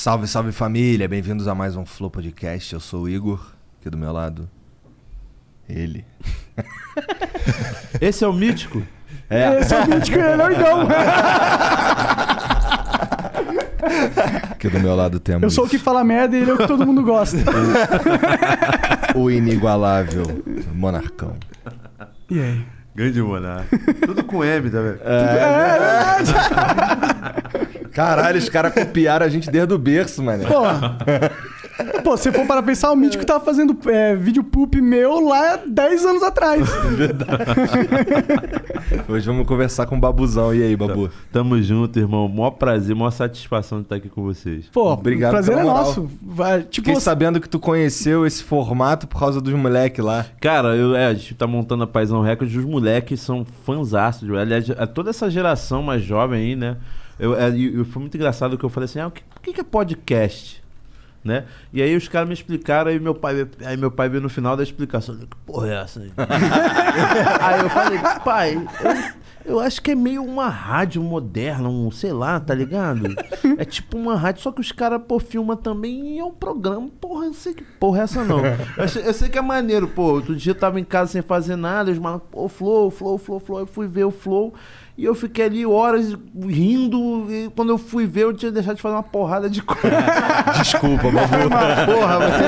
Salve, salve família, bem-vindos a mais um Flow Podcast. Eu sou o Igor, aqui do meu lado. Ele. Esse é o mítico? É. Esse é o mítico e ele é o Igão. Aqui do meu lado temos Eu sou o que fala merda e ele é o que todo mundo gosta. o inigualável Monarcão. E aí? Grande monarca. Tudo com M, tá vendo? Caralho, os caras copiaram a gente desde o berço, mano. Pô, pô, se for para pensar, o Mítico tava fazendo é, vídeo poop meu lá 10 anos atrás. Hoje vamos conversar com o Babuzão. E aí, Babu? Tamo junto, irmão. Maior prazer, maior satisfação de estar aqui com vocês. Pô, Obrigado o prazer é moral. nosso. Vai, tipo, Fiquei você- sabendo que tu conheceu esse formato por causa dos moleques lá. Cara, eu, é, a gente tá montando a Paisão Records, os moleques são fãzaços. Aliás, é toda essa geração mais jovem aí, né? Eu, é, e- e foi muito engraçado que eu falei assim, ah, o que, o que que é podcast? Né? E aí os caras me explicaram, aí meu pai, aí meu pai veio no final da explicação, que porra é essa aí? aí eu falei, pai, eu, eu acho que é meio uma rádio moderna, um, sei lá, tá ligado? É tipo uma rádio, só que os caras, pô, filma também e é um programa. Porra, eu sei que porra é essa não. Eu, sei- eu sei que é maneiro, pô. Outro dia eu tava em casa sem fazer nada, os malucos, pô, Flow, Flow, Flow, Flow. Eu fui ver o Flow e eu fiquei ali horas rindo. E quando eu fui ver, eu tinha deixado de fazer uma porrada de coisa. Desculpa, Babu. Porra, você.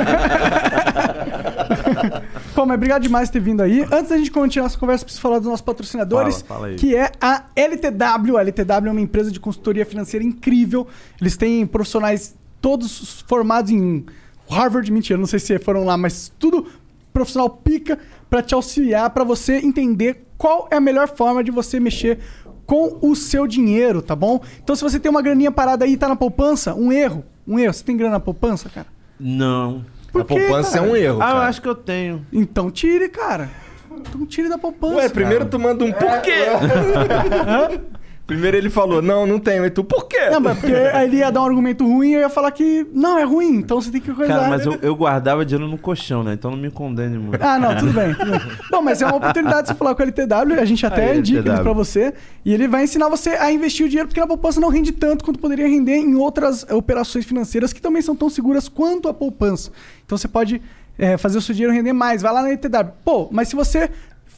Pô, mas obrigado demais por ter vindo aí. Antes da gente continuar essa conversa, preciso falar dos nossos patrocinadores, Fala, fala aí. que é a LTW. A LTW é uma empresa de consultoria financeira incrível. Eles têm profissionais todos formados em Harvard, mentira, não sei se foram lá, mas tudo profissional pica para te auxiliar, para você entender qual é a melhor forma de você mexer com o seu dinheiro, tá bom? Então, se você tem uma graninha parada aí e tá na poupança, um erro, um erro. Você tem grana na poupança, cara? Não. Por a quê, poupança cara? é um erro. Ah, eu cara. acho que eu tenho. Então tire, cara. Então tire da poupança. Ué, primeiro tu manda um por quê? primeiro ele falou, não, não tenho. E tu, por quê? Não, mas porque aí ele ia dar um argumento ruim e eu ia falar que não, é ruim, então você tem que coisar. Cara, mas eu, eu guardava dinheiro no colchão, né? Então não me condene muito. Ah, não, tudo bem, tudo bem. Bom, mas é uma oportunidade de você falar com o LTW, a gente até Aí, indica LTW. ele pra você. E ele vai ensinar você a investir o dinheiro, porque na poupança não rende tanto quanto poderia render em outras eh, operações financeiras que também são tão seguras quanto a poupança. Então você pode eh, fazer o seu dinheiro render mais. Vai lá na LTW. Pô, mas se você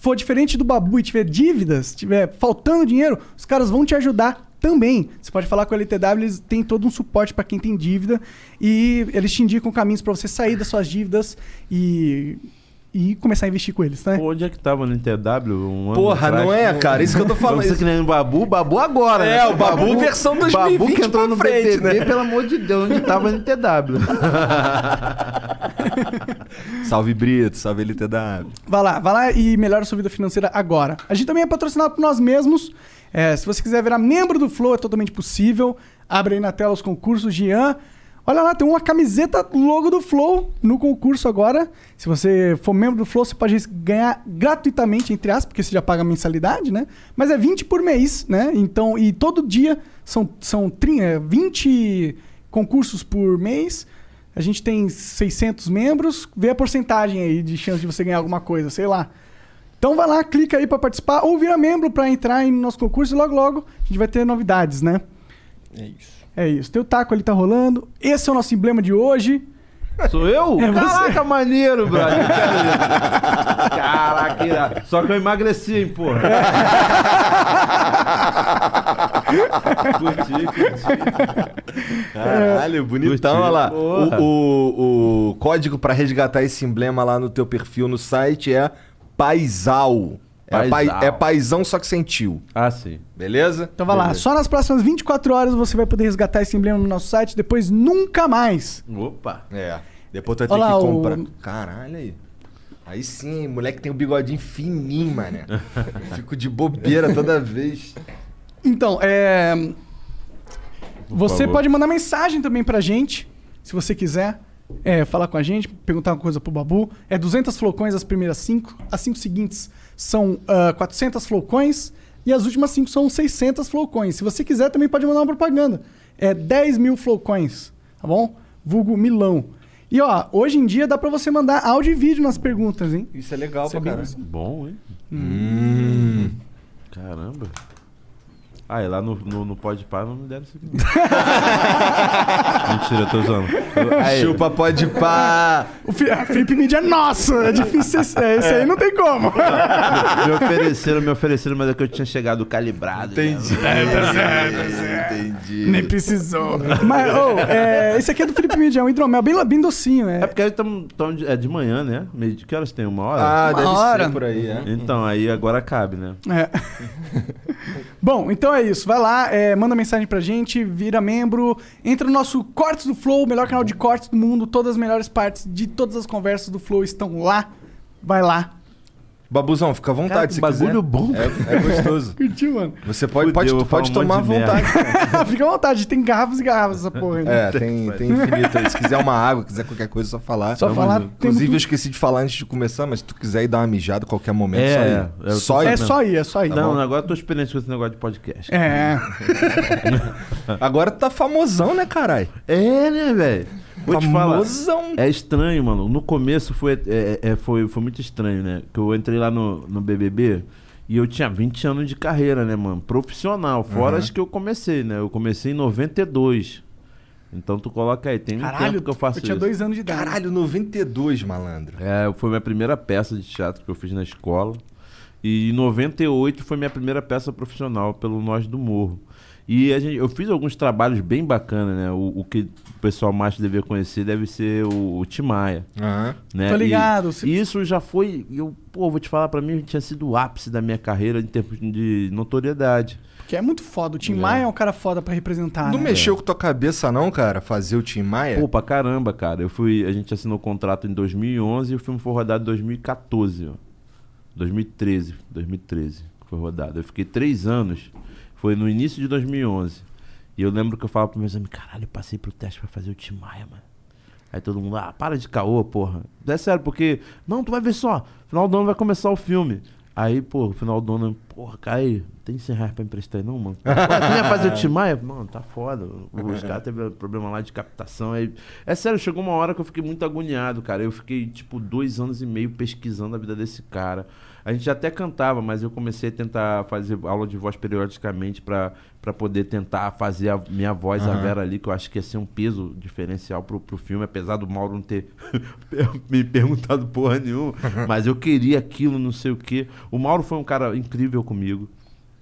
for diferente do Babu e tiver dívidas, tiver faltando dinheiro, os caras vão te ajudar também. Você pode falar com a LTW, eles têm todo um suporte para quem tem dívida e eles te indicam caminhos para você sair das suas dívidas e, e começar a investir com eles, né? Pô, onde é que tava no NTW? Um Porra, não é, cara? Isso que eu tô falando. Você que nem o Babu, Babu agora, né? É, o Babu versão 2020 Babu que entrou no frente, BBB, né? pelo amor de Deus, onde tava no NTW? Salve Brito, salve LTW. Vai lá, vai lá e melhora a sua vida financeira agora. A gente também é patrocinado por nós mesmos. É, se você quiser virar membro do Flow, é totalmente possível. Abre aí na tela os concursos, Jean. Olha lá, tem uma camiseta logo do Flow no concurso agora. Se você for membro do Flow, você pode ganhar gratuitamente, entre aspas, porque você já paga mensalidade, né? Mas é 20 por mês, né? Então, e todo dia são, são tri- é, 20 concursos por mês. A gente tem 600 membros. Vê a porcentagem aí de chance de você ganhar alguma coisa, sei lá. Então vai lá, clica aí pra participar ou vira membro pra entrar no nosso concurso e logo logo a gente vai ter novidades, né? É isso. É isso. Tem o taco ali, tá rolando. Esse é o nosso emblema de hoje. Sou eu? É você. Caraca, maneiro, brother. Caraca, irado. Só que eu emagreci, hein, porra. curti, curti. Caralho, bonitão, Curti. olha lá. O, o, o código pra resgatar esse emblema lá no teu perfil no site é Paisal. É, pai, é paizão, só que sem tio. Ah, sim. Beleza? Então vai lá, só nas próximas 24 horas você vai poder resgatar esse emblema no nosso site, depois nunca mais. Opa. É. Depois tu vai ter que o- comprar. Caralho aí. Aí sim, moleque tem o bigodinho fininho, mané. Fico de bobeira toda vez. Então, é. Você favor. pode mandar mensagem também pra gente, se você quiser. é, falar com a gente, perguntar uma coisa pro Babu. É 200 flocões as primeiras 5. As 5 seguintes são ah, 400 flocões. E as últimas 5 são 600 flocões. Se você quiser, também pode mandar uma propaganda. É 10 mil flocões, tá bom? Vulgo milão. E ó, hoje em dia dá pra você mandar áudio e vídeo nas perguntas, hein? Isso é legal Isso é pra bem caralho. Bom, hein? Hum. Caramba. Ah, e lá no, no, no Pode Par não me deram isso aqui. Mentira, eu tô usando. Aí, Chupa pode pá. O Fi- a Felipe Mídia é nosso, é difícil. ser- é, Esse aí não tem como. me ofereceram, me ofereceram, mas é que eu tinha chegado calibrado. Entendi. né? Entendi. Nem precisou. Mas, ô, é, esse aqui é do Felipe Mídia, é um hidromel bem, bem docinho. É. É porque aí tamo, tamo de, é de manhã, né? Meio de que horas tem? Uma hora? Ah, Uma deve hora. ser por aí, é. Então, aí agora cabe, né? É. Bom, então é isso. Vai lá, é, manda mensagem pra gente, vira membro, entra no nosso Cortes do Flow, o melhor canal de cortes do mundo. Todas as melhores partes de todas as conversas do Flow estão lá. Vai lá. Babuzão, fica à vontade Cara, se bagulho quiser. bom. É, é gostoso. Curtiu, mano? Você pode, Fudeu, pode, pode um tomar à vontade. Fica à vontade, tem garrafas e garrafas essa porra né? É, tem, tem infinito aí. Se quiser uma água, quiser qualquer coisa, é só falar. Só Tamo falar, Inclusive, muito- eu esqueci de falar antes de começar, mas se tu quiser ir dar uma mijada a qualquer momento, É, só eu ir. tô Só ir. É só ir, é só ir. não, agora eu tô experiente com esse negócio de podcast. É. Agora tu tá famosão, né, caralho? É, né, velho? Vou te falar. É estranho, mano. No começo foi, é, é, foi, foi muito estranho, né? Que eu entrei lá no, no BBB e eu tinha 20 anos de carreira, né, mano? Profissional. Fora as que eu comecei, né? Eu comecei em 92. Então tu coloca aí, tem um Caralho, tempo que eu faço eu tinha isso. dois anos de idade. Caralho, 92, malandro. É, foi minha primeira peça de teatro que eu fiz na escola. E em 98 foi minha primeira peça profissional pelo Nós do Morro. E a gente, eu fiz alguns trabalhos bem bacanas, né? O, o que o pessoal mais deveria conhecer deve ser o, o Timaya. Aham. Né? Tô ligado, E, se- isso já foi, eu, pô, vou te falar, pra mim tinha sido o ápice da minha carreira em termos de notoriedade. Porque é muito foda. O Tim Maia é um cara foda pra representar. Não né? mexeu com tua cabeça, não, cara? Fazer o Tim Maia? Pô, pra caramba, cara. Eu fui, a gente assinou o contrato em 2011 e o filme foi rodado em 2014, ó. 2013, 2013 que foi rodado. Eu fiquei três anos, foi no início de 2011. E eu lembro que eu falava pros meus amigos, caralho, eu passei pro teste pra fazer o Tim Maia, mano. Aí todo mundo, ah, para de caô, porra. É sério, porque, não, tu vai ver só, final do ano vai começar o filme. Aí, pô, final do ano, porra, cai, tem 100 reais pra emprestar aí não, mano? Tu ia fazer o Tim Maia? Mano, tá foda. Os caras teve problema lá de captação. Aí... É sério, chegou uma hora que eu fiquei muito agoniado, cara. Eu fiquei, tipo, dois anos e meio pesquisando a vida desse cara. A gente até cantava, mas eu comecei a tentar fazer aula de voz periodicamente pra pra poder tentar fazer a minha voz, a Vera ali, que eu acho que ia ser um peso diferencial pro, pro filme, apesar do Mauro não ter me perguntado porra nenhuma. mas eu queria aquilo, não sei o quê. O Mauro foi um cara incrível comigo.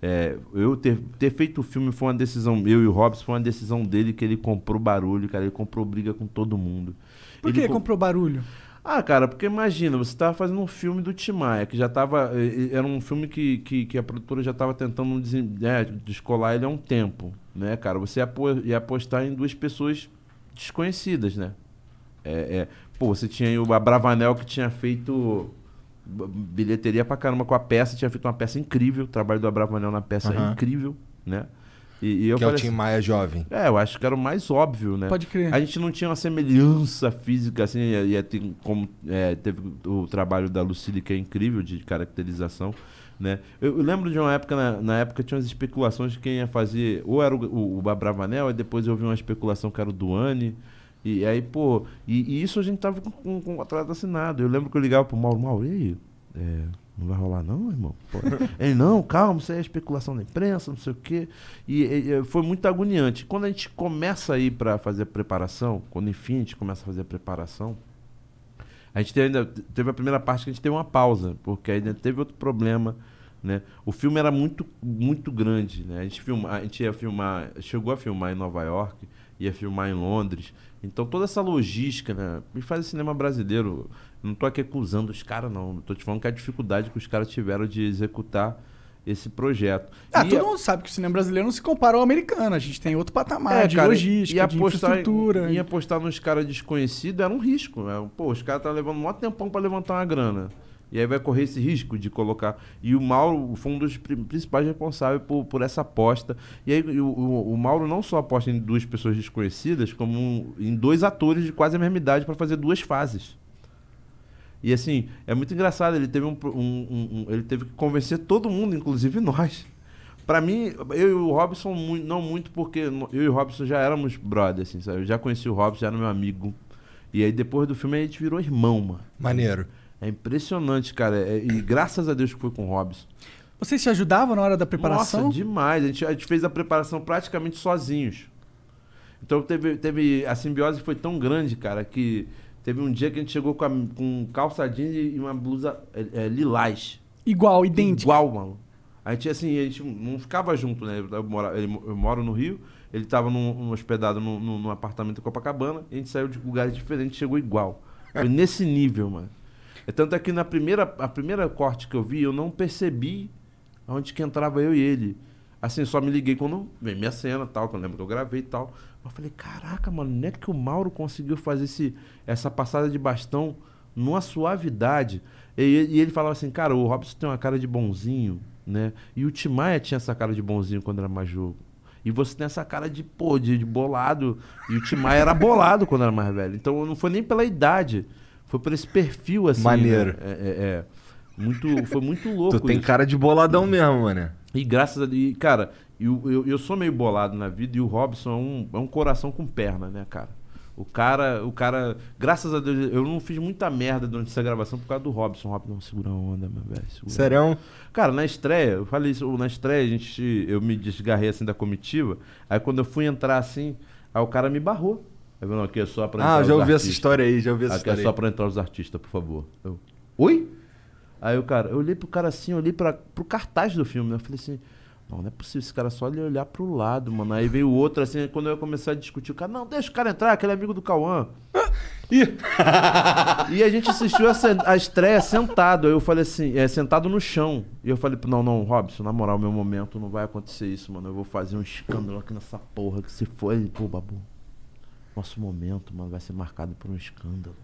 É, eu ter, ter feito o filme foi uma decisão, eu e o Robson, foi uma decisão dele que ele comprou barulho, cara. Ele comprou briga com todo mundo. Por Ele que com- comprou barulho? Ah, cara, porque imagina, você tava fazendo um filme do Timaya, que já tava. eh, Era um filme que, que, que a produtora já tava tentando desen- é, descolar ele há um tempo, né, cara? Você ia, apo- ia apostar em duas pessoas desconhecidas, né? É, é, pô, você tinha aí o Abravanel que tinha feito bilheteria pra caramba com a peça, tinha feito uma peça incrível, o trabalho do Abravanel na peça é Aham. incrível, né? E, e eu que é o falei Tim assim, Maia jovem. é, eu acho que era o mais óbvio, né? Pode crer. A gente não tinha uma semelhança física, assim, ia, ia ter como é, teve o trabalho da Lucille, que é incrível, de caracterização, né? Eu, eu lembro de uma época, na, na época tinha umas especulações de quem ia fazer, ou era o, o, o Bravanel, e depois eu vi uma especulação que era o Duane, e aí, pô, e, e isso a gente tava com, com, com o contrato assinado. Eu lembro que eu ligava pro Mauro, Mauro, e aí? É, não vai rolar não, irmão? Pô. Ele, não, calma, isso aí é especulação da imprensa, não sei o quê. E, e, e, foi muito agoniante. Quando a gente começa a ir para fazer a preparação, quando enfim a gente começa a fazer a preparação, a gente teve, ainda, teve a primeira parte que a gente teve uma pausa, porque ainda teve outro problema Né? O filme era muito, muito grande. Né? A, gente filma, a gente ia filmar, chegou a filmar em Nova York, ia filmar em Londres. Então toda essa logística, né? Me faz cinema brasileiro. Não tô aqui acusando os caras, não. Tô te falando que a dificuldade que os caras tiveram de executar esse projeto. Ah, E todo a- mundo sabe que o cinema brasileiro não se compara ao americano. A gente tem outro patamar de É, cara, logística, e de apostar, infraestrutura. E apostar nos caras desconhecidos era um risco. Né? Pô, os caras estão levando um maior tempão para levantar uma grana. E aí vai correr esse risco de colocar. E o Mauro foi um dos pri- principais responsáveis por, por essa aposta. E aí o, o- o Mauro não só aposta em duas pessoas desconhecidas, como um- em dois atores de quase a mesma idade para fazer duas fases. E assim, é muito engraçado, ele teve, um, um- um- um- ele teve que convencer todo mundo, inclusive nós. Pra mim, eu e o Robson, não muito, porque eu e o Robson já éramos brothers, assim, sabe? Eu já conheci o Robson, já era meu amigo. E aí depois do filme a gente virou irmão, mano. Maneiro. É impressionante, cara. é- e graças a Deus que foi com o Robson. Vocês se ajudavam na hora da preparação? Nossa, demais. A gente, a gente fez a preparação praticamente sozinhos. Então teve, teve. A simbiose foi tão grande, cara, que teve um dia que a gente chegou com, a, com calça jeans e uma blusa é, é, lilás. Igual, idêntico. Igual, mano. A gente, assim, a gente não ficava junto, né? Eu moro, ele- eu moro no Rio, ele tava num, num hospedado num, num- apartamento em Copacabana, e a gente saiu de lugares diferentes, chegou igual. Foi nesse nível, mano. É tanto é que na primeira, a primeira corte que eu vi, eu não percebi onde que entrava eu e ele. Assim, só me liguei quando veio minha cena tal, que eu lembro que eu gravei e tal. Eu falei, caraca, mano, não é que o Mauro conseguiu fazer esse, essa passada de bastão numa suavidade. E, e ele falava assim, cara, o Robson tem uma cara de bonzinho, né? E o Timaya tinha essa cara de bonzinho quando era mais jogo. E você tem essa cara de, pô, de, de bolado. E o Timaya era bolado quando era mais velho. Então não foi nem pela idade. Foi por esse perfil, assim. Maneiro. né? É, é, é. Muito, foi muito louco Tu tem isso. cara de boladão mesmo, mano. E graças a Deus, cara, eu, eu, eu sou meio bolado na vida e o Robson é um, é um coração com perna, né, cara? O cara, o cara, graças a Deus, eu não fiz muita merda durante essa gravação por causa do Robson. Robson, segura a onda, meu velho. Serão? Cara, na estreia, eu falei isso, na estreia a gente, eu me desgarrei assim da comitiva. Aí quando eu fui entrar assim, aí o cara me barrou. Aí falou, aqui é só pra entrar Ah, já ouvi essa artistas. história aí, já ouvi essa Aqui é história só aí. pra entrar os artistas, por favor. Eu, Oi? Aí o cara, eu olhei pro cara assim, eu olhei pra, pro cartaz do filme, né? Eu falei assim, não, não é possível esse cara só ele olhar pro lado, mano. Aí veio o outro, assim, quando eu ia começar a discutir, o cara, não, deixa o cara entrar, aquele amigo do Cauã. e a gente assistiu a, a estreia sentado. Aí eu falei assim, é, sentado no chão. E eu falei, não, não, Robson, na moral, meu momento não vai acontecer isso, mano. Eu vou fazer um escândalo aqui nessa porra que se. Ele, pô, babu, nosso momento, mano, vai ser marcado por um escândalo.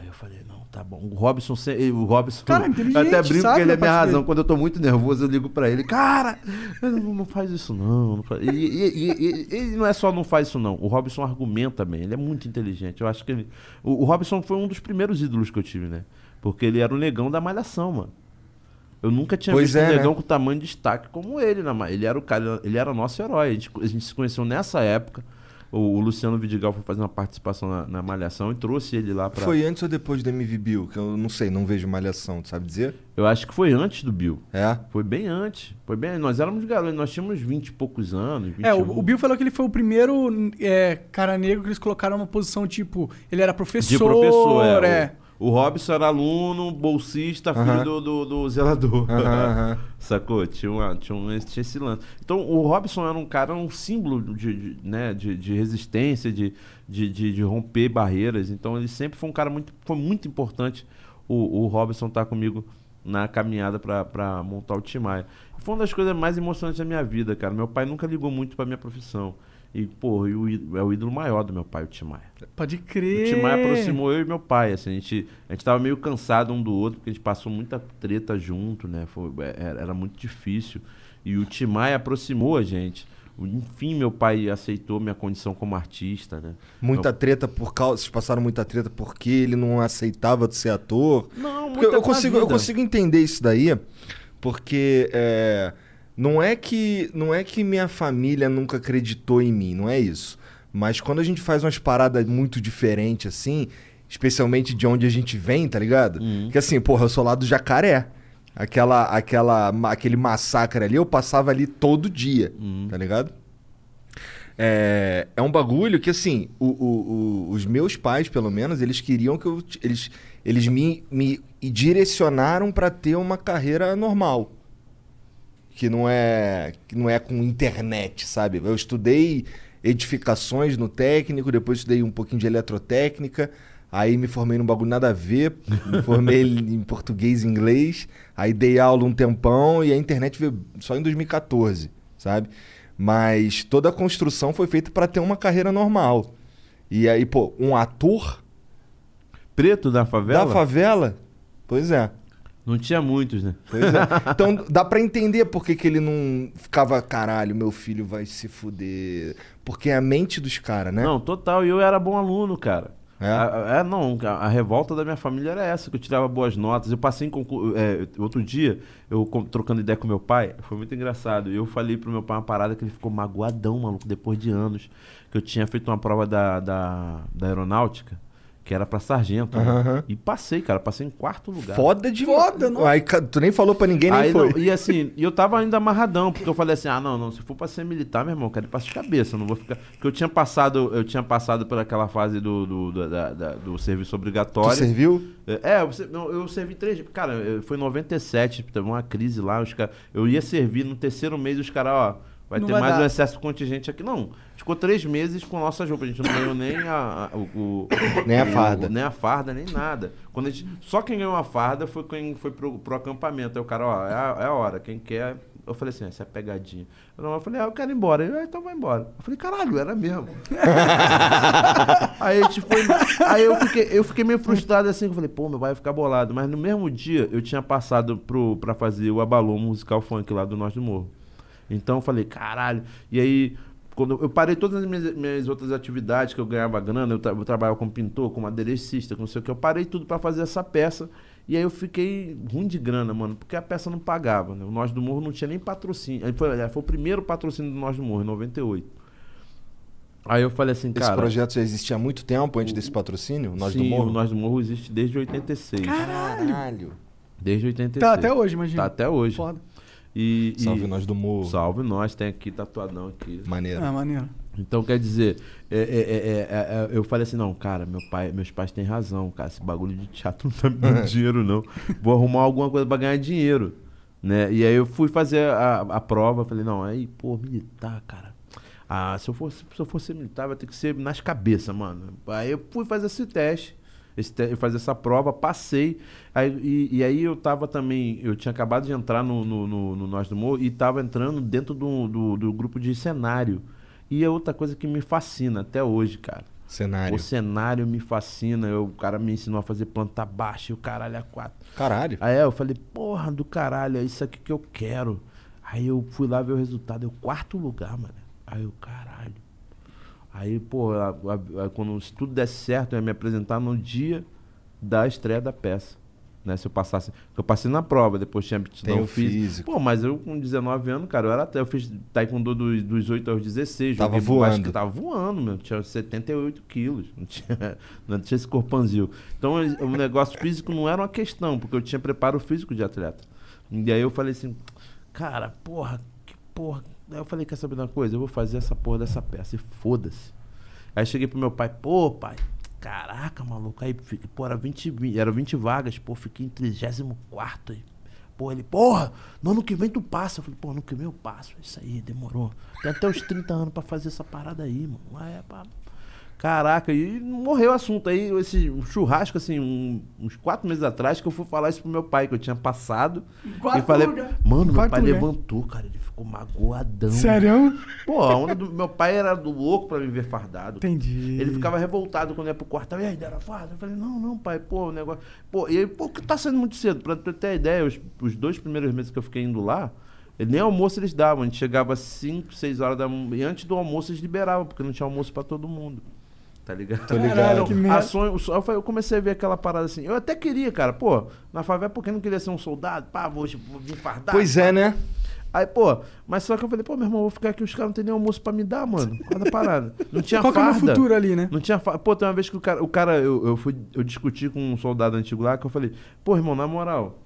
Aí eu falei, não, tá bom. O Robson, o Robson. Cara, até brinco sabe que ele é minha razão. dele. Quando eu tô muito nervoso, eu ligo pra ele, cara, não, não faz isso não. não faz- E, e- e- e- ele não é só não faz isso não. O Robson argumenta bem, ele é muito inteligente. Eu acho que ele. O, o Robson foi um dos primeiros ídolos que eu tive, né? Porque ele era o negão da malhação, mano. Eu nunca tinha Pois visto é, um né? negão com tamanho de destaque como ele, né? Ele era o cara, ele era nosso herói. A gente, a gente se conheceu nessa época. O, o Luciano Vidigal foi fazer uma participação na, na Malhação e trouxe ele lá pra. Foi antes ou depois do MV Bill? Que eu não sei, não vejo malhação, tu sabe dizer? Eu acho que foi antes do Bill. É? Foi bem antes. Foi bem. Nós éramos garotos, nós tínhamos 20 e poucos anos. 21. É, o, o Bill falou que ele foi o primeiro é, cara negro que eles colocaram numa posição tipo. Ele era professor. De professor, é. é. O, o Robson era aluno, bolsista, filho do, do, do zelador. Sacou? Tinha, uma, tinha, um, tinha esse lance. Então, o Robson era um cara, um símbolo de, de, né, de, de resistência, de, de, de, de romper barreiras. Então, ele sempre foi um cara muito, foi muito importante o, o Robson estar comigo na caminhada para montar o Timaya. Foi uma das coisas mais emocionantes da minha vida, cara. Meu pai nunca ligou muito para minha profissão. E, pô, e o í- é o ídolo maior do meu pai, o Timaya. Pode O crer. Timaya aproximou eu e meu pai, assim, a gente, a gente tava meio cansado um do outro, porque a gente passou muita treta junto, né? Foi, é, era, era muito difícil. E o Timaya aproximou a gente. Enfim, meu pai aceitou minha condição como artista, né? Muita treta por causa. Vocês passaram muita treta porque ele não aceitava de ser ator. Não, Porque eu, muita consigo, eu vida. consigo entender isso daí, porque é, não é que não é que minha família nunca acreditou em mim, não é isso. Mas quando a gente faz umas paradas muito diferentes assim, especialmente de onde a gente vem, tá ligado? Uhum. Que assim, porra, eu sou lá do Jacaré. Aquela, aquela, aquele massacre ali, eu passava ali todo dia, Uhum. tá ligado? É, é um bagulho que, assim, o- o- o- os meus pais, pelo menos, eles queriam que eu. Eles, eles me, me direcionaram pra ter uma carreira normal, que não é que não é com internet, sabe? Eu estudei edificações no técnico, depois estudei um pouquinho de eletrotécnica, aí me formei num bagulho nada a ver, me formei em português e inglês, aí dei aula um tempão e a internet veio só em 2014, sabe? Mas toda a construção foi feita para ter uma carreira normal. E aí, pô, um ator Preto da favela? da favela, pois é. Não tinha muitos, né? Pois é. Então dá pra entender por que, que ele não ficava, caralho, meu filho vai se fuder. Porque é a mente dos caras, né? Não, total. E eu era bom aluno, cara. É? A- é, não, a, a revolta da minha família era essa, que eu tirava boas notas. Eu passei em concurso. outro dia, eu trocando ideia com meu pai, foi muito engraçado. E eu falei pro meu pai uma parada que ele ficou magoadão, maluco, depois de anos. Que eu tinha feito uma prova da, da, da aeronáutica, que era pra sargento. né? E passei, cara, passei em quarto lugar. Foda de Foda, não? Aí tu nem falou pra ninguém, nem Aí, foi. não, e assim, e eu tava ainda amarradão, porque eu falei assim: ah, não, não, se for pra ser militar, meu irmão, eu quero ir pra de cabeça, eu não vou ficar. Porque eu tinha passado, eu tinha passado por aquela fase do, do, do, da- da- do serviço Tu obrigatório. serviu? É, eu, não, eu servi três. Cara, foi em 97, teve uma crise lá. Os cara, eu ia servir no terceiro mês, os caras, ó, vai Não ter vai mais dar. um excesso de contingente aqui. Não, ficou três meses com nossas roupas. A gente não ganhou nem a, a- o, o- Nem a o- farda. nem a farda, nem nada. Quando a gente, só quem ganhou a farda foi quem foi pro, pro acampamento. Aí o cara, ó, é a, é a hora, quem quer. Eu falei assim, essa é pegadinha. Eu, não, eu falei, ah, eu quero ir embora. Ele, ah, então vai embora. Eu falei, caralho, era mesmo. aí a gente foi. Aí eu fiquei, eu fiquei meio frustrado assim, eu falei, pô, meu pai vai ficar bolado. Mas no mesmo dia eu tinha passado pro, pra fazer o Abalô musical funk lá do Norte do Morro. Então eu falei, caralho. E aí, quando eu- parei todas as minhas, minhas outras atividades que eu ganhava grana, eu, tra eu trabalhava como pintor, como aderecista, com não sei o que, eu parei tudo pra fazer essa peça. E aí eu fiquei ruim de grana, mano, porque a peça não pagava, né? O Nós do Morro não tinha nem patrocínio. Aí foi, aliás, foi o primeiro patrocínio do Nós do Morro, em 98. Aí eu falei assim, Esse cara. projeto já existia há muito tempo antes desse patrocínio? Nós sim, do Morro? o Nós do Morro existe desde 86. Caralho. Desde 86. Tá até hoje, imagina. Tá até hoje. Foda. E, e- Salve Nós do Morro. Salve nós, tem aqui tatuadão aqui. Maneiro. Ah, maneiro. Então, quer dizer, é, é, é, é, é, eu falei assim, não, cara, meu pai, meus pais têm razão, cara, esse bagulho de teatro não tá me dando dinheiro, não. Vou arrumar alguma coisa pra ganhar dinheiro, né? E aí eu fui fazer a, a prova, falei, não, aí, pô, militar, cara. Ah, se eu fosse, se eu fosse militar, vai ter que ser nas cabeças, mano. Aí eu fui fazer esse teste, esse te, fazer essa prova, passei. Aí, e, e aí eu tava também, eu tinha acabado de entrar no, no, no, no Nós do Morro e tava entrando dentro do, do, do grupo de cenário. E é outra coisa que me fascina até hoje, cara. Cenário. O cenário me fascina. Eu, o cara me ensinou a fazer planta baixa e o caralho é quatro. Caralho. Aí eu falei, porra do caralho, é isso aqui que eu quero. Aí eu fui lá ver o resultado, eu quarto lugar, mano. Aí eu, caralho. Aí, pô, a- a- a- quando se tudo desse certo, eu ia me apresentar no dia da estreia da peça. Né, se eu passasse. Eu passei na prova, depois tinha aptidão o físico. Pô, mas eu com 19 anos, cara, eu era até. Eu fiz taekwondo dos, dos 8 aos 16. Tava voando. basquete, Tava voando, meu. Tinha 78 quilos. Não tinha, não tinha esse corpanzil. Então, o negócio físico não era uma questão, porque eu tinha preparo físico de atleta. E aí eu falei assim, cara, porra, que porra. Aí eu falei, quer saber de uma coisa? Eu vou fazer essa porra dessa peça e foda-se. Aí cheguei pro meu pai, pô, pai, caraca, maluco, aí, pô, era 20, vi- era 20 vagas, pô, fiquei em 34 aí. Pô, ele, porra, no ano que vem tu passa. Eu falei, pô, ano que vem eu passo. Isso aí, demorou. Tem até os 30 anos pra fazer essa parada aí, mano. Mas é pra... Caraca, e morreu o assunto. Aí, esse churrasco, assim, um- uns quatro meses atrás, que eu fui falar isso pro meu pai, que eu tinha passado. Quarto e falei, lugar. mano, meu pai lugar. levantou, cara, ele ficou magoadão. Sério? Pô, a onda do meu pai era do louco pra me ver fardado. Entendi. Ele ficava revoltado quando ia pro quarto. E aí, deram farda? Eu falei, não, não, pai, pô, o negócio. Pô, e aí, pô, que tá sendo muito cedo. Pra tu ter ideia, os, os dois primeiros meses que eu fiquei indo lá, nem almoço eles davam. A gente chegava às 5, 6 horas da manhã. E antes do almoço eles liberavam, porque não tinha almoço pra todo mundo. Tá ligado? Tô ligado. Caralho, Que merda. a sonho, o sonho- eu comecei a ver aquela parada assim. Eu até queria, cara, pô, na favela, porque não queria ser um soldado? Pá, vou, vou vir fardado. Pois é, né? Aí, pô, mas só que eu falei, pô, meu irmão, eu vou ficar aqui, os caras não tem nem almoço pra me dar, mano. Cada parada. Não tinha Qual que é o meu farda. futuro ali, né? Não tinha fa... Pô, tem uma vez que o cara, o cara eu, eu fui, eu discuti com um soldado antigo lá, que eu falei, pô, irmão, na moral,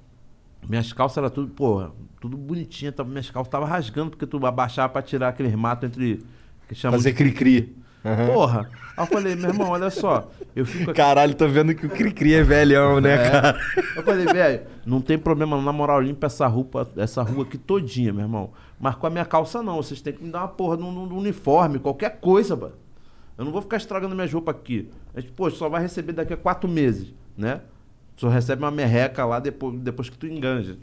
minhas calças eram tudo, porra, tudo bonitinha, minhas calças tava rasgando, porque tu abaixava pra tirar aqueles matos entre. Que Fazer de- cri-cri. Porra. Aí eu falei, meu irmão, olha só, eu fico aqui. Caralho, tô vendo que o Cri-Cri é velhão, né, É. cara? Eu falei, velho, não tem problema, na moral, limpa essa rua, essa rua aqui todinha, meu irmão. Mas com a minha calça não, vocês têm que me dar uma porra de um, um uniforme, qualquer coisa, mano. Eu não vou ficar estragando minhas roupas aqui. A gente, pô, só vai receber daqui a quatro meses, né? Só recebe uma merreca lá depois, depois que tu enganja.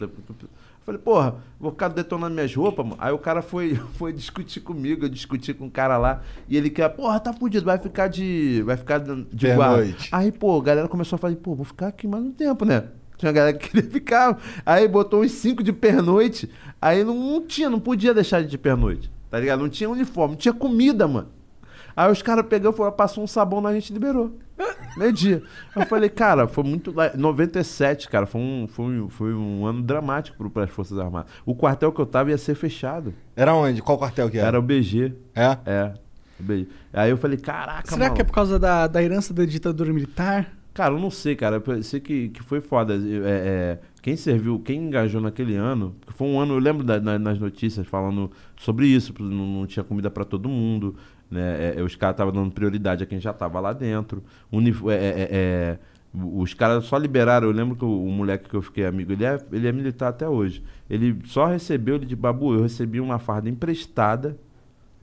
Falei, porra, vou ficar detonando minhas roupas, mano. Aí o cara foi, foi discutir comigo, eu discuti com o cara lá. E ele quer, porra, tá fudido, vai ficar de. Vai ficar de guarda. Aí, pô, a galera começou a falar, pô, vou ficar aqui mais um tempo, né? Tinha uma galera que queria ficar. Aí botou uns cinco de pernoite. Aí não, não tinha, não podia deixar de pernoite. Tá ligado? Não tinha uniforme, não tinha comida, mano. Aí os caras pegou, foram, passou um sabão na gente e liberou. Meio dia. Eu falei, cara, foi muito. lá- 97, cara, foi um, foi um, foi um ano dramático para as Forças Armadas. O quartel que eu tava ia ser fechado. Era onde? Qual quartel que era? Era o BG. É? É. o BG. Aí eu falei, caraca, Será que é maluco. por causa da, da herança da ditadura militar? Cara, eu não sei, cara. Eu sei que, que foi foda. É, é, quem serviu, quem engajou naquele ano, foi um ano, eu lembro da- na- nas notícias falando sobre isso, não, não tinha comida pra todo mundo, né? É, os caras estavam dando prioridade a quem já tava lá dentro. É, é, é, é, os caras só liberaram, eu lembro que o, o moleque que eu fiquei amigo, ele é, ele é militar até hoje. Ele só recebeu, ele de babu, eu recebi uma farda emprestada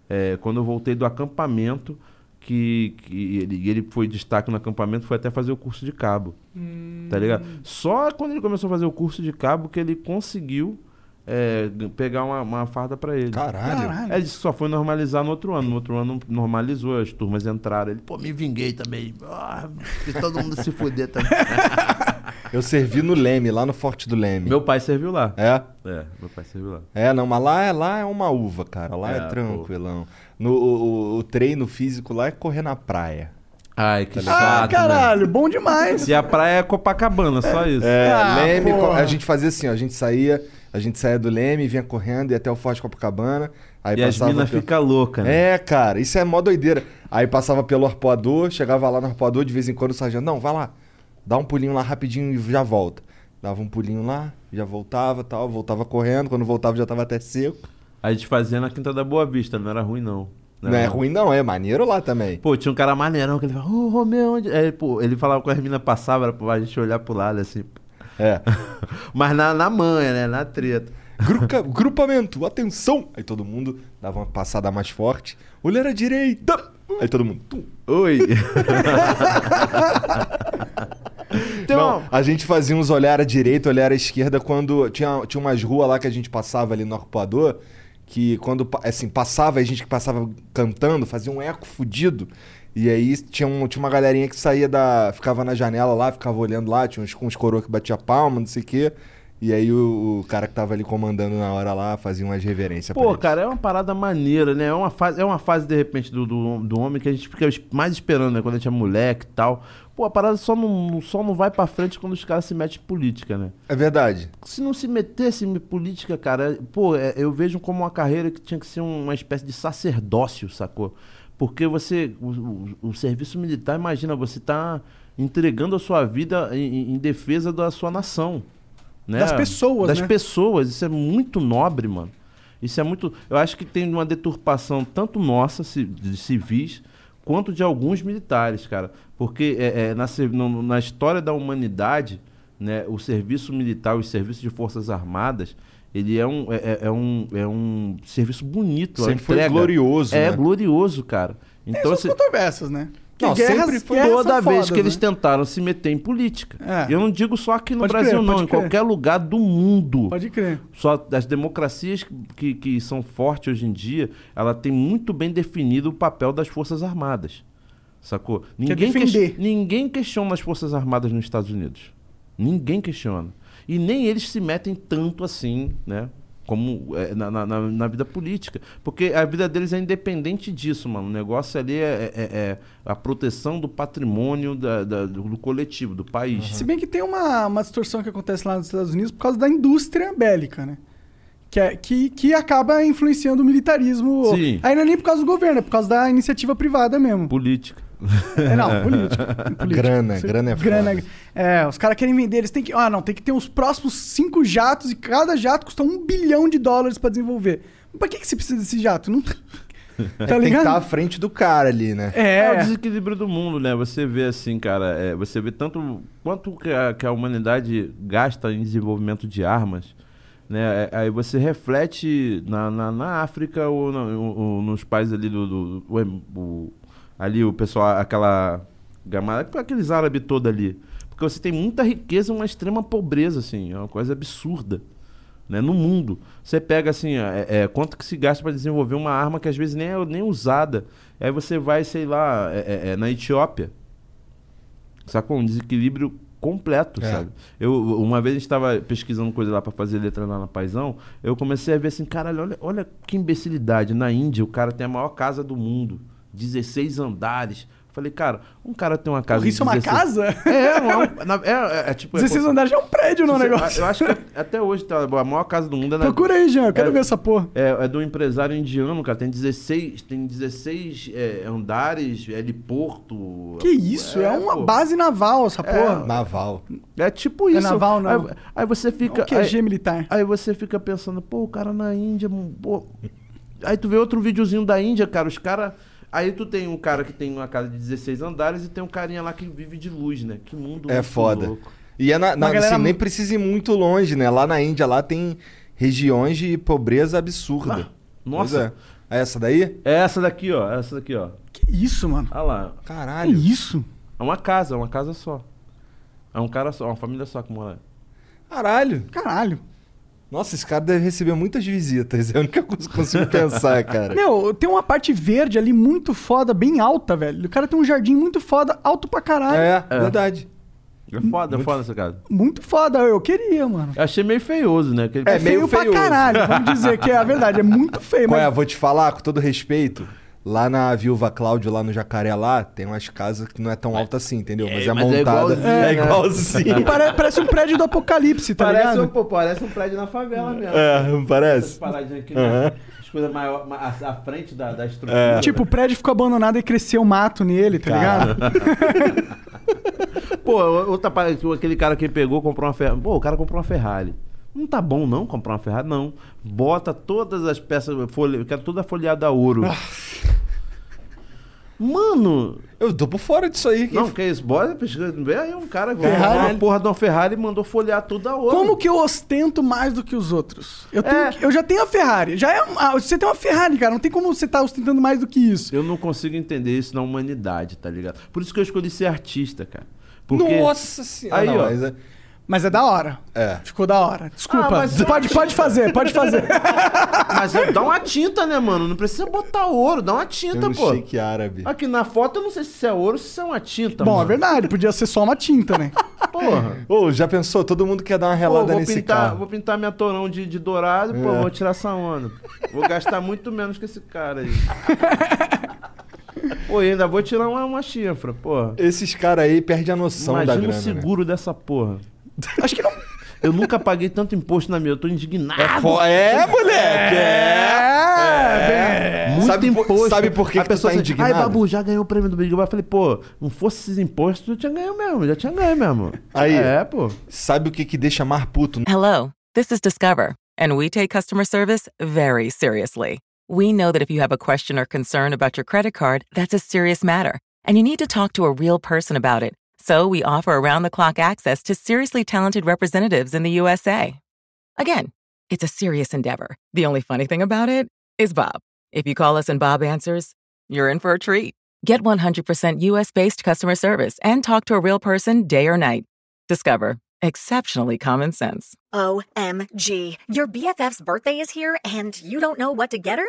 é, quando eu voltei do acampamento, que, que ele, ele foi destaque no acampamento, foi até fazer o curso de cabo. Tá ligado? Só quando ele começou a fazer o curso de cabo que ele conseguiu é, pegar uma, uma farda pra ele. Caralho. Caralho. Ele só foi normalizar no outro ano. No outro ano normalizou, as turmas entraram. Ele, pô, me vinguei também. Ah, fiz todo mundo se fuder também. Eu servi no Leme, lá no Forte do Leme. meu pai serviu lá. É? É, meu pai serviu lá. É, não, mas lá é, lá é uma uva, cara. Lá é, É, pô. tranquilão. No, o, o- treino físico lá é correr na praia. Ai, que Ah, chato. né? caralho, bom demais. E a praia é Copacabana, só isso. É, Ah, Leme, a gente fazia assim, ó, a gente saía, a gente saía do Leme, vinha correndo, ia até o Forte Copacabana, aí e as passava minas pelo- ficam loucas, né? É, cara, isso é mó doideira. Aí passava pelo arpoador, chegava lá no arpoador, de vez em quando o sargento, não, vai lá, dá um pulinho lá rapidinho e já volta. Dava um pulinho lá, já voltava tal, voltava correndo, quando voltava já tava até seco. A gente fazia na Quinta da Boa Vista, não era ruim não. Não, é era- ruim não, é maneiro lá também. Pô, tinha um cara maneirão que ele falava, ô Romeu, onde. Aí, pô, ele falava com as minas passavam, era pra gente olhar pro lado assim. É. Mas na, na manha, né? Na treta. Gruca- grupamento, atenção! Aí todo mundo dava uma passada mais forte. Olhar à direita! Aí todo mundo. tum. Oi! Tem Não, a gente fazia uns olhar à direita, olhar à esquerda quando tinha, tinha umas ruas lá que a gente passava ali no arpoador, que quando assim, passava, a gente que passava cantando, fazia um eco fudido. E aí tinha, um- tinha uma galerinha que saía da. ficava na janela lá, ficava olhando lá, tinha uns, uns coroas que batia palma, não sei o quê. E aí o, o cara que tava ali comandando na hora lá fazia umas reverências pra Pô, eles. cara, é uma parada maneira, né? É uma fase, é uma fase de repente, do, do, do homem que a gente fica mais esperando, né? Quando a gente é moleque e tal. Pô, a parada só não, só não vai pra frente quando os caras se metem em política, né? É verdade. Se não se metesse em política, cara, pô, é- eu vejo como uma carreira que tinha que ser uma espécie de sacerdócio, sacou? Porque você, o, o- o serviço militar, imagina, você tá entregando a sua vida em, em defesa da sua nação. Né? Das pessoas, Das né? pessoas, isso é muito nobre, mano. Isso é muito. Eu acho que tem uma deturpação tanto nossa, de civis, quanto de alguns militares, cara. Porque é, é, na, na história da humanidade, né, o serviço militar, os serviços de forças armadas, ele é um, é, é- é um, é um serviço bonito. Sempre foi glorioso, É né? glorioso, cara. Tem Então, suas assim, controvérsias, né? Não, sempre foi guerras toda são vez fodas, que eles né? tentaram se meter em política. É. Eu não digo só aqui no Pode Brasil, crer, não, em crer. qualquer lugar do mundo. Pode crer. Só as democracias que, que são fortes hoje em dia, ela tem muito bem definido o papel das Forças Armadas. Sacou? Ninguém, defender. ninguém questiona as Forças Armadas nos Estados Unidos. Ninguém questiona. E nem eles se metem tanto assim, né? Como é, na, na, na- vida política. Porque a vida deles é independente disso, mano. O negócio ali é, é- é a proteção do patrimônio da- da- do, coletivo, do país. Se bem que tem uma, uma distorção que acontece lá nos Estados Unidos por causa da indústria bélica, né? Que, é, que, que acaba influenciando o militarismo. Sim. Aí não é nem por causa do governo, é por causa da iniciativa privada mesmo. Política. É, não, política. Grana, grana é grana. foda. É, os caras querem vender, eles têm que. Ah, não, tem que ter os próximos cinco jatos e cada jato custa um bilhão de dólares pra desenvolver. Mas pra que, que você precisa desse jato? Não, Tá Tem que ligado? estar à frente do cara ali, né? É. o É. desequilíbrio do mundo, né? Você vê assim, cara, é, você vê tanto quanto que a, que a humanidade gasta em desenvolvimento de armas, né? É, Aí você reflete na, na, na África ou, na- ou- ou nos países ali do, do- o o- ali o pessoal, aquela gamada, aqueles árabes todos ali, porque você tem muita riqueza, e uma extrema pobreza, assim, é uma coisa absurda. Né, no mundo. Você pega assim, é, é, quanto que se gasta para desenvolver uma arma que às vezes nem é nem usada. Aí você vai, sei lá, é, é, é, na Etiópia. Sacou? Um desequilíbrio completo, É. sabe? Eu, uma vez a gente estava pesquisando coisa lá para fazer letra lá na Paisão, eu comecei a ver assim, caralho, olha, olha que imbecilidade. Na Índia, o cara tem a maior casa do mundo, 16 andares. Falei, cara, um cara tem uma casa Porra, isso é uma 16 casa? É, uma- na- é, é, é tipo... é 16 como- andares já é um prédio no negócio. Eu acho que até hoje tá, a maior casa do mundo é na, Procura aí, Jean. Eu quero É- ver essa porra. é, é do empresário indiano, cara. Tem 16, tem 16 é, andares, é heliporto. Que isso? É, uma pô. base naval essa porra. Naval. É tipo isso. naval, não. Aí, aí você fica. É um QG aí, militar. aí você fica pensando, pô, o cara na Índia, pô. Aí tu vê outro videozinho da Índia, cara, os caras. Aí tu tem um cara que tem uma casa de 16 andares e tem um carinha lá que vive de luz, né? Que mundo É foda. louco. E é na, na- Uma galera assim, nem precisa ir muito longe, né? Lá na Índia, lá tem regiões de pobreza absurda. Ah, nossa. É. É essa daí? É essa daqui, ó. Essa daqui, ó. Que isso, mano? Olha lá. Que Caralho. isso? É uma casa, é uma casa só. É um cara só, uma família só que mora. Caralho. Caralho. Nossa, esse cara deve receber muitas visitas. É a única coisa que eu consigo pensar, cara. Meu, tem uma parte verde ali muito foda, bem alta, velho. O cara tem um jardim muito foda, alto pra caralho. É, É. verdade. É foda, é foda essa casa. Muito foda. Eu queria, mano. Eu achei meio feioso, né? Aquele... É, meio feio pra caralho. Vamos dizer que é a verdade. É muito feio, Qual mas. é? Vou te falar, com todo respeito. Lá na Viúva Cláudio, lá no Jacaré, lá, tem umas casas que não é tão alta assim, entendeu? Mas é, mas é montada. igualzinho, É né? igualzinho. Pare- parece um prédio do apocalipse, tá parece, ligado? um, pô, parece um prédio na favela mesmo. É, não Essas parece? paradinhas aqui, Aham. né? As coisas maior, à frente da, da estrutura. É. Tipo, o prédio ficou abandonado e cresceu mato nele, tá ligado? Pô, outra aquele cara que pegou, comprou uma Ferrari. Pô, o cara comprou uma Ferrari. Não tá bom não comprar uma Ferrari? Não. Bota todas as peças, folha, eu quero toda folhada a ouro. Ah. Mano, Eu tô por fora disso aí. não, que isso? Bora pesquisa. Vê aí um cara que Ferrari, uma porra de uma Ferrari e mandou folhear tudo a ouro. Como que eu ostento mais do que os outros? Eu, tenho É. eu já tenho a Ferrari. Já é, ah, você tem uma Ferrari, cara. Não tem como você estar ostentando mais do que isso. Eu não consigo entender isso na humanidade, tá ligado? Por isso que eu escolhi ser artista, cara. Porque... Nossa senhora. Aí, não, ó. mas é- Mas é da hora. É. Ficou da hora. Desculpa. Ah, mas eu pode, pode fazer, pode fazer. Mas é- dá uma tinta, né, mano? Não precisa botar ouro, dá uma Tem tinta, um pô. shake árabe. Aqui na foto eu não sei se isso é ouro ou se isso é uma tinta, Bom, mano. é verdade. Podia ser só uma tinta, né? Porra. Ô, já pensou? Todo mundo quer dar uma Pô, relada vou nesse pintar, carro. vou pintar minha torão de, de dourado, pô, É. vou tirar essa onda. Vou gastar muito menos que esse cara aí. Pô, e ainda vou tirar uma, uma chifra, porra. Esses caras aí perdem a noção da Imagina o grana, né? seguro dessa porra. Acho que não. Eu nunca paguei tanto imposto na minha, eu tô indignado. É, fo- é, moleque! É! Muito Sabe por- imposto. sabe por que A que tu pessoa tá indignado? Ai, Babu, já ganhou o prêmio do Big Brother. Eu falei, pô, não fosse esses impostos, eu tinha ganho mesmo, já tinha ganho mesmo. Aí. É, pô. Sabe o que que deixa mais puto? Hello, this is Discover, and we take customer service very seriously. We know that if you have a question or concern about your credit card, that's a serious matter, and you need to talk to a real person about it. So we offer around the clock access to seriously talented representatives in the USA. Again, it's a serious endeavor. The only funny thing about it is Bob. If you call us and Bob answers, you're in for a treat. Get 100% US based customer service and talk to a real person day or night. Discover exceptionally common sense. OMG. Your BFF's birthday is here and you don't know what to get her?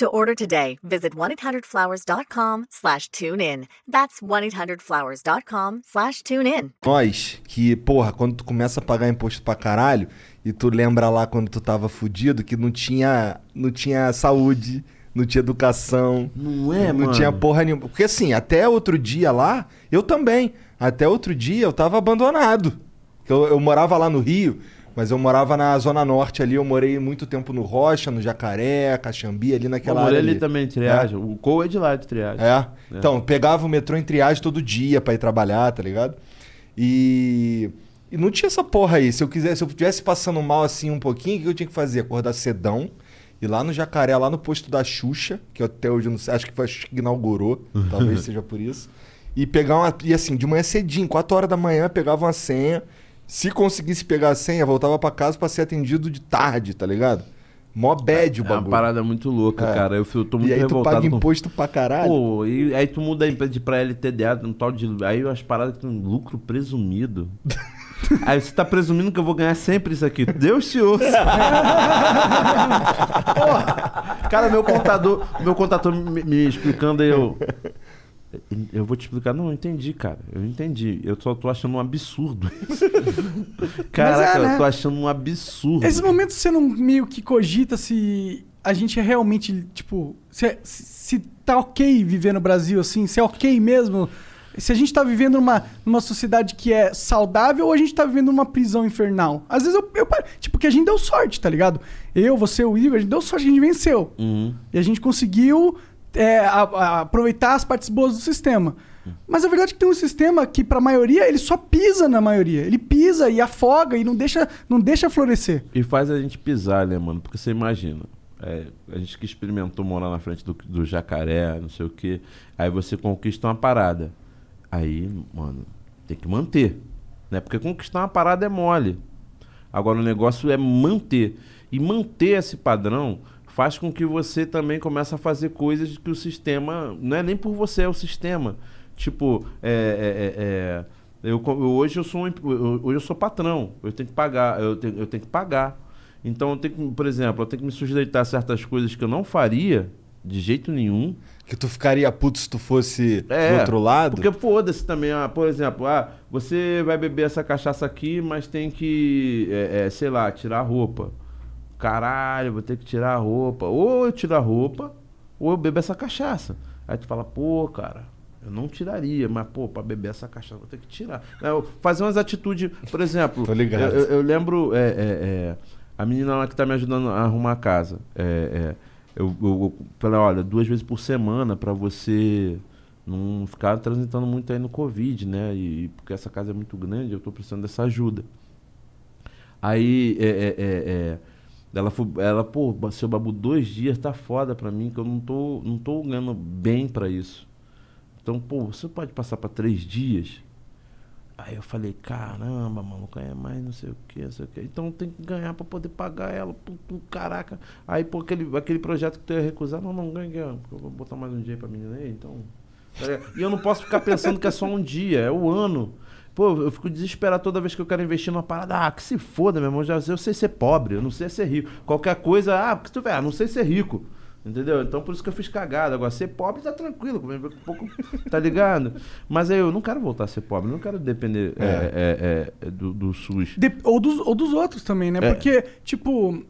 To order today, visit 1-800-Flowers.com slash tune in. That's 1-800-Flowers.com slash tune in. Nós, que, porra, quando tu começa a pagar imposto pra caralho, e tu lembra lá quando tu tava fudido, que não tinha, não tinha saúde, não tinha educação, Não é, não mano? tinha porra nenhuma. Porque assim, até outro dia lá, eu também, até outro dia eu tava abandonado. Eu, eu morava lá no Rio, Mas eu morava na Zona Norte ali, eu morei muito tempo no Rocha, no Jacaré, Caxambi, ali Eu naquela morei área. ali também, triagem. O Cole é de lá, de triagem. É. Então, pegava o metrô em triagem todo dia pra ir trabalhar, tá ligado? E. E não tinha essa porra aí. Se eu quisesse, se eu tivesse passando mal assim um pouquinho, o que eu tinha que fazer? Acordar cedão, ir lá no Jacaré, lá no posto da Xuxa, que até hoje eu não sei, acho que foi acho que inaugurou, talvez seja por isso. E pegar uma. E assim, de manhã cedinho, 4 horas da manhã, pegava uma senha. Se conseguisse pegar a senha, voltava pra casa pra ser atendido de tarde, tá ligado? Mó bad o É uma bagulho. parada muito louca, É. cara. Eu, eu tô muito e aí tu revoltado. paga com- imposto pra caralho. Pô, e aí tu muda de pra LTDA, um tal de. Aí as paradas que tem um lucro presumido. Aí você tá presumindo que eu vou ganhar sempre isso aqui. Deus te ouça. Porra. Cara, meu contador, meu contador me, me explicando aí, eu. Eu vou te explicar. Não, eu entendi, cara. Eu entendi. Eu só tô achando um absurdo. Caraca, né? eu tô achando um absurdo. Esses momentos você não meio que cogita se a gente é realmente, tipo, se, se tá ok viver no Brasil assim, se é ok mesmo. Se a gente tá vivendo numa, numa sociedade que é saudável ou a gente tá vivendo numa prisão infernal. Às vezes eu, eu Tipo, que a gente deu sorte, tá ligado? Eu, você, o Igor, a gente deu sorte a gente venceu. Uhum. E a gente conseguiu é, a- a- aproveitar as partes boas do sistema. Mas a verdade é que tem um sistema que, pra maioria, ele só pisa na maioria. Ele pisa e afoga e não deixa, não deixa florescer. E faz a gente pisar, né, mano? Porque você imagina. é, a gente que experimentou morar na frente do, do jacaré, não sei o quê. Aí você conquista uma parada. Aí, mano, tem que manter. Né? Porque conquistar uma parada é mole. Agora o negócio é manter. E manter esse padrão faz com que você também comece a fazer coisas que o sistema. Não é nem por você, é o sistema. Tipo, é, é, é, é, eu, hoje eu sou um, hoje eu sou patrão. Eu tenho que pagar. Eu tenho, eu tenho que pagar. Então eu tenho que, por exemplo, eu tenho que me sujeitar a certas coisas que eu não faria de jeito nenhum. Que tu ficaria puto se tu fosse É, do outro lado? Porque foda-se também, ah, por exemplo, ah, você vai beber essa cachaça aqui, mas tem que, é, é, sei lá, tirar a roupa. Caralho, vou ter que tirar a roupa. Ou eu tiro a roupa, ou eu bebo essa cachaça. Aí tu fala, pô, cara, eu não tiraria, mas, pô, pra beber essa cachaça vou ter que tirar. Eu- fazer umas atitudes, por exemplo, Tô ligado. Eu, eu- lembro, é, é, é, a menina lá que tá me ajudando a arrumar a casa. É, é, eu, eu, eu falei, olha, duas vezes por semana pra você não ficar transitando muito aí no Covid, né? E porque essa casa é muito grande, eu tô precisando dessa ajuda. Aí, é, é, é, é, ela, foi, ela, pô, seu babu, dois dias tá foda pra mim, que eu não tô, não tô ganhando bem pra isso. Então, pô, você pode passar pra três dias? Aí eu falei, caramba, maluco, é mais não sei o que, não sei o que. Então tem que ganhar pra poder pagar ela. Pô, caraca. Aí, pô, aquele, aquele projeto que tu ia recusar, não, não ganha, porque eu vou botar mais um dia pra menina aí, então. É, E eu não posso ficar pensando que é só um dia, é o ano. Pô, eu fico desesperado toda vez que eu quero investir numa parada. Ah, que se foda, meu irmão. Já, eu sei ser pobre, eu não sei ser rico. Qualquer coisa, ah, porque tu vê, ah, não sei ser rico. Entendeu? Então por isso que eu fiz cagada. Agora, ser pobre tá tranquilo, um pouco, tá ligado? Mas aí eu não quero voltar a ser pobre, não quero depender é, é, é, do, do SUS. De- ou, dos, ou dos outros também, né? É. Porque, tipo,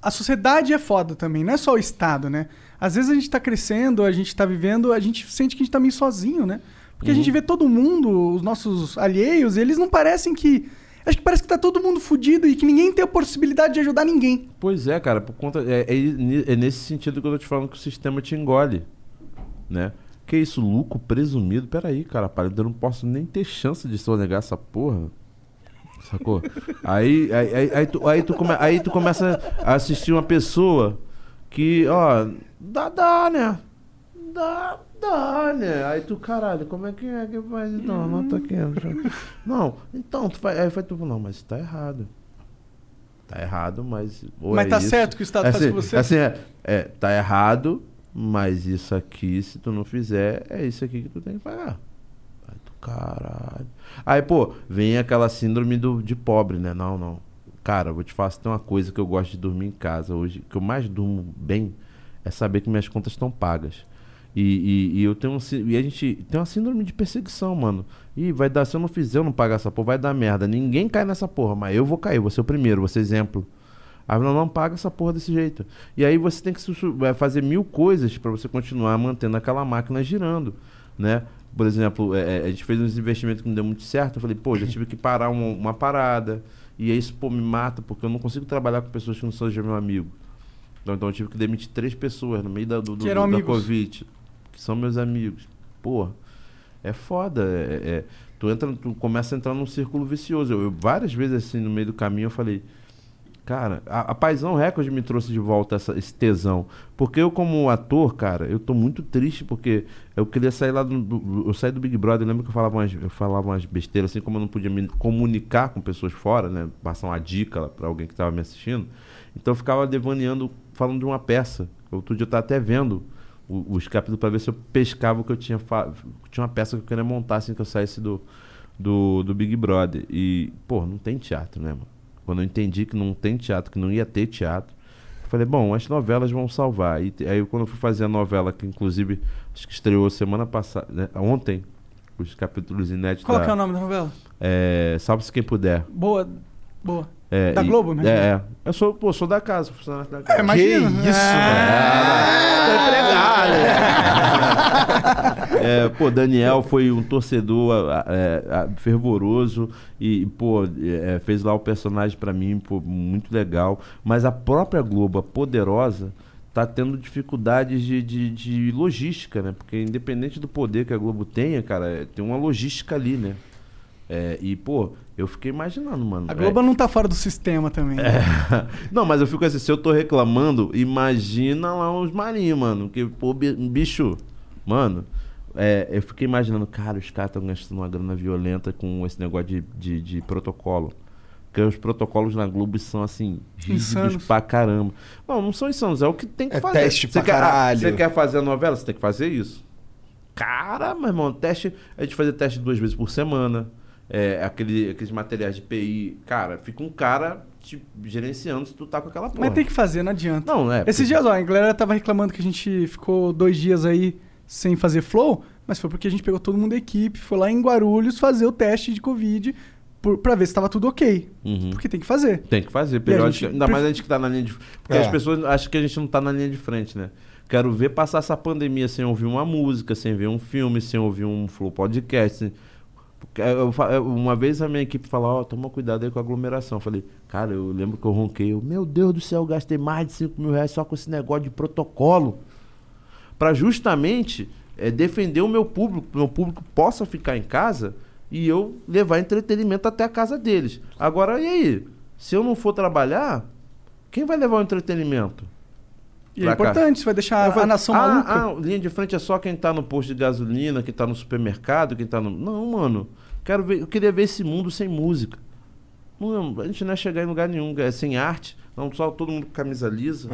a sociedade é foda também, não é só o Estado, né? Às vezes a gente tá crescendo, a gente tá vivendo, a gente sente que a gente tá meio sozinho, né? Porque a gente vê todo mundo, os nossos alheios, eles não parecem que. Acho que parece que tá todo mundo fudido e que ninguém tem a possibilidade de ajudar ninguém. Pois é, cara, por conta. É, é, é nesse sentido que eu tô te falando que o sistema te engole. Né? Que isso, lucro presumido? Peraí, cara, para, eu não posso nem ter chance de sonegar essa porra. Sacou? Aí, aí, aí, aí tu, aí, tu come, aí tu começa a assistir uma pessoa que, ó, dá, dá, né? Dá, dá, né? Aí tu, caralho, como é que é que faz então? Anota aqui. Não, então, tu faz. Aí foi tu, não, mas tá errado. Tá errado, mas. Mas é tá isso- certo que o Estado faz assim, com você? Assim, é, é, tá errado, mas isso aqui, se tu não fizer, é isso aqui que tu tem que pagar. Aí tu, caralho. Aí, pô, vem aquela síndrome do, de pobre, né? Não, não. Cara, vou te falar, se tem uma coisa que eu gosto de dormir em casa hoje, que eu mais durmo bem, é saber que minhas contas estão pagas. E, e, e eu tenho um, e a gente tem uma síndrome de perseguição, mano. E vai dar, se eu não fizer, eu não pagar essa porra, vai dar merda. Ninguém cai nessa porra, mas eu vou cair, vou ser o primeiro, vou ser exemplo. Aí não, não paga essa porra desse jeito. E aí você tem que vai fazer mil coisas pra você continuar mantendo aquela máquina girando, né? Por exemplo, é, é, a gente fez uns investimentos que não deu muito certo. Eu falei, pô, já tive que parar uma, uma parada. E isso, pô, me mata, porque eu não consigo trabalhar com pessoas que não sejam meu amigo. Então, então eu tive que demitir três pessoas no meio da, do, do- eram da. Covid, que são meus amigos. Pô, é foda. É, é- tu, entra, tu começa a entrar num círculo vicioso. Eu, eu várias vezes, assim, no meio do caminho, eu falei. Cara, a, a Paisão Record me trouxe de volta essa- esse tesão. Porque eu, como ator, cara, eu tô muito triste porque eu queria sair lá do. do- eu saí do Big Brother, lembra que eu falava umas, eu falava umas besteiras, assim como eu não podia me comunicar com pessoas fora, né? Passar uma dica para alguém que tava me assistindo. Então eu ficava devaneando, falando de uma peça. Outro dia eu tava até vendo o- os capítulos para ver se eu pescava o que eu tinha. Tinha uma peça que eu queria montar assim que eu saísse do, do, do Big Brother. E, pô, não tem teatro, né, mano? Quando eu entendi que não tem teatro, que não ia ter teatro, eu falei, bom, as novelas vão salvar. E aí quando eu fui fazer a novela, que inclusive acho que estreou semana passada, né, ontem, os capítulos inéditos Qual da, que é o nome da novela? é, Salve-se quem puder. Boa. Boa. É, Da Globo, né? É, é. Eu sou, pô, sou da casa, funcionário da casa. É, imagina. Que isso, É, pô, Daniel foi um torcedor é, fervoroso e, pô, é, fez lá o personagem pra mim, pô, muito legal. Mas a própria Globo, a poderosa, tá tendo dificuldades de, de, de logística, né? Porque independente do poder que a Globo tenha, cara, é, tem uma logística ali, né? É, e, pô, eu fiquei imaginando, mano. A é, Globo não tá fora do sistema também. né? não, mas eu fico assim, se eu tô reclamando, imagina lá os marinhos, mano. Que, pô, bi- bicho, mano, é, eu fiquei imaginando, cara, os caras estão gastando uma grana violenta com esse negócio de, de, de protocolo. Porque os protocolos na Globo são assim, rígidos Insanos. pra caramba. Não, não são insanos, é o que tem que É fazer. teste Você pra quer, caralho. Você quer fazer a novela? Você tem que fazer isso. Cara, meu irmão, teste. A gente fazia teste duas vezes por semana. É, aquele, aqueles materiais de PI. Cara, fica um cara te gerenciando se tu tá com aquela porra. Mas tem que fazer, não adianta. Não, é. Esses dias, ó, a galera tava reclamando que a gente ficou dois dias aí sem fazer flow, mas foi porque a gente pegou todo mundo da equipe, foi lá em Guarulhos fazer o teste de Covid por, pra ver se tava tudo ok. Uhum. Porque tem que fazer. Tem que fazer, periódico. Ainda mais a gente que tá na linha de. Porque É. as pessoas acham que a gente não tá na linha de frente, né? Quero ver passar essa pandemia sem ouvir uma música, sem ver um filme, sem ouvir um flow podcast. sem- Porque fa- eu- uma vez a minha equipe falou, ó, toma cuidado aí com a aglomeração. Eu falei, cara, eu lembro que eu ronquei. Eu, Meu Deus do céu, gastei mais de 5 mil reais só com esse negócio de protocolo. Pra justamente eh, defender o meu público, meu público possa ficar em casa e eu levar entretenimento até a casa deles. Agora, e aí? Se eu não for trabalhar, quem vai levar o entretenimento? E é cá. importante, você vai deixar Eu a nação ah, maluca. Ah, linha de frente é só quem tá no posto de gasolina, quem tá no supermercado, quem tá no. Não, mano. Quero ver, eu queria ver esse mundo sem música. Não, a gente não é chegar em lugar nenhum, é sem arte. Não, só todo mundo com camisa lisa.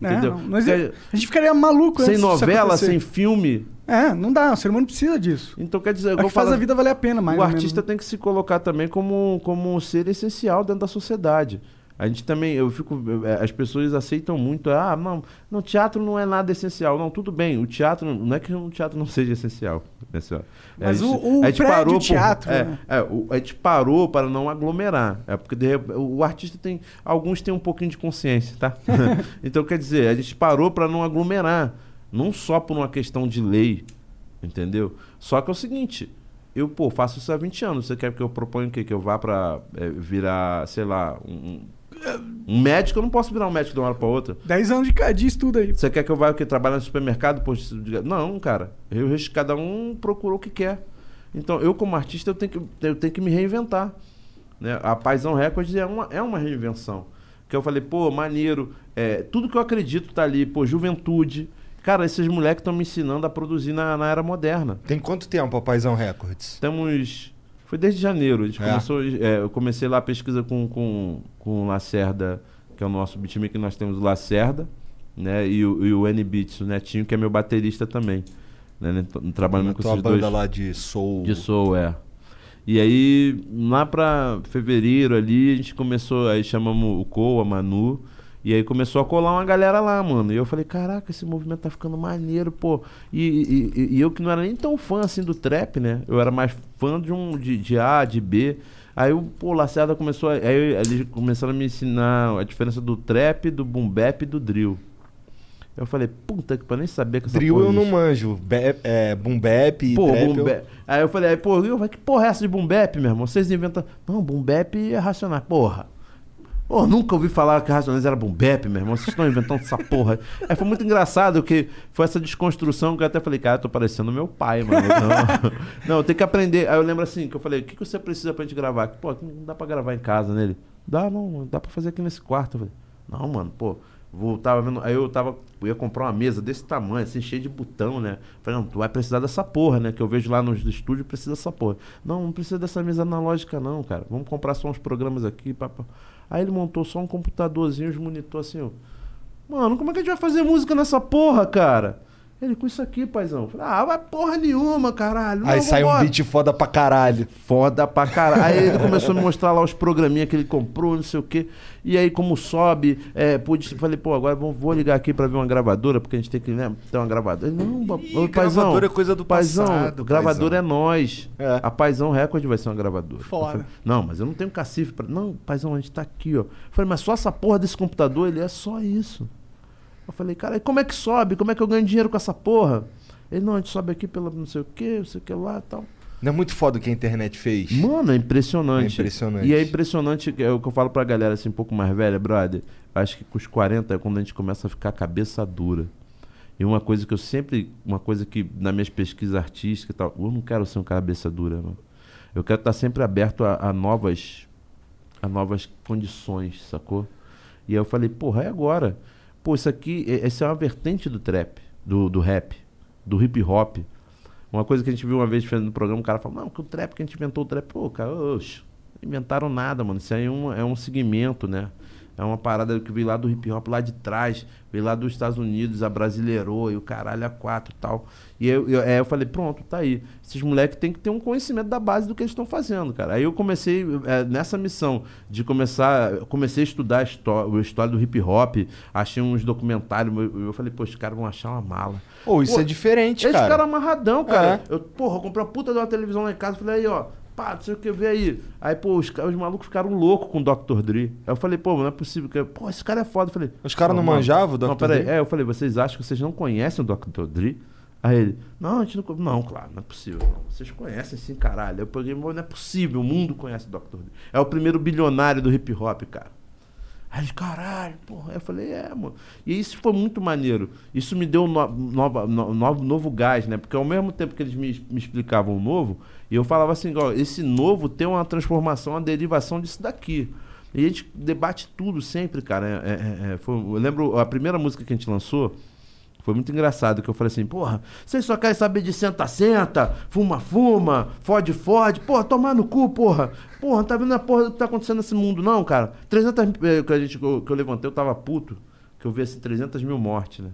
É, Entendeu? não, não a gente ficaria maluco sem novela, sem filme. É, não dá, o ser humano precisa disso. Então quer dizer, É que faz a vida valer a pena, mais o artista tem que se colocar também como, como um ser essencial dentro da sociedade. A gente também, eu fico, é, as pessoas aceitam muito, ah, não, não, teatro não é nada essencial. Não, tudo bem, o teatro, não é que o teatro não seja essencial. né, senhor? Mas gente- o- o a gente parou por- teatro, é, né? é, o- a gente parou para não aglomerar. É porque de rep- o artista tem, alguns têm um pouquinho de consciência, tá? então quer dizer, a gente parou para não aglomerar, não só por uma questão de lei, entendeu? Só que é o seguinte, eu, pô, faço isso há 20 anos. Você quer que eu proponha o quê? Que eu vá pra é, virar, sei lá, um, um médico? Eu não posso virar um médico de uma hora pra outra. 10 anos de, de estudo aí. Você quer que eu vá o quê? trabalhar no supermercado? posto de- Não, cara. Eu, cada um procurou o que quer. Então, eu como artista, eu tenho que, eu tenho que me reinventar. Né? A Paisão Records é uma, é uma reinvenção. Que eu falei, pô, maneiro. é, tudo que eu acredito tá ali. Pô, juventude. Cara, esses moleques estão me ensinando a produzir na, na era moderna. Tem quanto tempo a Paisão Records? Estamos. Foi desde janeiro. A gente É. começou. é, eu comecei lá a pesquisa com, com, com o Lacerda, que é o nosso beatmaker, que nós temos o Lacerda, né? E o, e o N-Beats, o Netinho, que é meu baterista também. Né? né, Trabalhando com esses banda dois. lá de soul. De soul, é. E aí, lá pra fevereiro ali, a gente começou, aí chamamos o Cole, a Manu, e aí começou a colar uma galera lá, mano. E eu falei, caraca, esse movimento tá ficando maneiro, pô. E, e- e- eu que não era nem tão fã assim do trap, né? Eu era mais fã de um de, de A, de B. Aí o pô, o Lacerda começou, a, aí eles começaram a me ensinar a diferença do trap, do boom bap e do drill. Eu falei, puta que eu nem sabia que essa Drill eu não manjo. Be é, boom bap e Pô, trap eu-. Aí eu falei, aí, pô, eu que porra é essa de boom bap, meu irmão? Vocês inventam. Não, boom bap é racionais. Porra. Pô, nunca ouvi falar que Racionais era boom bap, meu irmão. Vocês estão inventando essa porra. Aí foi muito engraçado que foi essa desconstrução que eu até falei, cara, eu tô parecendo meu pai, mano. Não, não tenho que aprender. Aí eu lembro assim, que eu falei, o que, você precisa pra gente gravar? Pô, não dá pra gravar em casa nele. Dá, não, dá pra fazer aqui nesse quarto. Eu falei, não, mano, pô. Vou, tava vendo, aí eu tava, eu ia comprar uma mesa desse tamanho, assim, cheia de botão, né? Falei, não, tu vai precisar dessa porra, né? Que eu vejo lá nos estúdios, precisa dessa porra. Não, não precisa dessa mesa analógica, não, cara. Vamos comprar só uns programas aqui, papá. Aí ele montou só um computadorzinho, os monitor assim, ó. Mano, como é que a gente vai fazer música nessa porra, cara? Ele, com isso aqui, paizão. Falei, ah, vai porra nenhuma, caralho. Aí sai um beat foda pra caralho. Foda pra caralho. Aí ele começou a me mostrar lá os programinha que ele comprou, não sei o quê. E aí, como sobe, é, pude, falei, pô, agora vou, vou ligar aqui pra ver uma gravadora, porque a gente tem que né, ter uma gravadora. Ele, não, Ih, paizão, gravadora é coisa do paizão, passado, Gravadora paizão. é nós. É. A Paizão Record vai ser uma gravadora. Fora. falei, não, mas eu não tenho cacife pra. Não, paizão, a gente tá aqui, ó. Eu falei, mas só essa porra desse computador, ele é só isso. Eu falei, cara, e como é que sobe? Como é que eu ganho dinheiro com essa porra? Ele, não, a gente sobe aqui pela não sei o que, não sei o que lá e tal. Não é muito foda o que a internet fez? Mano, é impressionante. É impressionante. E é impressionante, é o que eu falo pra galera assim, um pouco mais velha, brother. Acho que com os 40 é quando a gente começa a ficar cabeça dura. E uma coisa que eu sempre, uma coisa que nas minhas pesquisas artísticas e tal, eu não quero ser um cabeça dura, mano. Eu quero estar sempre aberto a, a novas a novas condições, sacou? E aí eu falei, porra, é agora. Pô, isso aqui, essa é uma vertente do trap, do, do rap, do hip hop. Uma coisa que a gente viu uma vez no programa, o cara falou, não, que o trap, que a gente inventou o trap. Pô, cara, oxe, inventaram nada, mano. Isso aí é um, é um segmento, né? É uma parada que veio lá do hip hop lá de trás, veio lá dos Estados Unidos, a brasileirou e o caralho a quatro e tal. E eu, eu, aí eu falei, pronto, tá aí. Esses moleques têm que ter um conhecimento da base do que eles estão fazendo, cara. Aí eu comecei é, nessa missão de começar, eu comecei a estudar a histó- a história do hip hop, achei uns documentários, eu, eu falei, pô, os caras vão achar uma mala. Pô, isso Pô, é diferente, Eles cara. ficaram amarradão, cara. É. Eu, porra, eu comprei uma puta de uma televisão lá em casa. Falei, aí, ó, pá, não sei o que, vê aí. Aí, pô, os, os malucos ficaram loucos com o Dr. Dre. Aí eu falei, pô, não é possível. Que... Pô, esse cara é foda. Eu falei, Os caras não mano, manjavam o Não, Dr. peraí. Dre? É, eu falei, vocês acham que vocês não conhecem o Dr. Dre? Aí ele, não, a gente não. Não, claro, não é possível. não. Vocês conhecem sim, caralho. Eu peguei, "Mas não é possível, o mundo conhece o Dr. Dre. É o primeiro bilionário do hip hop, cara. Aí eles, caralho, porra. Aí eu falei, é, mano. E isso foi muito maneiro. Isso me deu no, nova, no- novo, novo gás, né? Porque ao mesmo tempo que eles me, me explicavam o novo, e eu falava assim, ó, esse novo tem uma transformação, uma derivação disso daqui. E a gente debate tudo sempre, cara. É- é- é, foi- eu lembro a primeira música que a gente lançou. Foi muito engraçado que eu falei assim, porra, vocês só querem saber de senta-senta, fuma-fuma, fode-fode, porra, tomar no cu, porra. Porra, tá vendo a porra do que tá acontecendo nesse mundo, não, cara? 300 eh, que, a gente, que eu levantei, eu tava puto, que eu vi assim, 300 mil mortes, né?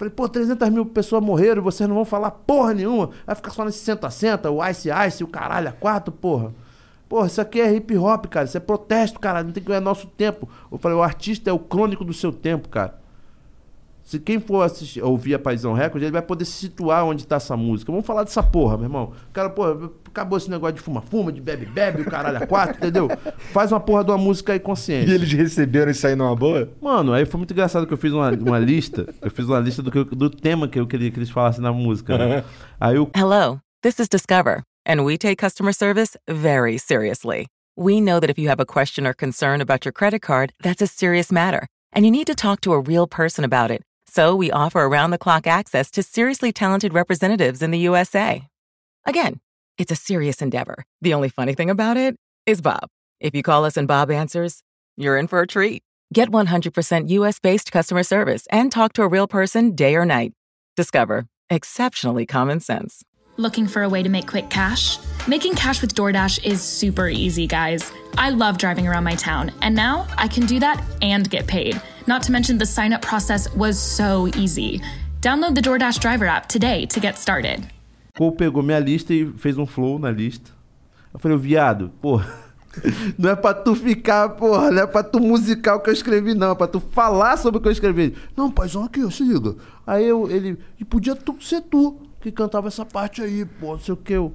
Falei, pô, 300 mil pessoas morreram vocês não vão falar porra nenhuma. Vai ficar só nesse senta-senta, o Ice Ice, o caralho, a quatro, porra. Porra, isso aqui é hip hop, cara. Isso é protesto, cara. Não tem que ganhar nosso tempo. Eu falei, o artista é o crônico do seu tempo, cara. Se quem for assistir, ouvir a Paisão Record, ele vai poder se situar onde tá essa música. Vamos falar dessa porra, meu irmão. Cara, porra, acabou esse negócio de fuma-fuma, de bebe-bebe, o caralho a quatro, entendeu? Faz uma porra de uma música aí consciente. E eles receberam isso aí numa boa? Mano, aí foi muito engraçado que eu fiz uma, uma lista. Eu fiz uma lista do, que eu- do tema que eu queria que eles falassem na música. Né? Aí o Hello, this is Discover, and we take customer service very seriously. We know that if you have a question or concern about your credit card, that's a serious matter, and you need to talk to a real person about it. So we offer around the clock access to seriously talented representatives in the USA. Again, it's a serious endeavor. The only funny thing about it is Bob. If you call us and Bob answers, you're in for a treat. Get 100% US based customer service and talk to a real person day or night. Discover exceptionally common sense. Looking for a way to make quick cash? Making cash with DoorDash is super easy, guys. I love driving around my town, and now I can do that and get paid. Not to mention, the sign up process was so easy. Download the DoorDash driver app today to get started. Cole pegou minha lista e fez um flow na lista. Eu falei, viado, porra. Não é pra tu ficar, porra, não é pra tu musicar o que eu escrevi, não. É pra tu falar sobre o que eu escrevi. Não, paizão, aqui, se liga. Aí eu, ele, e podia tu, ser tu que cantava essa parte aí, pô, não sei o que. Eu,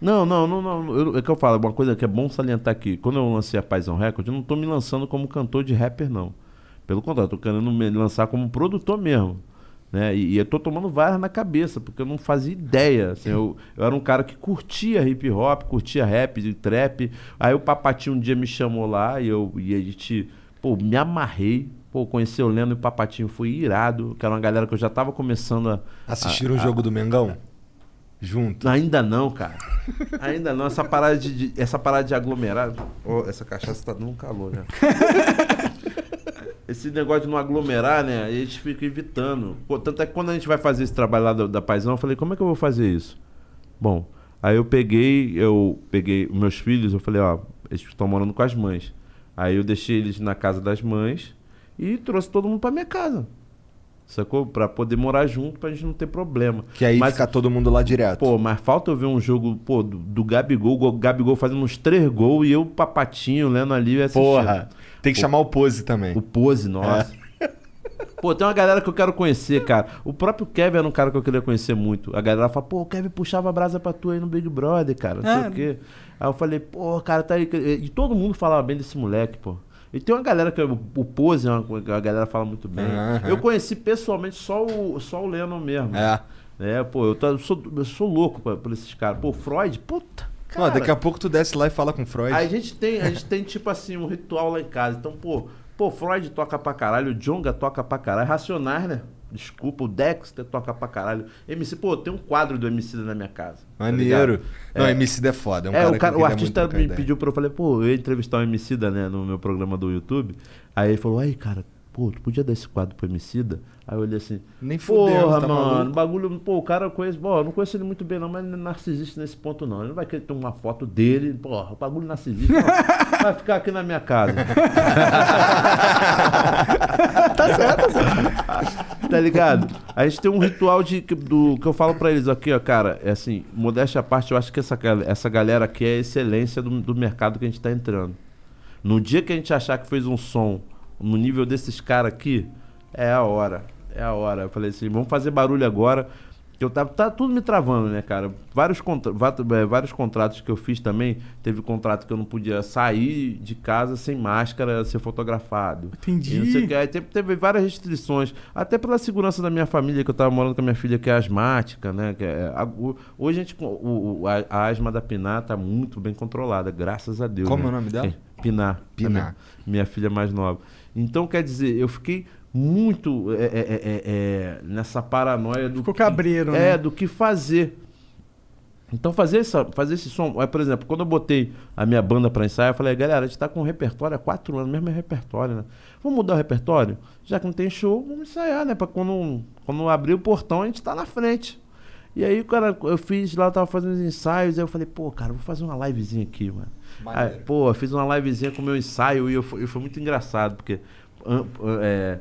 não, não, não, não. Eu, é que eu falo, uma coisa que é bom salientar aqui. Quando eu lancei a Paizão Record, eu não tô me lançando como cantor de rapper, não. Pelo contrário, eu tô querendo me lançar como produtor mesmo. Né? E, e eu tô tomando várias na cabeça, porque eu não fazia ideia. Assim, eu, eu era um cara que curtia hip hop, curtia rap, trap. Aí o Papatinho um dia me chamou lá e, eu, e a gente, pô, me amarrei. Pô, conhecer o Leno e o Papatinho foi irado, que era uma galera que eu já tava começando a. Assistiram a- o jogo do Mengão? Junto. Ainda não, cara. Ainda não. Essa parada de, de- essa parada de aglomerar. Ô, essa cachaça tá dando um calor, né? Esse negócio de não aglomerar, né? A gente fica evitando. Pô, tanto é que quando a gente vai fazer esse trabalho lá da, da Paisão, eu falei, como é que eu vou fazer isso? Bom, aí eu peguei, eu peguei meus filhos, eu falei, ó, eles estão morando com as mães. Aí eu deixei eles na casa das mães e trouxe todo mundo pra minha casa. Sacou? Pra poder morar junto, pra gente não ter problema. Que aí Mas- fica todo mundo lá direto. Pô, mas falta eu ver um jogo, pô, do, do Gabigol, o Gabigol fazendo uns três gols e eu, papatinho, lendo ali assistindo. Porra. Tem que Pô. chamar o Pose também. O Pose, nossa. Pô, tem uma galera que eu quero conhecer, cara. O próprio Kevin era um cara que eu queria conhecer muito. A galera fala, pô, o Kevin puxava a brasa pra tu aí no Big Brother, cara. Não sei É. o quê. Aí eu falei, pô, cara, tá aí. E todo mundo falava bem desse moleque, pô. E tem uma galera que. O Pose, é uma, a galera fala muito bem. Aham. Eu conheci pessoalmente só o, só o Lennon mesmo. É. É, pô, eu, tô- eu sou, eu sou louco pra- por esses caras. Pô, Freud, puta. Cara, daqui a pouco tu desce lá e fala com o Freud. a gente tem, a gente tem tipo assim um ritual lá em casa. Então, pô, pô, Freud toca pra caralho, o Jonga toca pra caralho, Racionais, né? Desculpa, o Dexter toca pra caralho. MC, pô, tem um quadro do MC na minha casa. tá Maneiro. ligado? não, É. MC é foda. É, um É, cara o, cara, o artista me ideia. pediu pra eu falei, pô, eu ia entrevistar o Emicida, né, no meu programa do YouTube. Aí ele falou, aí, cara, pô, tu podia dar esse quadro pro Emicida? Aí eu olhei assim, Nem fudendo, porra, tá mano, maluco? bagulho, pô, o cara pô, eu não conheço ele muito bem não, mas ele não é narcisista nesse ponto não. Ele não vai querer ter uma foto dele, porra, o bagulho narcisista, não, vai ficar aqui na minha casa. Tá certo. tá ligado? A gente tem um ritual de, do, que eu falo pra eles aqui, ó, cara, é assim, modéstia à parte, eu acho que essa, essa galera aqui é a excelência do, do mercado que a gente tá entrando. No dia que a gente achar que fez um som no nível desses caras aqui, é a hora. É a hora. Eu falei assim, vamos fazer barulho agora. Que eu tava, tá tudo me travando, né, cara? Vários, contra, eh, vários contratos que eu fiz também. Teve contrato que eu não podia sair de casa sem máscara, ser fotografado. Entendi. E não sei o que. Aí teve, teve várias restrições. Até pela segurança da minha família, que eu tava morando com a minha filha que é asmática, né? Que é, a- hoje a gente. O, a, a asma da Pinar tá muito bem controlada, graças a Deus. Como né? é o nome dela? Pinar. Pinar. Minha, minha filha mais nova. Então, quer dizer, eu fiquei muito é, é, é, é, é, nessa paranoia do. Ficou que- cabreiro, É, né? do que fazer. Então fazer, essa, fazer esse som, é, por exemplo, quando eu botei a minha banda pra ensaiar, eu falei, galera, a gente tá com um repertório há quatro anos, mesmo é repertório, né? Vamos mudar o repertório? Já que não tem show, vamos ensaiar, né? Pra quando, quando abrir o portão, a gente tá na frente. E aí, cara, eu fiz lá, eu tava fazendo os ensaios, aí eu falei, pô, cara, vou fazer uma livezinha aqui, mano. Aí, pô, eu fiz uma livezinha com o meu ensaio e eu, foi muito engraçado, porque an- é,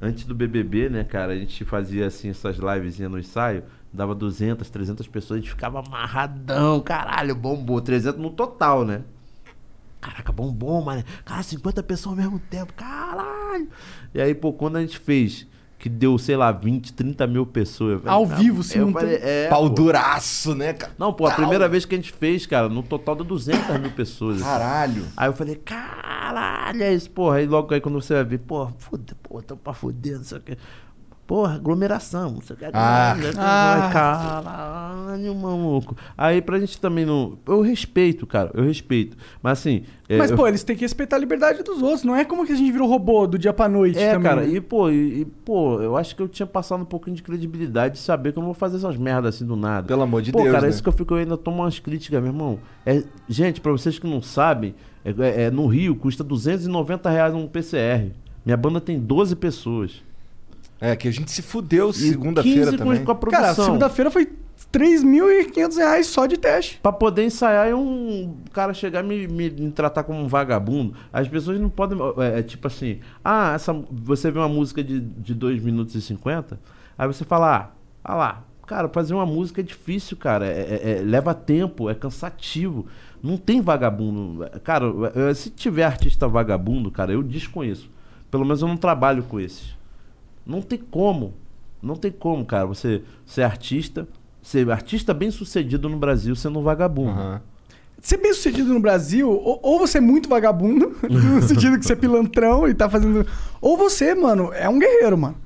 antes do BBB, né, cara, a gente fazia assim essas livezinhas no ensaio, dava 200, 300 pessoas, a gente ficava amarradão, caralho, bombou, 300 no total, né? Caraca, bombom, mano. Cara, 50 pessoas ao mesmo tempo, caralho. E aí, pô, quando a gente fez, que deu, sei lá, 20, 30 mil pessoas. falei, Ao "Ah, vivo, eu simultâneo. falei, é, Pau pô. duraço, né, cara? Não, pô, a primeira vez que a gente fez, cara, no total deu 200 mil pessoas. assim. Caralho. Aí eu falei, caralho, é isso, porra. Aí logo aí quando você vai ver, porra, foda, porra, tamo pra foder, não sei o que. Porra, aglomeração, não sei o que. Ah. né? Ah. Caralho, maluco. Aí pra gente também não. Eu respeito, cara, eu respeito. Mas assim. é, Mas, eu- pô, eles têm que respeitar a liberdade dos outros. Não é como que a gente virou robô do dia pra noite É, também. cara, né? e pô, e, e, pô, eu acho que eu tinha passado um pouquinho de credibilidade de saber que eu não vou fazer essas merdas assim do nada. Pelo amor de pô, Deus, cara, né? isso que eu fico, eu ainda tomo umas críticas, meu irmão. É, gente, pra vocês que não sabem, é, é- é, no Rio custa 290 reais um PCR. Minha banda tem 12 pessoas. É, que a gente se fudeu segunda-feira 15 com- também. com a Cara, produção. segunda-feira foi 3.500 reais só de teste. Pra poder ensaiar e um cara chegar e me, me, me tratar como um vagabundo. As pessoas não podem. É, é tipo assim, ah, essa, você vê uma música de, de 2 minutos e 50, aí você fala, ah, ah lá, cara, fazer uma música é difícil, cara. é- é- é- leva tempo, é cansativo. Não tem vagabundo. Cara, é, se tiver artista vagabundo, cara, eu desconheço. Pelo menos eu não trabalho com esses. Não tem como. Não tem como, cara, você ser artista, ser artista bem sucedido no Brasil sendo um vagabundo. Aham. Ser bem sucedido no Brasil, ou, ou você é muito vagabundo, no sentido que você é pilantrão e tá fazendo. Ou você, mano, é um guerreiro, mano.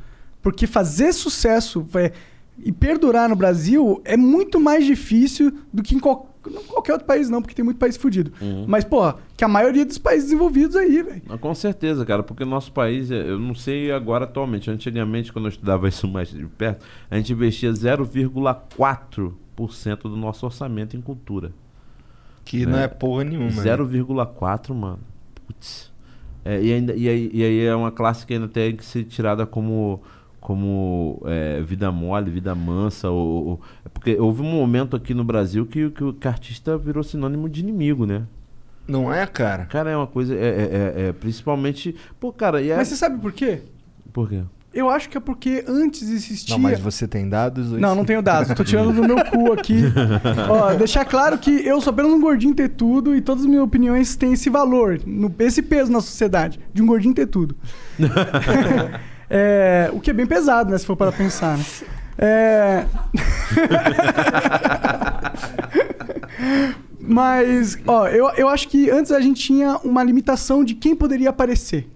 Porque fazer sucesso é, e perdurar no Brasil é muito mais difícil do que em qual- não qualquer outro país, não, porque tem muito país fudido. Uhum. Mas, pô, que a maioria dos países desenvolvidos aí, velho. Com certeza, cara, porque o nosso país, é- eu não sei agora atualmente, antigamente, quando eu estudava isso mais de perto, a gente investia 0,4% do nosso orçamento em cultura. Que não é porra nenhuma. né? 0,4, mano. Putz. É, e, ainda, e, aí, e aí é uma classe que ainda tem que ser tirada como, como é, vida mole, vida mansa. Ou, ou- é porque houve um momento aqui no Brasil que, que o que artista virou sinônimo de inimigo, né? Não é, cara? Cara, é uma coisa. É, é- é- é principalmente. Pô, cara, e é. Mas você sabe por quê? Por quê? Eu acho que é porque antes existia. Não, mas você tem dados? ou Não, não tenho dados. Tô tirando do meu cu aqui. Ó, deixar claro que eu sou apenas um gordinho ter tudo e todas as minhas opiniões têm esse valor, no- esse peso na sociedade, de um gordinho ter tudo. É, o que é bem pesado, né? Se for para pensar, né? É... Mas, ó, eu, eu acho que antes a gente tinha uma limitação de quem poderia aparecer.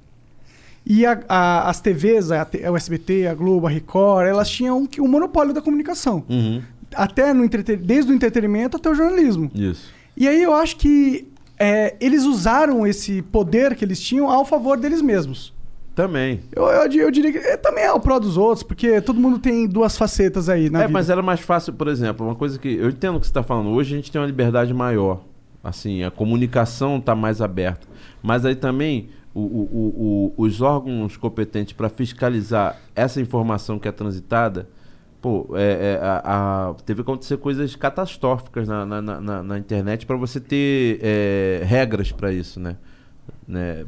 E a- a- as TVs, a, o SBT, a Globo, a Record, elas tinham o monopólio da comunicação. Uhum. Até no entrete- desde o entretenimento até o jornalismo. Isso. E aí eu acho que é, eles usaram esse poder que eles tinham ao favor deles mesmos. Também. Eu, eu, eu diria que é, também é o pró dos outros, porque todo mundo tem duas facetas aí na é, vida. mas era mais fácil, por exemplo, uma coisa que. Eu entendo o que você está falando. Hoje a gente tem uma liberdade maior. Assim, a comunicação está mais aberta. Mas aí também o- o- o- os órgãos competentes para fiscalizar essa informação que é transitada. Pô, é, é, a- a- teve que acontecer coisas catastróficas na, na, na- na- na internet para você ter é, regras para isso, né? né?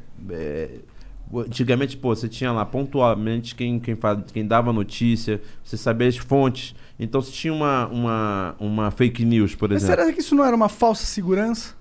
É, Antigamente, pô, você tinha lá pontualmente quem, quem, quem dava notícia, você sabia as fontes. Então, se tinha uma, uma, uma fake news, por Mas exemplo. será que isso não era uma falsa segurança?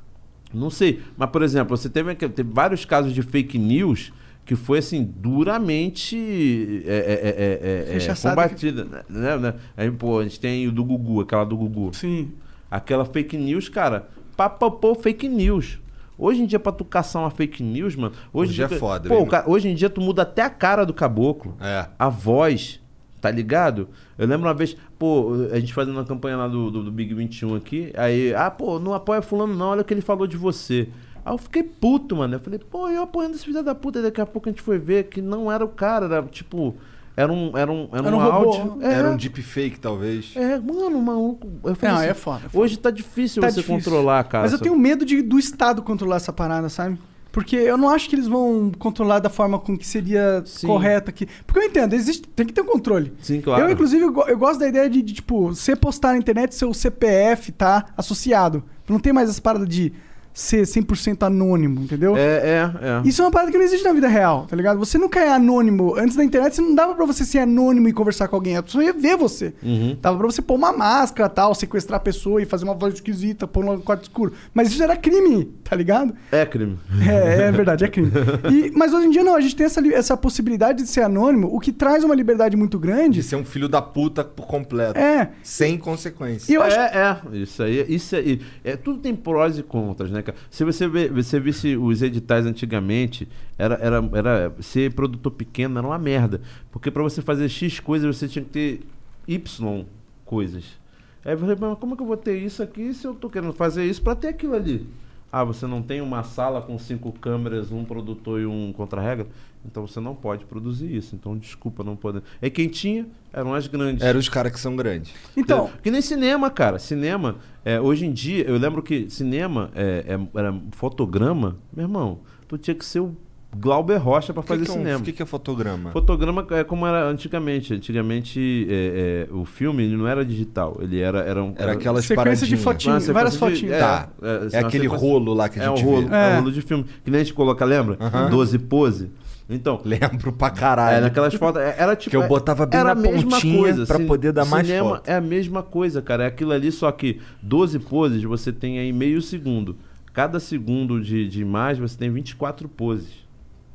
Não sei, mas por exemplo, você teve, teve vários casos de fake news que foi assim duramente é, é, é, é, é, combatida, né, né? Aí, pô, a gente tem o do Gugu, aquela do Gugu. Sim. Aquela fake news, cara, papapô fake news. Hoje em dia, pra tu caçar uma fake news, mano. Hoje, Hoje é tu- foda, Pô, viu, o ca- hoje em dia tu muda até a cara do caboclo. É. A voz, tá ligado? Eu lembro uma vez, pô, a gente fazendo uma campanha lá do, do, do Big 21 aqui. Aí, ah, pô, não apoia fulano não, olha o que ele falou de você. Aí eu fiquei puto, mano. Eu falei, pô, eu apoiando esse filho da puta. E daqui a pouco a gente foi ver que não era o cara, era tipo. Era um, era um, era Era um, um robô. áudio. É, Era um deepfake, talvez. é, mano, maluco. Eu falei Não, assim, é foda, é foda. Hoje tá difícil Tá você difícil. controlar, cara. Mas eu tenho medo de, do Estado controlar essa parada, sabe? Porque eu não acho que eles vão controlar da forma com que seria Sim. correta aqui. Porque eu entendo, existe, tem que ter um controle. Sim, claro. Eu, inclusive, eu, eu gosto da ideia de, de, tipo, você postar na internet, seu CPF tá associado. Não tem mais essa parada de ser 100% anônimo, entendeu? É, é, é. Isso é uma parada que não existe na vida real, tá ligado? Você nunca é anônimo. Antes da internet, você não dava pra você ser anônimo e conversar com alguém. A pessoa ia ver você. Uhum. Dava pra você pôr uma máscara tal, sequestrar a pessoa e fazer uma voz esquisita, pôr no quarto escuro. Mas isso era crime, tá ligado? É crime. É, é verdade, é crime. E- mas hoje em dia não, a gente tem essa, essa possibilidade de ser anônimo, o que traz uma liberdade muito grande. De ser um filho da puta por completo. É. Sem consequência. Eu acho É, é, isso aí, isso aí. É, tudo tem prós e contras, né, cara? Se você vê, você visse os editais antigamente, era, era, era ser produtor pequeno era uma merda. Porque pra você fazer X coisas, você tinha que ter Y coisas. Aí falei, mas como é que eu vou ter isso aqui se eu tô querendo fazer isso pra ter aquilo ali? Ah, você não tem uma sala com cinco câmeras, um produtor e um contra-regra? Então você não pode produzir isso. Então, desculpa, não pode. É quem tinha eram as grandes. Eram os caras que são grandes. Então, Que nem cinema, cara. Cinema, é, hoje em dia, eu lembro que cinema é, é- era fotograma, meu irmão, tu tinha que ser o Glauber Rocha pra O que fazer que é um- cinema. O que, que é fotograma? Fotograma é como era antigamente. Antigamente, é, é, o filme ele não era digital, ele era. Era, um, Era aquelas sequência de sequência várias de- fotinhas. Tá. é, É, aquele sequência- rolo lá que a É gente rolo, vê. é. É. o rolo de filme. Que nem a gente coloca, lembra? Aham. 12 pose. Então, Lembro pra caralho. é, naquelas fotos. é, Era tipo. Que eu botava bem era na pontinha pra Cin- poder dar mais foto. É a mesma coisa, cara. É aquilo ali, só que 12 poses você tem aí meio segundo. Cada segundo de, de imagem você tem 24 poses,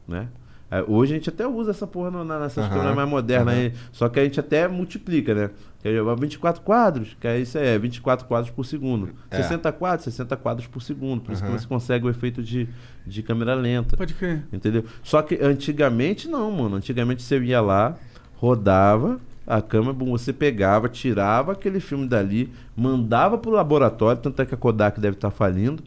né? É, hoje a gente até usa essa porra na- nessas câmeras mais modernas aham. aí. Só que a gente até multiplica, né? Que aí, 24 quadros, que é isso aí, é 24 quadros por segundo. É. 60 quadros, 60 quadros por segundo. Por isso que você consegue o efeito de, de câmera lenta. pode crer. Entendeu? Só que antigamente não, mano. Antigamente você ia lá, rodava a câmera, você pegava, tirava aquele filme dali, mandava pro laboratório, tanto é que a Kodak deve estar falindo.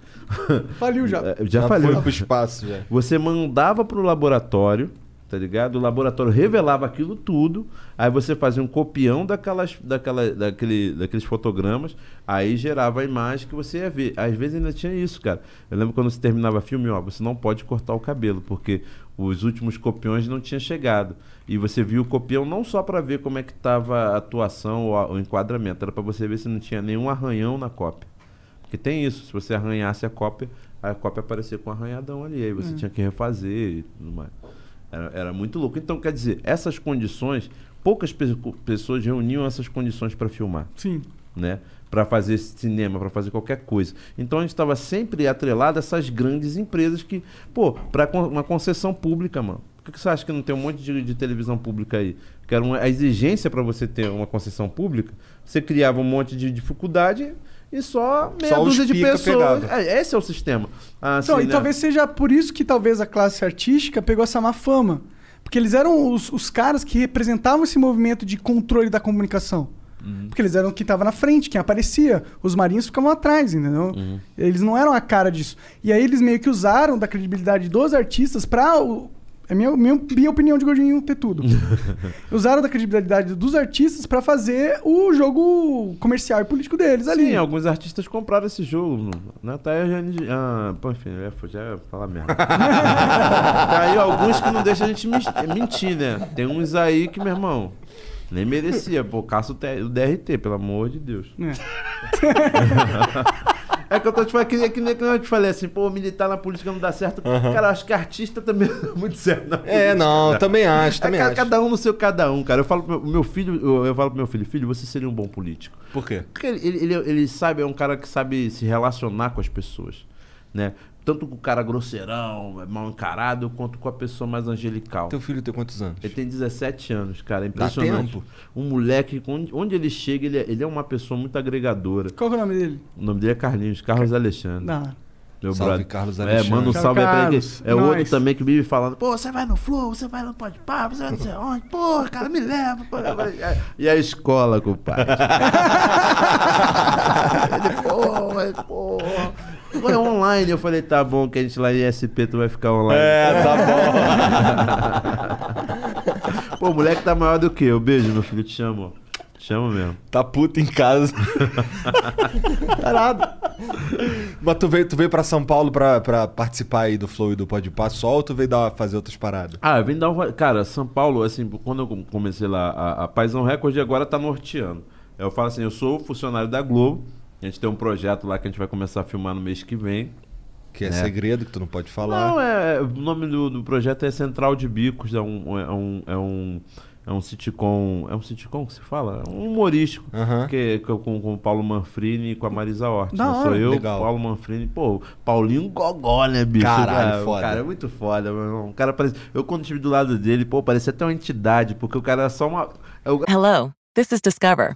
Faliu já. É, já, faliu. foi pro espaço já. Você mandava pro laboratório, tá ligado? O laboratório revelava aquilo tudo, aí você fazia um copião daquelas, daquela, daquele, daqueles fotogramas, aí gerava a imagem que você ia ver. Às vezes ainda tinha isso, cara. Eu lembro quando você terminava filme, ó, você não pode cortar o cabelo, porque os últimos copiões não tinham chegado. E você viu o copião não só para ver como é que estava a atuação ou o enquadramento, era para você ver se não tinha nenhum arranhão na cópia. Porque tem isso, se você arranhasse a cópia, a cópia aparecia com um arranhadão ali, aí você tinha que refazer e tudo mais. Era, era muito louco. Então, quer dizer, essas condições, poucas pe- pessoas reuniam essas condições para filmar Sim. né? Para fazer cinema, para fazer qualquer coisa. Então a gente estava sempre atrelado a essas grandes empresas que, pô, para uma concessão pública, mano. Por que que você acha que não tem um monte de, de televisão pública aí? Que era uma, a exigência para você ter uma concessão pública, você criava um monte de dificuldade e só meia Só dúzia de pessoas. É, esse é o sistema. Ah, Então, assim, e né? talvez seja por isso que talvez a classe artística pegou essa má fama. Porque eles eram os, os caras que representavam esse movimento de controle da comunicação. Uhum. Porque eles eram o que estava na frente, quem aparecia. Os marinhos ficavam atrás, entendeu? Uhum. Eles não eram a cara disso. E aí eles meio que usaram da credibilidade dos artistas pra. É minha, minha, minha opinião de Gordinho ter tudo. usaram da credibilidade dos artistas pra fazer o jogo comercial e político deles ali. Sim, alguns artistas compraram esse jogo. Né? Tá aí a gente. Ah, pô, enfim, eu ia, já ia falar merda. tá aí alguns que não deixam a gente mentir, né? Tem uns aí que, meu irmão, nem merecia. Pô, caça o, o DRT, pelo amor de Deus. É que eu tô te falando, que, nem- que que eu te falei assim, pô, militar na política não dá certo. Cara, eu acho que artista também não dá muito certo. É, não, cara. também acho, É também ca- acho. cada um no seu cada um, cara. Eu falo pro meu, meu filho, eu, eu falo pro meu filho, filho, você seria um bom político. Por quê? Porque ele, ele, ele, ele sabe, é um cara que sabe se relacionar com as pessoas, né? Tanto com o cara grosseirão, mal encarado, quanto com a pessoa mais angelical. Teu filho tem quantos anos? Ele tem 17 anos, cara, é impressionante. tempo. Um moleque, onde, ele chega, ele é, ele é uma pessoa muito agregadora. Qual que é o nome dele? O nome dele é Carlinhos, Carlos Alexandre. Não. Meu Salve, brother. Carlos É, Alexandre. manda um salve aí pra ele. Carlos. É outro Nós. também que vive falando, pô, você vai no Flow, você vai no Pode Pá, você vai não sei onde, pô, cara, me leva. Pô. E a escola, compadre? ele, pô, ele, pô. É online. Eu falei, tá bom, que a gente lá em SP tu vai ficar online. É, tá bom. Pô, o moleque tá maior do que eu. Beijo, meu filho, te chamo. Te chamo mesmo. tá puto em casa. Parado. Mas tu veio, tu veio pra São Paulo pra, pra participar aí do Flow e do Pode Pá só ou tu veio dar, fazer outras paradas? Ah, eu vim dar um. Cara, São Paulo, assim, quando eu comecei lá, a, a Paisão Record agora tá norteando. Eu falo assim, eu sou funcionário da Globo. A gente tem um projeto lá que a gente vai começar a filmar no mês que vem. Que é, É. segredo que tu não pode falar. Não, é. O nome do, do projeto é Central de Bicos, é um. É um, é um é um sitcom. É um sitcom que se fala? É um humorístico. Aham. Que, que é com, com o Paulo Manfrini e com a Marisa Hort. Da né? Sou eu, Legal. Paulo Manfrini. Pô, Paulinho Gogó, né, bicho? Caralho, Cara, foda. Cara é muito foda, meu irmão. O cara parece. Eu, quando estive do lado dele, pô, parecia até uma entidade, porque o cara é só uma. É o, Hello, this is Discover,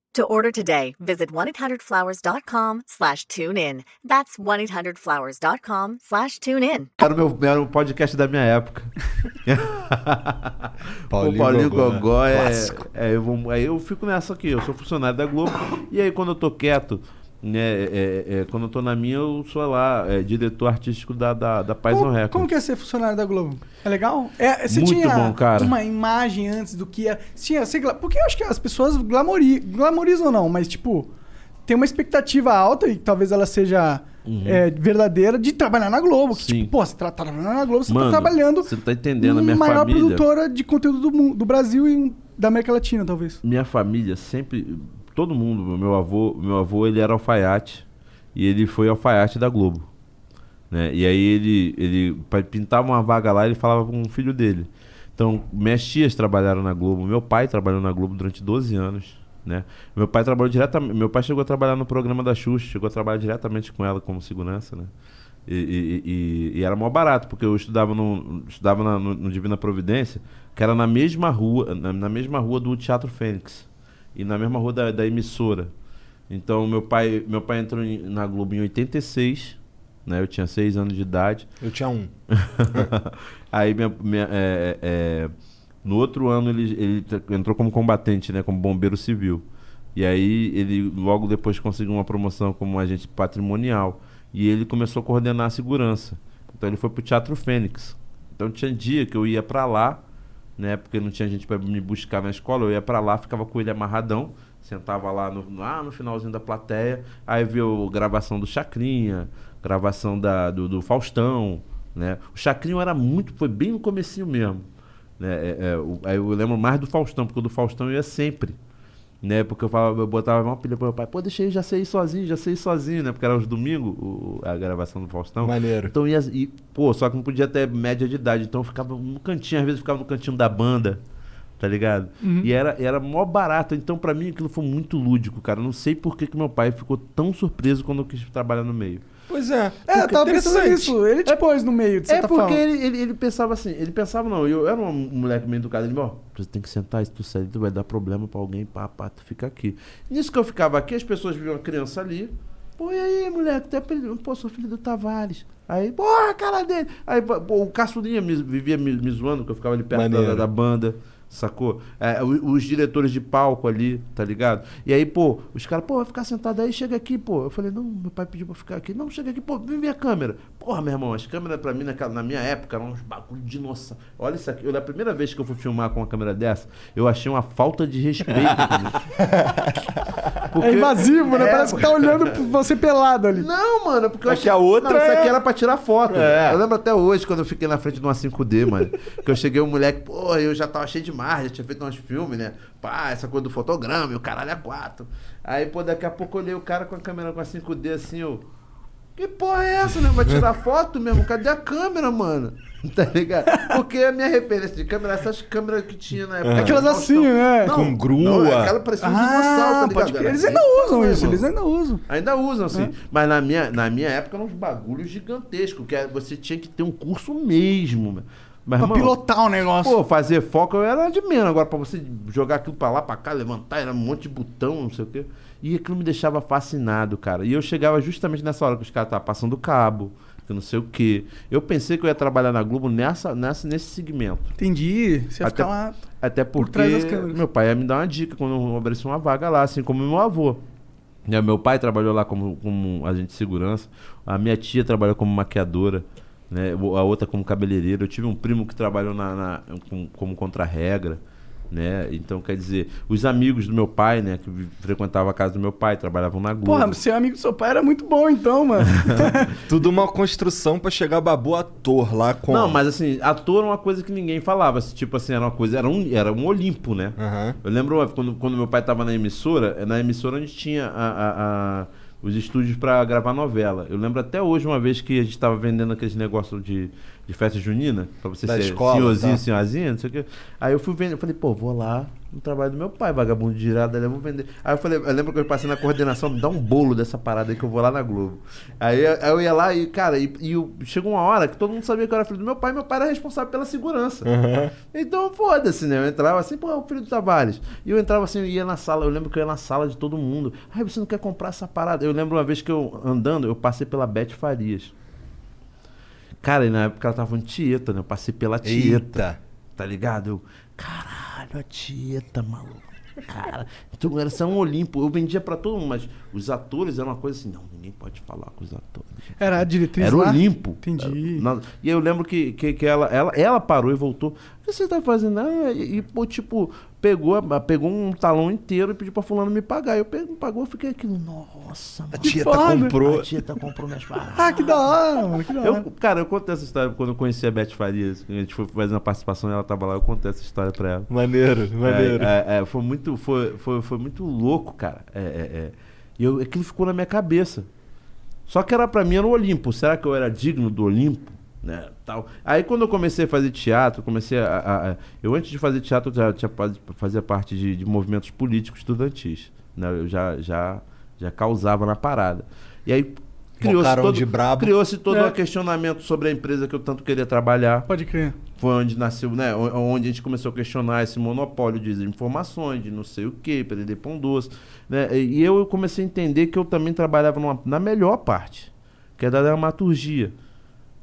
To order today, visit 1-800-Flowers.com slash tune in. That's 1-800-Flowers.com slash tune in. Era o, meu, era o podcast da minha época. Paulinho o Paulinho Gogó, Gogó, né? é. Clássico. é eu vou, aí eu fico nessa aqui, eu sou funcionário da Globo. e aí quando eu tô quieto, né, é, é, quando eu tô na minha, eu sou lá, é, diretor artístico da, da, da Paz on Como, Record. como que é ser funcionário da Globo? É legal? É, você Muito tinha bom, cara. uma imagem antes do que é. Tinha, sei porque eu acho que as pessoas glamori, glamorizam não, mas tipo, tem uma expectativa alta e talvez ela seja é, verdadeira de trabalhar na Globo. Que, tipo, pô, você tá trabalhando na Globo, você Mano, tá trabalhando Você não tá entendendo, a minha maior família. produtora de conteúdo do, mundo, do Brasil e da América Latina, talvez. minha família sempre todo mundo meu avô meu avô ele era alfaiate e ele foi alfaiate da Globo né? E aí ele ele pintava uma vaga lá ele falava com o filho dele. Então minhas tias trabalharam na Globo meu pai trabalhou na Globo durante 12 anos né? Meu pai trabalhou diretamente meu pai chegou a trabalhar no programa da Xuxa chegou a trabalhar diretamente com ela como segurança né? E, e- e- e era mó barato, porque eu estudava no, estudava na- no, no Divina Providência, que era na mesma rua, na, na mesma rua do Teatro Fênix. E na mesma rua da, da emissora. Então meu pai, meu pai entrou em- na Globo em 86, né? Eu tinha 6 anos de idade. Eu tinha um. Aí minha, minha- é, é, no outro ano ele, ele entrou como combatente, né? Como bombeiro civil. E aí ele logo depois conseguiu uma promoção como agente patrimonial. E ele começou a coordenar a segurança. Então ele foi pro Teatro Fênix. Então tinha dia que eu ia pra lá, né? Porque não tinha gente para me buscar na escola. Eu ia pra lá, ficava com ele amarradão, sentava lá no, lá no finalzinho da plateia, aí viu gravação do Chacrinha, gravação da, do, do Faustão, né? O Chacrinho era muito, foi bem no comecinho mesmo. Né? É, é, o- aí eu lembro mais do Faustão, porque o do Faustão eu ia sempre. Né? Porque eu falava, eu botava uma pilha pro meu pai, pô, deixa aí, já sei ir sozinho, já sei ir sozinho, né? Porque era os domingos, o- a gravação do Faustão. Maneiro. Então ia. E, pô, só que não podia ter média de idade. Então eu ficava no cantinho, às vezes eu ficava no cantinho da banda. Tá ligado? E era, era mó barato. Então, pra mim, aquilo foi muito lúdico, cara. Eu não sei por que, que meu pai ficou tão surpreso quando eu quis trabalhar no meio. Pois é. É, eu Porque tava pensando nisso. Ele te pôs no meio, de É certa porque forma. ele, ele, ele pensava assim, ele pensava, não, eu era um moleque meio educado, ele, ó, você tem que sentar, se tu sair, tu vai dar problema pra alguém, pá, pá, tu fica aqui. Nisso que eu ficava aqui, as pessoas viam a criança ali, pô, e aí, moleque, tu é apelido? Pô, sou filho do Tavares. Aí, porra, a cara dele. Aí, pô, o caçulinha me- vivia me, me zoando, que eu ficava ali perto da, da banda. Sacou? É, os diretores de palco ali, tá ligado? E aí, pô, os caras, pô, vai ficar sentado aí, chega aqui, pô. Eu falei, não, meu pai pediu pra ficar aqui. Não, chega aqui, pô, vem ver a câmera. Porra, meu irmão, as câmeras pra mim, naquela, na minha época, eram uns bagulho de nossa. Olha isso aqui. Eu, a primeira vez que eu fui filmar com uma câmera dessa, eu achei uma falta de respeito. comigo. É invasivo, né? É, Parece que tá olhando pra você pelado ali. Não, mano, porque eu É que a outra Não, isso é- aqui era pra tirar foto. É. Eu lembro até hoje, quando eu fiquei na frente de uma 5D, mano. que eu cheguei, o moleque, pô, eu já tava cheio de margem, já tinha feito uns filmes, né? Pá, essa coisa do fotograma, e o caralho é quatro. Aí, pô, daqui a pouco eu olhei o cara com a câmera com a 5D assim, eu. Que porra é essa, né? Vai tirar foto mesmo? Cadê a câmera, mano? Tá ligado? Porque a minha referência de câmera, essas câmeras que tinha na época. Aquelas Faustão. assim, né? Com grua. Não, aquela parecia um dinossauro, tá Ah, ligado? pode Eles ainda usam isso, mano. eles ainda usam. Ainda usam, assim. Mas na minha, na minha época eram uns bagulhos gigantescos, que é- você tinha que ter um curso mesmo. Mas, Pra irmão, pilotar o negócio. Pô, fazer foco eu era de menos. Agora, pra você jogar aquilo pra lá, pra cá, levantar, era um monte de botão, não sei o quê. E aquilo me deixava fascinado, cara. E eu chegava justamente nessa hora que os caras estavam passando cabo, que não sei o quê. Eu pensei que eu ia trabalhar na Globo nessa, nessa, nesse segmento. Entendi. Você ia Até- ficar lá. Até Por porque câmeras. meu pai ia me dar uma dica quando eu abrisse uma vaga lá, assim como meu avô. Né, Meu pai trabalhou lá como, como agente de segurança, a minha tia trabalhou como maquiadora, né, a outra como cabeleireira. Eu tive um primo que trabalhou na, na- com- como contra-regra. Né? Então, quer dizer, os amigos do meu pai, né, que frequentavam a casa do meu pai, trabalhavam na Globo. Porra, ser amigo do seu pai era muito bom, então, mano. Tudo uma construção pra chegar babu ator lá com. Não, mas assim, ator é uma coisa que ninguém falava. assim, Tipo assim, era uma coisa, era um, era um Olimpo, né? Aham. Eu lembro quando, quando meu pai tava na emissora, na emissora onde tinha a- a- a- os estúdios pra gravar novela. Eu lembro até hoje uma vez que a gente tava vendendo aqueles negócios de, de festa junina, pra você Da ser escola, senhorzinho, tá. senhorzinha, não sei o quê. Aí eu fui vender, eu falei, pô, vou lá no trabalho do meu pai, vagabundo de girada, eu vou vender. Aí eu falei, eu lembro que eu passei na coordenação, me dá um bolo dessa parada aí que eu vou lá na Globo. Aí, eu- eu ia lá e, cara, e, e eu- chegou uma hora que todo mundo sabia que eu era filho do meu pai, meu pai era responsável pela segurança. Então, foda-se, né? Eu entrava assim, pô, é o filho do Tavares. E eu entrava assim, eu ia na sala, eu lembro que eu ia na sala de todo mundo. Ai, você não quer comprar essa parada? Eu lembro uma vez que eu, andando, eu passei pela Beth Farias. Cara, e na época ela tava em Tieta, né? Eu passei pela Tieta, Eita. tá ligado? Eu, caralho, a Tieta, maluco. Cara, então era só um Olimpo. Eu vendia pra todo mundo, mas os atores eram uma coisa assim, não, ninguém pode falar com os atores. Era a diretriz Era lá? Olimpo. Entendi. Era- na- e eu lembro que, que, que ela, ela, ela parou e voltou. O que você tá fazendo? Ah, e, e, pô, tipo, pegou, a- pegou um talão inteiro e pediu pra fulano me pagar. Eu peguei, me pagou, eu fiquei aquilo, nossa, mano. A Tieta foda. comprou. A Tieta comprou minhas paradas. Ah, que da hora, mano. Que da hora. Eu, cara, eu contei essa história quando eu conheci a Beth Farias. A gente foi fazer uma participação e ela tava lá, eu contei essa história pra ela. Maneiro, maneiro. É, é, é, foi, muito, foi, foi, foi muito louco, cara. É, é, é. E eu, aquilo ficou na minha cabeça. Só que era pra mim era o Olimpo. Será que eu era digno do Olimpo? Né, tal. Aí quando eu comecei a fazer teatro, comecei a. a- a- eu antes de fazer teatro, já tinha, faz- fazia parte de, de movimentos políticos estudantis. Né? Eu já, já, já causava na parada. E aí criou-se todo, de brabo. criou-se todo É. um questionamento sobre a empresa que eu tanto queria trabalhar Pode crer. foi onde nasceu, né? Onde a gente começou a questionar esse monopólio de informações, de não sei o que, perder pão doce. Né? E e eu comecei a entender que eu também trabalhava numa- na melhor parte, que é da dramaturgia.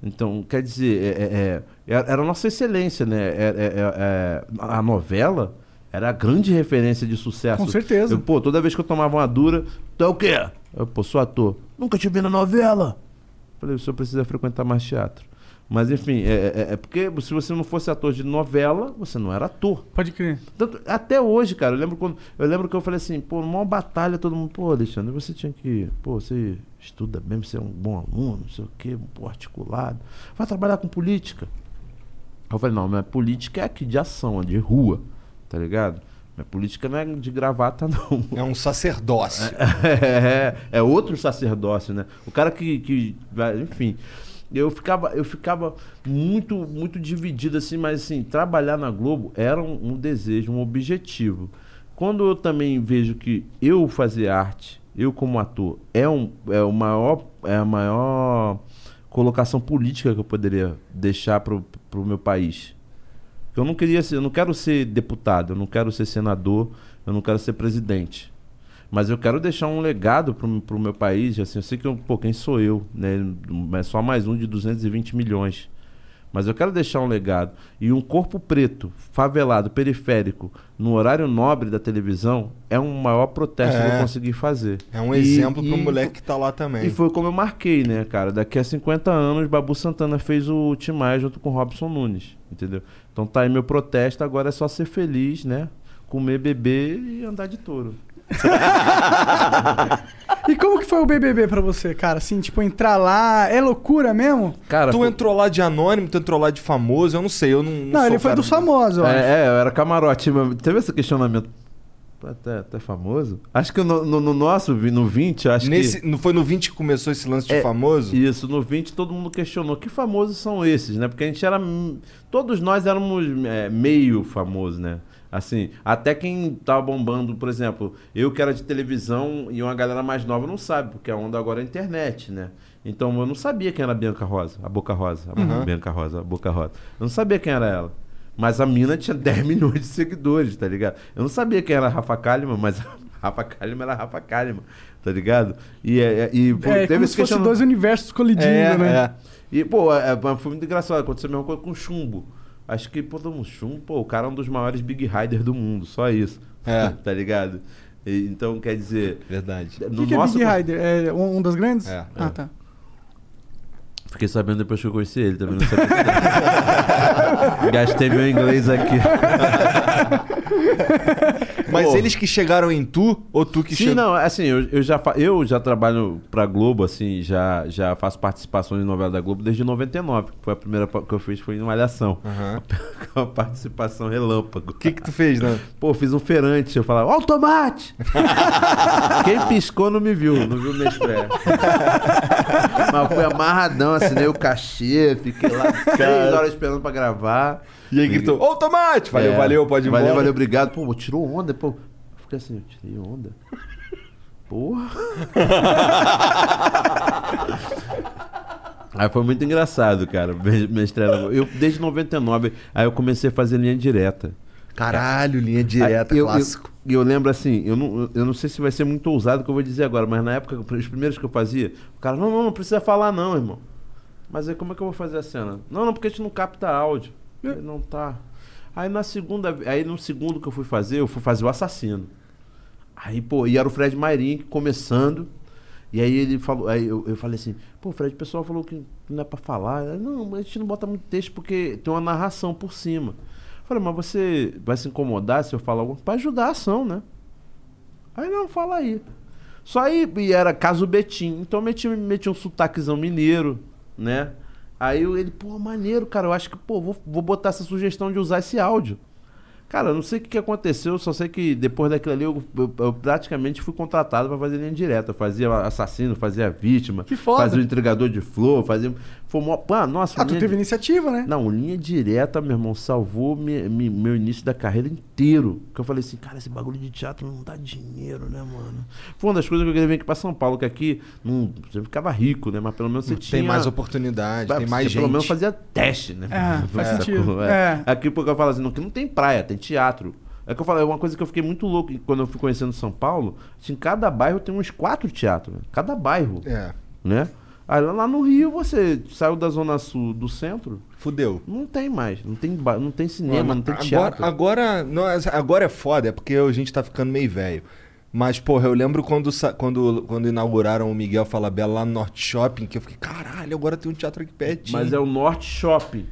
Então, quer dizer, é- é- é, era era a nossa excelência, né? É- é- é- é, a novela era a grande referência de sucesso. Com certeza. Eu, pô, toda vez que eu tomava uma dura, tu é o quê? Eu, pô, sou ator. Nunca te vi na novela. Falei, o senhor precisa frequentar mais teatro. Mas enfim, é, é- é porque se você não fosse ator de novela, você não era ator. Pode crer. Tanto- até hoje, cara, eu lembro quando. Eu lembro que eu falei assim, pô, numa batalha, todo mundo, pô, Alexandre, você tinha que. Pô, você estuda mesmo, você é um bom aluno, não sei o quê, pô, articulado. Vai trabalhar com política. Aí Eu falei, não, minha política é aqui de ação, é de rua, tá ligado? Minha política não é de gravata, não. É um sacerdócio. É, é outro sacerdócio, né? O cara que, que vai- enfim, eu ficava, eu ficava muito, muito dividido assim, mas assim, trabalhar na Globo era um, um desejo, um objetivo. Quando eu também vejo que eu fazer arte, eu como ator, é um, é o maior, é a maior colocação política que eu poderia deixar pro, pro meu país. Eu não queria ser, eu não quero ser deputado, eu não quero ser senador, eu não quero ser presidente. Mas eu quero deixar um legado pro, pro meu país, assim, eu sei que, eu, pô, quem sou eu, né? É só mais um de 220 milhões. Mas eu quero deixar um legado. E um corpo preto, favelado, periférico, no horário nobre da televisão, é um maior protesto que É. eu consegui fazer. É um E- exemplo pro e- moleque que tá lá também. e foi como eu marquei, né, cara? Daqui a 50 anos, Babu Santana fez o Tim Maia junto com o Robson Nunes, entendeu? Então tá aí meu protesto, agora é só ser feliz, né? Comer, beber e andar de touro. E como que foi o BBB pra você, cara? Assim, tipo, entrar lá, é loucura mesmo? Cara, Tu foi- entrou lá de anônimo, tu entrou lá de famoso, eu não sei, eu não. Não, Não, sou ele foi dos famosos, eu acho. É, é, eu era camarote. mas Teve esse questionamento. Até, até famoso? Acho que no, no- no nosso, vi- no 20, acho Nesse, que. não foi no 20 que começou esse lance de É, famoso? Isso, no 20 todo mundo questionou que famosos são esses, né? Porque a gente era. Todos nós éramos é, meio famosos, né? Assim, até quem tava bombando, por exemplo, eu que era de televisão e uma galera mais nova não sabe, porque a onda agora é a internet, né? Então eu não sabia quem era a Bianca Rosa, a Boca Rosa. A Bianca Rosa, a Boca Rosa. Eu não sabia quem era ela. Mas a mina tinha 10 milhões de seguidores, tá ligado? Eu não sabia quem era a Rafa Kalimann, mas a Rafa Kalimann era a Rafa Kalimann, tá ligado? E, é, é, e pô, É, como esse se fosse dois universos colidindo, É, né? é. e, pô, é, foi muito engraçado. Aconteceu a mesma coisa com o Chumbo. Acho que, pô, um Chumbo, pô, o cara é um dos maiores Big Riders do mundo, só isso. É. tá ligado? E, então, quer dizer. Verdade. O No que, que é nosso. Big Rider? É um, um das grandes? É, ah, é. tá. Fiquei sabendo depois que eu conheci ele, também não sabia. Gastei meu inglês aqui. Mas eles que chegaram em tu, ou tu que Sim, chegou? não, assim, eu, eu já, eu já trabalho pra Globo, assim, já, já faço participações em novela da Globo desde 99, que foi a primeira que eu fiz foi em Malhação. Aham. Uma participação relâmpago. O que que tu fez, né? Pô, fiz um feirante, eu falava, ó o tomate! Quem piscou não me viu, não viu minha estreia. Mas foi amarradão, assinei o cachê, fiquei lá três horas esperando pra gravar. E aí gritou, ô Tomate! Valeu, É, valeu, pode ir Valeu, embora. valeu, obrigado. Pô, tirou onda, pô. Eu fiquei assim, eu tirei onda. Porra. Aí foi muito engraçado, cara, Globo. Eu, desde 99, aí eu comecei a fazer linha direta. Caralho, linha direta, Aí eu, clássico. E eu, lembro assim, eu não, eu não sei se vai ser muito ousado o que eu vou dizer agora, mas na época, os primeiros que eu fazia, o cara, não, não, não precisa falar não, irmão. Mas aí como é que eu vou fazer a cena? Não, não, porque a gente não capta áudio. Eu falei, não tá. Aí na segunda, aí no segundo que eu fui fazer, eu fui fazer o assassino. Aí, pô, e era o Fred Mairim começando. E aí ele falou, aí eu, eu falei assim, pô, Fred, o pessoal falou que não é pra falar. Aí, não, a gente não bota muito texto porque tem uma narração por cima. Falei, mas você vai se incomodar se eu falar alguma coisa? Pra ajudar a ação, né? Aí não, fala aí. Só aí, e era caso Betim. Então eu meti, meti um sotaquezão mineiro, né? Aí eu- ele, pô, maneiro, cara. Eu acho que, pô, vou, vou botar essa sugestão de usar esse áudio. Cara, eu não sei o que, aconteceu, só sei que depois daquilo ali eu, eu- eu praticamente fui contratado pra fazer linha direta. Eu fazia assassino, fazia vítima, Que foda. fazia o entregador de flor, fazia. Foi mó... Pô, nossa, Ah, tu teve di- iniciativa, né? não, linha direta, meu irmão, salvou me- me- meu início da carreira inteiro. Que eu falei assim, cara, esse bagulho de teatro não dá dinheiro, né, mano? Foi uma das coisas que eu queria vir aqui pra São Paulo, que aqui não, você ficava rico, né? Mas pelo menos você tinha. Tem mais oportunidade, tem Você mais gente. Pelo menos fazia teste, né? É, faz sentido. É. É. Aqui porque eu falo assim, não, que não tem praia, tem teatro. É que eu falei, é uma coisa que eu fiquei muito louco e quando eu fui conhecendo São Paulo. Assim, cada bairro tem uns quatro teatros, né? cada bairro, É, né? Aí lá no Rio, você saiu da zona sul do centro, fudeu. não tem mais, não tem, não tem cinema, não tem agora, teatro. agora, não, agora é foda, é porque a gente tá ficando meio velho. Mas, porra, eu lembro quando, quando, quando inauguraram o Miguel Falabella lá no Norte Shopping, que eu fiquei, caralho, agora tem um teatro aqui pertinho. Mas é o Norte Shopping.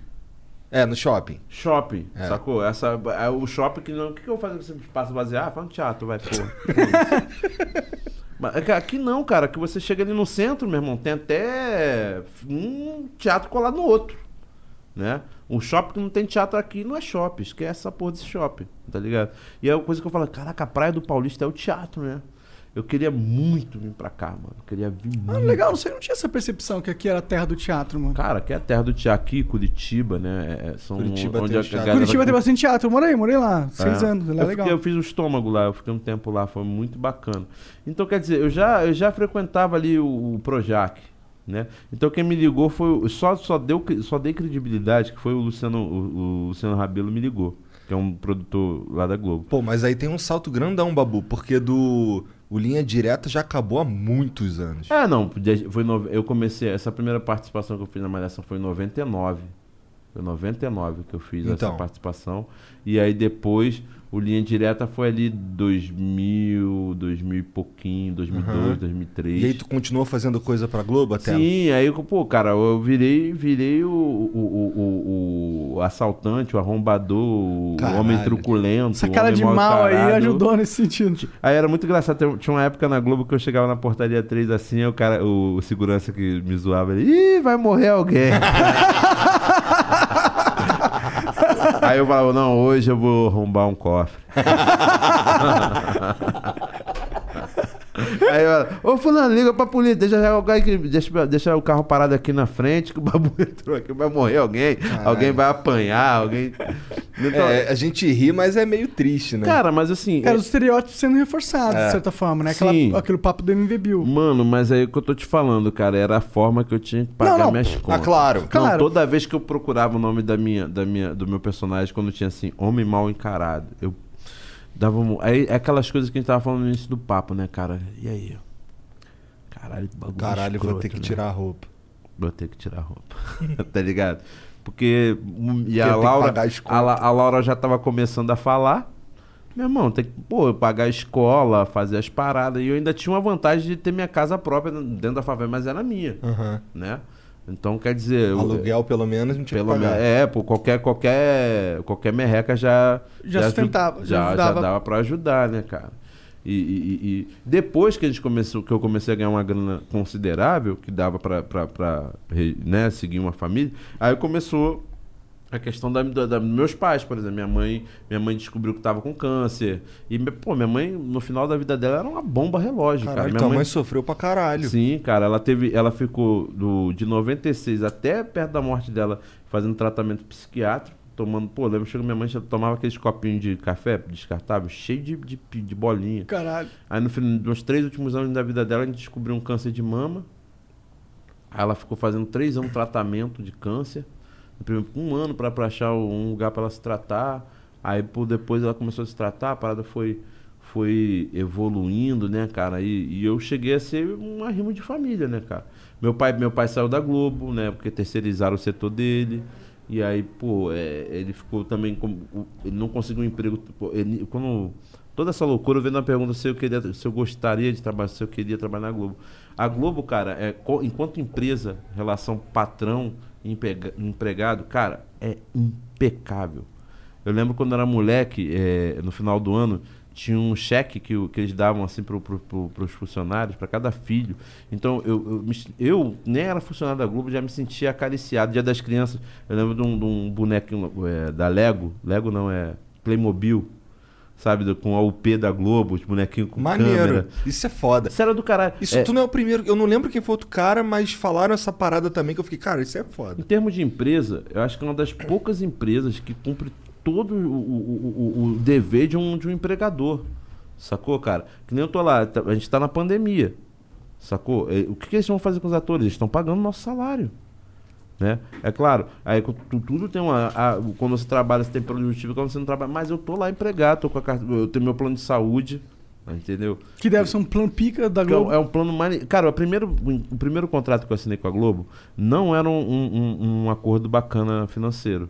É, no shopping. Shopping, É. sacou? Essa, é o shopping que não. O que, que eu vou fazer com esse espaço baseado? Ah, faz um teatro, vai, pô. É aqui não, cara, que você chega ali no centro, meu irmão, tem até um teatro colado no outro, né? Um shopping que não tem teatro aqui não é shopping, esquece essa porra desse shopping, tá ligado? E é uma coisa que eu falo, caraca, a Praia do Paulista é o teatro, né? Eu queria muito vir pra cá, mano. Eu queria vir Ah, muito. legal, não sei, não tinha essa percepção que aqui era a terra do teatro, mano. Cara, que é a terra do teatro aqui, Curitiba, né? É, são Curitiba onde tem a teatro. Curitiba tem bastante teatro, eu morei, morei lá, seis É. anos, lá é eu, legal. fiquei- eu fiz o estômago lá, eu fiquei um tempo lá, foi muito bacana. Então, quer dizer, eu já, eu já frequentava ali o, o Projac, né? Então quem me ligou foi. o- Só, só, deu, só dei credibilidade, que foi o Luciano, o, o Luciano Rabelo me ligou, que é um produtor lá da Globo. Pô, mas aí tem um salto grandão, Babu, porque do. O Linha Direta já acabou há muitos anos. É, não, foi nove- eu comecei, essa primeira participação que eu fiz na Malhação foi em 99. Foi em 99 que eu fiz Então. essa participação. E aí depois o Linha Direta foi ali 2000, 2000 e pouquinho, 2002, Aham. 2003. E aí tu continuou fazendo coisa pra Globo até? Sim, aí, eu, pô, cara, eu virei, virei o, o, o, o- o assaltante, o arrombador, o Caralho. homem truculento. Essa o cara homem de mal aí ajudou nesse sentido. Aí era muito engraçado. Tinha uma época na Globo que eu chegava na portaria 3 assim, aí o cara, o, o segurança que me zoava, ele, ih, vai morrer alguém. aí eu falava, não, hoje eu vou arrombar um cofre. Aí eu, ô fulano, liga pra polícia, deixa, o cara deixa, deixa o carro parado aqui na frente, que o babu entrou aqui, vai morrer alguém, alguém vai apanhar, alguém. Então, É, a gente ri, mas é meio triste, né? Cara, mas assim. Era os estereótipos sendo reforçados, de certa forma, né? Aquela, Sim. aquele papo do MV Bill. Mano, mas aí o que eu tô te falando, cara, era a forma que eu tinha que pagar Não, não. minhas ah, contas. claro. Não, Claro. toda vez que eu procurava o nome da minha, da minha, do meu personagem, quando tinha assim, homem mal encarado, eu dava. Aí é aquelas coisas que a gente tava falando no início do papo, né, cara? E aí? Caralho, que bagulho Caralho, vou escroto, ter que né? tirar a roupa. Vou ter que tirar a roupa. tá ligado? Porque. hum, E a Laura. A, a Laura já tava começando a falar. Meu irmão, tem que, pô, pagar a escola, fazer as paradas. E eu ainda tinha uma vantagem de ter minha casa própria dentro da favela, mas era minha, Aham. né? Então, quer dizer. eu- Aluguel, pelo menos, não tinha pelo que pagar. menos, é, pô, qualquer, qualquer, qualquer merreca já... Já aju- sustentava, já Já, já, dava pra ajudar, né, cara? E, e- e- depois que a gente começou, que eu comecei a ganhar uma grana considerável, que dava re- né, seguir uma família, aí começou a questão da, da- da- dos meus pais, por exemplo. Minha mãe, minha mãe descobriu que tava com câncer. E, pô, minha mãe, no final da vida dela, era uma bomba relógio, Caralho, cara. Minha tua mãe mãe sofreu pra caralho. Sim, cara, ela teve, ela ficou do, de 96 até perto da morte dela fazendo tratamento psiquiátrico, tomando, pô, lembro que minha mãe já tomava aqueles copinhos de café descartável, cheio de, de, de bolinha. Caralho. Aí no fim, nos três últimos anos da vida dela, a gente descobriu um câncer de mama. Aí ela ficou fazendo três anos de tratamento de câncer. Um ano pra achar um lugar pra ela se tratar. Aí por depois ela começou a se tratar, a parada foi, foi evoluindo, né, cara? E, e eu cheguei a ser um arrimo de família, né, cara? Meu pai, meu pai saiu da Globo, né? Porque terceirizaram o setor dele. E aí, pô, é, ele ficou também. Com, ele não conseguiu um emprego. ele- quando, toda essa loucura, vendo a pergunta se eu, queria, se eu gostaria de trabalhar, se eu queria trabalhar na Globo. A Globo, cara, é, enquanto empresa, relação patrão empregado, cara, é impecável. Eu lembro quando era moleque, é, no final do ano, tinha um cheque que, que eles davam assim para pro, pro, os funcionários, para cada filho. Então eu, eu, eu nem era funcionário da Globo, já me sentia acariciado. Dia das crianças, eu lembro de um, de um bonequinho é, da Lego, Lego não é Playmobil, sabe, com a UP da Globo, os bonequinhos com Maneiro. câmera. Isso é foda. Isso era do caralho. Isso É, tu não é o primeiro. Eu não lembro quem foi outro cara, mas falaram essa parada também que eu fiquei, cara, isso é foda. Em termos de empresa, eu acho que é uma das poucas empresas que cumpre todo o, o- o- o dever de um, de um empregador. Sacou, cara? Que nem eu tô lá, tá- a gente tá na pandemia. Sacou? É, O que, que eles vão fazer com os atores? Eles estão pagando nosso salário. Né? É claro, aí tudo tem uma. a- quando você trabalha, você tem plano de justiça, quando você não trabalha. Mas eu tô lá empregado, tô com a carta, eu tenho meu plano de saúde, entendeu? Que deve ser um plano pica da é um- Globo. É um plano mais. Cara, o primeiro, o primeiro contrato que eu assinei com a Globo não era um, um- um- acordo bacana financeiro.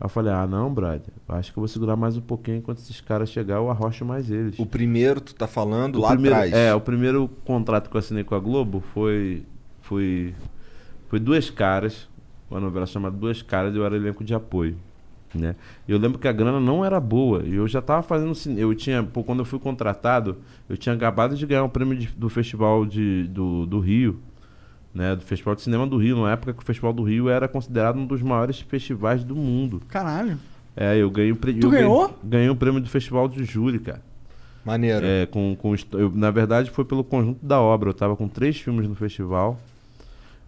Aí eu falei, ah, não, brother, eu acho que eu vou segurar mais um pouquinho enquanto esses caras chegar, eu arrocho mais eles. O primeiro, tu tá falando O lá primeiro, atrás. É, o primeiro contrato que eu assinei com a Globo foi. Foi. Foi duas caras. Uma novela chamada Duas Caras e eu era elenco de apoio. Né? E eu lembro que a grana não era boa. E eu já tava fazendo cinema. Eu tinha. Pô, quando eu fui contratado, eu tinha acabado de ganhar um prêmio de- do Festival de, do, do Rio. Né? Do Festival de Cinema do Rio, na época que o Festival do Rio era considerado um dos maiores festivais do mundo. Caralho. É, eu ganhei o prêmio. Tu ganhou? Ganhei o prêmio do Festival de Júri, cara. Maneiro. É, com, com, eu, na verdade, foi pelo conjunto da obra. Eu tava com três filmes no festival.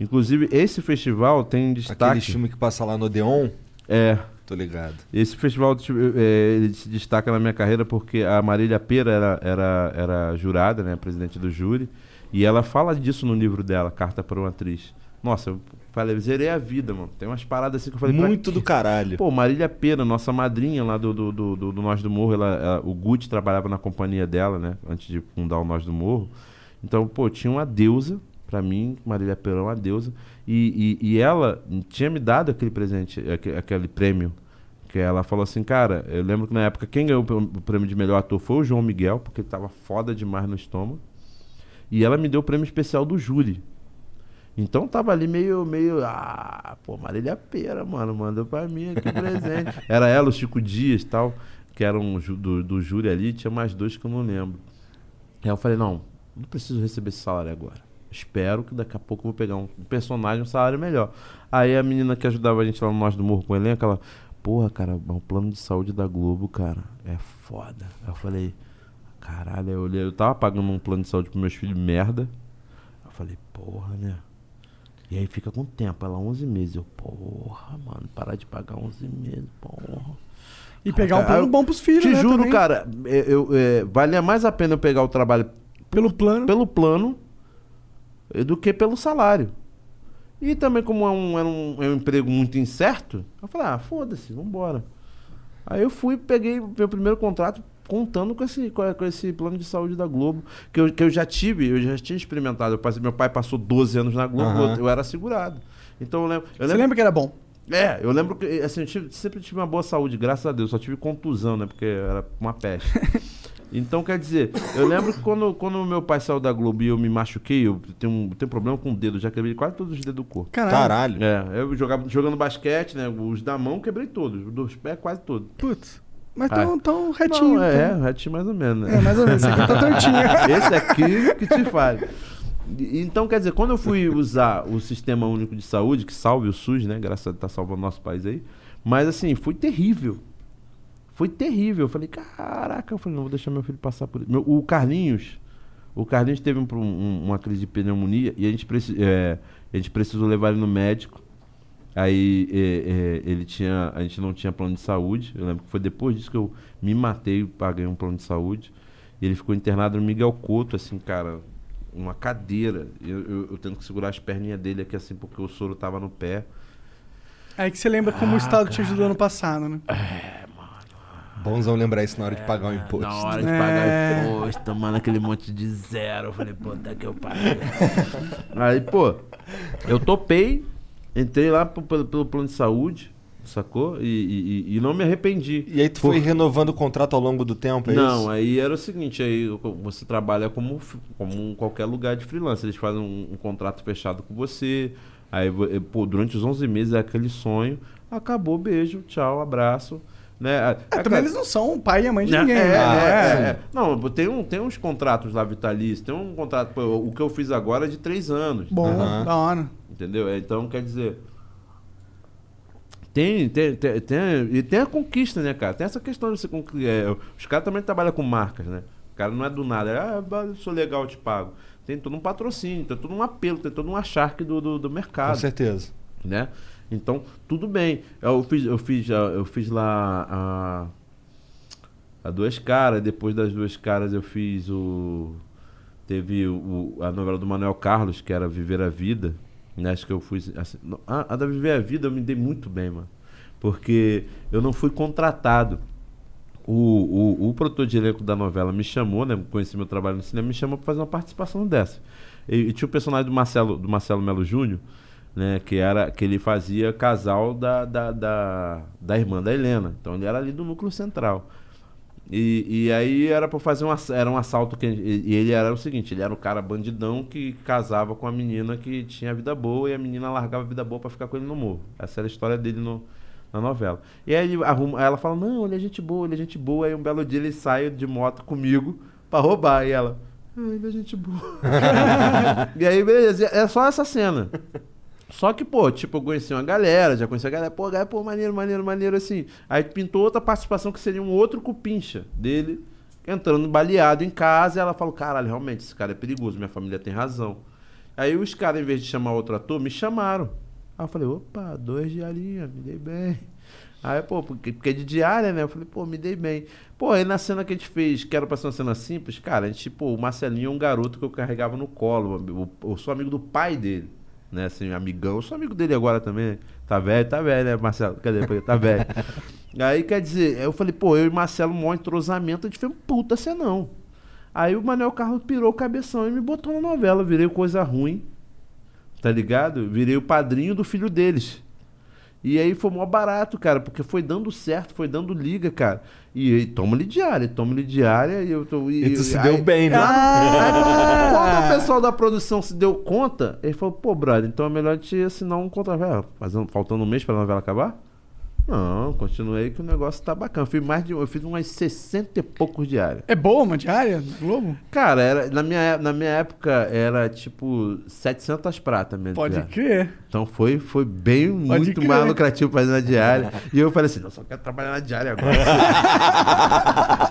Inclusive, esse festival tem destaque. Aquele filme que passa lá no Odeon, É. tô ligado. Esse festival é, se destaca na minha carreira porque a Marília Pera era, era, era jurada, né, presidente do júri, e ela fala disso no livro dela, Carta para uma Atriz. Nossa, eu falei, zerei a vida, mano. Tem umas paradas assim que eu falei. Muito do caralho. Pô, Marília Pera, nossa madrinha lá do, do, do, do- do Nós do Morro, ela, ela- o Gucci trabalhava na companhia dela, né? Antes de fundar o Nós do Morro. Então, pô, tinha uma deusa, pra mim, Marília Pera é uma deusa. E, e, e ela tinha me dado aquele presente, aque- aquele prêmio. Que ela falou assim, cara, eu lembro que na época quem ganhou o prê- o prêmio de melhor ator foi o João Miguel, porque ele tava foda demais no estômago. E ela me deu o prêmio especial do júri. Então tava ali meio, meio, ah, pô, Marília Pera, mano, mandou pra mim aqui presente. Era ela, o Chico Dias e tal, que eram ju- do, do júri ali, tinha mais dois que eu não lembro. Aí eu falei, não, não preciso receber esse salário agora. Espero que daqui a pouco eu vou pegar um personagem, um salário melhor. Aí a menina que ajudava a gente lá no Nós do Morro com o elenco, ela, porra, cara, o plano de saúde da Globo, cara, é foda. Aí eu falei, caralho, eu olhei, eu tava pagando um plano de saúde pros meus filhos merda. Eu falei, porra, né? E aí fica com tempo, ela 11 meses. Eu, porra, mano, parar de pagar 11 meses, porra. E pegar um plano eu bom pros filhos, Te né? juro, também. cara, é, eu, é, valia mais a pena eu pegar o trabalho Pelo plano. pelo plano do que pelo salário. E também, como é um, era um, é um emprego muito incerto, eu falei, ah, foda-se, vambora. Aí eu fui, peguei meu primeiro contrato contando com esse, com, esse plano de saúde da Globo, que eu, que eu já tive, eu já tinha experimentado. Passei- meu pai passou 12 anos na Globo, Aham. eu, eu era segurado. Então eu lembro. Eu Você lembro lembra que era bom? é, eu lembro que assim, eu tive- sempre tive uma boa saúde, graças a Deus. Só tive contusão, né? Porque era uma peste. então, quer dizer, eu lembro que quando, quando meu pai saiu da Globo e eu me machuquei, eu tenho, um, tenho problema com o dedo, já quebrei quase todos os dedos do corpo. Caralho. Caralho. É, eu jogava, jogando basquete, né? Os da mão quebrei todos, os dos pés quase todos. Putz. Mas Ah. tão, tão retinho. Não, é, então. é, retinho mais ou menos, né? É, mais ou menos. Esse aqui tá tortinho. Esse aqui que te faz. Então, quer dizer, quando eu fui usar o Sistema Único de Saúde, que salve o SUS, né? Graças a Deus tá salvando nosso país aí. Mas assim, foi terrível. Foi terrível. Eu falei, caraca, eu falei, não vou deixar meu filho passar por isso. Meu- o Carlinhos, o Carlinhos teve um- um- uma crise de pneumonia e a gente, preci- é, a gente precisou levar ele no médico. Aí é, é, ele tinha, a gente não tinha plano de saúde. Eu lembro que foi depois disso que eu me matei e paguei um plano de saúde. E ele ficou internado no Miguel Couto, assim, cara, uma cadeira. Eu, eu, eu tendo que segurar as perninhas dele aqui, assim, porque o soro tava no pé. Aí que você lembra como o Ah, Estado te ajudou ano passado, né? Bonzão lembrar isso na hora de pagar o imposto. Na hora de É. pagar imposto, tomando aquele monte de zero. Eu falei, pô, tá que eu paguei. Aí, pô, eu topei, entrei lá pelo, pelo plano de saúde, sacou? E, e- e- não me arrependi. E aí tu foi renovando o contrato ao longo do tempo, é Não, isso? aí era o seguinte, aí você trabalha como, como qualquer lugar de freelancer. Eles fazem um, um contrato fechado com você. Aí, eh, pô, durante os 11 meses é aquele sonho. Acabou, beijo, tchau, abraço. Né? É, a- também eles não são o pai e a mãe de é, ninguém. é, né? é, É. é. Não, tem, um, tem uns contratos lá vitalícios, tem um contrato. pô, o que eu fiz agora é de três anos. Bom, Aham. da hora. Entendeu? É, Então, quer dizer. Tem, tem, tem, tem, e tem a conquista, né, cara? Tem essa questão de você concluir. é, os caras também trabalham com marcas, né? O cara não é do nada. é, Ah, eu sou legal, eu te pago. Tem todo um patrocínio, tem todo um apelo, tem todo um acharque do, do, do Com mercado certeza. né? Então, tudo bem. Eu fiz, eu fiz, eu fiz lá a, a duas caras, depois das duas caras eu fiz o teve o, a novela do Manuel Carlos, que era Viver a Vida, né? Acho que eu fui assim, a, a da Viver a Vida eu me dei muito bem, mano. Porque eu não fui contratado. O, o, o produtor de elenco da novela me chamou, né? Conheci meu trabalho no cinema, me chamou para fazer uma participação dessa. E, e tinha o personagem do Marcelo, do Marcelo Melo Júnior, né? Que era que ele fazia casal da, da, da, da irmã da Helena. Então ele era ali do núcleo central. E, e aí era para fazer um, era um assalto que e ele era o seguinte, ele era o cara bandidão que casava com a menina que tinha vida boa e a menina largava a vida boa para ficar com ele no morro. Essa era a história dele no, na novela. E aí ele arruma, ela fala: "Não, ele é gente boa, ele é gente boa". Aí um belo dia ele sai de moto comigo para roubar e ela: "Ah, ele é gente boa". e aí beleza, é só essa cena. Só que, pô, tipo, eu conheci uma galera, já conheci a galera, pô, galera, pô, maneiro, maneiro, maneiro, assim. Aí pintou outra participação que seria um outro cupincha dele, entrando baleado em casa, e ela falou, caralho, realmente, esse cara é perigoso, minha família tem razão. Aí os caras, em vez de chamar outro ator, me chamaram. Aí eu falei, opa, dois diarinhos, me dei bem. Aí, pô, porque, porque é de diária, né? Eu falei, pô, me dei bem. Pô, aí na cena que a gente fez, que era pra ser uma cena simples, cara, a gente, pô, o Marcelinho é um garoto que eu carregava no colo. Eu sou amigo do pai dele, né? Assim, amigão. Eu sou amigo dele agora também. Tá velho, tá velho, né, Marcelo? Cadê? Tá velho. aí, quer dizer, eu falei, pô, eu e Marcelo, maior entrosamento, a gente fez um puta senão. Aí o Manuel Carlos pirou o cabeção e me botou na novela. Virei coisa ruim, tá ligado? Virei o padrinho do filho deles. E aí foi mó barato, cara, porque foi dando certo, foi dando liga, cara. E, e toma-lhe diária, toma-lhe diária e eu tô. E tu se aí- deu bem, né? Aí, quando, o pessoal da produção se deu conta, ele falou, pô, brother, então é melhor gente assinar um contrato. Ah, Fazendo, faltando um mês pra novela acabar? Não, continuei que o negócio tá bacana. Eu fiz mais de. Eu fiz umas 60 e poucos diárias. É boa uma diária do Globo? Cara, era, na, minha, na minha época era tipo 700 pratas mesmo. Pode diária. crer. Então foi, foi bem, muito crer. mais lucrativo fazer na diária. e eu falei assim, não, só quero trabalhar na diária agora.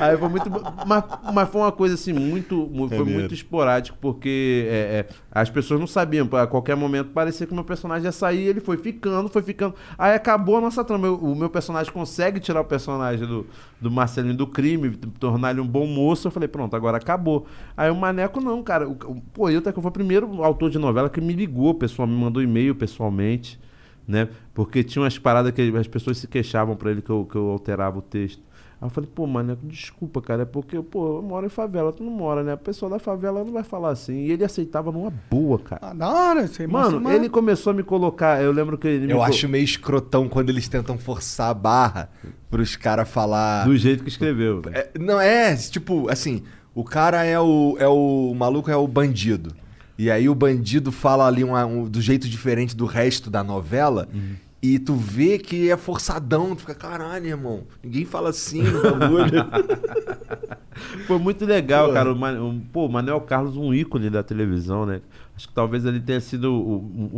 Aí foi muito. Mas, mas foi uma coisa assim, muito. mu- Foi muito esporádico, porque é, é, as pessoas não sabiam. A qualquer momento parecia que o meu personagem ia sair, ele foi ficando, foi ficando. Aí acabou a nossa trama. Eu- O meu personagem consegue tirar o personagem do, do Marcelinho do crime, tornar ele um bom moço. Eu falei, pronto, agora acabou. Aí o Maneco não, cara. O, o- pô, eu até que foi o primeiro autor de novela que me ligou, pessoal, me mandou e-mail pessoalmente, né? Porque tinha umas paradas que as pessoas se queixavam pra ele que eu, que eu alterava o texto. Aí eu falei, pô, Maneco, desculpa, cara, é porque, pô, eu moro em favela, tu não mora, né? A pessoa da favela não vai falar assim. E ele aceitava numa boa, cara. Ah, da hora. Você Mano, ele começou a me colocar. Eu lembro que ele me Eu co- acho meio escrotão quando eles tentam forçar a barra pros caras falar. Do jeito que escreveu. É, não, é, tipo, assim, o cara é o. É o, o maluco é o bandido. E aí o bandido fala ali uma- um- do jeito diferente do resto da novela. E tu vê que é forçadão, tu fica, caralho, irmão. Ninguém fala assim no bagulho. Foi muito legal, Pô. cara. O, Man- pô, o Manuel Carlos, um ícone da televisão, né? Acho que talvez ele tenha sido o, o-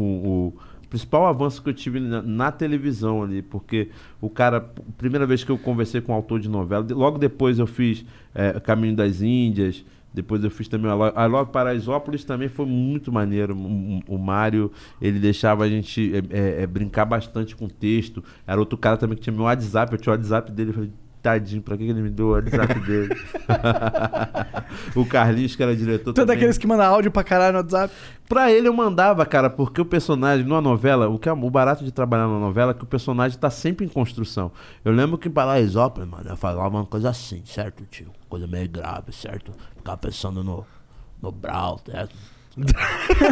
o- principal avanço que eu tive na, na televisão ali, porque o cara, primeira vez que eu conversei com um autor de novela, logo depois eu fiz é, Caminho das Índias, depois eu fiz também Alo- Alô Paraisópolis também foi muito maneiro. O, o- o Mário, ele deixava a gente é, é, é, brincar bastante com o texto. Era outro cara também que tinha meu WhatsApp, eu tinha o WhatsApp dele, eu falei, tadinho, pra que ele me deu o WhatsApp dele? o Carlinhos, que era diretor é também. daqueles que manda áudio pra caralho no WhatsApp. Pra ele eu mandava, cara, porque o personagem, numa novela, o que é o barato de trabalhar na novela é que o personagem tá sempre em construção. Eu lembro que em Paraisópolis, mano, eu falava uma coisa assim, certo, tio? Coisa meio grave, certo? Ficava pensando no, no Brau, certo?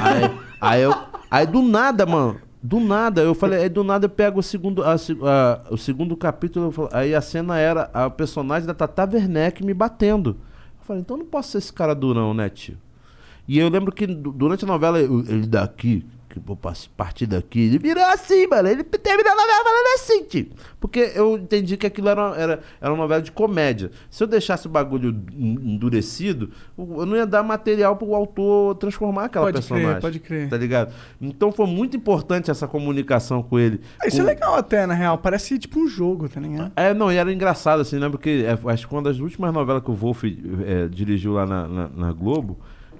aí, aí eu. Aí do nada, mano. Do nada, eu falei, aí do nada eu pego o segundo, a a- o segundo capítulo, falo- aí a cena era a personagem da Tata Werneck me batendo. Eu falei, então não posso ser esse cara durão, né, tio? E eu lembro que du- durante a novela, ele daqui, que vou partir daqui. Ele virou assim, mano. Ele terminou a novela falando assim, tio. Porque eu entendi que aquilo era, era, era uma novela de comédia. Se eu deixasse o bagulho en- endurecido, eu não ia dar material pro autor transformar aquela Pode crer, personagem. pode crer. Tá ligado? Então foi muito importante essa comunicação com ele. Ah, Isso é Com- legal até, na real. Parece tipo um jogo, tá ligado? é, não, e era engraçado, assim, né? Porque é, acho que uma das últimas novelas que o Wolf é, dirigiu lá na, na- na Globo,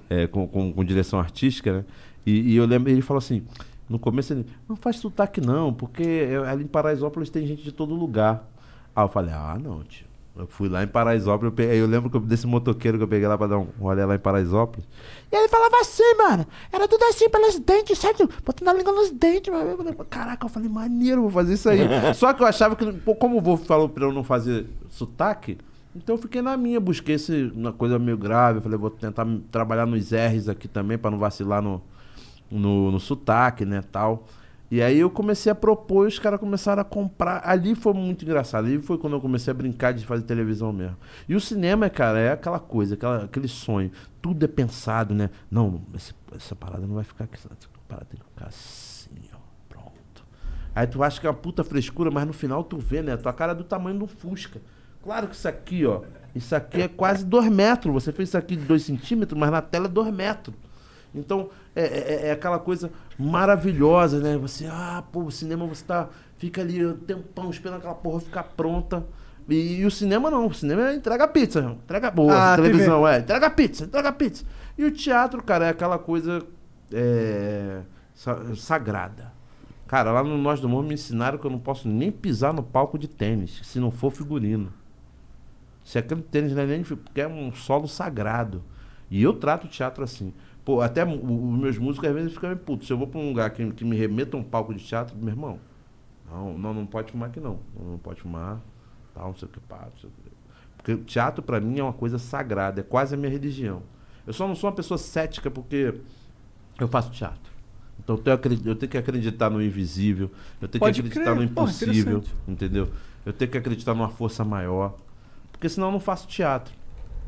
é, com, com- com direção artística, né? E, e eu lembro, ele falou assim, no começo ele, não faz sotaque não, porque ali em Paraisópolis tem gente de todo lugar. Aí eu falei, ah, não, tio. Eu fui lá em Paraisópolis, eu, peguei, eu lembro desse motoqueiro que eu peguei lá pra dar um rolê lá em Paraisópolis. E ele falava assim, mano, era tudo assim pelos dentes, certo? Botando a língua nos dentes. mano. Eu falei, Caraca, eu falei, maneiro, vou fazer isso aí. Só que eu achava que, pô, como o Wolf falou pra eu não fazer sotaque, então eu fiquei na minha, busquei esse, uma coisa meio grave. Eu falei, vou tentar trabalhar nos R's aqui também, pra não vacilar no, no, no sotaque, né, tal. E aí eu comecei a propor e os caras começaram a comprar. Ali foi muito engraçado. Ali foi quando eu comecei a brincar de fazer televisão mesmo. E o cinema, cara, é aquela coisa, aquela, aquele sonho. Tudo é pensado, né? Não, esse- essa parada não vai ficar aqui. Essa parada tem que ficar assim, ó. Pronto. Aí tu acha que é uma puta frescura, mas no final tu vê, né? Tua cara é do tamanho do Fusca. Claro que isso aqui, ó. Isso aqui é quase 2 metros. Você fez isso aqui de 2 centímetros, mas na tela é 2 metros. Então, é, é- é aquela coisa maravilhosa, né? Você, ah, pô, o cinema você tá, fica ali um tempão esperando aquela porra ficar pronta. E, e o cinema não, o cinema é entrega pizza, irmão. entrega boa, Ah, televisão, TV. é, entrega pizza, entrega pizza. E o teatro, cara, é aquela coisa é, sa- sagrada. Cara, lá no Nós do Mundo me ensinaram que eu não posso nem pisar no palco de tênis, se não for figurino. Se aquele tênis não é nem. Porque é um solo sagrado. E eu trato o teatro assim. Pô, até os meus músicos às vezes ficam meio putos. Se eu vou pra um lugar que, que me remeta a um palco de teatro, meu irmão, não, não, não pode fumar aqui não. Não, não pode fumar, tal, não sei o que, pá, não sei o que. Porque o teatro pra mim é uma coisa sagrada, é quase a minha religião. Eu só não sou uma pessoa cética porque eu faço teatro. Então eu tenho, eu tenho que acreditar no invisível, eu tenho Pode que acreditar crer. no impossível, interessante. entendeu? Eu tenho que acreditar numa força maior. Porque senão eu não faço teatro.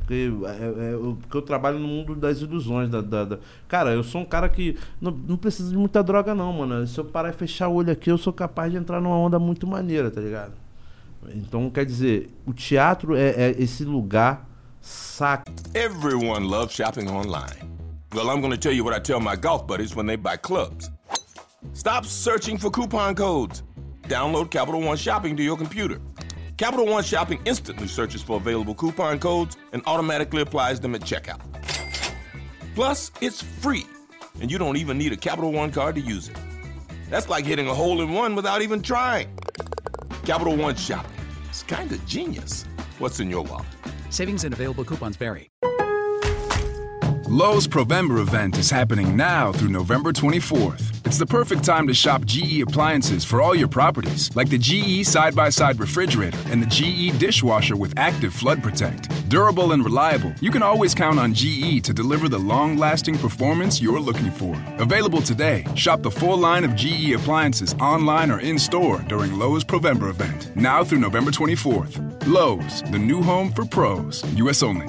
Porque, é- é- porque eu trabalho no mundo das ilusões. Da, da- da- Cara, eu sou um cara que não, não precisa de muita droga, não, mano. Se eu parar e fechar o olho aqui, eu sou capaz de entrar numa onda muito maneira, tá ligado? Então, quer dizer, o teatro é, é esse lugar sacro. Everyone loves shopping online. Well, I'm going to tell you what I tell my golf buddies when they buy clubs. Stop searching for coupon codes. Download Capital One Shopping to your computer. Capital One Shopping instantly searches for available coupon codes and automatically applies them at checkout. Plus, it's free, and you don't even need a Capital One card to use it. That's like hitting a hole in one without even trying. Capital One Shopping. It's kind of genius. What's in your wallet? Savings and available coupons vary. Lowe's Provember event is happening now through November 24th. It's the perfect time to shop GE appliances for all your properties, like the GE side by side refrigerator and the GE dishwasher with active flood protect. Durable and reliable, you can always count on GE to deliver the long lasting performance you're looking for. Available today, shop the full line of GE appliances online or in store during Lowe's Provember event, now through November 24th. Lowe's, the new home for pros, US only.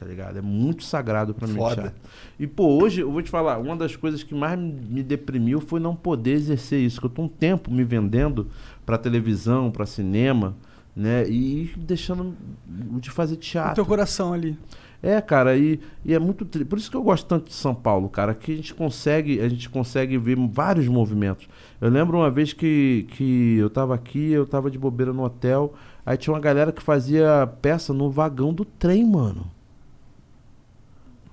Tá ligado? É muito sagrado pra mim. Foda. E, pô, hoje, eu vou te falar, uma das coisas que mais me deprimiu foi não poder exercer isso. Que eu tô um tempo me vendendo pra televisão, pra cinema, né? E deixando de fazer O teatro. teu coração ali. É, cara, e, e é muito tri... por isso que eu gosto tanto de São Paulo, cara, que a gente consegue, a gente consegue ver vários movimentos. Eu lembro uma vez que, que eu tava aqui, eu tava de bobeira no hotel, aí tinha uma galera que fazia peça no vagão do trem, mano.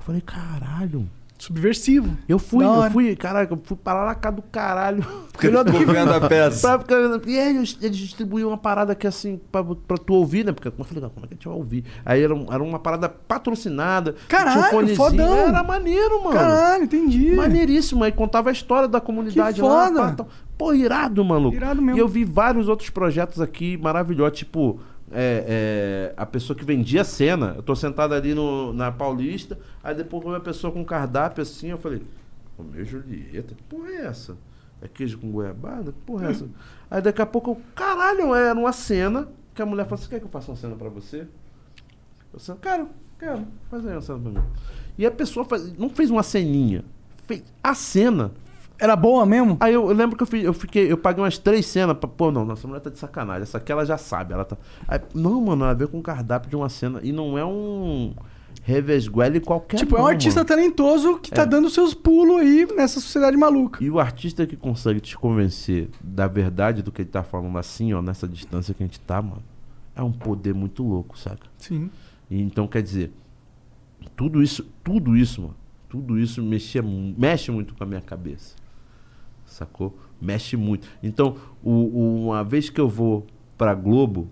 Eu falei, caralho. Subversivo. Eu fui, Da eu hora. fui, caraca, eu fui parar na casa do caralho. Porque ele ficou vendo a peça. Pra- porque- e aí eles, eles distribuíam uma parada que assim, pra, pra tu ouvir, né? Porque como eu falei, como é que a gente vai ouvir? Aí era, era uma parada patrocinada. Caralho, um fodão. Era maneiro, mano. Caralho, entendi. Maneiríssimo. Aí contava a história da comunidade Que lá. foda. pá, tal. Pô, irado, maluco. Irado mesmo. E eu vi vários outros projetos aqui maravilhosos, tipo. É, é, a pessoa que vendia cena, eu tô sentado ali no, na Paulista, aí depois veio a pessoa com cardápio assim, eu falei, Romeu e Julieta, que porra é essa? É queijo com goiabada? Que porra é essa? Aí daqui a pouco, eu, caralho, era uma cena que a mulher falou, você quer que eu faça uma cena pra você? Eu falei, quero, quero, faz aí uma cena pra mim. E a pessoa faz- não fez uma ceninha, fez a cena. Era boa mesmo? Aí eu, eu lembro que eu, eu fiquei, eu paguei umas três cenas. Pra, Pô, não, nossa mulher tá de sacanagem. Essa aqui ela já sabe. Ela tá. Aí, não, mano, ela veio com um cardápio de uma cena. E não é um revesguele qualquer. tipo, é um não, artista mano. talentoso que tá É. dando seus pulos aí nessa sociedade maluca. E o artista que consegue te convencer da verdade do que ele tá falando assim, ó, nessa distância que a gente tá, mano, é um poder muito louco, saca? Sim. E então, quer dizer, tudo isso, tudo isso, mano, tudo isso mexia, mexe muito com a minha cabeça. Sacou? Mexe muito. Então, o, o- uma vez que eu vou pra Globo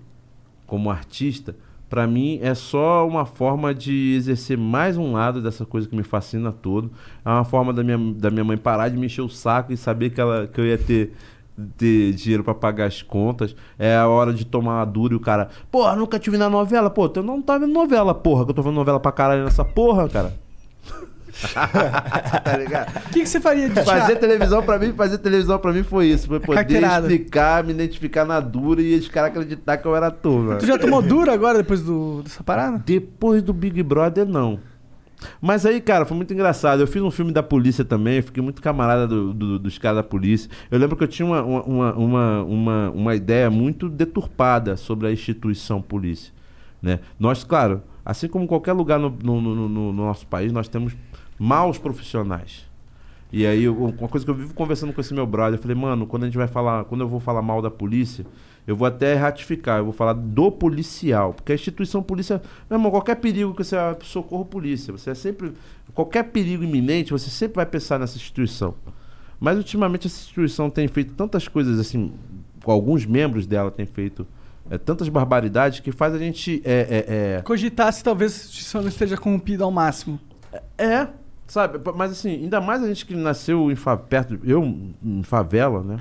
como artista, pra mim é só uma forma de exercer mais um lado dessa coisa que me fascina todo. É uma forma da minha, da minha mãe parar de me encher o saco e saber que, ela, que eu ia ter, ter dinheiro pra pagar as contas. É a hora de tomar uma dura e o cara, porra, nunca te vi na novela. Pô, tu não tá vendo novela, porra, que eu tô vendo novela pra caralho nessa porra, cara. tá ligado? O que, que você faria de Fazer televisão pra mim, fazer televisão pra mim foi isso. Foi poder Carteirada. explicar, me identificar na dura e os caras acreditar que eu era velho. Tu já tomou dura agora depois do, dessa parada? Depois do Big Brother, não. Mas aí, cara, foi muito engraçado. Eu fiz um filme da polícia também, eu fiquei muito camarada do- do- dos caras da polícia. Eu lembro que eu tinha uma, uma, uma, uma, uma, ideia muito deturpada sobre a instituição polícia. Né? Nós, claro, assim como qualquer lugar no- no- no- no nosso país, nós temos maus profissionais. E aí, eu- uma coisa que eu vivo conversando com esse meu brother, eu falei, mano, quando a gente vai falar, quando eu vou falar mal da polícia, eu vou até ratificar, eu vou falar do policial, porque a instituição polícia, meu irmão, qualquer perigo que você vai socorro polícia, você é sempre, qualquer perigo iminente, você sempre vai pensar nessa instituição. Mas ultimamente essa instituição tem feito tantas coisas assim, alguns membros dela têm feito é, tantas barbaridades que faz a gente é, é, é, Cogitar se talvez a instituição não esteja corrompida ao máximo. é, sabe? Mas assim, ainda mais a gente que nasceu em fa- perto, eu em favela, né?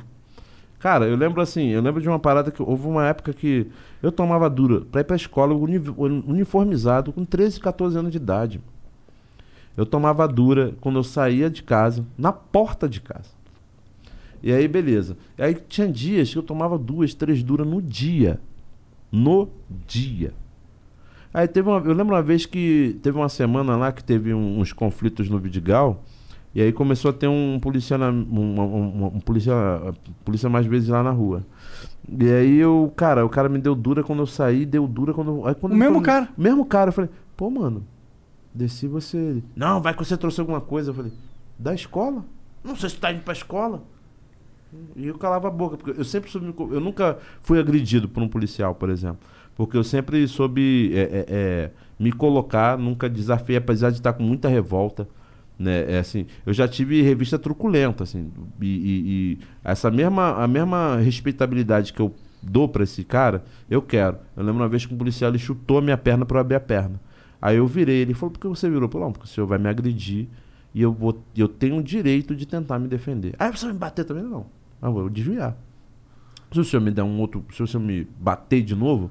Cara, eu lembro assim, eu lembro de uma parada que houve uma época que eu tomava dura pra ir pra escola uni- uniformizado com 13, 14 anos de idade. Eu tomava dura quando eu saía de casa, na porta de casa. E aí, beleza. E aí tinha dias que eu tomava duas, três duras no dia. No dia. Aí teve uma, eu lembro uma vez que teve uma semana lá que teve um- uns conflitos no Vidigal. E aí começou a ter um polícia, na- um, um- um polícia, polícia mais vezes lá na rua. E aí eu, cara, o cara me deu dura quando eu saí, deu dura quando. eu- Aí quando O mesmo falou- cara? Mesmo cara. Eu falei, pô, mano, desci você. Não, vai que você trouxe alguma coisa. Eu falei, da escola? Não sei se tá indo pra escola. E eu calava a boca, porque eu sempre co- Eu nunca fui agredido por um policial, por exemplo. Porque eu sempre soube é, é, é, me colocar, nunca desafiei, apesar de estar com muita revolta. Né? É, assim, eu já tive revista truculenta, assim, e, e- e essa mesma, a mesma respeitabilidade que eu dou pra esse cara, eu quero. Eu lembro uma vez que um policial ele chutou a minha perna eu abrir a perna. Aí eu virei, ele falou, por que você virou? Eu não, porque o senhor vai me agredir e eu, vou, eu tenho o direito de tentar me defender. Aí você vai me bater também? Não. Ah, vou desviar. Se o senhor me der um outro. Se o senhor me bater de novo,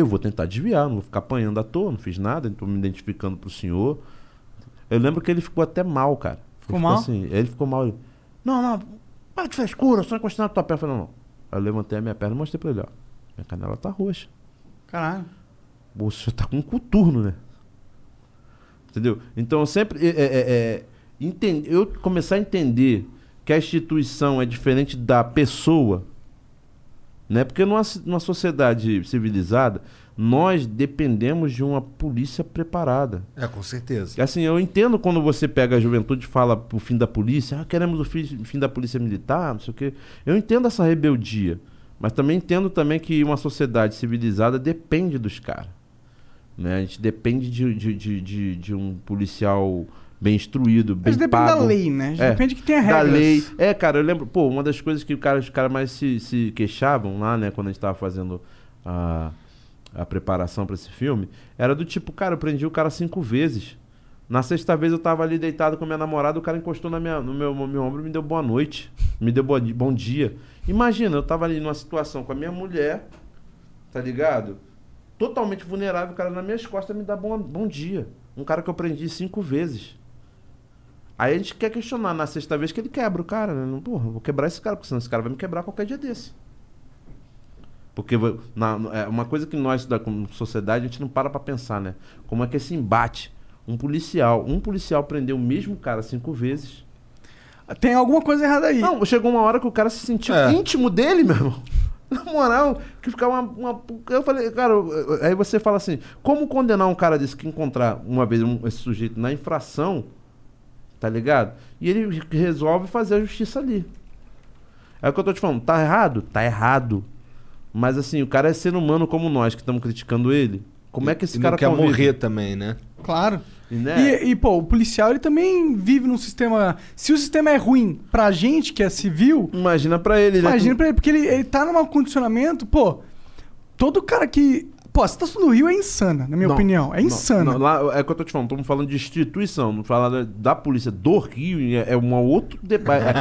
eu vou tentar desviar, não vou ficar apanhando à toa, não fiz nada, estou me identificando pro senhor. Eu lembro que ele ficou até mal, cara. Ficou Ele mal? Assim, ele ficou mal. Ele, não, não, para de frescura, só encostar na tua perna. Eu falei, não, não. Aí eu levantei a minha perna e mostrei pra ele, ó. Minha canela tá roxa. Caralho. Senhor tá com um coturno, né? Entendeu? Então eu sempre. É, é, é, enten- eu começar a entender que a instituição é diferente da pessoa, né? Porque numa, numa sociedade civilizada, nós dependemos de uma polícia preparada. É, com certeza. Assim, eu entendo quando você pega a juventude e fala pro fim da polícia, ah, queremos o fim, fim da polícia militar, não sei o quê. Eu entendo essa rebeldia, mas também entendo também que uma sociedade civilizada depende dos caras. Né? A gente depende de, de, de, de, de um policial bem instruído, bem Mas depende pago. da lei, né? É, Depende que tenha da regras. lei. É, cara, eu lembro, pô, uma das coisas que o cara, os caras mais se, se queixavam lá, né, quando a gente tava fazendo a, a preparação pra esse filme, era do tipo, cara, eu prendi o cara cinco vezes. Na sexta vez eu tava ali deitado com a minha namorada, o cara encostou na minha, no meu, meu ombro e me deu boa noite. Me deu boa bom dia. Imagina, eu tava ali numa situação com a minha mulher, tá ligado? Totalmente vulnerável, o cara nas minhas costas me dá bom, bom dia. Um cara que eu prendi cinco vezes. Aí a gente quer questionar na sexta vez que ele quebra o cara, né? Porra, vou quebrar esse cara, porque senão esse cara vai me quebrar qualquer dia desse. Porque na, é uma coisa que nós, da sociedade, a gente não para pra pensar, né? Como é que esse embate, um policial, um policial prendeu o mesmo cara cinco vezes. Tem alguma coisa errada aí. Não, chegou uma hora que o cara se sentiu É. íntimo dele, meu irmão. Na moral, que ficava uma, uma- Eu falei, cara, aí você fala assim: como condenar um cara desse que encontrar uma vez um- esse sujeito na infração, tá ligado? E ele resolve fazer a justiça ali. É o que eu tô te falando, tá errado? Tá errado. Mas assim, o cara é ser humano como nós que estamos criticando ele. Como é que esse E cara não quer convive? morrer também, né? Claro. E, né? E, e, pô, o policial ele também vive num sistema. Se o sistema é ruim pra gente, que é civil, Imagina pra ele, né? imagina pra ele, porque ele, ele tá num condicionamento, pô. Todo cara que. Pô, a situação do Rio é insana, na minha Não, opinião. É não, insana. não, lá, é o que eu tô te falando, estamos falando de instituição, não falar da, da polícia do Rio, é, é um outro debate.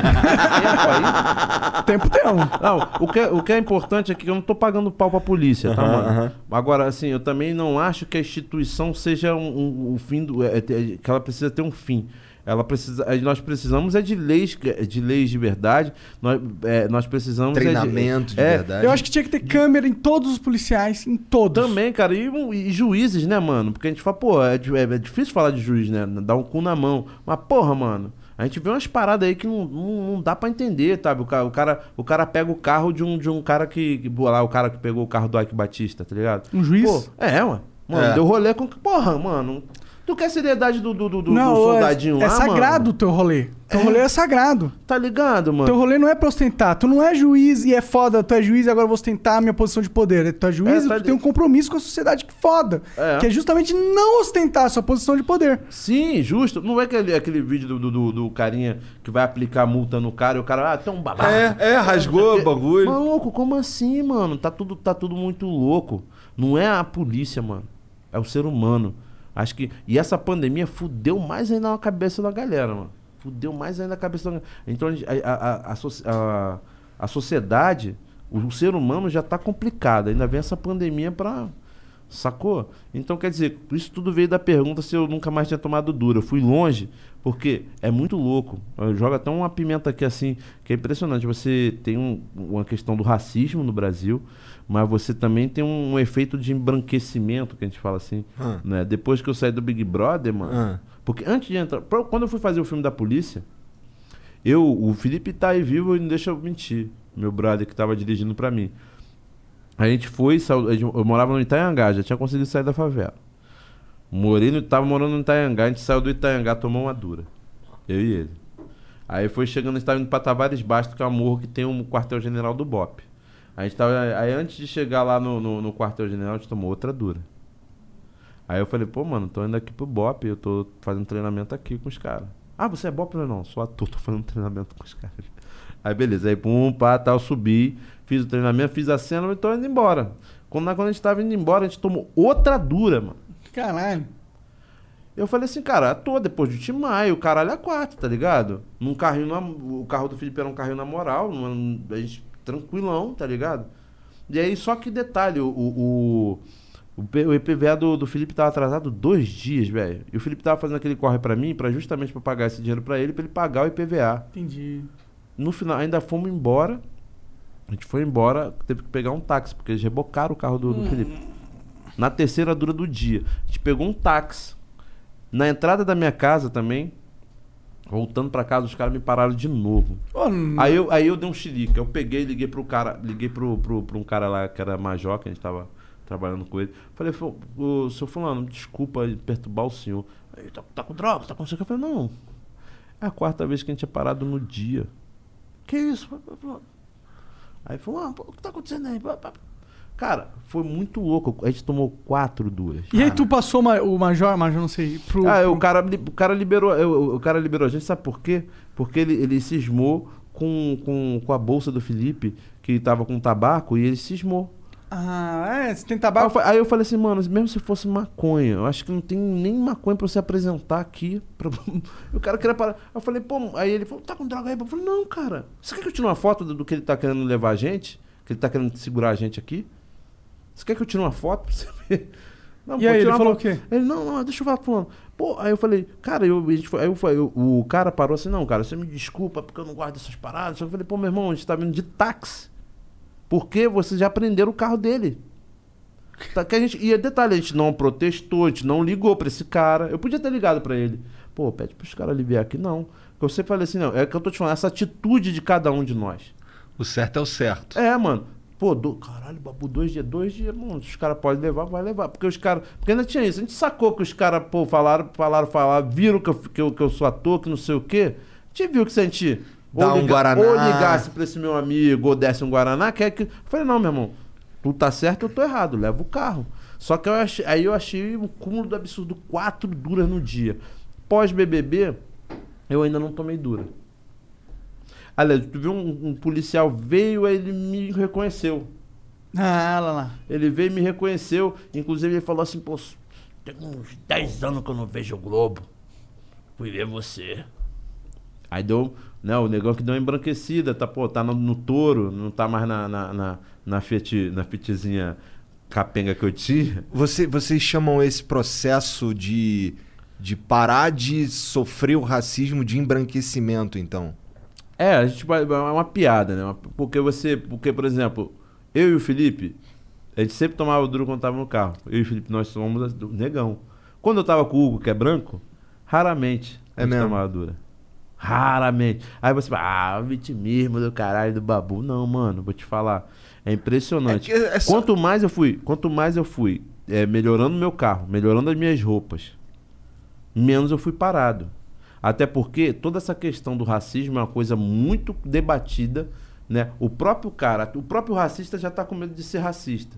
O tempo tem um. Não, o que, é- o que é importante é que eu não tô pagando pau pra polícia, tá, mano? Agora, assim, eu também não acho que a instituição seja um, um- um fim do. é- é- que ela precisa ter um fim. Ela precisa, nós precisamos é de leis, de leis de verdade. Nós, é, nós precisamos é Treinamento de é, verdade. Eu acho que tinha que ter câmera em todos os policiais, em todos. Também, cara, e, um- e juízes, né, mano? Porque a gente fala, pô, é, é- é difícil falar de juiz, né? Dar um cu na mão. Mas, porra, mano, a gente vê umas paradas aí que não, não, não dá pra entender, sabe? O cara, o, cara, o cara pega o carro de um, de um cara que, que. Lá, o cara que pegou o carro do Ike Batista, tá ligado? Um juiz? Pô, é, mano. Mano, É. deu rolê com. Porra, mano. Tu quer seriedade do, do, do, do Não, soldadinho é, lá, é sagrado o teu rolê. Teu rolê é sagrado. Tá ligado, mano? Teu rolê não é pra ostentar. Tu não é juiz e é foda. Tu é juiz e agora eu vou ostentar a minha posição de poder. Tu é juiz É, e tá tu tem um compromisso com a sociedade que foda. É. Que é justamente não ostentar a sua posição de poder. Sim, justo. Não é aquele, aquele vídeo do, do, do- do carinha que vai aplicar multa no cara e o cara, ah, tem um babaca. É, é, rasgou o bagulho. Maluco, como assim, mano? Tá tudo, tá tudo muito louco. Não é a polícia, mano. É o ser humano. Acho que. E essa pandemia fudeu mais ainda na cabeça da galera, mano. Fudeu mais ainda a cabeça da. Então a, a, a, a, a- a sociedade, o, o ser humano já tá complicado. Ainda vem essa pandemia pra. Sacou? Então quer dizer, isso tudo veio da pergunta se eu nunca mais tinha tomado dura. Eu fui longe, porque é muito louco. Eu jogo até uma pimenta aqui assim, que é impressionante. Você tem um- uma questão do racismo no Brasil, mas você também tem um, um efeito de embranquecimento, que a gente fala assim. Ah. Né? Depois que eu saí do Big Brother, mano. Ah. Porque antes de entrar. Quando eu fui fazer o filme da polícia, eu, o Felipe tá aí vivo e não deixa eu mentir. Meu brother que tava dirigindo pra mim. A gente foi, saiu- eu morava no Itaiangá, já tinha conseguido sair da favela. Morei no, tava morando no Itaiangá, a gente saiu do Itaiangá, tomou uma dura. Eu e ele. Aí foi chegando, a gente tava indo pra Tavares Bastos, que é um morro que tem um quartel-general do BOP. A gente tava, aí antes de chegar lá no, no, no quartel-general, a gente tomou outra dura. Aí eu falei, pô, mano, tô indo aqui pro BOP, eu tô fazendo treinamento aqui com os caras. Ah, você é BOP? Eu falei, não, sou ator, tô fazendo treinamento com os caras. Aí beleza, aí pum, pá, tal, subi, fiz o treinamento, fiz a cena e tô indo embora. Quando, quando a gente tava indo embora, a gente tomou outra dura, mano. Caralho. Eu falei assim, cara, ator, depois de Timai, o caralho é quatro, tá ligado? Num carrinho, na- o carro do Felipe era um carrinho na moral, a gente, tranquilão, tá ligado? E aí, só que detalhe, o, o, o, IPVA do, do Felipe tava atrasado dois dias, velho. E o Felipe tava fazendo aquele corre pra mim, pra justamente pra pagar esse dinheiro pra ele, pra ele pagar o IPVA. Entendi. No final, ainda fomos embora. A gente foi embora, teve que pegar um táxi, porque eles rebocaram o carro do, do Felipe. Na terceira dura do dia. A gente pegou um táxi. Na entrada da minha casa também, voltando pra casa, os caras me pararam de novo. N- Aí eu, aí eu dei um xilique. Eu peguei, liguei pro cara, liguei pro, pro, pro um cara lá que era major, que a gente tava trabalhando com ele. Falei, "Fu- ô, seu fulano, desculpa perturbar o senhor. Aí, tá, tá com droga, tá com isso. Eu falei, não. É a quarta vez que a gente é parado no dia. Que isso? Aí falou, ah, o que tá acontecendo aí? Cara, foi muito louco. A gente tomou quatro duras. E aí tu passou o major, major, não sei, pro... Ah, pro- o cara, o cara liberou. eu- O cara liberou a gente, sabe por quê? Porque ele, ele cismou com, com, com a bolsa do Felipe, que tava com tabaco, e ele cismou. Ah, é, você tem eu, tabaco? aí eu falei assim, mano, mesmo se fosse maconha, eu acho que não tem nem maconha pra você apresentar aqui. Pra... o cara queria parar. Eu falei, pô, aí ele falou, tá com droga aí? Eu falei, não, cara. Você quer que eu tire uma foto do, do que ele tá querendo levar a gente? Que ele tá querendo segurar a gente aqui? Você quer que eu tire uma foto pra você ver? Não, E pô, aí, ele falou o quê? Ele, não, não, deixa eu falar fulano. Pô, aí eu falei, cara, eu, a gente foi, aí eu, falei, eu- o cara parou assim, não, cara, você me desculpa porque eu não guardo essas paradas. Eu falei, pô, meu irmão, a gente tá vindo de táxi. Porque vocês já prenderam o carro dele. Tá, que a gente, e detalhe, a gente não protestou, a gente não ligou pra esse cara. Eu podia ter ligado pra ele. Pô, pede pros caras aliviar aqui, não. Que eu sempre falei assim, não, é que eu tô te falando, essa atitude de cada um de nós. O certo é o certo. É, mano. Pô, do, caralho, babu, dois dias, dois dias, mano, os caras podem levar, vai levar. Porque os caras. Porque ainda tinha isso. A gente sacou que os caras, pô, falaram, falaram, falaram, viram que eu, que, eu, que eu sou ator, que não sei o quê. A gente viu que se a gente. Dá um Guaraná. Ou ligasse pra esse meu amigo, ou desse um Guaraná, quer que. Eu falei, não, meu irmão, tu tá certo, eu tô errado, leva o carro. Só que eu achei, aí eu achei um cúmulo do absurdo, quatro duras no dia. Pós-BBB, eu ainda não tomei dura. Aliás, tu viu um, um policial veio, aí ele me reconheceu. Ah, lá lá. Ele veio e me reconheceu. Inclusive, ele falou assim: pô, tem uns 10 anos que eu não vejo o Globo. Fui ver você. Aí deu, né, o negão que deu uma embranquecida, tá, pô, tá no, no touro, não tá mais na, na, na, na, Fiat, na Fiatzinha capenga que eu tinha. Você, vocês chamam esse processo de, de parar de sofrer o racismo de embranquecimento, então? É, a gente vai- é uma piada, né? Porque você, porque, por exemplo, eu e o Felipe, a gente sempre tomava duro quando tava no carro. Eu e o Felipe, nós somos negão. Quando eu tava com o Hugo, que é branco, raramente a É gente tomava dura. Raramente. Aí você fala, ah, vitimismo do caralho do babu. Não, mano, vou te falar. É impressionante. É é só- Quanto mais eu fui, quanto mais eu fui é, melhorando meu carro, melhorando as minhas roupas, menos eu fui parado. Até porque toda essa questão do racismo é uma coisa muito debatida, né? O próprio cara, o próprio racista já tá com medo de ser racista.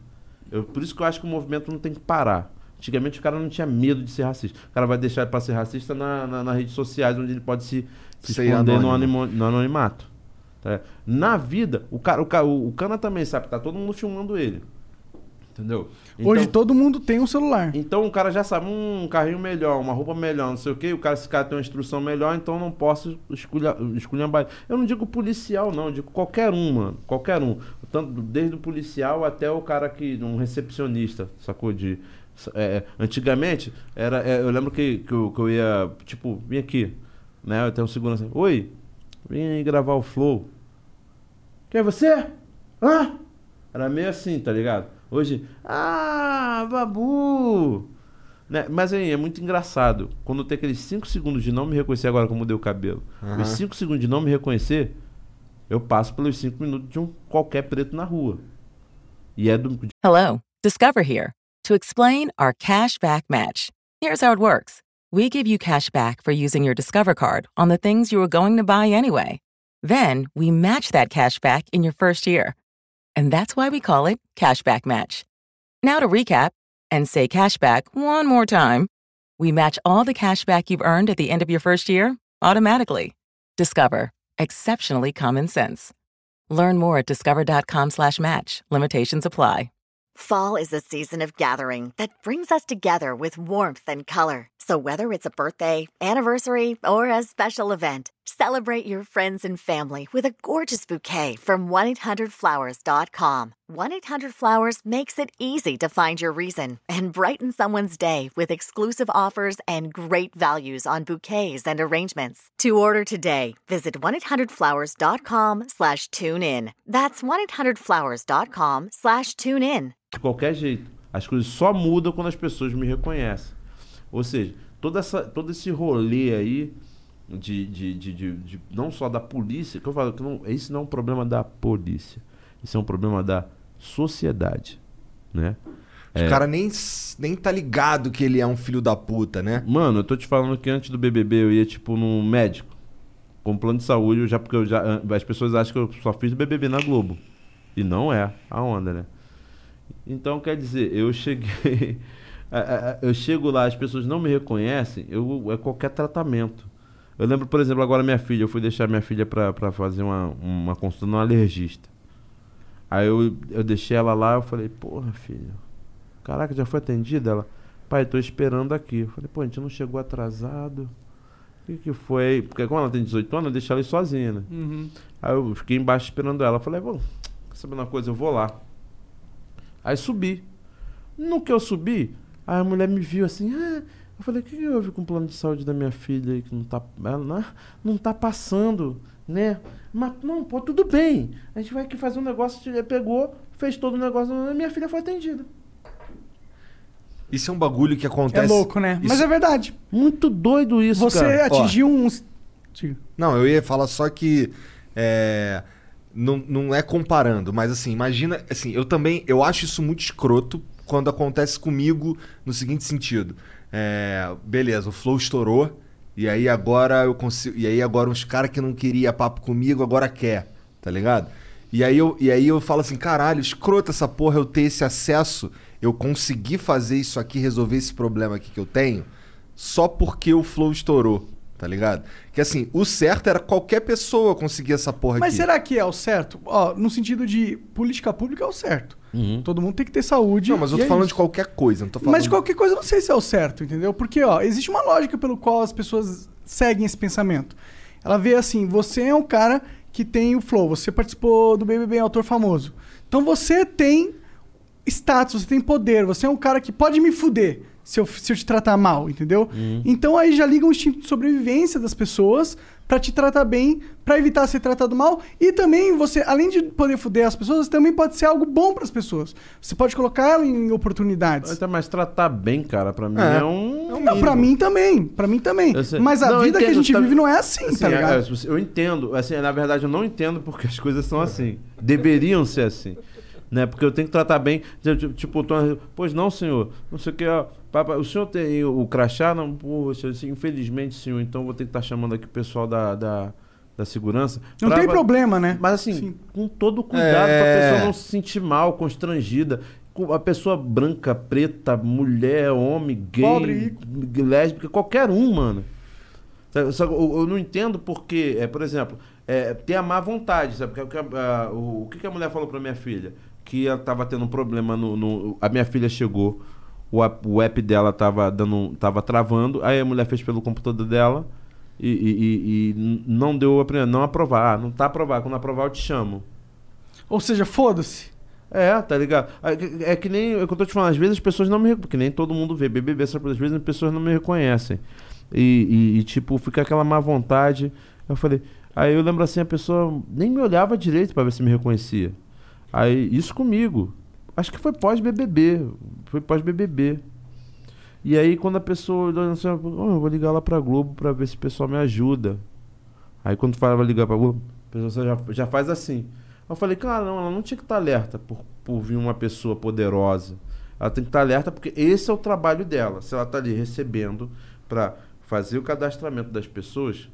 Eu- por isso que eu acho que o movimento não tem que parar. Antigamente o cara não tinha medo de ser racista. O cara vai deixar para ser racista na, na- nas redes sociais, onde ele pode se, se esconder no, anônimo. no anonimato. tá? Na vida, o, cara, o, o, o Cana também sabe, tá todo mundo filmando ele. Entendeu? Hoje Então- todo mundo tem um celular. então o cara já sabe, um carrinho melhor, uma roupa melhor, não sei o quê. O cara, esse cara tem uma instrução melhor, então eu não posso escolher, escolher Eu não digo policial, não, eu digo qualquer um, mano. Qualquer um. Tanto, desde o policial até o cara que. um recepcionista, sacou? De. é, antigamente, era, é, eu lembro que, que, eu, que eu ia, tipo, vim aqui, né? Eu tenho um segurança. Oi, vim aí gravar o Flow. Quem é você? Hã? Era meio assim, tá ligado? Hoje, ah, babu! Né? Mas aí, é muito engraçado. Quando tem aqueles 5 segundos de não me reconhecer, agora que eu mudei o cabelo, Aham. os 5 segundos de não me reconhecer, eu passo pelos 5 minutos de um qualquer preto na rua. E é do. Hello, Discover here to explain our cash back match. Here's how it works we give you cash back for using your Discover card on the things you were going to buy anyway. Then we match that cash back in your first year. And that's why we call it Cashback Match. Now to recap and say cashback one more time. We match all the cashback you've earned at the end of your first year automatically. Discover. Exceptionally common sense. Learn more at discover.com slash match. Limitations apply. Fall is a season of gathering that brings us together with warmth and color. So whether it's a birthday, anniversary, or a special event, celebrate your friends and family with a gorgeous bouquet from 1-800-Flowers.com. 1-800-Flowers makes it easy to find your reason and brighten someone's day with exclusive offers and great values on bouquets and arrangements. To order today, visit 1-800-Flowers.com slash tune in. That's 1-800-Flowers.com slash tune in. de qualquer jeito. As coisas só mudam quando as pessoas me reconhecem. Ou seja, toda essa, todo esse rolê aí de, de, de, de- de- não só da polícia, que eu falo que não, isso não é um problema da polícia. Isso é um problema da sociedade, né? O cara nem, nem tá ligado que ele é um filho da puta, né? Mano, eu tô te falando que antes do BBB eu ia, tipo, num médico. Com plano de saúde, já, porque eu já, as pessoas acham que eu só fiz BBB na Globo. E não é a onda, né? Então, quer dizer, eu cheguei. a- a- a- eu chego lá, as pessoas não me reconhecem, eu, é qualquer tratamento. Eu lembro, por exemplo, agora minha filha, eu fui deixar minha filha pra, pra fazer uma, uma consulta no alergista. Aí eu, eu deixei ela lá, eu falei, porra, filha, caraca, já foi atendida? Ela, pai, tô esperando aqui. Eu falei, pô, a gente não chegou atrasado. O que, que foi? Porque como ela tem 18 anos, eu deixei ela sozinha, né? Uhum. Aí eu fiquei embaixo esperando ela. Falei, bom, quer saber uma coisa? Eu vou lá. Aí subi. No que eu subi, aí a mulher me viu assim, ah, eu falei, o que, que houve com o plano de saúde da minha filha aí que não tá. Ela não, não tá passando, né? Mas não, pô, tudo bem. A gente vai aqui fazer um negócio, ele pegou, fez todo o negócio, minha filha foi atendida. Isso é um bagulho que É acontece. louco, né? Mas Isso- é verdade. Muito doido isso, Você cara. atingiu uns Diga. Não, eu ia falar só que. é, não, não é comparando, mas assim, imagina. Assim, eu também. Eu acho isso muito escroto quando acontece comigo no seguinte sentido. É, beleza, o Flow estourou. E aí agora eu consigo. E aí agora uns caras que não queria papo comigo agora quer, tá ligado? E aí, eu, e aí eu falo assim, caralho, escroto essa porra eu ter esse acesso, eu conseguir fazer isso aqui, resolver esse problema aqui que eu tenho, só porque o Flow estourou, tá ligado? Que assim, o certo era qualquer pessoa conseguir essa porra Mas aqui. será que é o certo? Ó, no sentido de política pública é o certo. Uhum. Todo mundo tem que ter saúde. Não, mas eu tô é falando isso. de qualquer coisa, não tô falando. Mas de qualquer coisa, eu não sei se é o certo, entendeu? Porque, ó, existe uma lógica pelo qual as pessoas seguem esse pensamento. Ela vê assim, você é um cara que tem o flow, você participou do BBB, é autor famoso. Então você tem status, você tem poder, você é um cara que pode me fuder se eu, se eu te tratar mal, entendeu? Então aí já liga o instinto de sobrevivência das pessoas pra te tratar bem, pra evitar ser tratado mal e também você, além de poder fuder as pessoas, também pode ser algo bom pras pessoas. Você pode colocar ela em oportunidades. Até mais tratar bem, cara, pra mim É. é, um. Não, pra mim também, pra mim também. Eu. Mas a Não, eu vida que a entendo, gente tá- vive não é assim, Assim, tá é, ligado? é, eu entendo, assim, na verdade eu não entendo porque as coisas são assim. Deveriam ser assim. Né? Porque eu tenho que tratar bem. Tipo, Tom- pois não, senhor. Não sei o que, ó. Papai, o senhor tem o crachá? Não, poxa, assim, infelizmente, senhor. Então vou ter que estar chamando aqui o pessoal da, da, da segurança. Não pra- tem problema, né? Mas assim, Sim. com todo o cuidado É. pra pessoa não se sentir mal, constrangida. Com A pessoa branca, preta, mulher, homem, gay, Pobre, lésbica, qualquer um, mano. Eu, não entendo porque, é, por exemplo, é, ter a má vontade, sabe? Porque, a- a- o, o que, que a mulher falou pra minha filha? Que ela tava tendo um problema no. no- a minha filha chegou, o, app- o app dela tava, dando, tava travando, aí a mulher fez pelo computador dela e, e- e- e não deu a não aprovar. Ah, não tá aprovado. Quando aprovar, eu te chamo. Ou seja, foda-se. É, tá ligado? É que- que nem é que eu tô te falando, às vezes as pessoas não me reconhecem, porque nem todo mundo vê BBB, que às vezes as pessoas não me reconhecem. E, e- e, tipo, fica aquela má vontade. Eu falei, aí eu lembro assim, a pessoa nem me olhava direito pra ver se me reconhecia. Aí, isso comigo. Acho que foi pós-BBB, foi pós-BBB. E aí quando a pessoa "Oh, eu vou ligar lá pra Globo pra ver se o pessoal me ajuda. Aí quando fala vai ligar pra Globo, a pessoa já, já faz assim. Eu falei, cara, não, ela não tinha que estar alerta por, por vir uma pessoa poderosa. Ela tem que estar alerta porque esse é o trabalho dela. Se ela está ali recebendo para fazer o cadastramento das pessoas,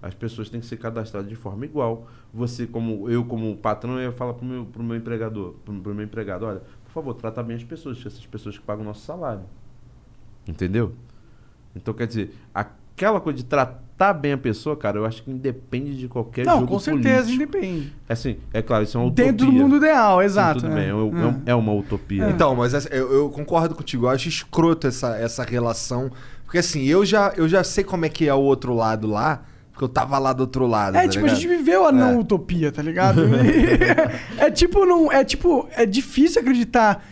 as pessoas têm que ser cadastradas de forma igual. Você, como eu, como patrão, eu falo pro meu, pro meu empregador, pro, pro meu empregado, olha, por favor, trata bem as pessoas, essas pessoas que pagam o nosso salário. Entendeu? Então, quer dizer, aquela coisa de tratar bem a pessoa, cara, eu acho que independe de qualquer Não, jogo com certeza, político. independe. Assim, é claro, isso é uma utopia. Dentro do mundo ideal, Sim, exato. tudo é. bem, é, um- é um- é uma utopia. Então, mas essa- eu, eu concordo contigo. Eu acho escroto essa, essa relação. Porque assim, eu já, eu já sei como é que é o outro lado lá, porque eu tava lá do outro lado. É, tá tipo, a ligado? gente viveu a não utopia, tá ligado? é tipo, não, é tipo, é difícil acreditar.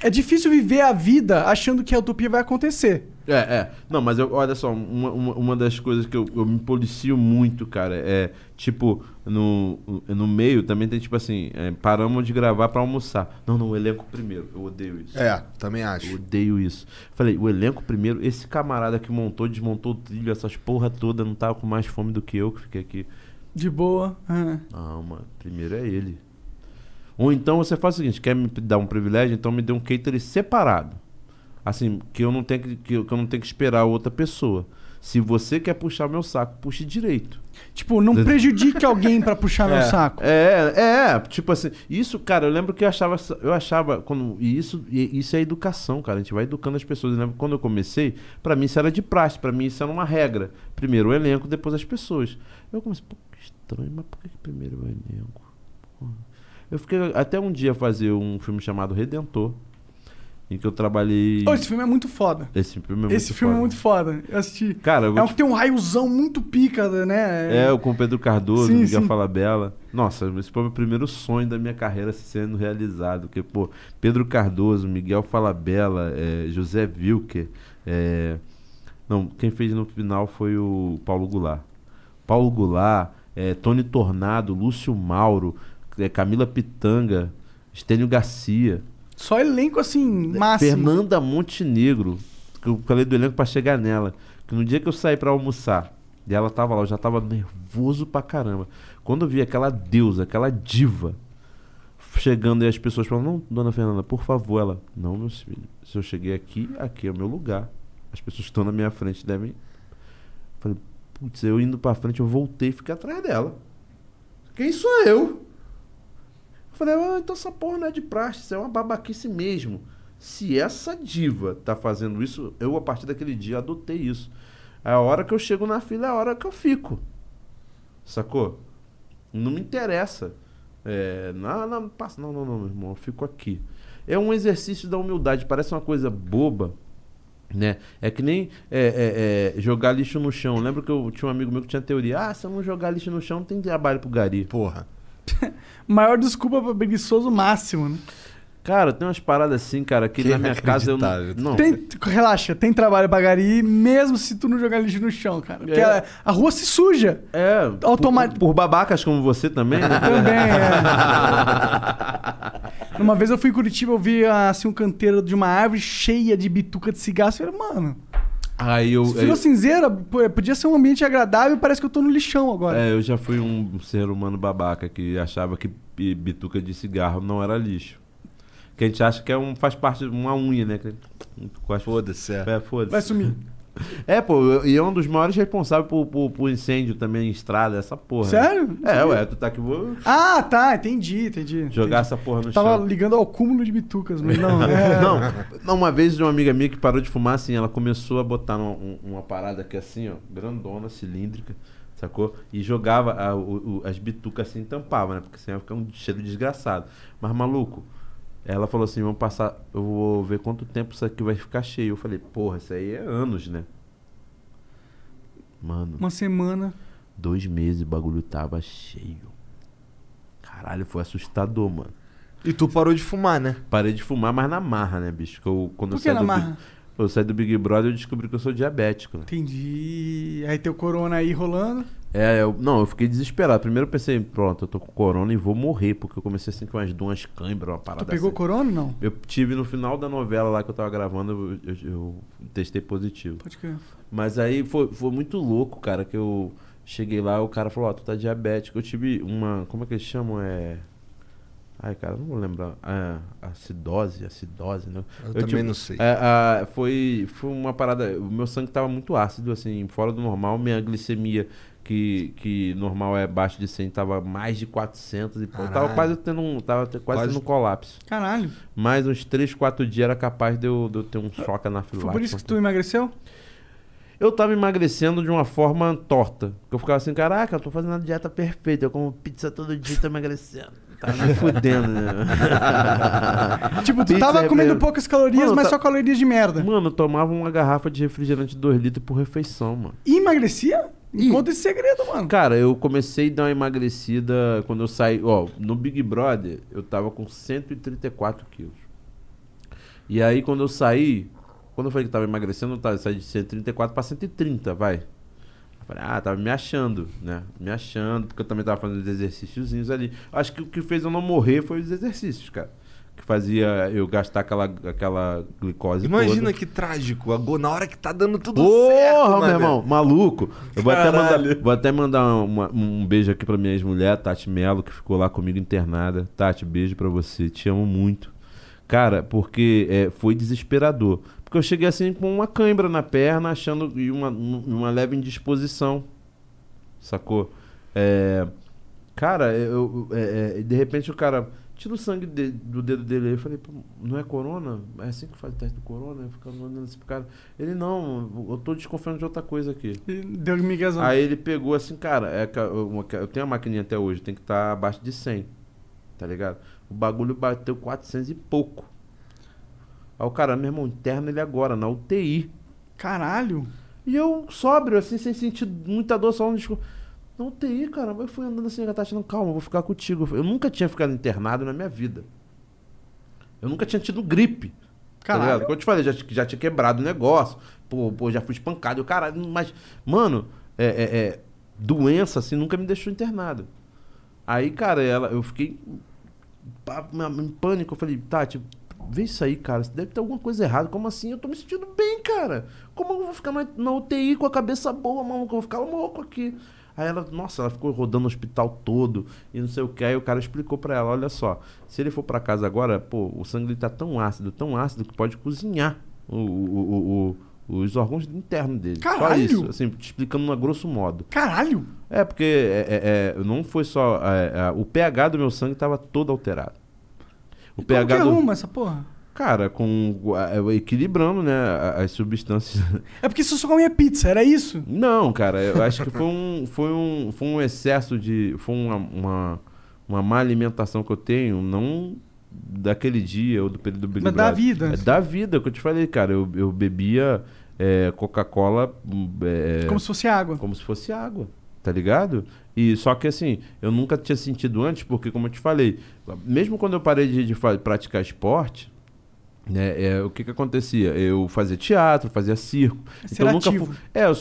É difícil viver a vida achando que a utopia vai acontecer. É, é. Não, mas eu- olha só, uma, uma, uma das coisas que eu, eu me policio muito, cara, é tipo, no, no meio também tem tipo assim, é, paramos de gravar pra almoçar. Não, não, o elenco primeiro. Eu odeio isso. É, também Eu acho. odeio isso. Falei, o elenco primeiro, esse camarada que montou, desmontou o trilho, essas porra toda, não tava com mais fome do que eu que fiquei aqui. De boa. é. Não, mano, primeiro é ele. Ou então você faz o seguinte, quer me dar um privilégio, então me dê um catering separado. Assim, que eu não tenho que, que eu que eu não tenho que esperar outra pessoa. Se você quer puxar meu saco, puxe direito. Tipo, não prejudique alguém pra puxar meu saco. É, é, tipo assim, isso, cara, eu lembro que eu achava, eu achava, quando, e isso, e isso é educação, cara, a gente vai educando as pessoas. Eu lembro que quando eu comecei, pra mim isso era de praxe, pra mim isso era uma regra. Primeiro o elenco, depois as pessoas. Eu comecei, pô, que estranho, mas por que que primeiro o elenco? Porra. Eu fiquei até um dia fazer um filme chamado Redentor, em que eu trabalhei. Ô, esse filme é muito foda. Esse filme é muito Esse filme foda. é muito foda. Eu assisti. Cara, eu É um te que tem um raiozão muito pica, né? É, o com o Pedro Cardoso, Sim, Miguel sim. Falabella. Nossa, esse foi o meu primeiro sonho da minha carreira sendo realizado. Porque, pô, Pedro Cardoso, Miguel Falabella, é, José Wilker. é, Não, quem fez no final foi o Paulo Goulart. Paulo Goulart, é, Tony Tornado, Lúcio Mauro, é, Camila Pitanga, Estênio Garcia. Só elenco assim, máximo. Fernanda Montenegro, que eu falei do elenco pra chegar nela. Que no dia que eu saí pra almoçar, E ela tava lá, eu já tava nervoso pra caramba. Quando eu vi aquela deusa, aquela diva, chegando e as pessoas falando, não, dona Fernanda, por favor, ela, não, meu filho, se eu cheguei aqui, aqui é o meu lugar. As pessoas que estão na minha frente devem. Falei, putz, eu indo pra frente, eu voltei e fiquei atrás dela. Quem sou eu? Eu falei, ah, então essa porra não é de praxe, é uma babaquice mesmo. Se essa diva tá fazendo isso, eu a partir daquele dia adotei isso. A hora que eu chego na fila é a hora que eu fico. Sacou? Não me interessa. É, não, não, passa, não, não, não, meu irmão, eu fico aqui. É um exercício da humildade, parece uma coisa boba, né? É que nem é, é, é, jogar lixo no chão. Lembra que eu tinha um amigo meu que tinha teoria: ah, se eu não jogar lixo no chão, não tem trabalho pro gari. Porra. Maior desculpa pra preguiçoso máximo, né? Cara, tem umas paradas assim, cara, que, Que na minha casa eu não. não Tem, relaxa, tem trabalho pra gari, mesmo se tu não jogar lixo no chão, cara. Porque É. a, a rua se suja. É, Automático. por, por babacas como você também, né? Também, é. Uma vez eu fui em Curitiba, eu vi assim, um canteiro de uma árvore cheia de bituca de cigarro. Eu falei, mano, Aí eu. eu- cinzeira, pô, podia ser um ambiente agradável, parece que eu tô no lixão agora. É, eu já fui um ser humano babaca que achava que bi- bituca de cigarro não era lixo. Que a gente acha que é um, faz parte de uma unha, né? Foda-se, é. É, foda-se. Vai sumir. É, pô, e é um dos maiores responsáveis por, por, por incêndio também em estrada, essa porra. né? Sério? É, ué, tu tá aqui, vou Ah, tá, entendi, entendi. jogar entendi. essa porra no Tava chão. ligando ao cúmulo de bitucas, mas não. é. Não, não, uma vez de uma amiga minha que parou de fumar, assim, ela começou a botar numa- um- uma parada aqui assim, ó, grandona, cilíndrica, sacou? E jogava a- o- as bitucas assim, tampava, né? Porque senão ia ficar um cheiro desgraçado. Mas, maluco, ela falou assim, vamos passar, eu vou ver quanto tempo isso aqui vai ficar cheio. Eu falei, porra, isso aí é anos, né? Mano, Uma semana. dois meses o bagulho tava cheio. Caralho, foi assustador, mano. E tu parou de fumar, né? Parei de fumar, mas na marra, né, bicho? Que eu, quando Por eu que saí na do marra? Big, eu saí do Big Brother, eu descobri que eu sou diabético. Né? Entendi. Aí tem o corona aí rolando. É, eu, não, eu fiquei desesperado. Primeiro eu pensei, pronto, eu tô com corona e vou morrer, porque eu comecei assim com umas duas câimbras, uma parada Tu pegou assim. corona ou não? Eu tive no final da novela lá que eu tava gravando, eu, eu- eu testei positivo. Pode crer. Mas aí foi, foi muito louco, cara, que eu cheguei lá o cara falou, ó, tu tá diabético. Eu tive uma, como é que eles chamam? É... Ai, cara, não vou lembrar. É, acidose, acidose, né? Eu também não sei. É, a- foi, foi uma parada. O meu sangue tava muito ácido, assim, fora do normal. Minha glicemia, que, que normal é abaixo de 100, tava mais de 400 e pô, tava quase tendo um, tava quase, Quase- tendo um colapso. Caralho. Mais uns 3, 4 dias era capaz de eu, de eu ter um choque Foi anafilático. por isso que tu emagreceu? Eu tava emagrecendo de uma forma torta. Eu ficava assim, caraca, eu tô fazendo a dieta perfeita. Eu como pizza todo dia e tô emagrecendo. Tá me fudendo, né? Tipo, tu Pizza tava é comendo mesmo. poucas calorias, Mano, mas tá- só calorias de merda. Mano, eu tomava uma garrafa de refrigerante de 2 litros por refeição, mano. E emagrecia? Me Conta esse segredo, mano. Cara, eu comecei a dar uma emagrecida quando eu saí. Ó, no Big Brother, eu tava com 134 quilos. E aí, quando eu saí, quando eu falei que tava emagrecendo, eu tava- eu saí de 134 pra 130, vai. Eu falei, ah, tava me achando, né? Me achando, porque eu também tava fazendo os exercíciozinhos ali. Acho que o que fez eu não morrer foi os exercícios, cara. Que fazia eu gastar aquela, aquela glicose Imagina toda. que trágico. Na hora que tá dando tudo Porra, certo, meu mané. irmão, maluco. Eu vou até, mandar, vou até mandar uma- um beijo aqui pra minha ex-mulher, Tati Melo, que ficou lá comigo internada. Tati, beijo pra você, te amo muito. Cara, porque é, foi desesperador. Porque eu cheguei assim com uma cãibra na perna, achando e uma, um- uma leve indisposição. Sacou? É, cara, eu, é, é, de repente o cara tira o sangue de- do dedo dele. aí. Eu falei, "Pô, não é corona? É assim que faz o teste do corona? Eu ficava mandando esse cara. Ele, não, eu tô desconfiando de outra coisa aqui. Deu miguezão. Aí ele pegou assim, cara, é, ca- eu tenho a maquininha até hoje, tem que estar abaixo de 100, tá ligado? O bagulho bateu 400 e pouco. Aí o cara, meu irmão, interna ele agora, na UTI. Caralho. E eu sóbrio, assim, sem sentir muita dor, só um disco. Na UTI, cara, eu fui andando assim, a Tati, não, calma, eu vou ficar contigo. Eu nunca tinha ficado internado na minha vida. Eu nunca tinha tido gripe. Tá Caralho. ligado? Como eu te falei, já, já tinha quebrado o negócio. Pô, pô, já fui espancado. e o caralho, mas, mano, é, é- é, doença assim nunca me deixou internado. Aí, cara, ela, eu fiquei em pânico. Eu falei, Tati, vê isso aí, cara. Deve ter alguma coisa errada. Como assim? Eu tô me sentindo bem, cara. Como eu vou ficar na, na UTI com a cabeça boa, mano? Eu vou ficar louco aqui. Aí ela, nossa, ela ficou rodando o hospital todo e não sei o que. Aí o cara explicou pra ela: olha só, se ele for pra casa agora, pô, o sangue dele tá tão ácido, tão ácido que pode cozinhar o, o- o- os órgãos internos dele. Só Caralho! isso, assim, te explicando a grosso modo. Caralho! É, porque é, é, é, não foi só. é, é, o pH do meu sangue tava todo alterado. O Como que pH do. arruma essa porra? Cara, com é, equilibrando, né, as substâncias. É porque você só comia pizza, era isso? Não, cara, eu acho que foi um, foi um, foi um excesso de. Foi uma, uma, uma má alimentação que eu tenho, não daquele dia ou do período Mas da vida, É da vida, que eu te falei, cara. Eu, eu bebia é, Coca-Cola. hum, é, Como se fosse água. como se fosse água, tá ligado? E só que assim, eu nunca tinha sentido antes, porque como eu te falei, mesmo quando eu parei de, de praticar esporte, né, é, o que que acontecia? Eu fazia teatro, fazia circo. Você Então nunca ativo. fu- é, eu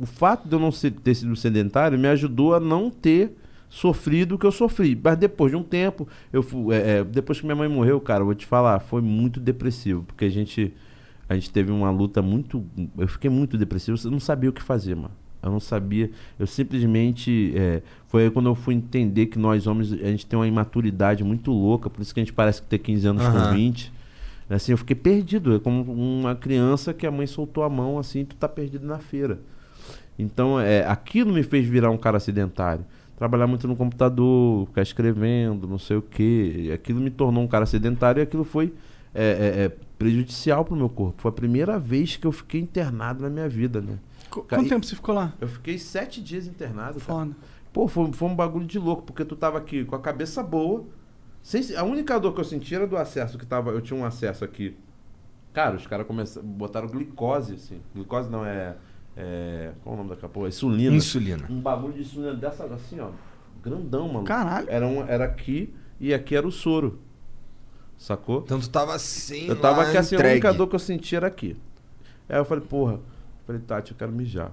o, fato de eu não ser, ter sido sedentário me ajudou a não ter sofrido o que eu sofri. Mas depois de um tempo, eu fu- é, é, depois que minha mãe morreu, cara, eu vou te falar, foi muito depressivo, porque a gente a gente teve uma luta muito. Eu fiquei muito depressivo, eu não sabia o que fazer, mano. Eu não sabia. Eu simplesmente. é, foi aí quando eu fui entender que nós homens, a gente tem uma imaturidade muito louca, por isso que a gente parece que tem 15 anos Aham. com 20. Assim, eu fiquei perdido. É como uma criança que a mãe soltou a mão assim, tu tá perdido na feira. Então, é, aquilo me fez virar um cara sedentário. Trabalhar muito no computador, ficar escrevendo, não sei o quê. Aquilo me tornou um cara sedentário e aquilo foi é, é, é, prejudicial pro meu corpo. Foi a primeira vez que eu fiquei internado na minha vida, né? Qu- Cara, Quanto e- tempo você ficou lá? Eu fiquei sete dias internado, cara. Foda. Pô, foi, foi um bagulho de louco, porque tu tava aqui com a cabeça boa. Sem se- a única dor que eu senti era do acesso, que tava. Eu tinha um acesso aqui. Cara, os caras começaram. botaram glicose, assim. Glicose não é. é qual é o nome daquela porra? Insulina. Insulina. Um bagulho de insulina dessa, assim, ó. Grandão, mano. Caralho. Era, um, era aqui e aqui era o soro. Sacou? Então tu tava assim, Eu tava aqui assim, a entregue. única dor que eu senti era aqui. Aí eu falei, porra, falei, Tati, eu quero mijar.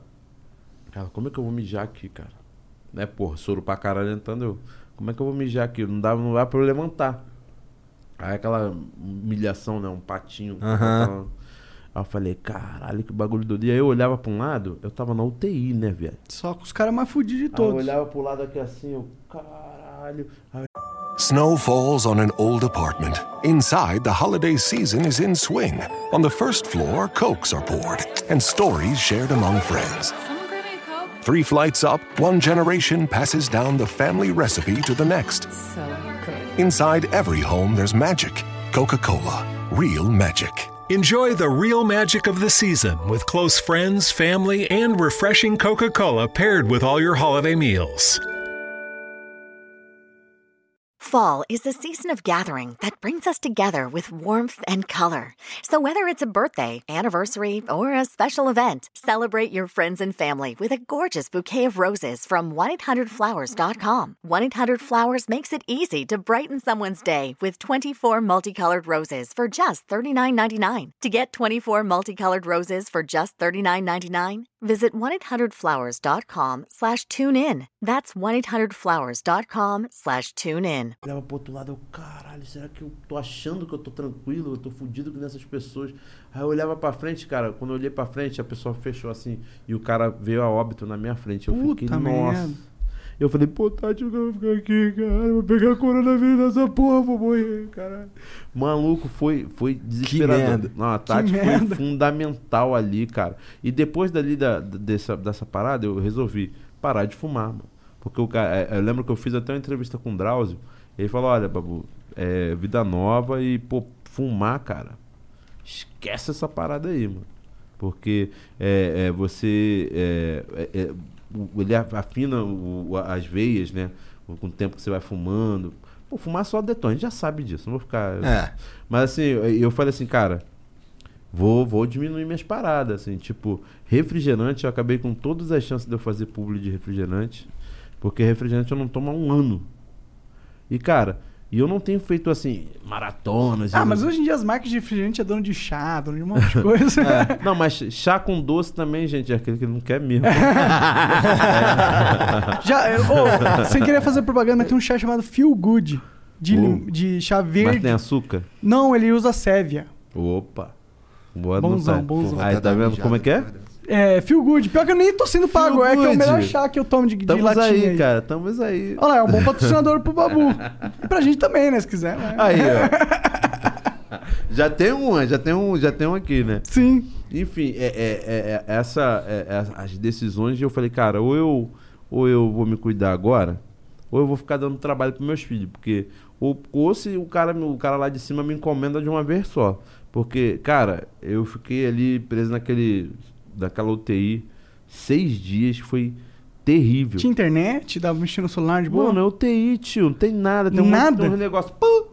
Ela, como é que eu vou mijar aqui, cara? Né, porra, soro pra caralho entrando, eu, como é que eu vou mijar aqui? Não dava, não dá pra eu levantar. Aí aquela humilhação, né, um patinho. Aham. Aquela- Aí eu falei, caralho, que bagulho doido. E aí eu olhava pra um lado, eu tava na UTI, né, velho? Só com os caras mais fudidos de Aí eu todos. olhava pro lado aqui assim, eu, caralho. Aí Snow falls on an old apartment. Inside, the holiday season is in swing. On the first floor, cokes are poured and stories shared among friends. Three flights up, one generation passes down the family recipe to the next. Inside every home, there's magic. Coca Cola, real magic. Enjoy the real magic of the season with close friends, family, and refreshing Coca Cola paired with all your holiday meals. Fall is the season of gathering that brings us together with warmth and color. So whether it's a birthday, anniversary, or a special event, celebrate your friends and family with a gorgeous bouquet of roses from 1-800-Flowers.com. 1-800-Flowers makes it easy to brighten someone's day with 24 multicolored roses for just $39.99. To get 24 multicolored roses for just $39.99, visit 1-800-Flowers.com slash tune in. That's 1-800-Flowers.com slash tune in. Olhava pro outro lado, eu, caralho, será que eu tô achando que eu tô tranquilo? Eu tô fudido com essas pessoas. Aí eu olhava pra frente, cara, quando eu olhei pra frente, a pessoa fechou assim, e o cara veio a óbito na minha frente. Eu Puta fiquei, merda. nossa. Eu falei, pô, Tati, eu quero ficar aqui, cara. Eu vou pegar coronavírus nessa porra, vou morrer, caralho. Maluco, foi, foi desesperador. merda. Não, a Tati foi merda. fundamental ali, cara. E depois dali da, dessa, dessa parada, eu resolvi parar de fumar, mano. Porque o cara, é, eu lembro que eu fiz até uma entrevista com o Drauzio. Ele falou: Olha, Babu, é vida nova e, pô, fumar, cara, esquece essa parada aí, mano. Porque é, é, você. É, é, é, ele afina o- as veias, né? Com o tempo que você vai fumando. Pô, fumar só detona, a gente já sabe disso, não vou ficar. É. Mas assim, eu eu falei assim, cara, vou, vou diminuir minhas paradas, assim, tipo, refrigerante, eu acabei com todas as chances de eu fazer publi de refrigerante, porque refrigerante eu não tomo há um ano. E cara, e eu não tenho feito assim, maratonas. Ah, mas hoje em dia as marcas de refrigerante é dono de chá, dono de um monte de coisa. É. Não, mas chá com doce também, gente, é aquele que não quer mesmo. Já, ô, sem querer fazer propaganda, tem um chá chamado Feel Good. de, Oh. de chá Mas verde. tem açúcar? Não, ele usa sévia. Opa. Boa Bonzão, bonzão. Aí, tá vendo como é que é? É, feel good. Pior que eu nem tô sendo pago, é que é o good. melhor chá que eu tomo de, de Tamo latinha aí, aí. cara. Tamo aí. Olha lá, é um bom patrocinador pro Babu. E pra gente também, né, se quiser. né? Aí, ó. já tem um, já tem um, já tem um aqui, né? Sim. Enfim, é, é- é- é- essa, é- é- as decisões eu falei, cara, ou eu, ou eu vou me cuidar agora, ou eu vou ficar dando trabalho pros meus filhos, porque ou, ou se o cara, o cara lá de cima me encomenda de uma vez só, porque, cara, eu fiquei ali preso naquele, daquela UTI seis dias, foi terrível. Tinha internet, dava mexer no celular de boa? Mano, é UTI, tio, não tem nada, tem um Nada? de um negócio. Pum,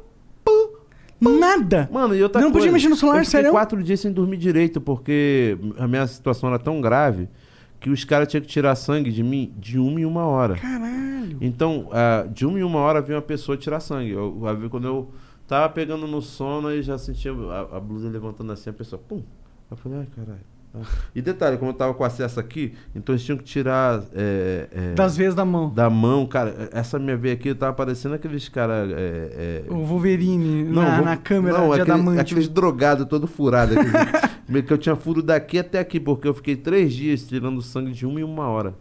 Nada? Mano, e outra Não podia coisa, mexer no celular, eu sério? quatro dias sem dormir direito, porque a minha situação era tão grave que os caras tinham que tirar sangue de mim de uma em uma hora. Caralho. Então, ah, de uma em uma hora vinha uma pessoa tirar sangue. Eu, eu- quando eu tava pegando no sono e já sentia a, a blusa levantando assim, a pessoa, pum. Eu falei, ai, caralho. E detalhe, como eu tava com acesso aqui, então eles tinham que tirar. é, é, Das vezes da mão. Da mão, cara. Essa minha veia aqui, tava parecendo aqueles caras. É, é, O Wolverine na, vou- na câmera não, de aquele- aqueles drogados todo furado. aqueles- meio que eu tinha furo daqui até aqui, porque eu fiquei três dias tirando sangue de uma em uma hora.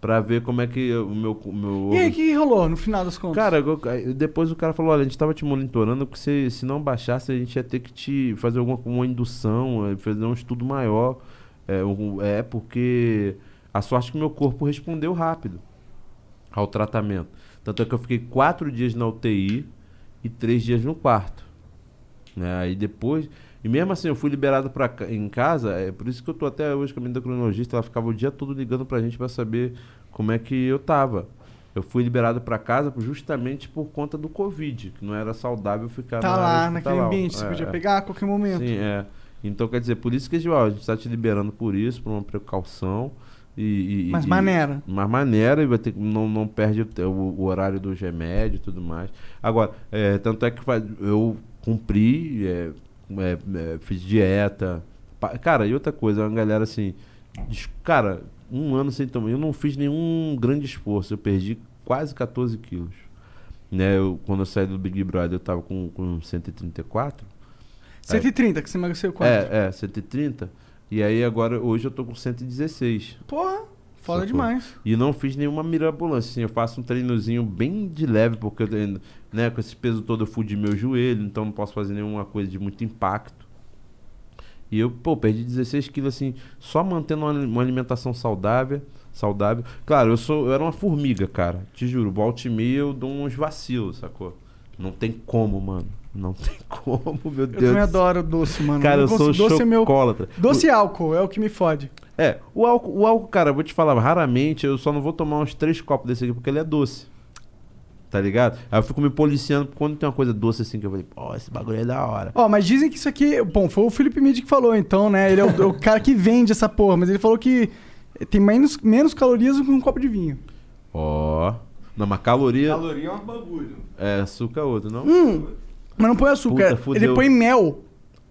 Pra ver como é que o meu. o meu E aí, o que rolou no final das contas? Cara, eu- depois o cara falou, olha, a gente tava te monitorando, porque se, se não baixasse, a gente ia ter que te fazer alguma uma indução, eh, fazer um estudo maior. É, um- é porque a sorte é que meu corpo respondeu rápido ao tratamento. Tanto é que eu fiquei quatro dias na UTI e três dias no quarto. Né? Aí depois. E mesmo assim, eu fui liberado pra, ca- em casa, é por isso que eu tô até hoje com a minha endocrinologista, ela ficava o dia todo ligando pra gente pra saber como é que eu tava. Eu fui liberado pra casa justamente por conta do Covid, que não era saudável ficar Tá na lá, naquele ambiente, você É, podia é. pegar a qualquer momento. Sim, é. Então, quer dizer, por isso que ó, a gente tá te liberando por isso, por uma precaução. E, e- Mas e- maneira. Mas maneira, e vai ter, que- não, não perde o, o- horário dos remédios e tudo mais. Agora, é, tanto é que eu cumpri, é, é, é, fiz dieta. Cara, e outra coisa, uma galera assim, des- cara, um ano sem tomar, eu não fiz nenhum grande esforço, eu perdi quase 14 quilos. Né, eu, quando eu saí do Big Brother, eu tava com, com 134. 130, que você emagreceu quanto? É, é, 130. E aí agora, hoje eu tô com 116. Porra, foda demais. E não fiz nenhuma mirabolância. Assim, eu faço um treinozinho bem de leve, porque eu tenho, né, com esse peso todo eu fudi meu joelho, então não posso fazer nenhuma coisa de muito impacto. E eu, pô, perdi 16 quilos assim, só mantendo uma, uma alimentação saudável. Saudável. Claro, eu sou, eu era uma formiga, cara. Te juro, volta e meia eu dou uns vacilos, sacou? Não tem como, mano. Não tem como, meu Eu Deus. também do céu. adoro doce, mano. Cara, eu Não sou doce é meu. Doce e álcool é o que me fode. É, o álcool, o álcool, cara, eu vou te falar, raramente eu só não vou tomar uns três copos desse aqui porque ele é doce. Tá ligado? Aí eu fico me policiando quando tem uma coisa doce assim que eu falei, pô, esse bagulho é da hora. Ó, mas dizem que isso aqui. Bom, foi o Felipe Midi que falou, então, né? Ele é o, o cara que vende essa porra, mas ele falou que tem menos, menos calorias do que um copo de vinho. Ó. Não, mas caloria. Caloria é um bagulho. É, açúcar é outro, não? Hum, mas não põe açúcar. Puta, ele põe mel.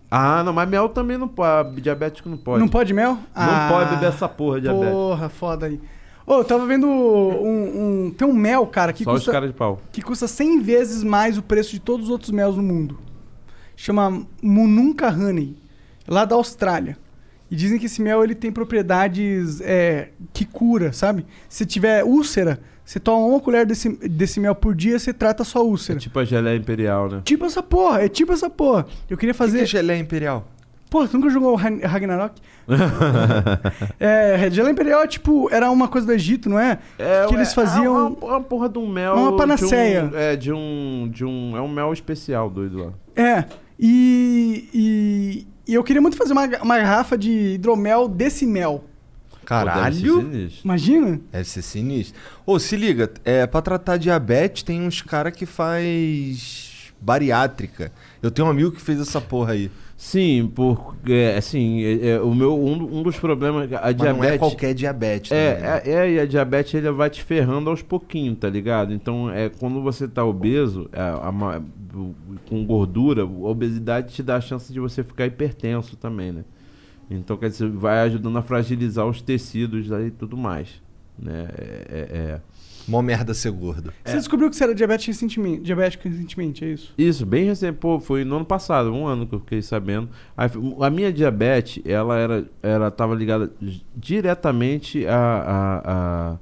Ah, não, mas mel também não pode. Diabético não pode. Não pode mel? Não pode beber essa porra, diabético. Porra, foda aí. Ô, eu tava vendo um, um- Tem um mel, cara, que Só os custa. caras de pau. que custa 100 vezes mais o preço de todos os outros mels no mundo. Chama Mununca Honey, lá da Austrália. E dizem que esse mel ele tem propriedades é, que cura, sabe? Se tiver úlcera, você toma uma colher desse, desse mel por dia, você trata a sua úlcera. Tipo a geleia imperial, né? Tipo essa porra, é tipo essa porra. Eu queria fazer. Que geleia imperial? Pô, tu nunca jogou Ra- Ragnarok? é, Geleia Imperial é tipo, era uma coisa do Egito, não é? que eles faziam. É uma, uma porra de um mel. Uma panaceia. De um, é, de um, de um. É um mel especial, doido lá. É, e, e, e eu queria muito fazer uma, uma garrafa de hidromel desse mel. Caralho. sinistro. Imagina? Deve ser sinistro. Ô, se liga, é, pra tratar diabetes tem uns cara que faz bariátrica. Eu tenho um amigo que fez essa porra aí. Sim, porque assim, é, é, o meu um, um dos problemas a Mas diabetes não é qualquer diabetes. é, né? é, é, e a diabetes ele vai te ferrando aos pouquinhos, tá ligado? Então, é quando você tá obeso, é, a o- com gordura, a obesidade te dá a chance de você ficar hipertenso também, né? Então, quer dizer, vai ajudando a fragilizar os tecidos aí e tudo mais, né? É, é- é. Mó merda ser gordo. Você descobriu que você era diabético recentemente, diabético recentemente, é isso? Isso, bem recente. Pô, foi no ano passado, um ano que eu fiquei sabendo. Aí, a minha diabetes, ela era, ela tava ligada diretamente a, a, a,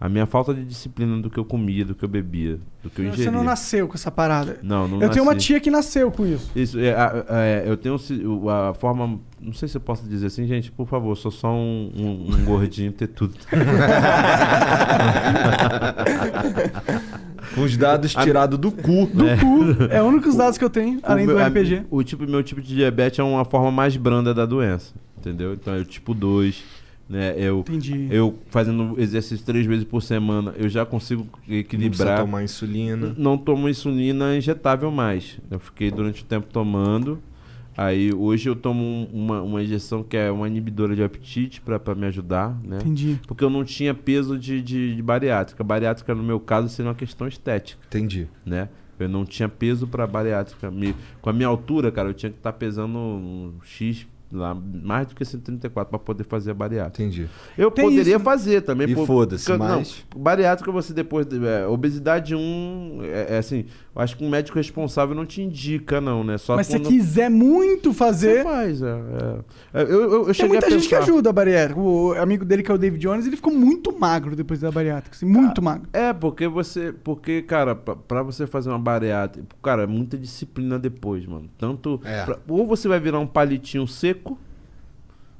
a minha falta de disciplina do que eu comia, do que eu bebia, do que eu ingeria. Você não nasceu com essa parada. Não, não Eu tenho uma nasci. tia que nasceu com isso. Isso, é, a- é, eu tenho a forma. Não sei se eu posso dizer assim, gente, por favor, sou só um, um- um gordinho ter tudo. Com os dados tirados do cu. Do cu. É o único dados que eu tenho, além o do meu, RPG. O tipo, meu tipo de diabetes é uma forma mais branda da doença. Entendeu? Então é o tipo 2. Né? Eu, Entendi. eu fazendo exercício três vezes por semana, eu já consigo Não equilibrar. tomar insulina. Não tomo insulina injetável mais. Eu fiquei durante o tempo tomando. Aí hoje eu tomo um- uma, uma injeção que é uma inibidora de apetite para me ajudar, né? Entendi. Porque eu não tinha peso de, de, de bariátrica. Bariátrica, no meu caso, seria uma questão estética. Entendi. Né? Eu não tinha peso para bariátrica. Me- com a minha altura, cara, eu tinha que estar pesando um X lá, mais do que 134 para poder fazer a bariátrica. Entendi. Eu Tem poderia isso, fazer também. E foda-se, mas- Não, bariátrica você depois... É, obesidade 1, é, é assim, acho que um médico responsável não te indica não, né? Só Mas se você quando... quiser muito Você fazer. faz, é, é. Eu, eu, eu Tem muita a gente que ajuda a bariátrica. O amigo dele, que é o David Jones, ele ficou muito magro depois da bariátrica. Assim, muito magro. É, porque você. Porque, cara, pra, pra você fazer uma bariátrica, cara, é muita disciplina depois, mano. Tanto. É. pra- ou você vai virar um palitinho seco,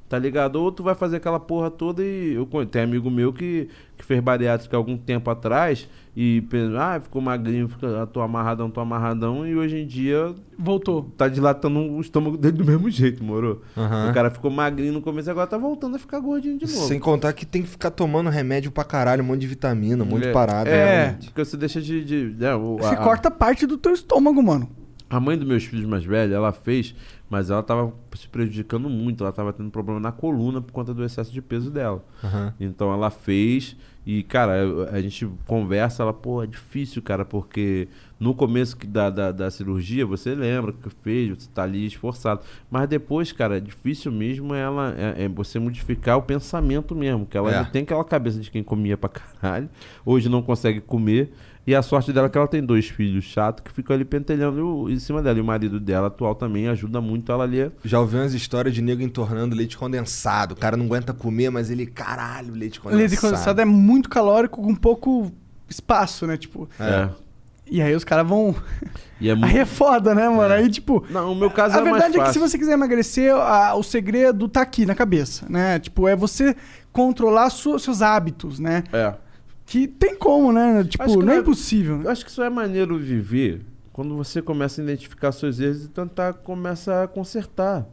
tá ligado? Ou tu vai fazer aquela porra toda e. Eu tem amigo meu que, que fez bariátrica algum tempo atrás e pensa, ah, ficou magrinho, fica, ah, tô amarradão, tô amarradão, e hoje em dia Voltou. tá dilatando o estômago dele do mesmo jeito, moro? Aham. O cara ficou magrinho no começo, agora tá voltando a ficar gordinho de novo. Sem contar que tem que ficar tomando remédio pra caralho, um monte de vitamina, um monte de É, parada. É, realmente. porque você deixa de. de né, o- Você a- corta parte do teu estômago, mano. A mãe dos meus filhos mais velhos, ela fez, mas ela tava se prejudicando muito. Ela tava tendo problema na coluna por conta do excesso de peso dela. Aham. Então ela fez e, cara, a gente conversa, ela, pô, é difícil, cara, porque no começo da, da, da cirurgia, você lembra que fez, você tá ali esforçado. Mas depois, cara, é difícil mesmo ela é, é você modificar o pensamento mesmo, que ela É. tem aquela cabeça de quem comia pra caralho, hoje não consegue comer. E a sorte dela é que ela tem dois filhos chatos que ficam ali pentelhando em cima dela. E o marido dela atual também ajuda muito ela ali. Já ouvi umas histórias de nego entornando leite condensado. O cara não aguenta comer, mas ele, caralho, leite condensado. Leite condensado é muito calórico com pouco espaço, né? Tipo. É. E aí os caras vão. E é muito... Aí é foda, né, mano? Aí, tipo. Não, o meu caso A é mais verdade é que se você quiser emagrecer, a- o segredo tá aqui na cabeça, né? Tipo, é você controlar su- seus hábitos, né? É. Que tem como, né? Tipo, não é não é- impossível. Eu acho que só é maneiro viver quando você começa a identificar seus erros e tentar começar a consertar.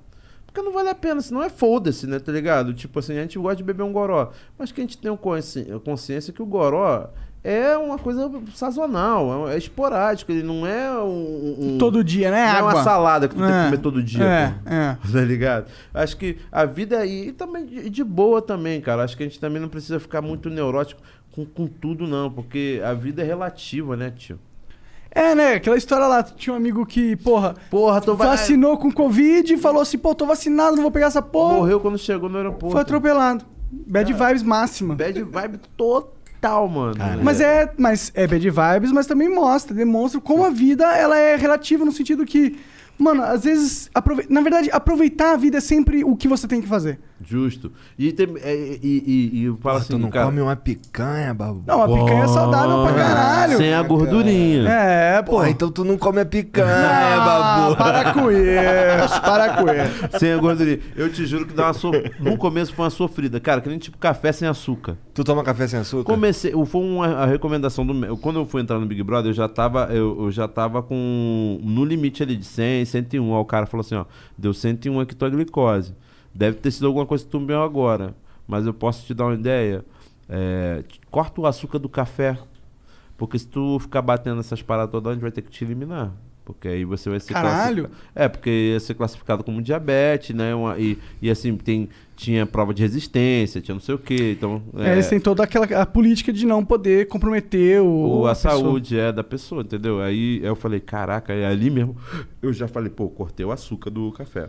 Porque não vale a pena, senão é foda-se, né, tá ligado? Tipo assim, a gente gosta de beber um goró. Mas que a gente tem consci- consciência que o goró é uma coisa sazonal, é, é esporádico, ele não é um... um- Todo dia, né? não é Água. uma salada que tu tem que É, comer todo dia, é, é. Tá ligado? Acho que a vida aí, e também de boa também, cara. Acho que a gente também não precisa ficar muito neurótico com, com tudo, não. Porque a vida é relativa, né, tio? É, né? Aquela história lá, tinha um amigo que, porra, Porra, tô va- vacinou com Covid e falou assim, pô, tô vacinado, não vou pegar essa porra. Morreu quando chegou no aeroporto. Foi atropelado. Bad vibes máxima. Bad vibe total, mano. Mas é, mas é bad vibes, mas também mostra, demonstra como a vida ela é relativa no sentido que, mano, às vezes, aprove- na verdade, aproveitar a vida é sempre o que você tem que fazer. Justo. E, tem, é, e, e, e eu falo Porra, assim, tu não cara, come uma picanha, babu? Não, a picanha é saudável pra caralho. sem a gordurinha. É, pô. Porra, então tu não come a picanha, Ah, babu. para com isso, para com isso. Sem a gordurinha. Eu te juro que dá uma so... no começo foi uma sofrida. Cara, que nem tipo café sem açúcar. Tu toma café sem açúcar? Comecei, o- foi uma a recomendação do quando eu fui entrar no Big Brother, eu já tava eu, eu já tava com no limite ali de 100, 101. Aí o cara falou assim, ó, deu 101 aqui tua glicose. Deve ter sido alguma coisa que tu comeu agora, mas eu posso te dar uma ideia. É, corta o açúcar do café, porque se tu ficar batendo essas paradas todas, a gente vai ter que te eliminar. Porque aí você vai ser Caralho! classifica- É, porque ia ser classificado como diabetes, né? Uma- e, e assim, tem, tinha prova de resistência, tinha não sei o quê. Então, É, eles têm toda aquela a política de não poder comprometer o, a, pessoa. saúde é da pessoa, entendeu? Aí eu falei, caraca, ali mesmo eu já falei, pô, cortei o açúcar do café.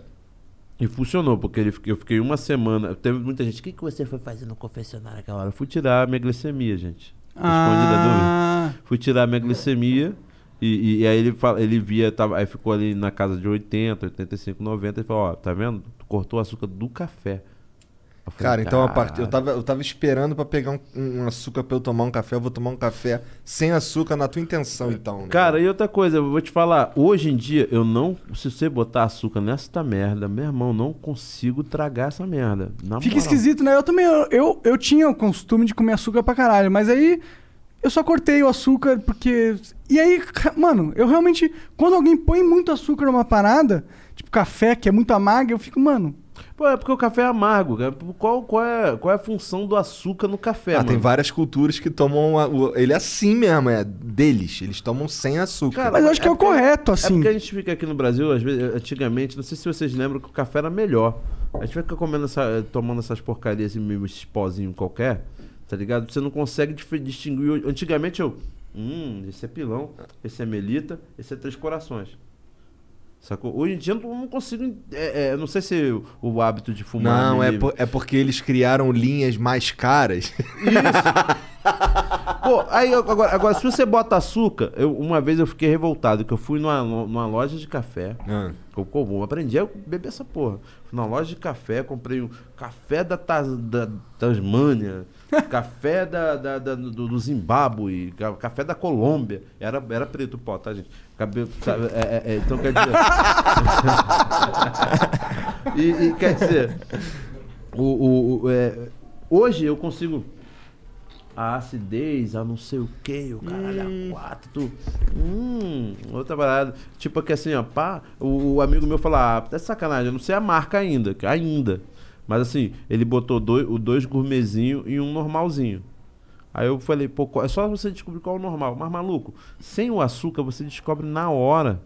E funcionou, porque ele, eu fiquei uma semana. Teve muita gente, o que, que você foi fazer no confessionário aquela hora? Eu fui tirar a minha glicemia, gente. Escondida Ah. dúvida. Fui tirar a minha glicemia. E, e- e aí ele, fala, ele via, tava, aí ficou ali na casa de 80, 85, 90. Ele falou: Ó, tá vendo? Tu cortou o açúcar do café. Eu falei, Cara, então a part... eu, tava, eu tava esperando pra pegar um, um açúcar pra eu tomar um café. Eu vou tomar um café sem açúcar na tua intenção, então. né? Cara, e outra coisa, eu vou te falar, hoje em dia eu não, se você botar açúcar nessa merda, meu irmão, não consigo tragar essa merda. Na Fica moral. esquisito, né? Eu também, eu, eu, eu tinha o costume de comer açúcar pra caralho, mas aí eu só cortei o açúcar porque... E aí, mano, eu realmente... Quando alguém põe muito açúcar numa parada, tipo café, que é muito amargo, eu fico, mano... Pô, é porque o café é amargo. cara. Qual, qual, é, qual é a função do açúcar no café, Ah, mano? tem várias culturas que tomam a- o- ele assim mesmo, é deles. Eles tomam sem açúcar. Cara, Mas eu acho que é o correto, É assim. porque a gente fica aqui no Brasil, às vezes, antigamente, não sei se vocês lembram que o café era melhor. A gente fica comendo essa, tomando essas porcarias assim, meio esses pozinhos qualquer, tá ligado? Você não consegue distinguir. Antigamente eu. Hum, esse é pilão, esse é melita, esse é três corações. Sacou? Hoje em dia eu não consigo. É, é, não sei se o, o hábito de fumar. Não, é, por- é porque eles criaram linhas mais caras. Pô, aí agora, agora, se você bota açúcar, eu, uma vez eu fiquei revoltado, que eu fui numa, numa loja de café. Ah. Eu, eu aprendi a beber essa porra. Fui numa loja de café, comprei um café da, Tas, da Tasmânia, café da, da- da- do, do Zimbábue, ca- café da Colômbia. Era, era preto o pó, tá, gente? Cabelo, sabe, é- é- é, então quer dizer. e, e quer dizer, o, o- o- é, hoje eu consigo a acidez, a não sei o que, o caralho, a quatro, tu, hum, outra parada. Tipo que assim, ó, pá, o, o amigo meu falou, ah, tá sacanagem, eu não sei a marca ainda, ainda. Mas assim, ele botou dois, o dois gourmetzinho e um normalzinho. Aí eu falei, pô, é só você descobrir qual é o normal. Mas maluco, sem o açúcar você descobre na hora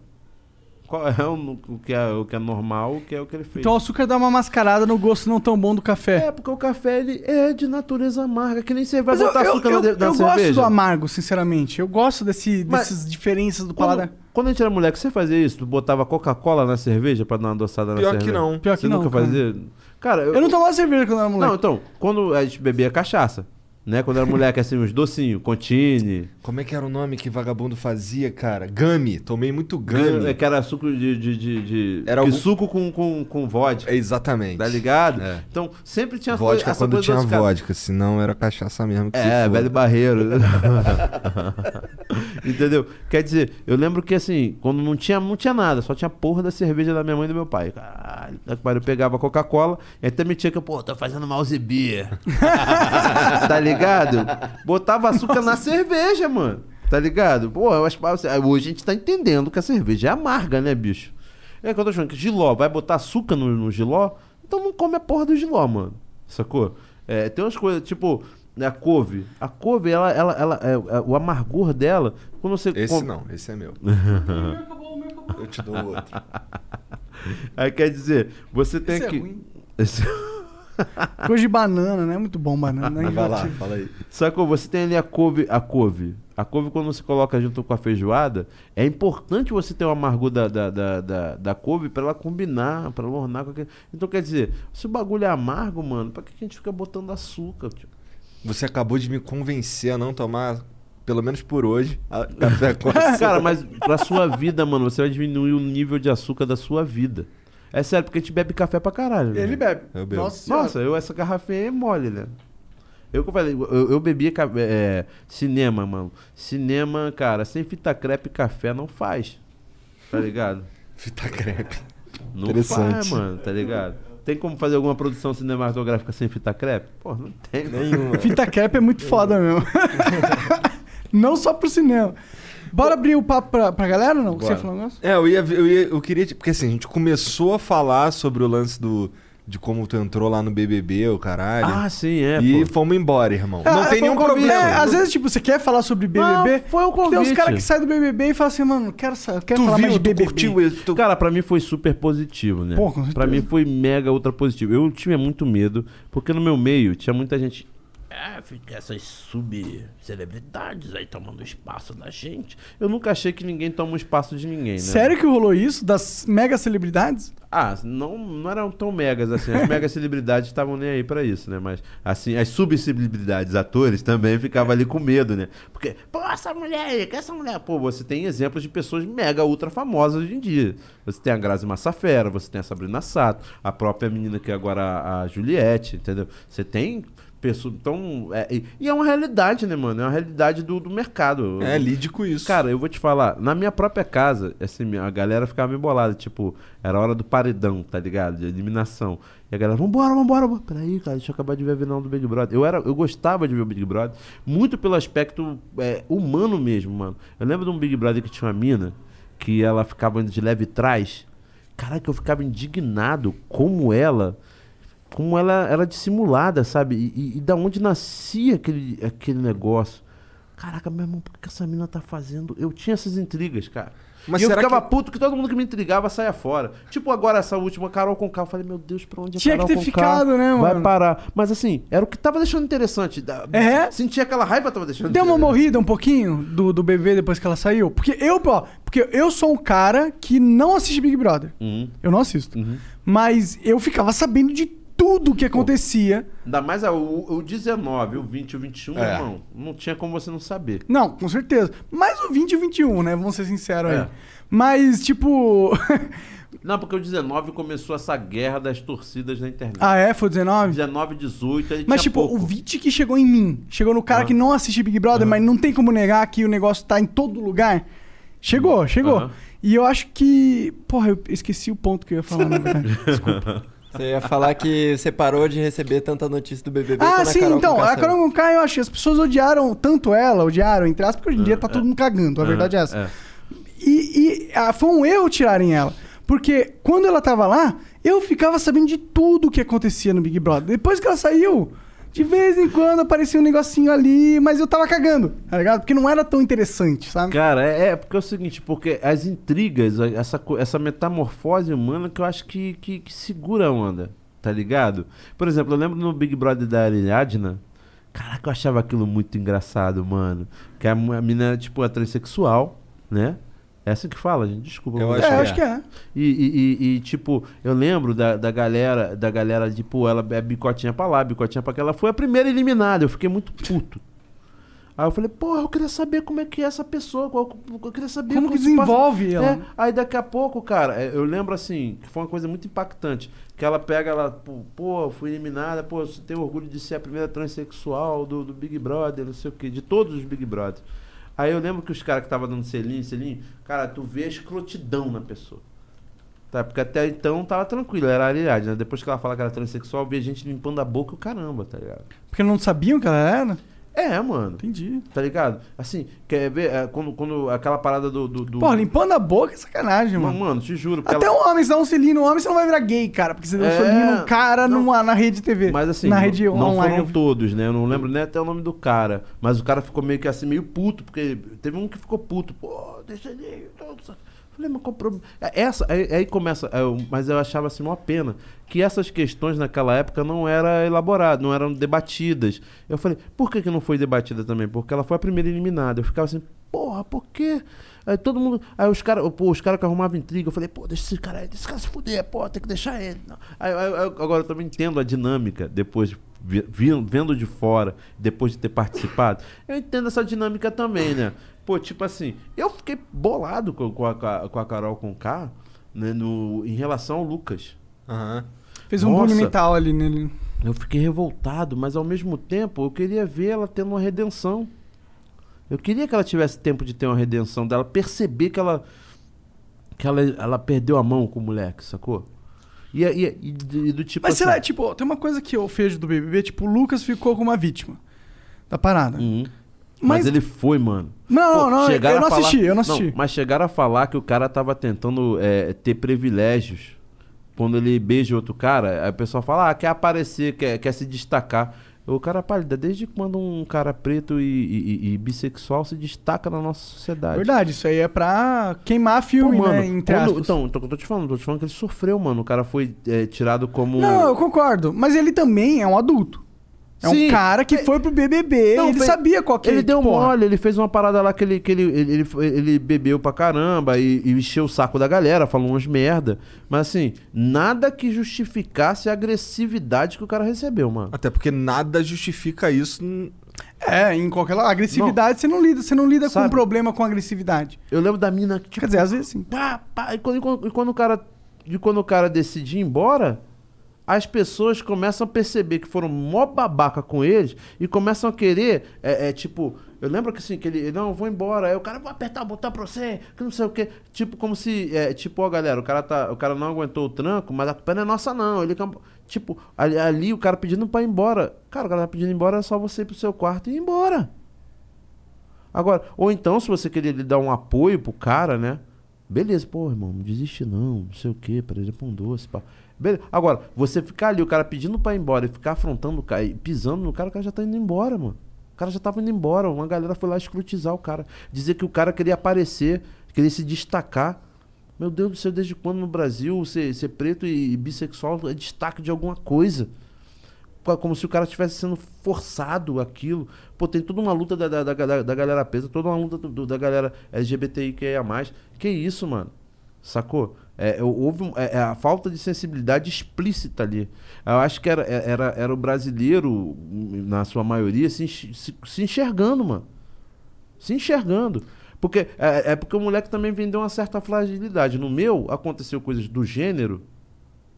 qual é o, o que, é, o que é normal, o que é o que ele fez. Então o açúcar dá uma mascarada no gosto não tão bom do café. É, porque o café ele é de natureza amarga, que nem você vai Mas eu, botar eu, açúcar eu, na, de- na eu cerveja. gosto do amargo, sinceramente. Eu gosto desse, Mas- dessas diferenças do Quando, paladar. quando a gente era moleque, você fazia isso? Tu botava Coca-Cola na cerveja pra dar uma adoçada na Pior cerveja? que não. Pior que você não, nunca cara. fazia? Cara, eu, Eu não tomava cerveja quando eu era moleque. Não, então, quando a gente bebia cachaça, né? Quando era moleque, assim, uns docinhos, contine. Como é que era o nome que vagabundo fazia, cara? Gummy. Tomei muito gummy. É que era suco de. de, de, de- Era algum- suco com, com, com vodka. É, Exatamente. Tá ligado? É. Então, sempre tinha Vodka essa quando tinha vodka, senão era cachaça mesmo. É, velho barreiro. Entendeu? Quer dizer, eu lembro que assim, quando não tinha, não tinha nada, só tinha porra da cerveja da minha mãe e do meu pai. Caralho, pariu, eu pegava Coca-Cola e até metia que, pô, tô fazendo mouse beer. tá ligado? Botava açúcar na cerveja, mano. Tá ligado? Pô, eu acho que hoje a gente tá entendendo que a cerveja é amarga, né, bicho? É que eu tô achando que giló, vai botar açúcar no, no giló? Então não come a porra do giló, mano. Sacou? É, tem umas coisas, tipo, a couve. A couve, ela, ela, ela, é, é, o amargor dela, quando você... Esse come- não, esse é meu. Eu te dou outro. Aí quer dizer, você tem Esse é que... ruim. Esse- Coisa de banana, né? Muito bom banana. né? Vai lá, fala aí. Sacou? Você tem ali a couve, a couve. A couve, quando você coloca junto com a feijoada, é importante você ter o amargor da, da, da, da, da couve pra ela combinar, pra ela ornar com aquele. Então quer dizer, se o bagulho é amargo, mano, pra que que a gente fica botando açúcar, tio? Você acabou de me convencer a não tomar, pelo menos por hoje, a- café com açúcar. Cara, mas pra sua vida, mano, você vai diminuir o nível de açúcar da sua vida. É sério, porque a gente bebe café pra caralho. né? Ele bebe. Eu bebo. Nossa. Nossa, eu essa garrafinha é mole, né? Eu que eu falei, eu, eu bebia ca- é, cinema, mano. Cinema, cara, sem fita crepe e café não faz. Tá ligado? Fita crepe. Não Interessante. faz, mano, tá ligado? Tem como fazer alguma produção cinematográfica sem fita crepe? Pô, não tem. mano. Nenhuma. Fita cap é muito foda mesmo. não só pro cinema. Bora abrir o papo pra, pra galera ou não? Você Bora. falou um negócio? É, eu ia, eu ia, eu queria, porque assim, a gente começou a falar sobre o lance do, de como tu entrou lá no BBB, o caralho. Ah, sim, é, e pô. fomos embora, irmão. não Ah, tem um nenhum convite. problema. É, às vezes, tipo, você quer falar sobre BBB. Não, foi um Tem uns convite. caras que saem do BBB e falam assim, mano, quero, quero tu falar mais viu, de tu BBB. curtiu isso? Tu... Cara, pra mim foi super positivo, né? Pô, com certeza. pra mim foi mega ultra positivo. Eu tinha muito medo, porque no meu meio tinha muita gente É, fica essas subcelebridades aí tomando espaço da gente. Eu nunca achei que ninguém toma o espaço de ninguém, né? Sério que rolou isso? Das mega celebridades? Ah, não, não eram tão megas assim. As mega celebridades estavam nem aí pra isso, né? Mas, assim, as subcelebridades, atores, também ficavam ali com medo, né? Porque, pô, essa mulher aí, que essa mulher? Pô, você tem exemplos de pessoas mega ultra famosas hoje em dia. Você tem a Grazi Massafera, você tem a Sabrina Sato, a própria menina que é agora a Juliette, entendeu? Você tem pessoas. Então. É, e, e é uma realidade, né, mano? É uma realidade do, do mercado. É, lide com isso. Cara, eu vou te falar, na minha própria casa, assim, a galera ficava meio bolada, tipo, era hora do paredão, tá ligado? De eliminação. E a galera, vambora, vambora, vambora. Peraí, cara, deixa eu acabar de ver a final do Big Brother. Eu, era, eu gostava de ver o Big Brother, muito pelo aspecto é, humano mesmo, mano. Eu lembro de um Big Brother que tinha uma mina, que ela ficava de leve trás. Caraca, eu ficava indignado como ela como ela era dissimulada, sabe? E, e, e da onde nascia aquele, aquele negócio. Caraca, meu irmão, por que essa mina tá fazendo? Eu tinha essas intrigas, cara. Mas e eu ficava que- puto que todo mundo que me intrigava saia fora. Tipo agora essa última Carol com Eu falei, meu Deus, pra onde a Tinha que Carol ter Conká ficado, né, Vai mano? parar. Mas assim, era o que tava deixando interessante. Da- É? Sentia aquela raiva tava deixando Deu uma morrida um pouquinho do, do bebê depois que ela saiu? Porque eu, ó, porque eu sou um cara que não assiste Big Brother. Uhum. Eu não assisto. Mas eu ficava sabendo de tudo que acontecia. Ainda mais o, o 19, o 20 e o 21, meu É. irmão. Não tinha como você não saber. Não, com certeza. Mais o 20 e o 21, né? Vamos ser sinceros É. aí. Mas, tipo. Não, porque o 19 começou essa guerra das torcidas na internet. ah, é? Foi 19? 19, 18, aí Mas, tinha tipo, pouco. o 20 que chegou em mim. Chegou no cara Aham. que não assiste Big Brother, mas não tem como negar que o negócio tá em todo lugar. Chegou, chegou. Aham. E eu acho que. Porra, eu esqueci o ponto que eu ia falar, na verdade. Você ia falar que você parou de receber tanta notícia do BBB Ah, sim, Carol então. Conká A. Carol Conká, eu acho que as pessoas odiaram tanto ela, odiaram, entre aspas, porque hoje em dia tá todo mundo cagando. A verdade é essa. É. E, e, ah, foi um erro tirarem ela. Porque quando ela tava lá, eu ficava sabendo de tudo que acontecia no Big Brother. Depois que ela saiu, de vez em quando aparecia um negocinho ali, mas eu tava cagando, tá ligado? Porque não era tão interessante, sabe? Cara, é, é porque é o seguinte, porque as intrigas, essa, essa metamorfose humana que eu acho que, que, que segura a onda, tá ligado? Por exemplo, eu lembro no Big Brother da Ariadna, caraca, eu achava aquilo muito engraçado, mano. Que a, a mina tipo, a transexual, né? É assim que fala, gente? Desculpa. Eu acho É, que eu acho que é. E, e- e- e, tipo, eu lembro da, da galera, da galera, tipo, ela é bicotinha pra lá, bicotinha pra cá. Ela foi a primeira eliminada, eu fiquei muito puto. Aí eu falei, porra, eu queria saber como é que é essa pessoa, qual- eu queria saber Como que se passa- desenvolve ela? É, aí daqui a pouco, cara, é, eu lembro assim, que foi uma coisa muito impactante, que ela pega, ela, pô, pô fui eliminada, pô, você tem orgulho de ser a primeira transexual do, do Big Brother, não sei o quê, de todos os Big Brothers. Aí eu lembro que os caras que estavam dando selinho, selinho, cara, tu vê a escrotidão na pessoa. Tá, porque até então tava tranquilo, era a realidade, né? Depois que ela fala que era transexual, via gente limpando a boca o caramba, tá ligado? Porque não sabiam que ela era? É, mano. Entendi. Tá ligado? Assim, quer ver? é, quando, quando aquela parada do. do, do... Pô, limpando a boca é sacanagem, Não, mano. mano, te juro. Até ela- um homem, se dá um selinho no homem, você não vai virar gay, cara. Porque você deu um É, selinho num cara não. numa, na rede TV. Mas assim, na não- rede não online. foram todos, né? Eu não lembro nem até o nome do cara. Mas o cara ficou meio que assim, meio puto, porque teve um que ficou puto. Pô, deixa ele. não sei. Falei, mas qual o problema? É, Essa, aí, aí começa. é, eu- mas eu achava assim uma pena que essas questões naquela época não eram elaboradas, não eram debatidas. Eu falei, por que, que não foi debatida também? Porque ela foi a primeira eliminada. Eu ficava assim, porra, por quê? Aí todo mundo. Aí os caras, pô, os caras que arrumavam intriga, eu falei, pô, deixa esse cara deixa esse cara se fuder, pô, tem que deixar ele. Aí, aí- agora eu também entendo a dinâmica, depois, vi- vendo de fora, depois de ter participado. Eu entendo essa dinâmica também, né? Pô, tipo assim, eu fiquei bolado com, com a, com a Carol com K, né, no, em relação ao Lucas. Aham. Fez um bullying mental ali nele. Eu fiquei revoltado, mas ao mesmo tempo eu queria ver ela tendo uma redenção. Eu queria que ela tivesse tempo de ter uma redenção dela, perceber que ela que ela, ela perdeu a mão com o moleque, sacou? E, e, e, e do tipo Mas assim, sei lá, tipo, tem uma coisa que eu vejo do BBB, tipo, o Lucas ficou como uma vítima da parada. Uhum. Mas, Mas- ele foi, mano. Não, não, chegaram eu não a falar- assisti, eu não assisti. mas chegaram a falar que o cara tava tentando é, ter privilégios. Quando ele beija outro cara, aí o pessoal fala, ah, quer aparecer, quer, quer se destacar. O cara pálida, desde quando um cara preto e, e- e- bissexual se destaca na nossa sociedade. Verdade, isso aí é pra queimar Pô, filme, mano, né? Entre quando- então, então, eu tô te falando, tô te falando que ele sofreu, mano. O cara foi é, tirado como. Não, eu concordo. Mas ele também é um adulto. É um cara que foi pro BBB, Não, ele sabia qual que Ele deu porra. mole, ele fez uma parada lá que ele, que ele, ele, ele, ele bebeu pra caramba e, e encheu o saco da galera, falou umas merda. Mas assim, nada que justificasse a agressividade que o cara recebeu, mano. Até porque nada justifica isso. É, em qualquer lado. Agressividade, você não lida, você não lida com um Sabe? problema com agressividade. Eu lembro da mina que, tipo, Quer dizer, às vezes sim. pá, pá, e quando, e quando- e quando o cara e quando o cara decide ir embora, as pessoas começam a perceber que foram mó babaca com eles e começam a querer, é, é, tipo, eu lembro que assim, que ele, não, eu vou embora, aí o cara vai apertar o botão pra você, que não sei o que, tipo, como se, é, tipo, ó galera, o cara, tá, o cara não aguentou o tranco, mas a culpa não é nossa não, ele, tipo, ali, ali o cara pedindo pra ir embora, cara, o cara tá pedindo embora, é só você ir pro seu quarto e ir embora. Agora, ou então, se você querer dar um apoio pro cara, né? Beleza, pô, irmão, não desiste não, não sei o que, por exemplo, um doce, pá. Beleza. Agora, você ficar ali, o cara pedindo pra ir embora e ficar afrontando o cara e pisando no cara, o cara já tá indo embora, mano. O cara já tava indo embora. Uma galera foi lá escrutizar o cara. Dizer que o cara queria aparecer, queria se destacar. Meu Deus do céu, desde quando no Brasil ser, ser preto e bissexual é destaque de alguma coisa? Co- como se o cara estivesse sendo forçado aquilo. Pô, tem toda uma luta da, da, da, da- galera presa, toda uma luta do- da galera LGBTIQIA+. Que isso, mano? Sacou? É, houve um- é, é a falta de sensibilidade explícita ali. Eu acho que era, é- era, era o brasileiro, na sua maioria, se, se, se enxergando, mano. Se enxergando. Porque é, é porque o moleque também vendeu uma certa fragilidade. No meu, aconteceu coisas do gênero,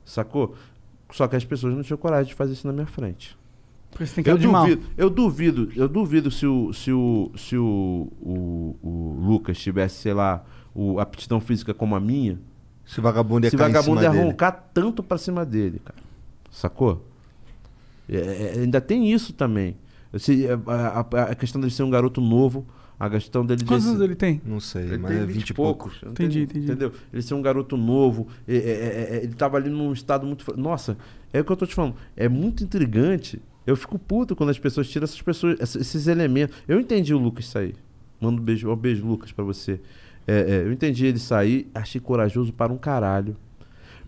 sacou? Só que as pessoas não tinham coragem de fazer isso na minha frente. Porque você tem que Eu duvido, eu duvido, eu duvido se o, se o, se o, o, o Lucas tivesse, sei lá, o, a aptidão física como a minha. Esse vagabundo ia em vagabundo cima ia dele. roncar tanto pra cima dele, cara. Sacou? É, é, ainda tem isso também. Esse, a, a- a- questão dele ser um garoto novo, a questão dele... Quantos anos ele tem? Não sei, ele mas tem é 20 20 e poucos. poucos. Entendi, entendi. Entendeu? Ele ser um garoto novo. é, é, é, é, ele tava ali num estado muito. Nossa, é o que eu tô te falando. É muito intrigante. Eu fico puto quando as pessoas tiram essas pessoas, ess- esses elementos. Eu entendi o Lucas sair. Mando um beijo, um beijo, Lucas, pra você. É, é, eu entendi ele sair, achei corajoso para um caralho.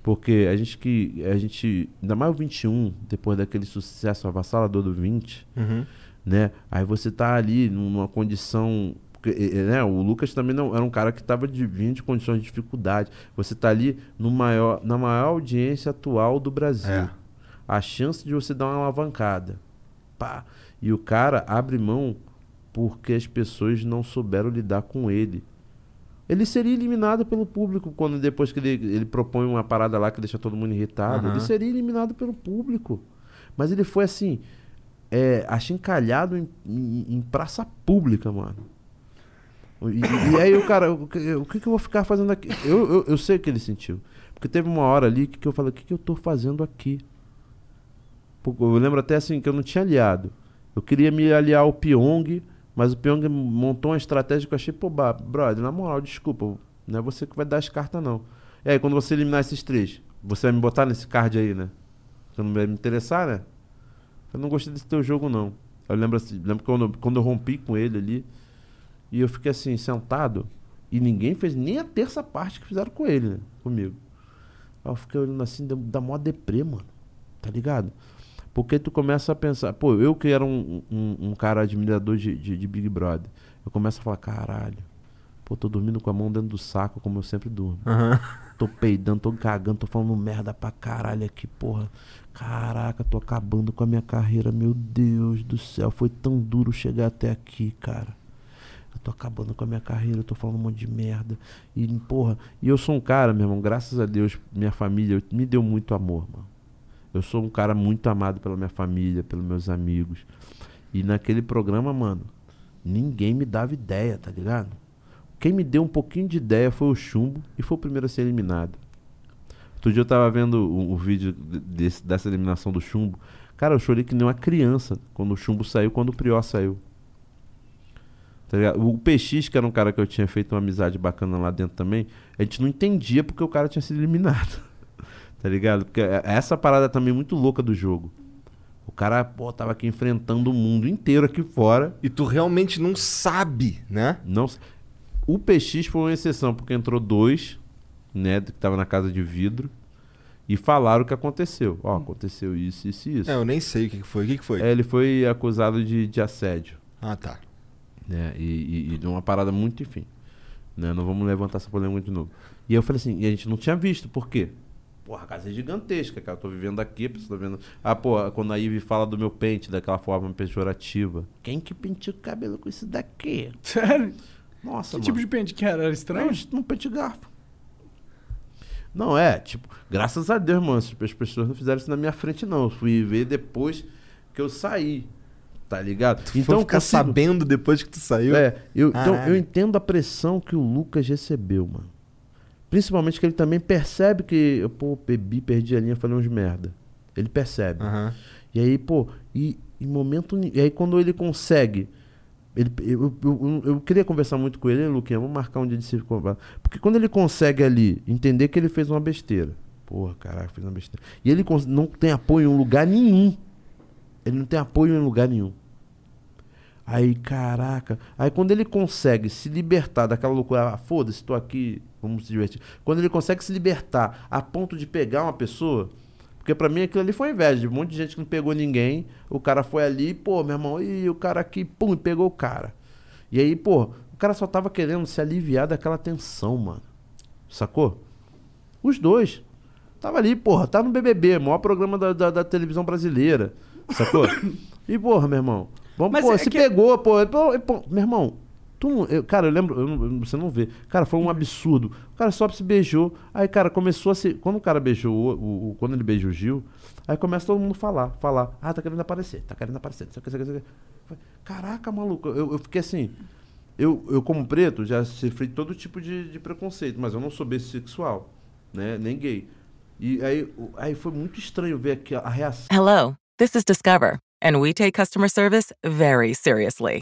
Porque a gente que. A gente. Ainda mais o 21, depois daquele sucesso avassalador do 20 Uhum. né? Aí você tá ali numa condição. Né? O Lucas também não era um cara que estava de vindo de condições de dificuldade. Você tá ali no maior, na maior audiência atual do Brasil. É. A chance de você dar uma alavancada. Pá. E o cara abre mão porque as pessoas não souberam lidar com ele. Ele seria eliminado pelo público quando depois que ele, ele propõe uma parada lá que deixa todo mundo irritado. Aham. Ele seria eliminado pelo público. Mas ele foi assim, é, achincalhado em, em- em praça pública, mano. E, e aí o cara, o, que- o que, que eu vou ficar fazendo aqui? Eu, eu, eu sei o que ele sentiu. Porque teve uma hora ali que, que eu falei, o que, que eu tô fazendo aqui? Eu lembro até assim que eu não tinha aliado. Eu queria me aliar ao Pyong, mas o Pyong montou uma estratégia que eu achei, pô, brother, na moral, desculpa, não é você que vai dar as cartas, não. E aí, quando você eliminar esses três, você vai me botar nesse card aí, né? Você não vai me interessar, né? Eu não gostei desse teu jogo, não. Eu lembro assim, lembro quando, quando eu rompi com ele ali, e eu fiquei assim, sentado, e ninguém fez nem a terça parte que fizeram com ele, né? Comigo. Eu fiquei olhando assim, dá mó deprê, mano. Tá ligado? Porque tu começa a pensar, pô, eu que era um, um, um cara admirador de, de, de Big Brother, eu começo a falar, caralho, pô, tô dormindo com a mão dentro do saco, como eu sempre durmo. Aham. Tô peidando, tô cagando, tô falando merda pra caralho aqui, porra. Caraca, tô acabando com a minha carreira, meu Deus do céu, foi tão duro chegar até aqui, cara. Eu tô acabando com a minha carreira, eu tô falando um monte de merda. E, porra, e eu sou um cara, meu irmão, graças a Deus, minha família me deu muito amor, mano. Eu sou um cara muito amado pela minha família, pelos meus amigos. E naquele programa, mano, ninguém me dava ideia, tá ligado? Quem me deu um pouquinho de ideia foi o Chumbo e foi o primeiro a ser eliminado. Outro dia eu tava vendo o, vídeo de- desse- dessa eliminação do Chumbo. Cara, eu chorei que nem uma criança quando o Chumbo saiu, quando o Prior saiu. Tá? O PX, que era um cara que eu tinha feito uma amizade bacana lá dentro também, a gente não entendia porque o cara tinha sido eliminado. tá ligado? Porque é- essa parada também é muito louca do jogo. O cara, pô, tava aqui enfrentando o mundo inteiro aqui fora. E tu realmente não sabe, né? Não. O PX foi uma exceção, porque entrou dois, né? Que tava na casa de vidro. E falaram o que aconteceu. Ó, aconteceu isso, isso e isso. É, eu nem sei o que foi. O que foi? É, ele foi acusado de, de assédio. Ah, tá. Né? E, e, e de uma parada muito, enfim. Né? Não vamos levantar essa polêmica de novo. E eu falei assim, e a gente não tinha visto, por quê? Porra, a casa é gigantesca, cara. Eu tô vivendo aqui, a pessoa tá vendo. Ah, pô, quando a Ivy fala do meu pente daquela forma pejorativa. Quem que penteou o cabelo com isso daqui? Sério? Nossa, Que mano. tipo de pente que era? Era estranho? Não, não pente garfo. Não, é, tipo, graças a Deus, mano, as pessoas não fizeram isso na minha frente, não. Eu fui ver depois que eu saí. Tá ligado? Tu foi ficar sabendo depois que tu saiu? É, eu, então Caralho. eu entendo a pressão que o Lucas recebeu, mano. Principalmente que ele também percebe que, eu, pô, bebi, perdi a linha, falei uns merda. Ele percebe. E aí, pô, e em momento. E aí, quando ele consegue. Ele, eu, eu, eu- queria conversar muito com ele, Luquinha, vamos marcar um dia de se conversar. Porque quando ele consegue ali entender que ele fez uma besteira. Porra, caraca, fez uma besteira. E ele não tem apoio em lugar nenhum. Ele não tem apoio em lugar nenhum. Aí, caraca. Aí quando ele consegue se libertar daquela loucura, ah, foda-se, tô aqui, vamos se divertir. Quando ele consegue se libertar a ponto de pegar uma pessoa, porque pra mim aquilo ali foi inveja, de um monte de gente que não pegou ninguém, o cara foi ali, pô, meu irmão, e o cara aqui, pum, e pegou o cara. E aí, pô, o cara só tava querendo se aliviar daquela tensão, mano. Sacou? Os dois. Tava ali, porra, tá no BBB, maior programa da, da, da televisão brasileira. Sacou? e, porra, meu irmão. Vamos, Mas pô, é se que- pegou, pô, pô, pô, Meu irmão, tu eu- cara, eu lembro, eu você não vê. Cara, foi um absurdo. O cara só se beijou. Aí, cara, começou a se. Quando o cara beijou, o, o- o- quando ele beijou o Gil, aí começa todo mundo falar, falar. Ah, tá querendo aparecer, tá querendo aparecer. Caraca, maluco, eu, eu fiquei assim. Eu, eu, como preto, já sofri todo tipo de, de preconceito, mas eu não sou bissexual, né? Nem gay. E aí, aí foi muito estranho ver aqui a reação. Hello, this is Discover, and we take customer service very seriously.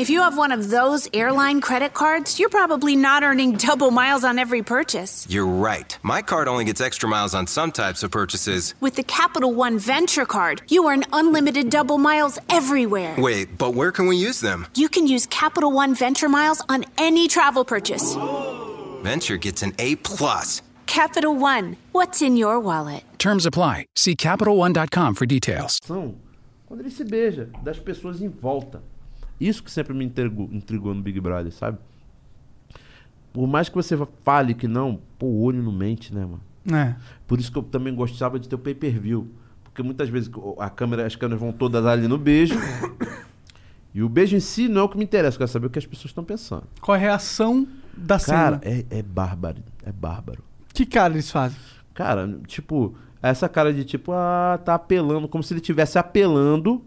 If you have one of those airline credit cards, you're probably not earning double miles on every purchase. You're right. My card only gets extra miles on some types of purchases. With the Capital One Venture Card, you earn unlimited double miles everywhere. Wait, but where can we use them? You can use Capital One Venture Miles on any travel purchase. Venture gets an A plus. Capital One, what's in your wallet? Terms apply. See CapitalOne.com for details. São quando ele se beija, das pessoas em volta. Isso que sempre me intrigou, intrigou no Big Brother, sabe? Por mais que você fale que não, pô, o olho não mente, né, mano? É. Por isso que eu também gostava de ter o pay-per-view. Porque muitas vezes a câmera, as câmeras vão todas ali no beijo. e o beijo em si não é o que me interessa, eu quero saber o que as pessoas estão pensando. Qual é a reação da Cara, cena? é, é bárbaro. É bárbaro. Que cara eles fazem? Cara, tipo, essa cara de tipo, ah, tá apelando, como se ele estivesse apelando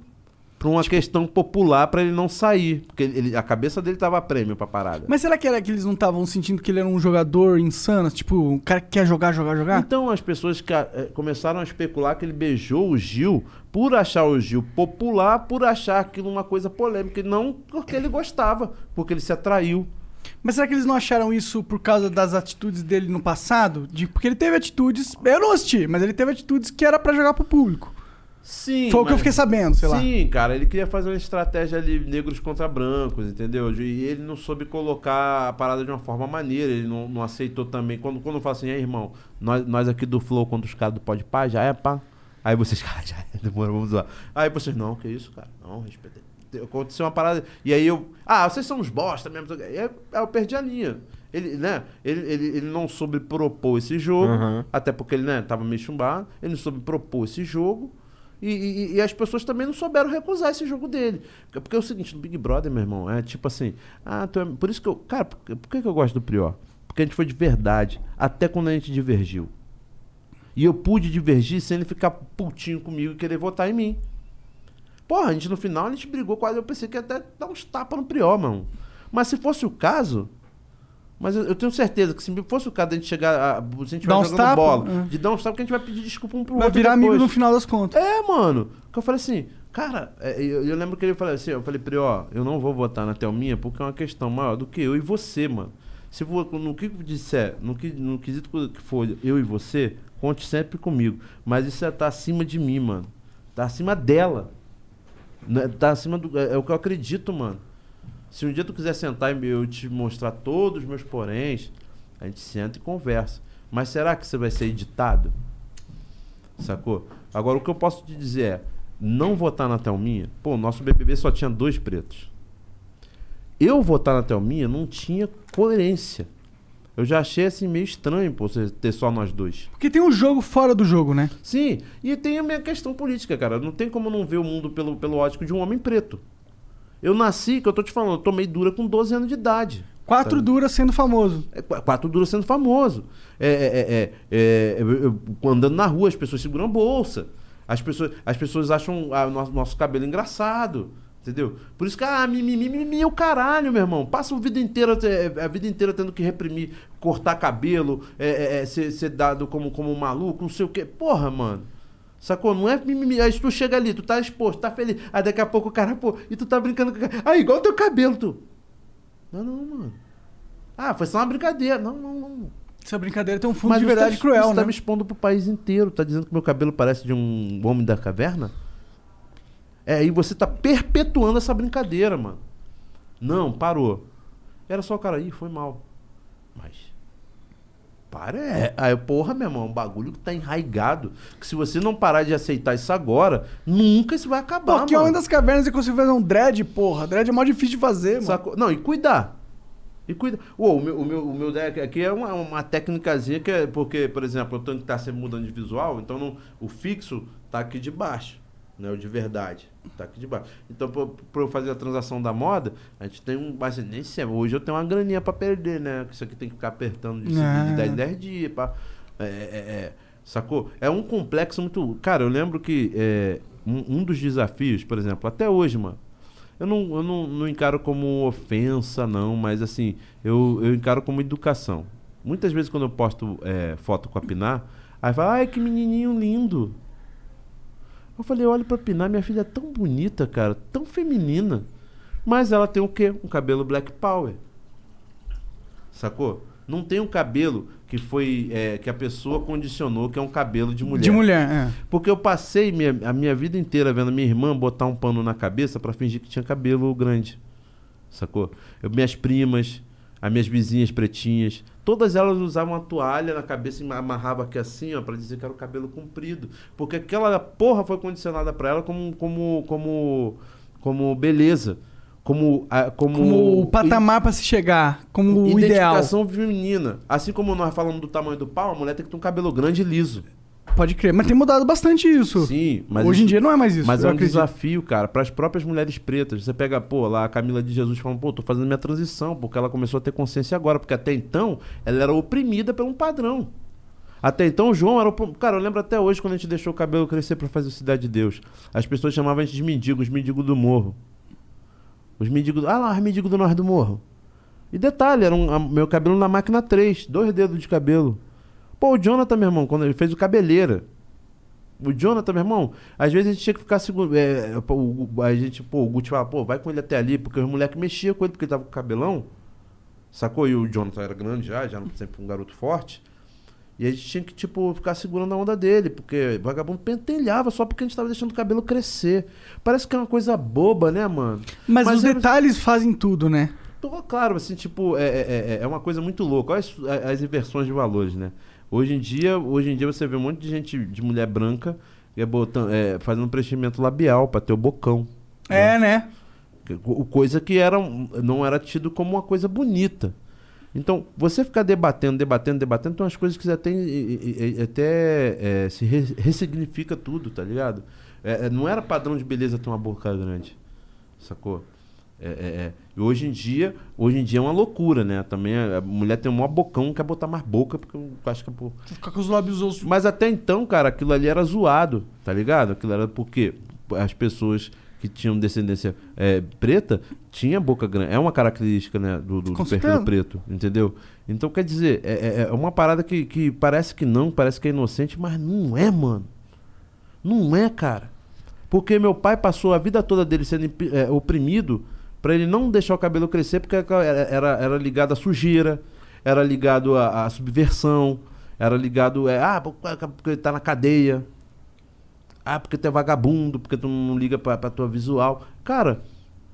pra uma questão popular pra ele não sair. Porque ele, a cabeça dele tava a prêmio pra parada. Mas será que era que eles não estavam sentindo que ele era um jogador insano? Tipo, um cara que quer jogar, jogar, jogar? Então as pessoas eh, começaram a especular que ele beijou o Gil por achar o Gil popular, por achar aquilo uma coisa polêmica, e não porque ele gostava, porque ele se atraiu. Mas será que eles não acharam isso por causa das atitudes dele no passado? De, porque ele teve atitudes. Eu não assisti, mas ele teve atitudes que era pra jogar pro público. Sim. Foi o que eu fiquei sabendo, sei lá. Sim, cara, ele queria fazer uma estratégia ali, negros contra brancos, entendeu? E ele não soube colocar a parada de uma forma maneira, ele não, não aceitou também. Quando, quando eu falo assim, é irmão, nós, nós aqui do Flow contra os caras do Pode Pá, já é pá. Aí vocês, cara, já é, demora, vamos lá. Aí vocês, não, que isso, cara, não, respeita. Aconteceu uma parada. E aí eu, ah, vocês são uns bosta mesmo. E aí aí eu perdi a linha. Ele, né, ele, ele, ele não soube propor esse jogo, Uhum. até porque ele, né, tava meio chumbado, ele não soube propor esse jogo. E, e- e as pessoas também não souberam recusar esse jogo dele. Porque porque é o seguinte, no Big Brother, meu irmão, é tipo assim, ah, é- por isso que eu, cara, por, por que que eu gosto do Prior? Porque a gente foi de verdade, até quando a gente divergiu. E eu pude divergir sem ele ficar putinho comigo e querer votar em mim. Porra, a gente no final a gente brigou quase, eu pensei que ia até dar uns tapas no Prior, mano. Mas se fosse o caso, Mas eu, eu tenho certeza que se fosse o caso de a gente chegar. A, se a gente vai jogando tapa, bola, é. de dar uns tapas, que a gente vai pedir desculpa um pro Vai outro. virar amigo depois. no final das contas. É, mano. Que eu falei assim, cara, é, eu, eu lembro que ele falou assim, eu falei pra ele, ó, eu não vou votar na Thelminha porque é uma questão maior do que eu e você, mano. Se for, no que disser, no, que, no quesito que for eu e você, conte sempre comigo. Mas isso é, tá acima de mim, mano. Tá acima dela. Né? Tá acima do. É, é o que eu acredito, mano. Se um dia tu quiser sentar e eu te mostrar todos os meus poréns, a gente senta e conversa. Mas será que você vai ser editado? Sacou? Agora o que eu posso te dizer é, não votar na Thelminha, pô, nosso BBB só tinha dois pretos. Eu votar na Thelminha não tinha coerência. Eu já achei assim meio estranho, pô, você ter só nós dois. Porque tem um jogo fora do jogo, né? Sim, e tem a minha questão política, cara. Não tem como não ver o mundo pelo, pelo ótico de um homem preto. Eu nasci, que eu tô te falando, eu tomei dura com 12 anos de idade. Quatro Sabe? duras sendo famoso. É, qu- quatro duras sendo famoso. É, é, é, é, é, eu- eu- andando na rua, as pessoas seguram a bolsa. As pessoas, as pessoas acham o nosso, nosso cabelo engraçado. Entendeu? Por isso que, ah, mimimi, mimimi é o caralho, meu irmão. Passa a vida inteira, te- a vida inteira tendo que reprimir, cortar cabelo, é, é, ser, ser dado como, como um maluco, não sei o quê. Porra, mano. Sacou? Não é mimimi. Aí tu chega ali, tu tá exposto, tá feliz. Aí daqui a pouco o cara, pô, e tu tá brincando com o cara. Ah, igual teu cabelo, tu. Não, não, mano. Ah, foi só uma brincadeira. Não, não, não. Essa brincadeira tem um fundo Mas de verdade tá, cruel, você né? tá me expondo pro país inteiro. Tá dizendo que meu cabelo parece de um homem da caverna? É, e você tá perpetuando essa brincadeira, mano. Não, parou. Era só o cara aí, foi mal. Mas. Para, é. Aí, porra, meu irmão, é um bagulho que tá enraigado. Que se você não parar de aceitar isso agora, nunca isso vai acabar. Porque mano. Homem das Cavernas e conseguiu fazer um dread, porra. Dread é mó difícil de fazer, mano. Sacou? Não, e cuidar. E cuida. Ô, o meu, o meu, o meu deck aqui é uma, uma técnicazinha que é. Porque, por exemplo, eu tenho que estar sempre mudando de visual, então não, o fixo tá aqui de baixo. Né, o de verdade. Tá aqui de baixo. Então, pra, pra eu fazer a transação da moda, a gente tem um. Mas nem sempre. Hoje eu tenho uma graninha pra perder, né? Isso aqui tem que ficar apertando de, Ah. de 10 em 10 dias. Pá. É, é, é, sacou? É um complexo muito. Cara, eu lembro que é, um, um dos desafios, por exemplo, até hoje, mano. Eu não, eu não, não encaro como ofensa, não, mas assim, eu, eu encaro como educação. Muitas vezes quando eu posto é, foto com a Pinar, aí fala, ai, que menininho lindo. Eu falei, olha pra Pinar, minha filha é tão bonita, cara, tão feminina. Mas ela tem o quê? Um cabelo black power. Sacou? Não tem um cabelo que foi. é, que a pessoa condicionou que é um cabelo de mulher. De mulher, é. Porque eu passei minha- a minha vida inteira vendo minha irmã botar um pano na cabeça pra fingir que tinha cabelo grande. Sacou? Eu, minhas primas, as minhas vizinhas pretinhas, todas elas usavam uma toalha na cabeça e amarrava aqui assim, ó, para dizer que era o cabelo comprido. Porque aquela porra foi condicionada pra ela como como como como beleza, como como, Como o patamar pra se chegar, como o ideal. identificação feminina. Assim como nós falamos do tamanho do pau, a mulher tem que ter um cabelo grande e liso. Pode crer, mas tem mudado bastante isso. Sim, mas Hoje em isso- dia não é mais isso. Mas é um acredito. desafio, cara, para as próprias mulheres pretas. Você pega, pô, lá a Camila de Jesus falando, pô, tô fazendo minha transição, porque ela começou a ter consciência agora, porque até então ela era oprimida por um padrão. Até então o João era o. Cara, eu lembro até hoje quando a gente deixou o cabelo crescer pra fazer Cidade de Deus. As pessoas chamavam a gente de mendigos, mendigos do morro. Os mendigos. Ah lá, os mendigos do norte do morro. E detalhe, era um, meu cabelo na máquina 3, dois dedos de cabelo. Pô, o Jonathan, meu irmão, quando ele fez o cabeleira. O Jonathan, meu irmão, às vezes a gente tinha que ficar seguro. É, o- a gente, pô, o Guti falava, pô, vai com ele até ali, porque os moleques mexiam com ele, porque ele tava com cabelão. Sacou? E o Jonathan era grande já, já sempre um garoto forte. E a gente tinha que, tipo, ficar segurando a onda dele, porque o vagabundo pentelhava só porque a gente tava deixando o cabelo crescer. Parece que é uma coisa boba, né, mano? Mas, os era- detalhes fazem tudo, né? Tô, claro, assim, tipo, é, é, é- é uma coisa muito louca. Olha as, as inversões de valores, né? Hoje em dia, hoje em dia você vê um monte de gente de mulher branca é, botando, é, fazendo preenchimento labial pra ter o bocão. É, né? Co- Coisa que era, um- não era tido como uma coisa bonita. Então, você ficar debatendo, debatendo, debatendo, tem umas coisas que até, até é, se re- ressignifica tudo, tá ligado? É, é, não era padrão de beleza ter uma boca grande, sacou? É, é, é. E hoje em dia, hoje em dia é uma loucura, né? Também a mulher tem um maior bocão, quer botar mais boca, porque eu acho que é por... Ficar com os lábios ossos. Mas até então, cara, aquilo ali era zoado, tá ligado? Aquilo era porque as pessoas que tinham descendência é, preta, tinha boca grande. É uma característica né, do, do, do perfil preto, entendeu? Então, quer dizer, é, é- é uma parada que, que parece que não, parece que é inocente, mas não é, mano. Não é, cara. Porque meu pai passou a vida toda dele sendo é, oprimido pra ele não deixar o cabelo crescer, porque era, era, ligado à sujeira, era ligado à, à subversão, era ligado. É, ah, porque tá na cadeia. Ah, porque tu é vagabundo, porque tu não liga pra, pra tua visual. Cara,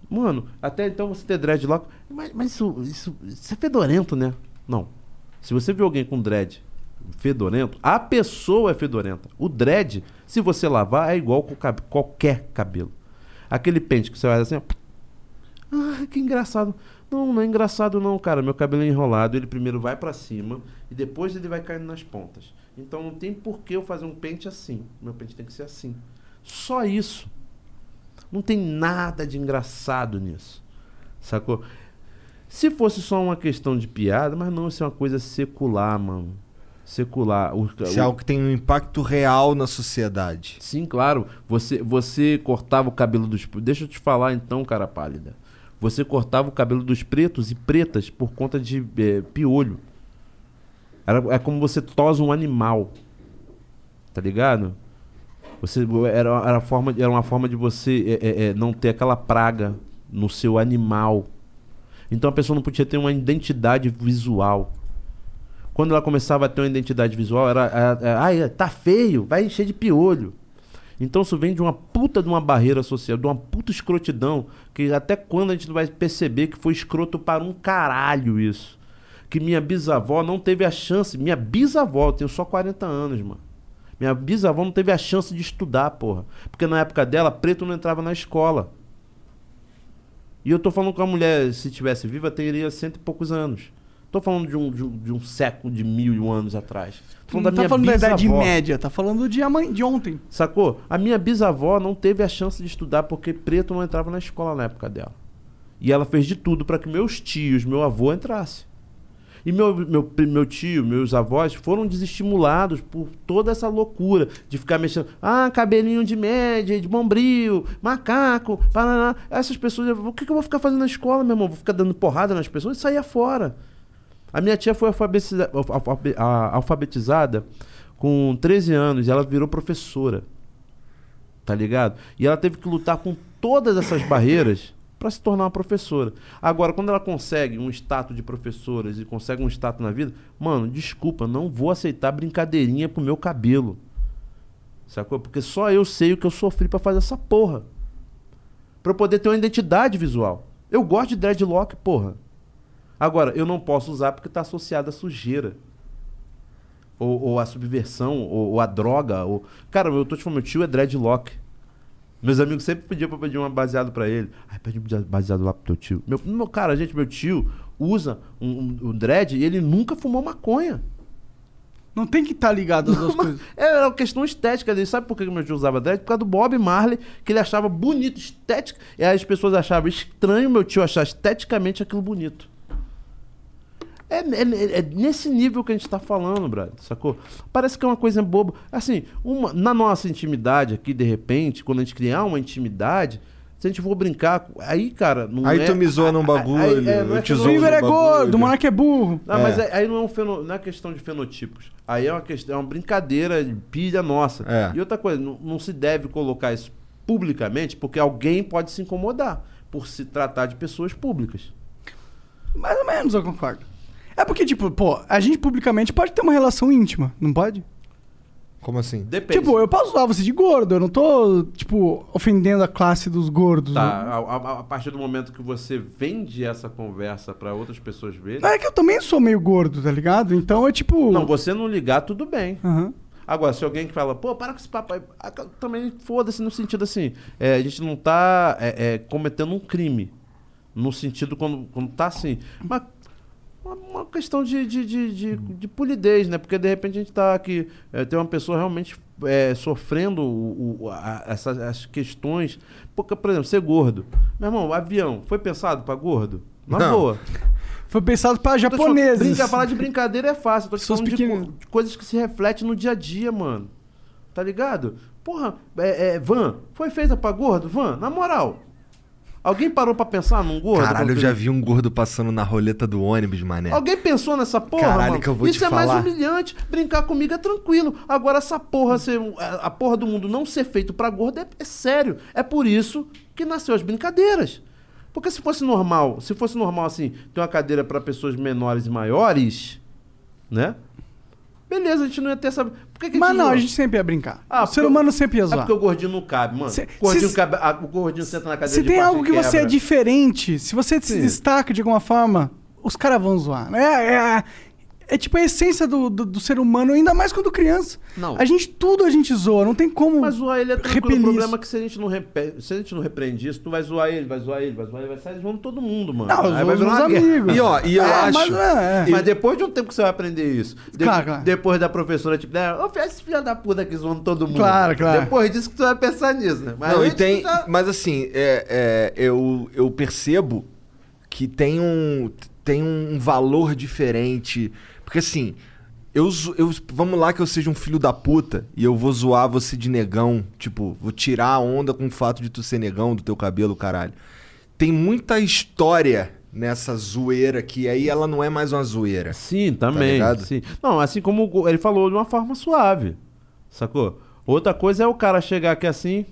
mano, até então você ter dreadlock. Mas, mas isso, isso, isso é fedorento, né? Não. Se você vê alguém com dread fedorento, a pessoa é fedorenta. O dread, se você lavar, é igual com cab- qualquer cabelo. Aquele pente que você faz assim, ó. Ah, que engraçado. Não, não é engraçado não, cara. Meu cabelo é enrolado, ele primeiro vai pra cima e depois ele vai caindo nas pontas. Então não tem por que eu fazer um pente assim. Meu pente tem que ser assim. Só isso. Não tem nada de engraçado nisso. Sacou? Se fosse só uma questão de piada, mas não, isso é uma coisa secular, mano. Secular. O, Isso é algo que tem um impacto real na sociedade. Sim, claro. Você, você cortava o cabelo dos. Deixa eu te falar então, cara pálida. Você cortava o cabelo dos pretos e pretas por conta de eh, piolho. Era, é como você tosa um animal. Tá ligado? Você, era, era, forma, era uma forma de você eh, eh, não ter aquela praga no seu animal. Então a pessoa não podia ter uma identidade visual. Quando ela começava a ter uma identidade visual, era, era, era tá feio, vai encher de piolho. Então isso vem de uma puta de uma barreira social, de uma puta escrotidão, que até quando a gente vai perceber que foi escroto para um caralho isso. Que minha bisavó não teve a chance, minha bisavó, eu tenho só 40 anos, mano. Minha bisavó não teve a chance de estudar, porra. Porque na época dela, preto não entrava na escola. E eu tô falando que a mulher, se tivesse viva, teria cento e poucos anos. Tô falando de um, de um, de um século de mil e um anos atrás. Tô Não da tá minha falando da idade bisavó. média, tá falando de, amanhã, de ontem. Sacou? A minha bisavó não teve a chance de estudar porque preto não entrava na escola na época dela. E ela fez de tudo para que meus tios, meu avô entrasse. E meu, meu, meu tio, meus avós foram desestimulados por toda essa loucura de ficar mexendo. Ah, cabelinho de média, de bombril, macaco, paraná. Essas pessoas, o que, que eu vou ficar fazendo na escola, meu irmão? Vou ficar dando porrada nas pessoas e sair fora. A minha tia foi alfabetiza- alfabetizada com 13 anos e ela virou professora. Tá ligado? E ela teve que lutar com todas essas barreiras para se tornar uma professora. Agora, quando ela consegue um status de professoras e consegue um status na vida, mano, desculpa, não vou aceitar brincadeirinha pro meu cabelo. Sacou? Porque só eu sei o que eu sofri para fazer essa porra. Pra eu poder ter uma identidade visual. Eu gosto de dreadlock, porra. Agora, eu não posso usar porque tá associado à sujeira. Ou, ou à subversão, ou, ou à droga. Ou... Cara, eu tô te falando, meu tio é dreadlock. Meus amigos sempre pediam pra eu pedir uma baseado pra ele. Ai, pede um baseado lá pro teu tio. Meu, meu cara, gente, meu tio usa um, um, um dread e ele nunca fumou maconha. Não tem que estar ligado às duas coisas. Era uma questão estética dele. Sabe por que meu tio usava dread? Por causa do Bob Marley, que ele achava bonito, estético. E aí as pessoas achavam estranho meu tio achar esteticamente aquilo bonito. É, é- é nesse nível que a gente tá falando, brother, sacou? Parece que é uma coisa boba. Assim, uma, na nossa intimidade aqui, de repente, quando a gente criar uma intimidade, se a gente for brincar, aí, cara, não Aí é... tu me zoa num bagulho, aí- é, eu é te eu- zoo O River é gordo, o Monark é burro. não, É. mas aí aí não é, um feno- não é questão de fenotipos. Aí é uma questão, é uma brincadeira de pilha nossa. É. E outra coisa, não, não se deve colocar isso publicamente, porque alguém pode se incomodar por se tratar de pessoas públicas. Mais ou menos, eu concordo. É porque, tipo, pô, a gente publicamente pode ter uma relação íntima, não pode? Como assim? Depende. Tipo, eu posso usar você de gordo, eu não tô, tipo, ofendendo a classe dos gordos. Tá, né? a, a- a partir do momento que você vende essa conversa pra outras pessoas verem. Não, é que eu também sou meio gordo, tá ligado? Então é tipo. Não, você não ligar, tudo bem. Aham. Agora, se alguém que fala, pô, para com esse papo aí, ah, também foda-se no sentido assim, é, a gente não tá é, é, cometendo um crime. No sentido quando, quando tá assim. Mas uma, questão de, de, de, de, de polidez, né? Porque de repente a gente tá aqui, é, tem uma pessoa realmente é, sofrendo o, o- a- essas as questões. Porque, por exemplo, ser gordo. Meu irmão, avião foi pensado pra gordo? Na Não. boa. Foi pensado falando, japoneses. Brinca, falar de brincadeira é fácil. Tô te falando de, de coisas que se refletem no dia a dia, mano. Tá ligado? Porra, é, é, van, foi feita pra gordo? Van, na moral. Alguém parou pra pensar num gordo? Caralho, eu já vi um gordo passando na roleta do ônibus, mané. Alguém pensou nessa porra, Caralho, mano? que eu vou te Isso é mais falar. humilhante. Brincar comigo é tranquilo. Agora, essa porra, ser, a porra do mundo não ser feito pra gordo é, é sério. É por isso que nasceu as brincadeiras. Porque se fosse normal, se fosse normal assim, ter uma cadeira pra pessoas menores e maiores, né? Beleza, a gente não ia ter essa. Por que que Mas não, zoa? a gente sempre ia brincar. Ah, o ser humano sempre ia É zoar. porque o gordinho não cabe, mano. Se- o, gordinho se- cabe- a- o gordinho senta na cadeira Se de tem baixo algo que você é quebra. diferente, se você se Sim. destaca de alguma forma, os caras vão zoar. É, é, é tipo a essência do, do, do ser humano, ainda mais quando criança. Não. A gente, tudo a gente zoa, não tem como. Mas zoar ele é tranquilo. O problema é que se a gente não, repe... se a gente não repreende isso, tu vai zoar ele, vai zoar ele, vai zoar ele, vai sair zoando todo mundo, mano. Não, Aí vai os amigos. E ó, e eu É, acho. mas é, é. Mas depois de um tempo que você vai aprender isso. De- Claro, claro. Depois da professora, tipo, né, ô, esse filho da puta aqui zoando todo mundo. Claro, claro. Depois disso que tu vai pensar nisso, né? Mas Não, e tem, já- mas assim, é, é, eu, eu percebo que tem um, tem um valor diferente. Porque assim, eu, eu, vamos lá que eu seja um filho da puta e eu vou zoar você de negão. Tipo, vou tirar a onda com o fato de tu ser negão do teu cabelo, caralho. Tem muita história nessa zoeira que aí ela não é mais uma zoeira. Sim, também. ligado? sim. Não, assim como ele falou de uma forma suave. Sacou? Outra coisa é o cara chegar aqui assim.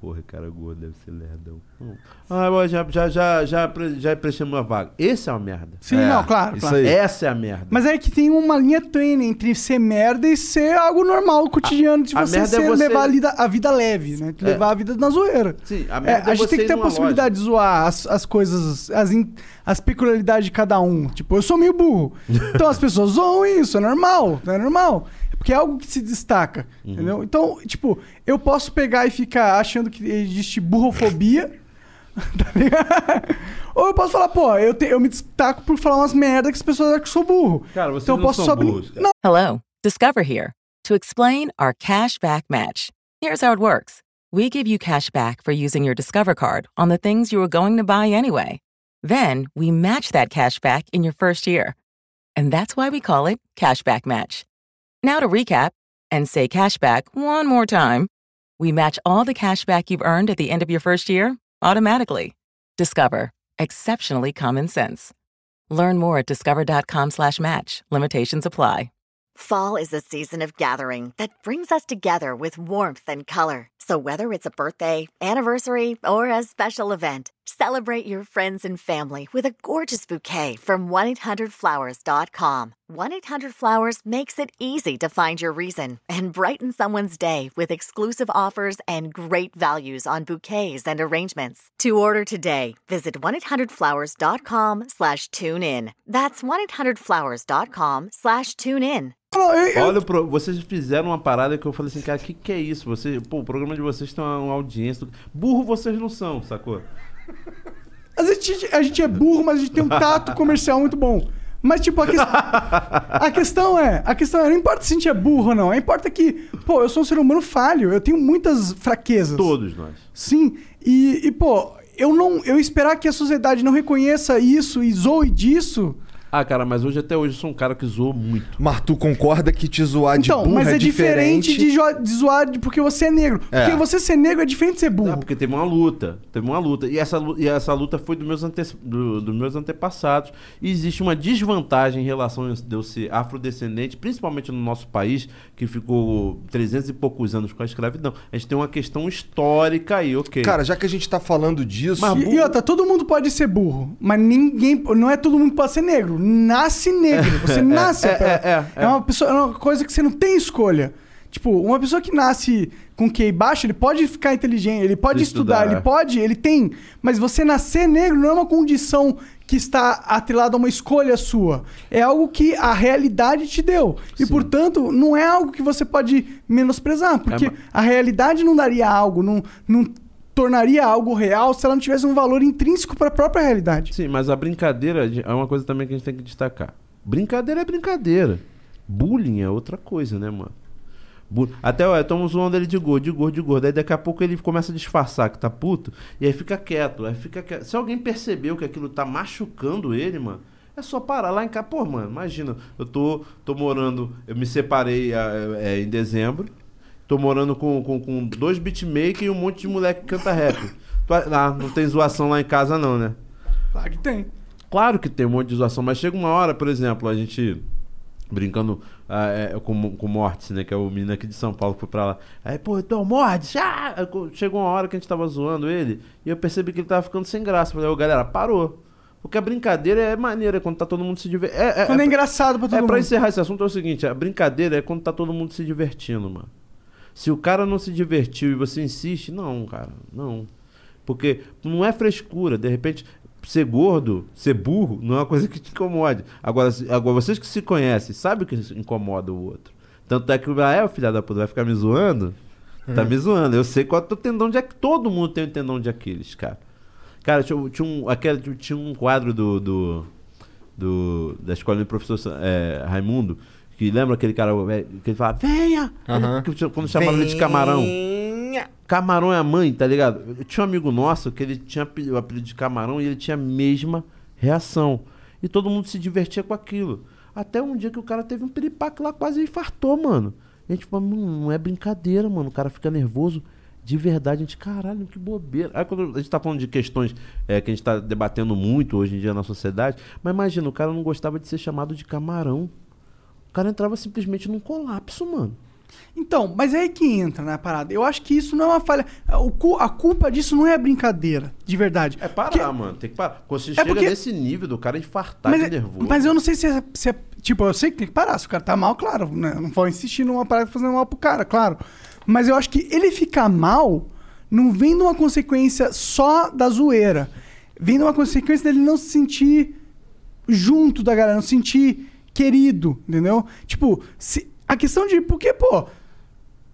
Porra, cara gordo deve ser lerdão. Hum. Ah, já, já, já, já, já uma vaga. Esse é uma merda. Sim, não, claro, isso claro. aí. Essa é a merda. Mas é que tem uma linha tênue entre ser merda e ser algo normal, cotidiano, de a você, é ser- você- levar a vida, a vida leve, né? De É. levar a vida na zoeira. Sim, a É, merda a é gente você tem que ter a possibilidade de zoar as, as coisas, as, in- as peculiaridades de cada um. Tipo, eu sou meio burro. Então as pessoas zoam isso, é normal, é normal. Porque é algo que se destaca, Uhum. entendeu? Então, tipo, eu posso pegar e ficar achando que existe burrofobia, tá ligado? Ou eu posso falar, pô, eu, te- eu me destaco por falar umas merdas que as pessoas acham que eu sou burro. Cara, vocês então eu não posso são só burros. Não, Hello, Discover here to explain our cash back match. Here's how it works we give you cash back for using your Discover card on the things you were going to buy anyway. Then we match that cash back in your first year. And that's why we call it Cashback Match. Now to recap and say cashback one more time. We match all the cash back you've earned at the end of your first year automatically. Discover. Exceptionally common sense. Learn more at discover.com slash match. Limitations apply. Fall is a season of gathering that brings us together with warmth and color. So whether it's a birthday, anniversary, or a special event, celebrate your friends and family with a gorgeous bouquet from 1-800-Flowers.com. 1-800-Flowers makes it easy to find your reason and brighten someone's day with exclusive offers and great values on bouquets and arrangements. To order today, visit 1-800-Flowers.com slash tune in. That's 1-800-Flowers.com slash tune in. não, eu- eu- Olha, pro- vocês fizeram uma parada que eu falei assim, cara, o que, que é isso? Você, pô, o programa de vocês tem uma, uma audiência. Burro vocês não são, sacou? Às vezes a gente, a gente é burro, mas a gente tem um tato comercial muito bom. Mas, tipo, a, ques- a questão é. A questão é, não importa se a gente é burro ou não. Importa que, pô, eu sou um ser humano falho, eu tenho muitas fraquezas. Todos nós. Sim. E, e, pô, eu não. Eu esperar que a sociedade não reconheça isso e zoe disso. Ah, cara, mas hoje até hoje eu sou um cara que zoou muito. Mas tu concorda que te zoar de Então, burro mas é, é diferente, de, jo- de zoar de- porque você é negro. É. Porque você ser negro é diferente de ser burro. Ah, porque teve uma luta. Teve uma luta. E essa, e essa luta foi dos meus, ante, do- dos meus antepassados. E existe uma desvantagem em relação a de eu ser afrodescendente, principalmente no nosso país, que ficou 300 e poucos anos com a escravidão. A gente tem uma questão histórica aí, ok. Cara, já que a gente tá falando disso. Mas E, e outra, todo mundo pode ser burro, mas ninguém. Não é todo mundo que pode ser negro. Nasce negro. Você nasce. é, pra- é, é, é uma pessoa, é uma coisa que você não tem escolha. Tipo, uma pessoa que nasce com QI baixo, ele pode ficar inteligente, ele pode estudar, Estudar, ele é. pode, ele tem. Mas você nascer negro não é uma condição que está atrelada a uma escolha sua. É algo que a realidade te deu. E, portanto, não é algo que você pode menosprezar. Porque É, ma- a realidade não daria algo, não, não tornaria algo real se ela não tivesse um valor intrínseco para a própria realidade. Sim, mas a brincadeira é uma coisa também que a gente tem que destacar. Brincadeira é brincadeira. Bullying é outra coisa, né, mano? Até, ó, estamos zoando ele de gordo, de gordo, de gordo. Aí daqui a pouco ele começa a disfarçar que tá puto e aí fica quieto. Aí fica quieto. Se alguém percebeu que aquilo tá machucando ele, mano, É só parar lá em casa. Pô, mano, imagina, eu tô, tô morando, eu me separei ah, é, em dezembro, tô morando com, com, com dois beatmakers e um monte de moleque que canta rap. Ah, não tem zoação lá em casa não, né? Claro que tem. Claro que tem um monte de zoação, mas chega uma hora, por exemplo, a gente brincando ah, é, com, com o Mortis, né? Que é o menino aqui de São Paulo que foi pra lá. Aí, pô, então, Mortis, ah! Chegou uma hora que a gente tava zoando ele e eu percebi que ele tava ficando sem graça. Falei, ô galera, parou. Porque a brincadeira é maneira quando tá todo mundo se divertindo. É, Quando é engraçado pra todo é, pra mundo. encerrar esse assunto é o seguinte: a brincadeira é quando tá todo mundo se divertindo, mano. Se o cara não se divertiu e você insiste, não, cara, não. Porque não é frescura. De repente, ser gordo, ser burro, não é uma coisa que te incomode. Agora, agora vocês que se conhecem, sabem que isso incomoda o outro. Tanto é que o ah, é, o filho da puta vai ficar me zoando. Tá me zoando. Eu sei qual é o tendão de Aquiles. Todo mundo tem um tendão de Aquiles, cara. Cara, tinha, tinha um, aquele, tinha um quadro do, do, do- da escola do professor é, Raimundo, que lembra aquele cara que ele fala, venha! Tinha- quando chamava ele de camarão. Camarão é a mãe, tá ligado? Eu tinha um amigo nosso que ele tinha o apelido de camarão e ele tinha a mesma reação. E todo mundo se divertia com aquilo. Até um dia que o cara teve um piripaque lá, quase infartou, mano. E a gente falou, "Mano, não é brincadeira, mano. O cara fica nervoso. De verdade, a gente, caralho, que bobeira. Aí quando a gente tá falando de questões é, que a gente tá debatendo muito hoje em dia na sociedade, mas imagina, o cara não gostava de ser chamado de camarão. O cara entrava simplesmente num colapso, mano. Então, mas é aí que entra na parada. Eu acho que isso não é uma falha. O a culpa disso não é brincadeira, de verdade. É parar, mano. Tem que parar. Quando você É chega porque- nesse nível do cara infartar Mas, de nervoso. mas eu não sei se é, se é- Tipo, eu sei que tem que parar. Se o cara tá mal, claro. Né? Não vou insistir numa parada fazendo mal pro cara, claro. Mas eu acho que ele ficar mal não vem de uma consequência só da zoeira. Vem de uma consequência dele não se sentir junto da galera, não se sentir querido, entendeu? Tipo, se, a questão de. Porque, pô.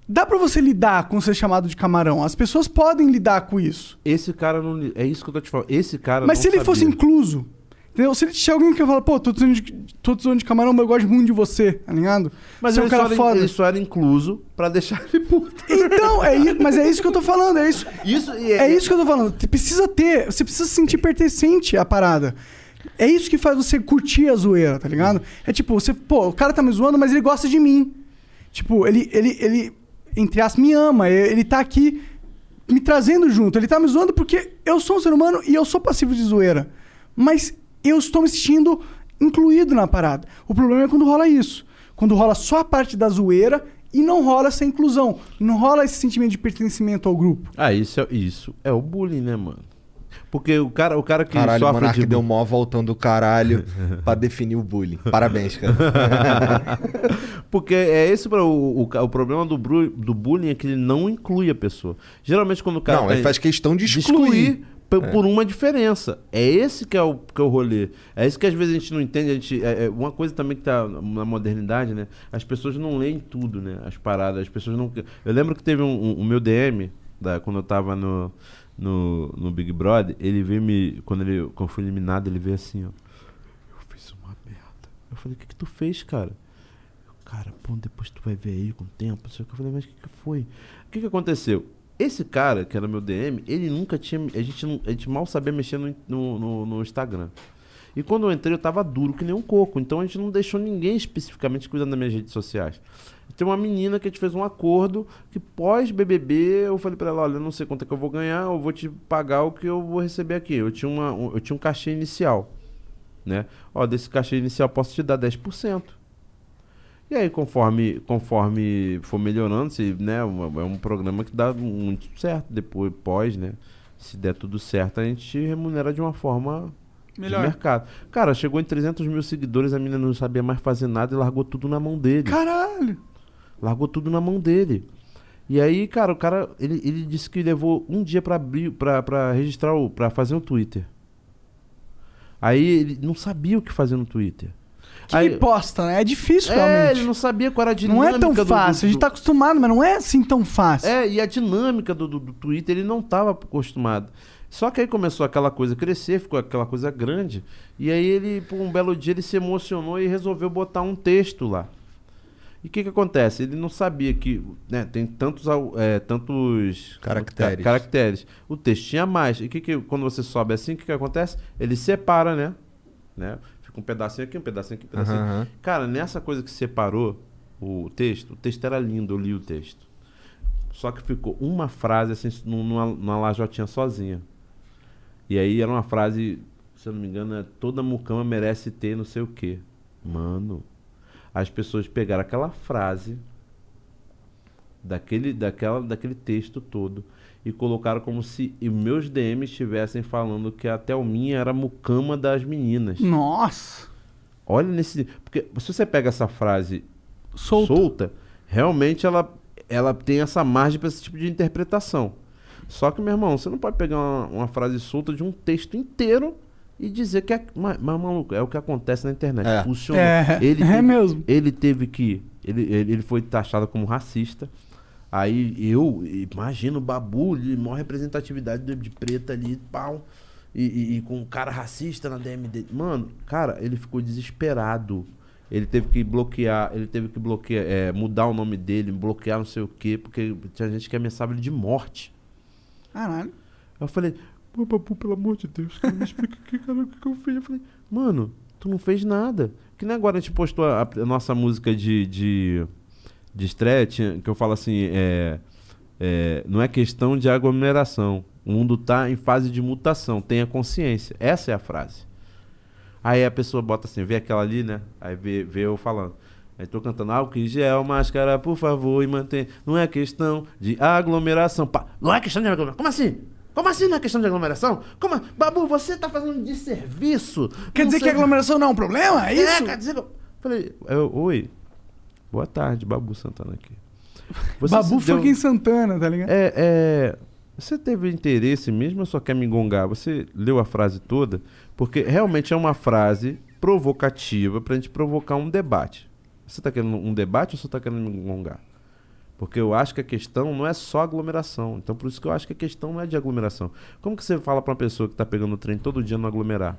Dá pra você lidar com ser chamado de camarão. As pessoas podem lidar com isso. Esse cara não. É isso que eu tô te falando. Esse cara. Mas se ele fosse sabia. incluso, entendeu? Se ele tinha alguém que fala, pô, tô te de, tô te zoando de camarão, mas eu gosto muito de você, tá ligado? Mas você é um cara era, foda. ele só era incluso pra deixar ele puto. Então, é isso, mas é isso que eu tô falando, é isso. Isso, É isso que eu tô falando. Você precisa ter, você precisa se sentir pertencente à parada. É isso que faz você curtir a zoeira, tá ligado? É tipo, você, pô, o cara tá me zoando, mas ele gosta de mim. Tipo, ele, ele, ele entre aspas, me ama. Ele tá aqui me trazendo junto. Ele tá me zoando porque eu sou um ser humano e eu sou passivo de zoeira. Mas eu estou me sentindo incluído na parada. O problema é quando rola isso. Quando rola só a parte da zoeira e não rola essa inclusão. Não rola esse sentimento de pertencimento ao grupo. Ah, isso é, isso é o bullying, né, mano? Porque o cara, o cara que Caralho, sofre Monark de deu mó voltão do caralho pra definir o bullying. Parabéns, cara. Porque é esse o, o, o problema do, do bullying é que ele não inclui a pessoa. Geralmente quando o cara Não, tá ele em- faz questão de excluir. p- É. por uma diferença. É esse que é o, que é o rolê. É isso que às vezes a gente não entende. A gente, é, é uma coisa também que tá na modernidade, né? As pessoas não leem tudo, né? As paradas. As pessoas não. Eu lembro que teve um, um- o meu DM, da, quando eu tava no, no, no Big Brother, ele veio me. Quando, ele, quando eu fui eliminado, ele veio assim, ó. Eu fiz uma merda. Eu falei, o que, que tu fez, cara? Cara, pô, depois tu vai ver aí com o tempo. o que. Eu falei, mas o que, que foi? O que, que aconteceu? Esse cara, que era meu DM, ele nunca tinha. A gente, não- a gente mal sabia mexer no, no, no- no Instagram. E quando eu entrei, eu tava duro que nem um coco. Então a gente não deixou ninguém especificamente cuidando das minhas redes sociais. Tem uma menina que a gente fez um acordo que pós-BBB eu falei pra ela: olha, eu não sei quanto é que eu vou ganhar, eu vou te pagar o que eu vou receber aqui. Eu tinha, uma, um- eu tinha um cachê inicial. Né? Ó, desse cachê inicial posso te dar 10%. E aí, conforme, conforme for melhorando, se, né, é um programa que dá muito certo. Depois, pós, né? Se der tudo certo, a gente te remunera de uma forma Melhor. de mercado. Cara, chegou em 300 mil seguidores, a menina não sabia mais fazer nada e largou tudo na mão dele. Caralho! Largou tudo na mão dele. E aí, cara, o cara, ele, ele disse que levou um dia pra abrir, pra, pra registrar, o, pra fazer um Twitter. Aí ele não sabia o que fazer no Twitter. Que Aí- bosta, né? É difícil, É, realmente. ele não sabia qual era a Não dinâmica é tão do- do- fácil. A gente do- tá acostumado, mas não é assim tão fácil. É, e a dinâmica do, do, do Twitter ele não estava acostumado. Só que aí começou aquela coisa a crescer, ficou aquela coisa grande. E aí ele, por um belo dia, ele se emocionou e resolveu botar um texto lá. E o que que acontece? Ele não sabia que né, tem tantos, é, tantos Caracteres. ca- caracteres. O texto tinha mais. E que que, quando você sobe assim, o que, que acontece? Ele separa, né? né? fica um pedacinho aqui, um pedacinho aqui, um pedacinho. Aham. Cara, nessa coisa que separou o texto, o texto era lindo, eu li o texto. Só que ficou uma frase assim, num- numa, numa lajotinha sozinha. E aí era uma frase, se eu não me engano, é toda mucama merece ter não sei o quê. Mano, as pessoas pegaram aquela frase daquele, daquela, daquele texto todo e colocaram como se os meus DMs estivessem falando que a Thelminha era a mucama das meninas. Nossa! Olha nesse. Porque se você pega essa frase Solta. solta, realmente ela, ela tem essa margem para esse tipo de interpretação. Só que, meu irmão, você não pode pegar uma, uma frase solta de um texto inteiro e dizer que é. Mas, mas, maluco, é o que acontece na internet. É. Funcionou. É, ele é teve, mesmo. Ele teve que. Ele, ele, ele foi taxado como racista. Aí eu, imagino o Babu, de maior representatividade de, de preta ali, pau. E, e- e com um cara racista na DM dele. Mano, cara, ele ficou desesperado. Ele teve que bloquear, ele teve que bloquear, é, mudar o nome dele, bloquear não sei o quê, porque tinha gente que ameaçava ele de morte. Caralho. Eu falei, pô, Babu, pelo amor de Deus, me explica que, cara, o que, que eu fiz. Eu falei, mano, tu não fez nada. Que nem agora a gente postou a, a nossa música de, de, de estreia, que eu falo assim, é, é, não é questão de aglomeração. O mundo tá em fase de mutação, tenha consciência. Essa é a frase. Aí a pessoa bota assim, vê aquela ali, né? Aí vê, vê eu falando. Aí tô cantando álcool em gel, máscara, por favor, e mantém. Não é questão de aglomeração. Pá, não é questão de aglomeração. Como assim? Como assim não é questão de aglomeração? Como? a- Babu, você tá fazendo um desserviço. Quer Não dizer sei que aglomeração não é um problema? É isso? quer dizer. que eu- Falei, eu, oi. Boa tarde, Babu Santana aqui. Você Babu deu- fucking Santana, tá ligado? é, é, você teve interesse mesmo ou só quer me engongar? Você leu a frase toda? Porque realmente é uma frase provocativa pra gente provocar um debate. Você tá querendo um debate ou você tá querendo me engongar? Porque eu acho que a questão não é só aglomeração. Então por isso que eu acho que a questão não é de aglomeração. Como que você fala pra uma pessoa que tá pegando o trem todo dia não aglomerar?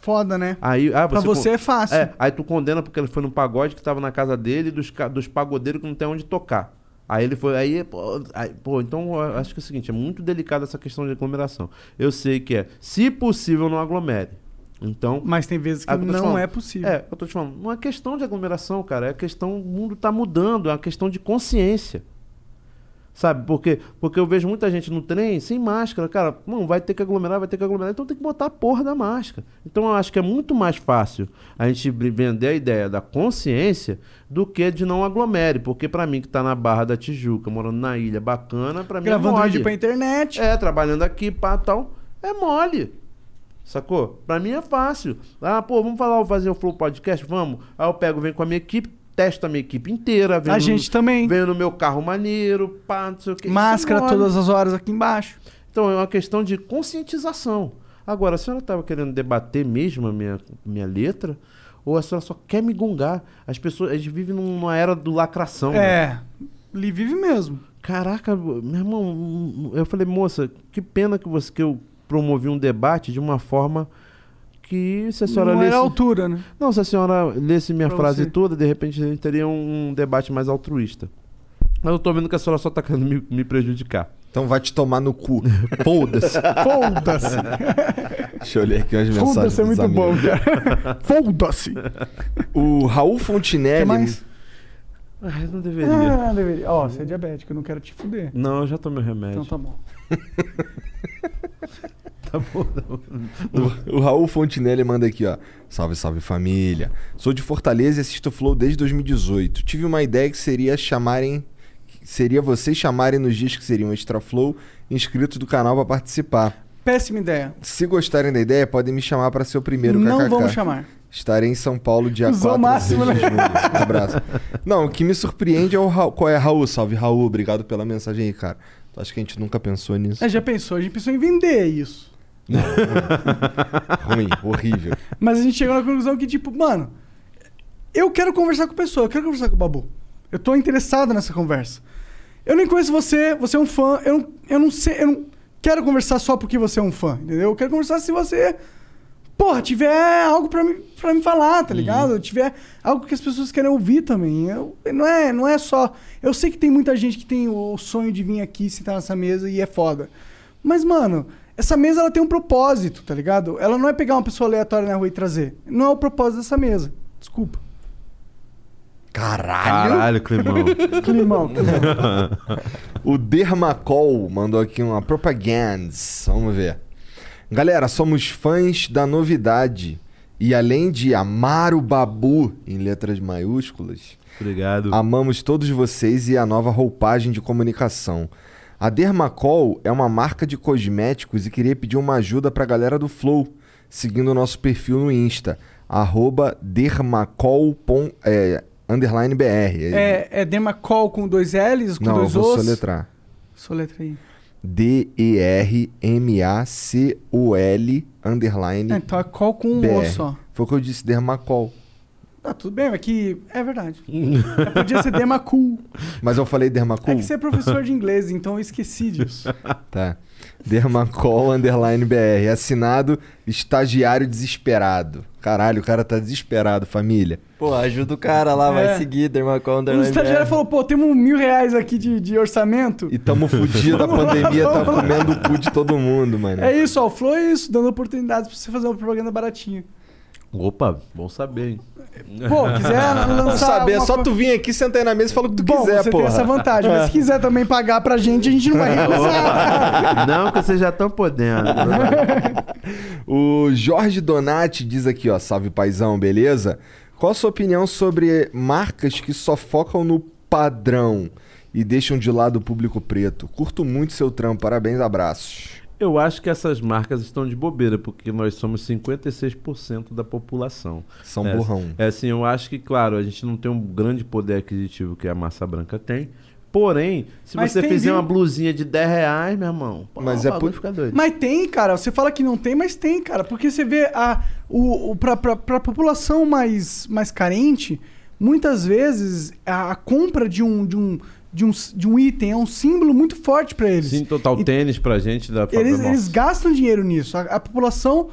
Foda, né? Aí, ah, Pra você con- é fácil. É, aí tu condena porque ele foi num pagode que tava na casa dele e dos, dos pagodeiros que não tem onde tocar. Aí ele foi, aí, pô, aí, pô, então eu acho que é o seguinte, é muito delicado essa questão de aglomeração. Eu sei que é, se possível, não aglomere. Então. Mas tem vezes que Ah, não falando. é possível. É, eu tô te falando, não é questão de aglomeração, cara, é questão, o mundo tá mudando, é uma questão de consciência. Sabe? Porque, porque eu vejo muita gente no trem sem máscara. Cara, não, vai ter que aglomerar, vai ter que aglomerar. Então tem que botar a porra da máscara. Então eu acho que é muito mais fácil a gente vender a ideia da consciência do que de não aglomere. Porque pra mim que tá na Barra da Tijuca, morando na ilha, bacana, pra mim é Gravando mole. vídeo pra internet. É, trabalhando aqui, pá, tal. É mole. Sacou? Pra mim é fácil. Ah, pô, vamos falar, vou fazer o Flow Podcast? Vamos. Aí eu pego, venho com a minha equipe, testo a minha equipe inteira. venho A no- gente também. Venho no meu carro maneiro, pá, não sei o que. Máscara todas as horas aqui embaixo. Então é uma questão de conscientização. Agora, a senhora estava querendo debater mesmo a minha, minha letra? Ou a senhora só quer me gongar? As pessoas, a gente vive num- numa era do lacração. né? É. Ele vive mesmo. Caraca, meu irmão, eu falei, moça, que pena que você que eu promovi um debate de uma forma que se a senhora Não lesse... era altura, né? Não, se a senhora lesse minha Pra frase você. toda, de repente a gente teria um, um debate mais altruísta. Mas eu tô vendo que a senhora só tá querendo me, me prejudicar. Então vai te tomar no cu. Foda-se. Foda-se. Deixa eu ler aqui umas mensagens. Foda-se é muito bom, amigos. cara. Foda-se. O Raul Fontinelli. Quer mais? Ah, eu não deveria. Ah, deveria. Ó, você é diabético, eu não quero te fuder. Não, eu já tomei o remédio. Então tá bom. Tá bom, tá bom. O, o Raul Fontinelli manda aqui, ó. Salve, salve família. Sou de Fortaleza e assisto Flow desde 2018. Tive uma ideia que seria chamarem. Seria vocês chamarem nos dias que seriam Extra Flow inscritos do canal pra participar. Péssima ideia. Se gostarem da ideia, podem me chamar para ser o primeiro Não KKK. vamos chamar. Estarei em São Paulo dia Usou 4 o máximo, de né? Um abraço. Não, o que me surpreende é o Raul. Qual é, Raul? Salve, Raul. Obrigado pela mensagem aí, cara. Acho que a gente nunca pensou nisso. É, já pensou? A gente pensou em vender isso. Ruim, horrível. Mas a gente chegou na conclusão que, tipo, mano, eu quero conversar com a pessoa, eu quero conversar com o Babu. Eu tô interessado nessa conversa. Eu nem conheço você, você é um fã, eu não, eu não sei, eu não quero conversar só porque você é um fã, entendeu? Eu quero conversar se você, porra, tiver algo pra me, pra me falar, tá ligado? Tiver algo que as pessoas querem ouvir também. Eu, não, é, não é só. Eu sei que tem muita gente que tem o sonho de vir aqui sentar nessa mesa e é foda. Mas, mano, essa mesa ela tem um propósito, tá ligado? Ela não é pegar uma pessoa aleatória na rua e trazer. Não é o propósito dessa mesa. Desculpa. Caralho. Caralho, Climão. Climão, climão. o Dermacol mandou aqui uma propaganda. Vamos ver. Galera, somos fãs da novidade. E além de amar o Babu em letras maiúsculas, Obrigado. amamos todos vocês e a nova roupagem de comunicação. A Dermacol é uma marca de cosméticos e queria pedir uma ajuda pra galera do Flow, seguindo o nosso perfil no Insta, arroba dermacol pon- é, underline BR. É, é Demacol com dois L's, com Não, eu dois vou Os. soletrar. Soletra aí. D-E-R-M-A-C-O-L underline É, então é col com um. O só. Foi o que eu disse, Dermacol. Tá, tudo bem, mas que é verdade. É, podia ser Demacul. Mas eu falei Dermacol? É que você é professor de inglês, então eu esqueci disso. Tá. Dermacol underline BR. Assinado estagiário desesperado. Caralho, o cara tá desesperado, família. Pô, ajuda o cara lá, vai É. seguir, Dermacol O Underline estagiário BR. falou, pô, temos mil reais aqui de, de orçamento. E tamo fudido, a pandemia tá comendo o cu de todo mundo, mano. É isso, ó, o Flow é isso, dando oportunidades pra você fazer uma propaganda baratinha. Opa, bom saber, hein? Pô, quiser lançar saber, é só co- tu vir aqui, sentar aí na mesa e falar o que tu Bom, quiser, você porra. tem essa vantagem, mas se quiser também pagar pra gente, a gente não vai recusar. Não, que vocês já estão podendo. O Jorge Donati diz aqui, ó, salve paizão, beleza? Qual a sua opinião sobre marcas que só focam no padrão e deixam de lado o público preto? Curto muito seu trampo, parabéns, abraços. Eu acho que essas marcas estão de bobeira, porque nós somos 56% da população. São é, burrão. É assim, eu acho que, claro, a gente não tem um grande poder aquisitivo que a massa branca tem. Porém, se Mas você tem, fizer viu? uma blusinha de 10 reais, meu irmão, pô, Mas é por- fica doido. Mas tem, cara. Você fala que não tem, mas tem, cara. Porque você vê a, o, o, pra, pra, pra população mais, mais carente, muitas vezes a, a compra de um, de, um, de, um, de um item é um símbolo muito forte pra eles. Sim, total E tênis pra gente da eles, Nossa. eles gastam dinheiro nisso. A, a população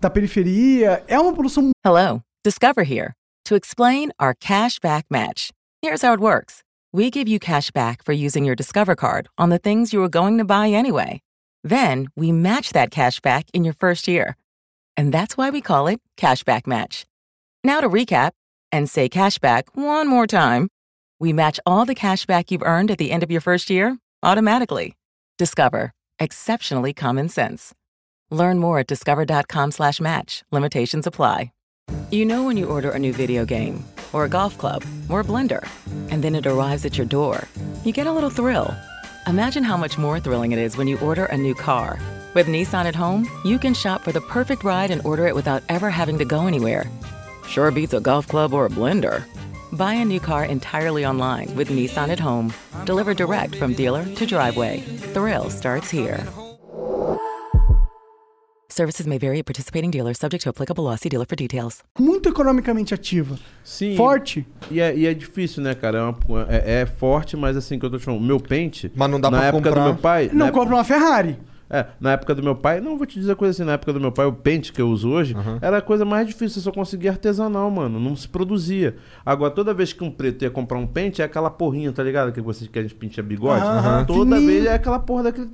da periferia é uma população Hello, Discover here to explain our cash back match. Here's how it works we give you cash back for using your Discover card on the things you were going to buy anyway. Then we match that cash back in your first year. And that's why we call it Cashback Match. Now to recap and say cashback one more time. We match all the cash back you've earned at the end of your first year automatically. Discover. Exceptionally common sense. Learn more at discover.com slash match. Limitations apply. You know when you order a new video game, or a golf club, or a blender, and then it arrives at your door, you get a little thrill. Imagine how much more thrilling it is when you order a new car. With Nissan at home, you can shop for the perfect ride and order it without ever having to go anywhere. Sure beats a golf club or a blender. Buy a new car entirely online with Nissan at home. Delivered direct from dealer to driveway. Thrill starts here. Services may vary at participating dealers, subject to applicable law. See dealer for details. muito economicamente ativa. Sim. Forte. E é, e é difícil, né, cara? É, uma- é- é forte, mas assim, que eu tô te falando, o meu pente. Mas não dá na pra época comprar. do meu pai. na Não época- compra uma Ferrari. É, na época do meu pai, não vou te dizer coisa assim, na época do meu pai, o pente que eu uso hoje era a coisa mais difícil, você só conseguia artesanal, mano, não se produzia. Agora, toda vez que um preto ia comprar um pente, é aquela porrinha, tá ligado? Que vocês querem pintar bigode? Aham, Toda fininho. vez é aquela porra daquele.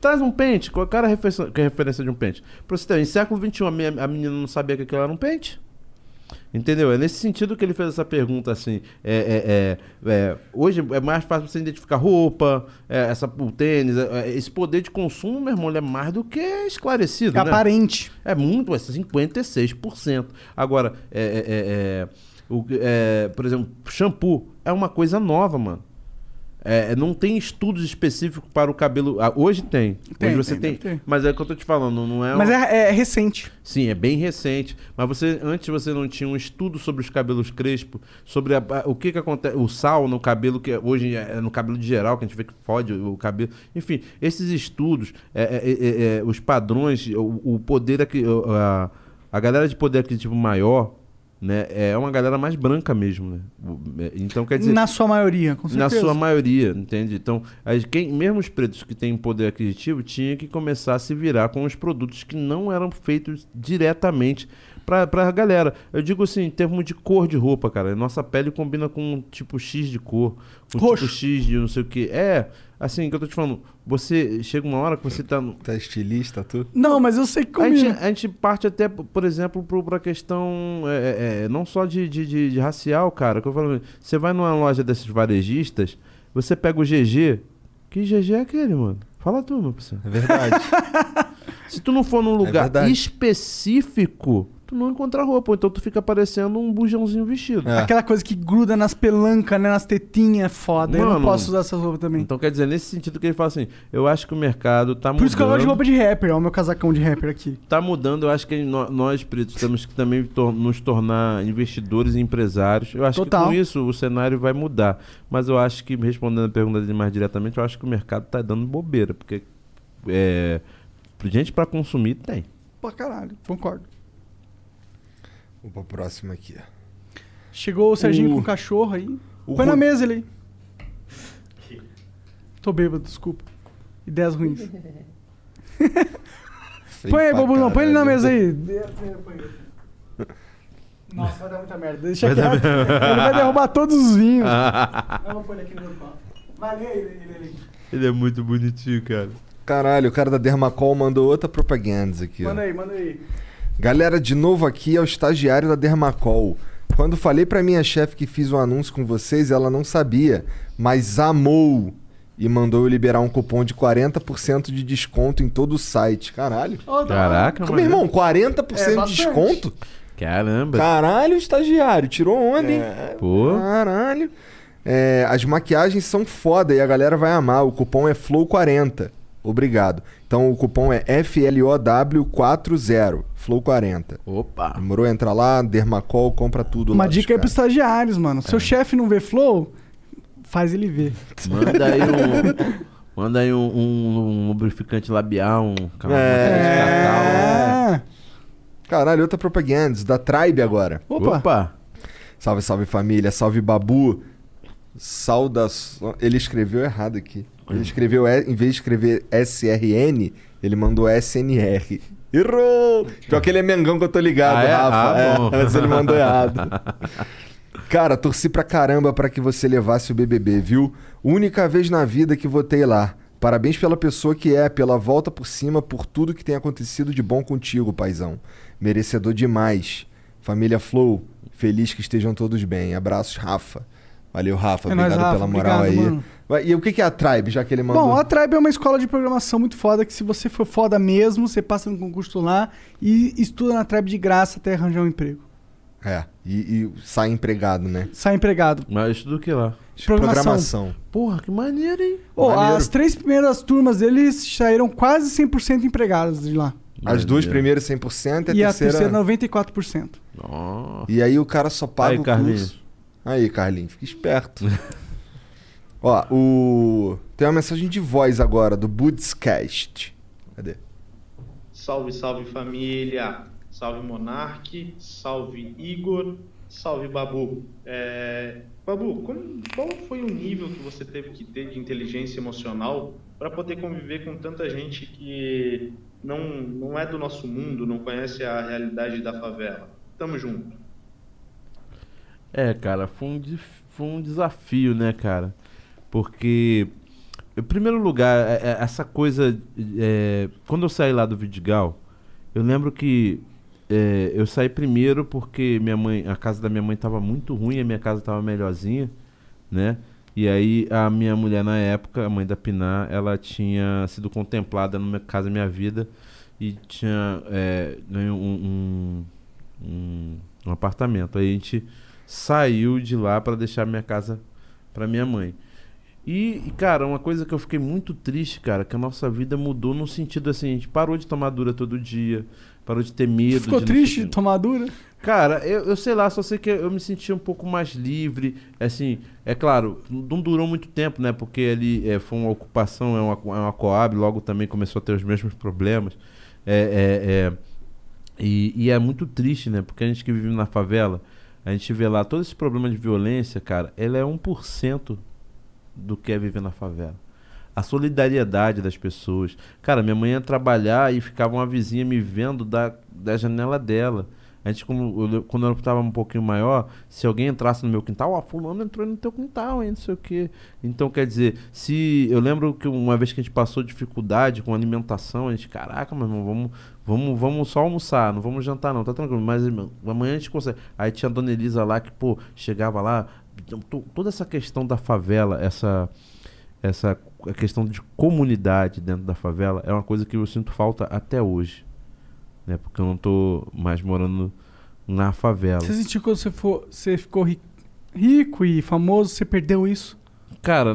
Traz um pente, qual cara é a referência, que é a referência de um pente? Pra você ter, em século XXI, a menina não sabia que aquilo era um pente. Entendeu? É nesse sentido que ele fez essa pergunta assim. É, é, é, é, hoje é mais fácil você identificar roupa, é, essa, o tênis, é, esse poder de consumo, meu irmão, ele é mais do que esclarecido. É né? aparente. É muito, é 56%. Agora, é, o, por exemplo, shampoo é uma coisa nova, mano. É, não tem estudos específicos para o cabelo. ah, hoje tem. Tem, hoje você tem, tem. Mas é o que eu tô te falando, não é. Mas uma- é, é recente. Sim, é bem recente. Mas você antes você não tinha um estudo sobre os cabelos crespos, sobre a- o que que acontece, o sal no cabelo que hoje é no cabelo de geral que a gente vê que fode o, cabelo. Enfim, esses estudos, é, é, é, é, os padrões, o, o poder aqui, a, a galera de poder aquisitivo maior, né, é uma galera mais branca mesmo, né? Então quer dizer Na sua maioria, com na certeza. sua maioria, entende? Então, as- quem, mesmo os pretos que têm poder aquisitivo tinha que começar a se virar com os produtos que não eram feitos diretamente pra, pra galera. Eu digo assim, em termos de cor de roupa, cara. Nossa pele combina com um tipo X de cor, com Roxo. tipo X de não sei o que. É, assim, que eu tô te falando. Você chega uma hora que você tá. no- Tá estilista, tu? Não, mas eu sei que a gente, combina. a gente parte até, por exemplo, pro, pra questão é, é, é, não só de, de, de- de racial, cara. Que eu falo, você vai numa loja desses varejistas, você pega o GG. Que GG é aquele, mano? Fala tu, meu parceiro. É verdade. Se tu não for num lugar verdade. específico, tu não encontra roupa. Então tu fica parecendo um bujãozinho vestido. É. Aquela coisa que gruda nas pelancas, né? Nas tetinhas, é foda. eu não Mano. posso usar essas roupas também. Então quer dizer, nesse sentido que ele fala assim, eu acho que o mercado tá mudando. Por isso que eu gosto de roupa de rapper. Olha o meu casacão de rapper aqui. Tá mudando, eu acho que nó- nós, pretos, temos que também tor- nos tornar investidores e empresários. Eu acho Total. que com isso o cenário vai mudar. Mas eu acho que, respondendo a pergunta dele mais diretamente, eu acho que o mercado tá dando bobeira. Porque é, gente pra consumir tem. Pra caralho, concordo. Vamos pra próxima aqui. Chegou o Serginho O- com o cachorro aí. o Põe na Ro- mesa ele aí. Tô bêbado, desculpa. Ideias ruins. põe aí, pra. Põe ele na caralho. mesa aí. Nossa, vai dar muita merda. Deixa Vai dar quieto. Ele vai derrubar todos os vinhos. não, vou pôr ele aqui no pau. Lê ele, ele, ele. Ele é muito bonitinho, cara. Caralho, o cara da Dermacol mandou outra propaganda aqui. ó. Manda aí, manda aí. Galera, de novo aqui é o estagiário da Dermacol. Quando falei pra minha chefe que fiz um anúncio com vocês, ela não sabia, mas amou e mandou eu liberar um cupom de 40% de desconto em todo o site. Caralho. Hora. Caraca, Meu irmão, 40% É de desconto? Caramba. Caralho, estagiário, tirou onde, hein? Pô. Caralho. É, as maquiagens são foda e a galera vai amar. O cupom é FLOW40. Obrigado. Então o cupom é FLOW40. FLOW40. Opa. Demorou? Entra lá, Dermacol, compra tudo Uma lá. dos dica aí pros caras. estagiários, mano. Seu chefe não vê flow, faz ele ver. Manda aí um. Manda aí um, um- um lubrificante labial, um cacau. É. Caralho, outra propaganda, da Tribe agora. Opa. Opa. Salve, salve família, salve Babu. Saudações. Ele escreveu errado aqui. Ele escreveu, em vez de escrever SRN, ele mandou SNR. Errou! Pior que ele é Mengão que eu tô ligado, Ah, é? Rafa. Ah, É, mas ele mandou errado. Cara, torci pra caramba pra que você levasse o BBB, viu? Única vez na vida que votei lá. Parabéns pela pessoa que é, pela volta por cima, por tudo que tem acontecido de bom contigo, paizão. Merecedor demais. Família Flow, feliz que estejam todos bem. Abraços, Rafa. Valeu, Rafa. É obrigado Rafa. pela moral Obrigado, aí. mano. E o que é a Tribe, já que ele mandou? Bom, a Tribe é uma escola de programação muito foda que se você for foda mesmo, você passa no concurso lá e estuda na Tribe de graça até arranjar um emprego. É, e, e sai empregado, né? Sai empregado. Mas estudo o que lá? Programação. Programação. Porra, que maneiro, hein? Ô, Maneiro. as três primeiras turmas deles saíram quase 100% empregadas de lá. As duas primeiras 100% e E a a terceira... terceira 94%. Ó. E aí o cara só paga Aí, o Carlinhos. curso. Aí, Carlinhos, fica esperto. Ó, o... Tem uma mensagem de voz agora, do Budscast. Cadê? Salve, salve família! Salve Monark, salve Igor, salve Babu. É, Babu, como- qual foi o nível que você teve que ter de inteligência emocional para poder conviver com tanta gente que não, não é do nosso mundo, não conhece a realidade da favela? Tamo junto. É, cara, foi um, dif- foi um desafio, né, cara? Porque, em primeiro lugar, é- é- essa coisa. é, quando eu saí lá do Vidigal, eu lembro que é, eu saí primeiro porque minha mãe, a casa da minha mãe estava muito ruim, a minha casa estava melhorzinha, né? E aí a minha mulher na época, a mãe da Pinar, ela tinha sido contemplada no casa Minha Vida e tinha é, ganho um, um, um, um apartamento. Aí a gente saiu de lá para deixar minha casa para minha mãe. E, cara, uma coisa que eu fiquei muito triste, cara, que a nossa vida mudou no sentido assim, a gente parou de tomar dura todo dia, parou de ter medo. Ficou de triste de tomar dura? Cara, eu, eu sei lá, só sei que eu me senti um pouco mais livre. Assim, é claro, não durou muito tempo, né? Porque ali é, foi uma ocupação, é uma, é uma Coab, logo também começou a ter os mesmos problemas. É, é, é, e, e é muito triste, né? Porque a gente que vive na favela, a gente vê lá todo esse problema de violência, cara, ela é 1% do que é viver na favela. A solidariedade das pessoas. Cara, minha mãe ia trabalhar e ficava uma vizinha me vendo da, da janela dela. A gente, como, eu quando eu tava um pouquinho maior, se alguém entrasse no meu quintal, ó, fulano entrou no teu quintal, hein, não sei o quê. Então, quer dizer, se. Eu lembro que uma vez que a gente passou dificuldade com alimentação, a gente, caraca, meu irmão, vamos, vamos, vamos só almoçar, não vamos jantar, não, tá tranquilo. Mas amanhã a gente consegue. Aí tinha a dona Elisa lá que, pô, chegava lá, to- toda essa questão da favela, essa essa a questão de comunidade dentro da favela é uma coisa que eu sinto falta até hoje. Né? Porque eu não tô mais morando na favela. Você sentiu que quando você, for, você ficou ri- rico e famoso, você perdeu isso? Cara,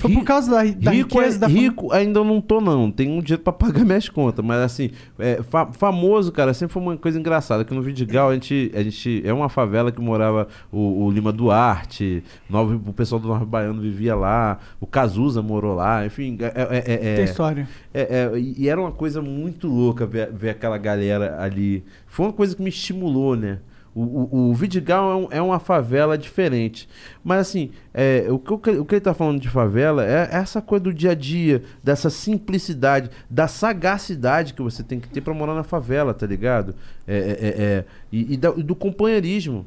Foi por causa da, da rico, riqueza é- da rico ainda eu não tô, não. Tenho um dinheiro pra pagar minhas contas. Mas assim, é, fa- famoso, cara, sempre foi uma coisa engraçada. Que no Vidigal a gente, a gente. É uma favela que morava o, o Lima Duarte, Nova, o pessoal do Norte Baiano vivia lá, o Cazuza morou lá, enfim. É, é- é- é- Tem história. é, é, e e era uma coisa muito louca ver, ver aquela galera ali. Foi uma coisa que me estimulou, né? O, o, o Vidigal é, um- é uma favela diferente. Mas assim, é, o, que, o que ele tá falando de favela é essa coisa do dia a dia, dessa simplicidade, da sagacidade que você tem que ter pra morar na favela, tá ligado? É, é, é, é, e, e da- do companheirismo,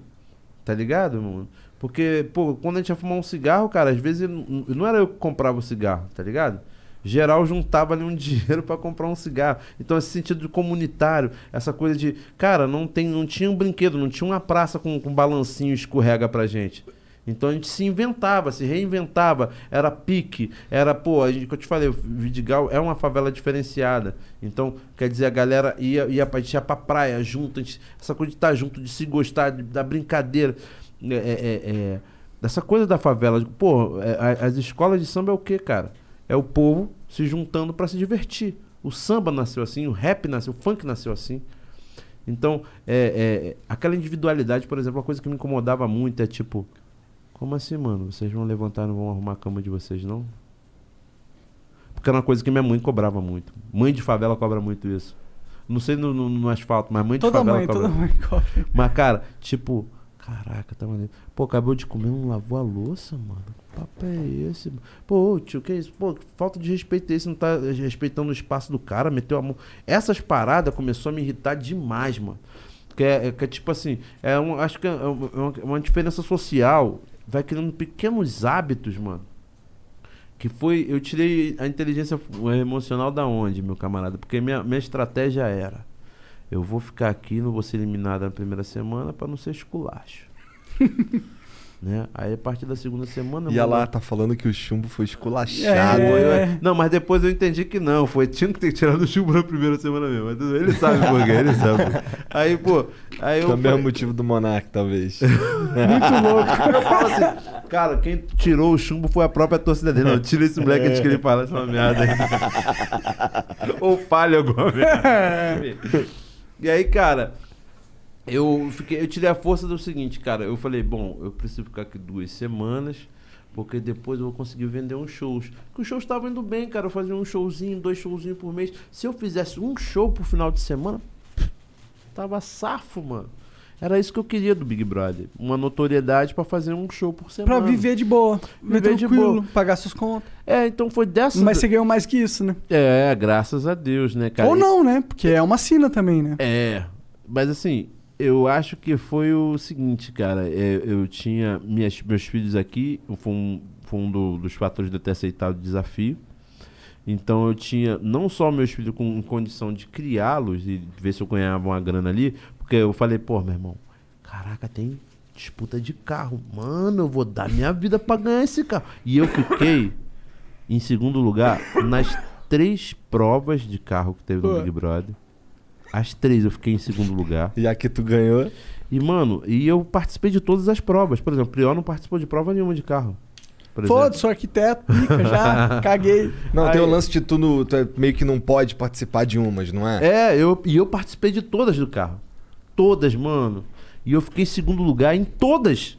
tá ligado, mano? Porque, pô, quando a gente ia fumar um cigarro, cara, às vezes não era eu que comprava o cigarro, tá ligado? Geral juntava ali um dinheiro pra comprar um cigarro. Então, esse sentido de comunitário, essa coisa de, cara, não, tem, não tinha um brinquedo, não tinha uma praça com, com balancinho escorrega pra gente. Então a gente se inventava, se reinventava, era pique, era, pô, a gente, que eu te falei, Vidigal é uma favela diferenciada. Então, quer dizer, a galera ia, ia, a gente ia pra praia junto, a gente- essa coisa de estar junto, de se gostar, de- da brincadeira. É, é, é, é, dessa coisa da favela. Pô, é, as escolas de samba é o quê, cara? É o povo se juntando pra se divertir. O samba nasceu assim, o rap nasceu, o funk nasceu assim. Então, é, é, aquela individualidade, por exemplo, uma coisa que me incomodava muito é tipo, como assim, mano? Vocês vão levantar e não vão arrumar a cama de vocês, não? Porque era uma coisa que minha mãe cobrava muito. Mãe de favela cobra muito isso. Não sei no, no- no asfalto, mas mãe de Toda favela mãe, cobra. toda mãe cobra. Mas, cara, tipo, caraca, tá maneiro. Pô, acabou de comer, não lavou a louça, mano. Que papo é esse? mano? Pô, tio, que isso? Pô, falta de respeito é esse, não tá respeitando o espaço do cara, meteu a mão. Essas paradas começou a me irritar demais, mano. Que é, é que é tipo assim, é um, acho que é uma, é uma- diferença social. Vai criando pequenos hábitos, mano. Que foi. Eu tirei a inteligência emocional da onde, meu camarada? Porque minha, minha estratégia era. Eu vou ficar aqui, não vou ser eliminado na primeira semana pra não ser esculacho. né? Aí a partir da segunda semana. E lá tá falando que o chumbo foi esculachado. Foi, ué. Não, mas depois eu entendi que não. Foi, tinha que ter tirado o chumbo na primeira semana mesmo. Ele sabe por quê, ele sabe. Aí, pô. Aí eu Também é o falei- motivo do Monark, talvez. Muito louco. Eu falo assim, cara, quem tirou o chumbo foi a própria torcida dele. Não, tira esse moleque antes que ele fale essa merda aí. Ou falha alguma merda. E aí, cara, eu fiquei, eu tirei a força do seguinte, cara. Eu falei, bom, eu preciso ficar aqui duas semanas. Porque depois eu vou conseguir vender uns shows. Porque os shows estavam indo bem, cara. Eu fazia um showzinho, dois showzinhos por mês. Se eu fizesse um show por final de semana, tava safo, mano. Era isso que eu queria do Big Brother. Uma notoriedade pra fazer um show por semana. Pra viver de boa. Viver de tranquilo, boa. pagar suas contas. É, então foi dessa. Mas você ganhou mais que isso, né? É, graças a Deus, né, cara? Ou não, né? Porque é uma sina também, né? É. Mas assim, eu acho que foi o seguinte, cara. é, eu tinha minhas, meus filhos aqui, foi um, foi um do- dos fatores de eu ter aceitado o desafio. Então eu tinha não só meus filhos com condição de criá-los e ver se eu ganhava uma grana ali, porque eu falei, pô, meu irmão, caraca, tem disputa de carro. Mano, eu vou dar minha vida pra ganhar esse carro. E eu fiquei em segundo lugar nas três provas de carro que teve no. Big Brother. As três eu fiquei em segundo lugar. E a que tu ganhou? E, mano, e eu participei de todas as provas. Por exemplo, o Prior não participou de prova nenhuma de carro. Foda-se, sou arquiteto, pica já, caguei. Não, tem Aí- o lance de tu, no- tu é meio que não pode participar de umas, não é? É, eu, e eu participei de todas do carro. Todas, mano. E eu fiquei em segundo lugar em todas.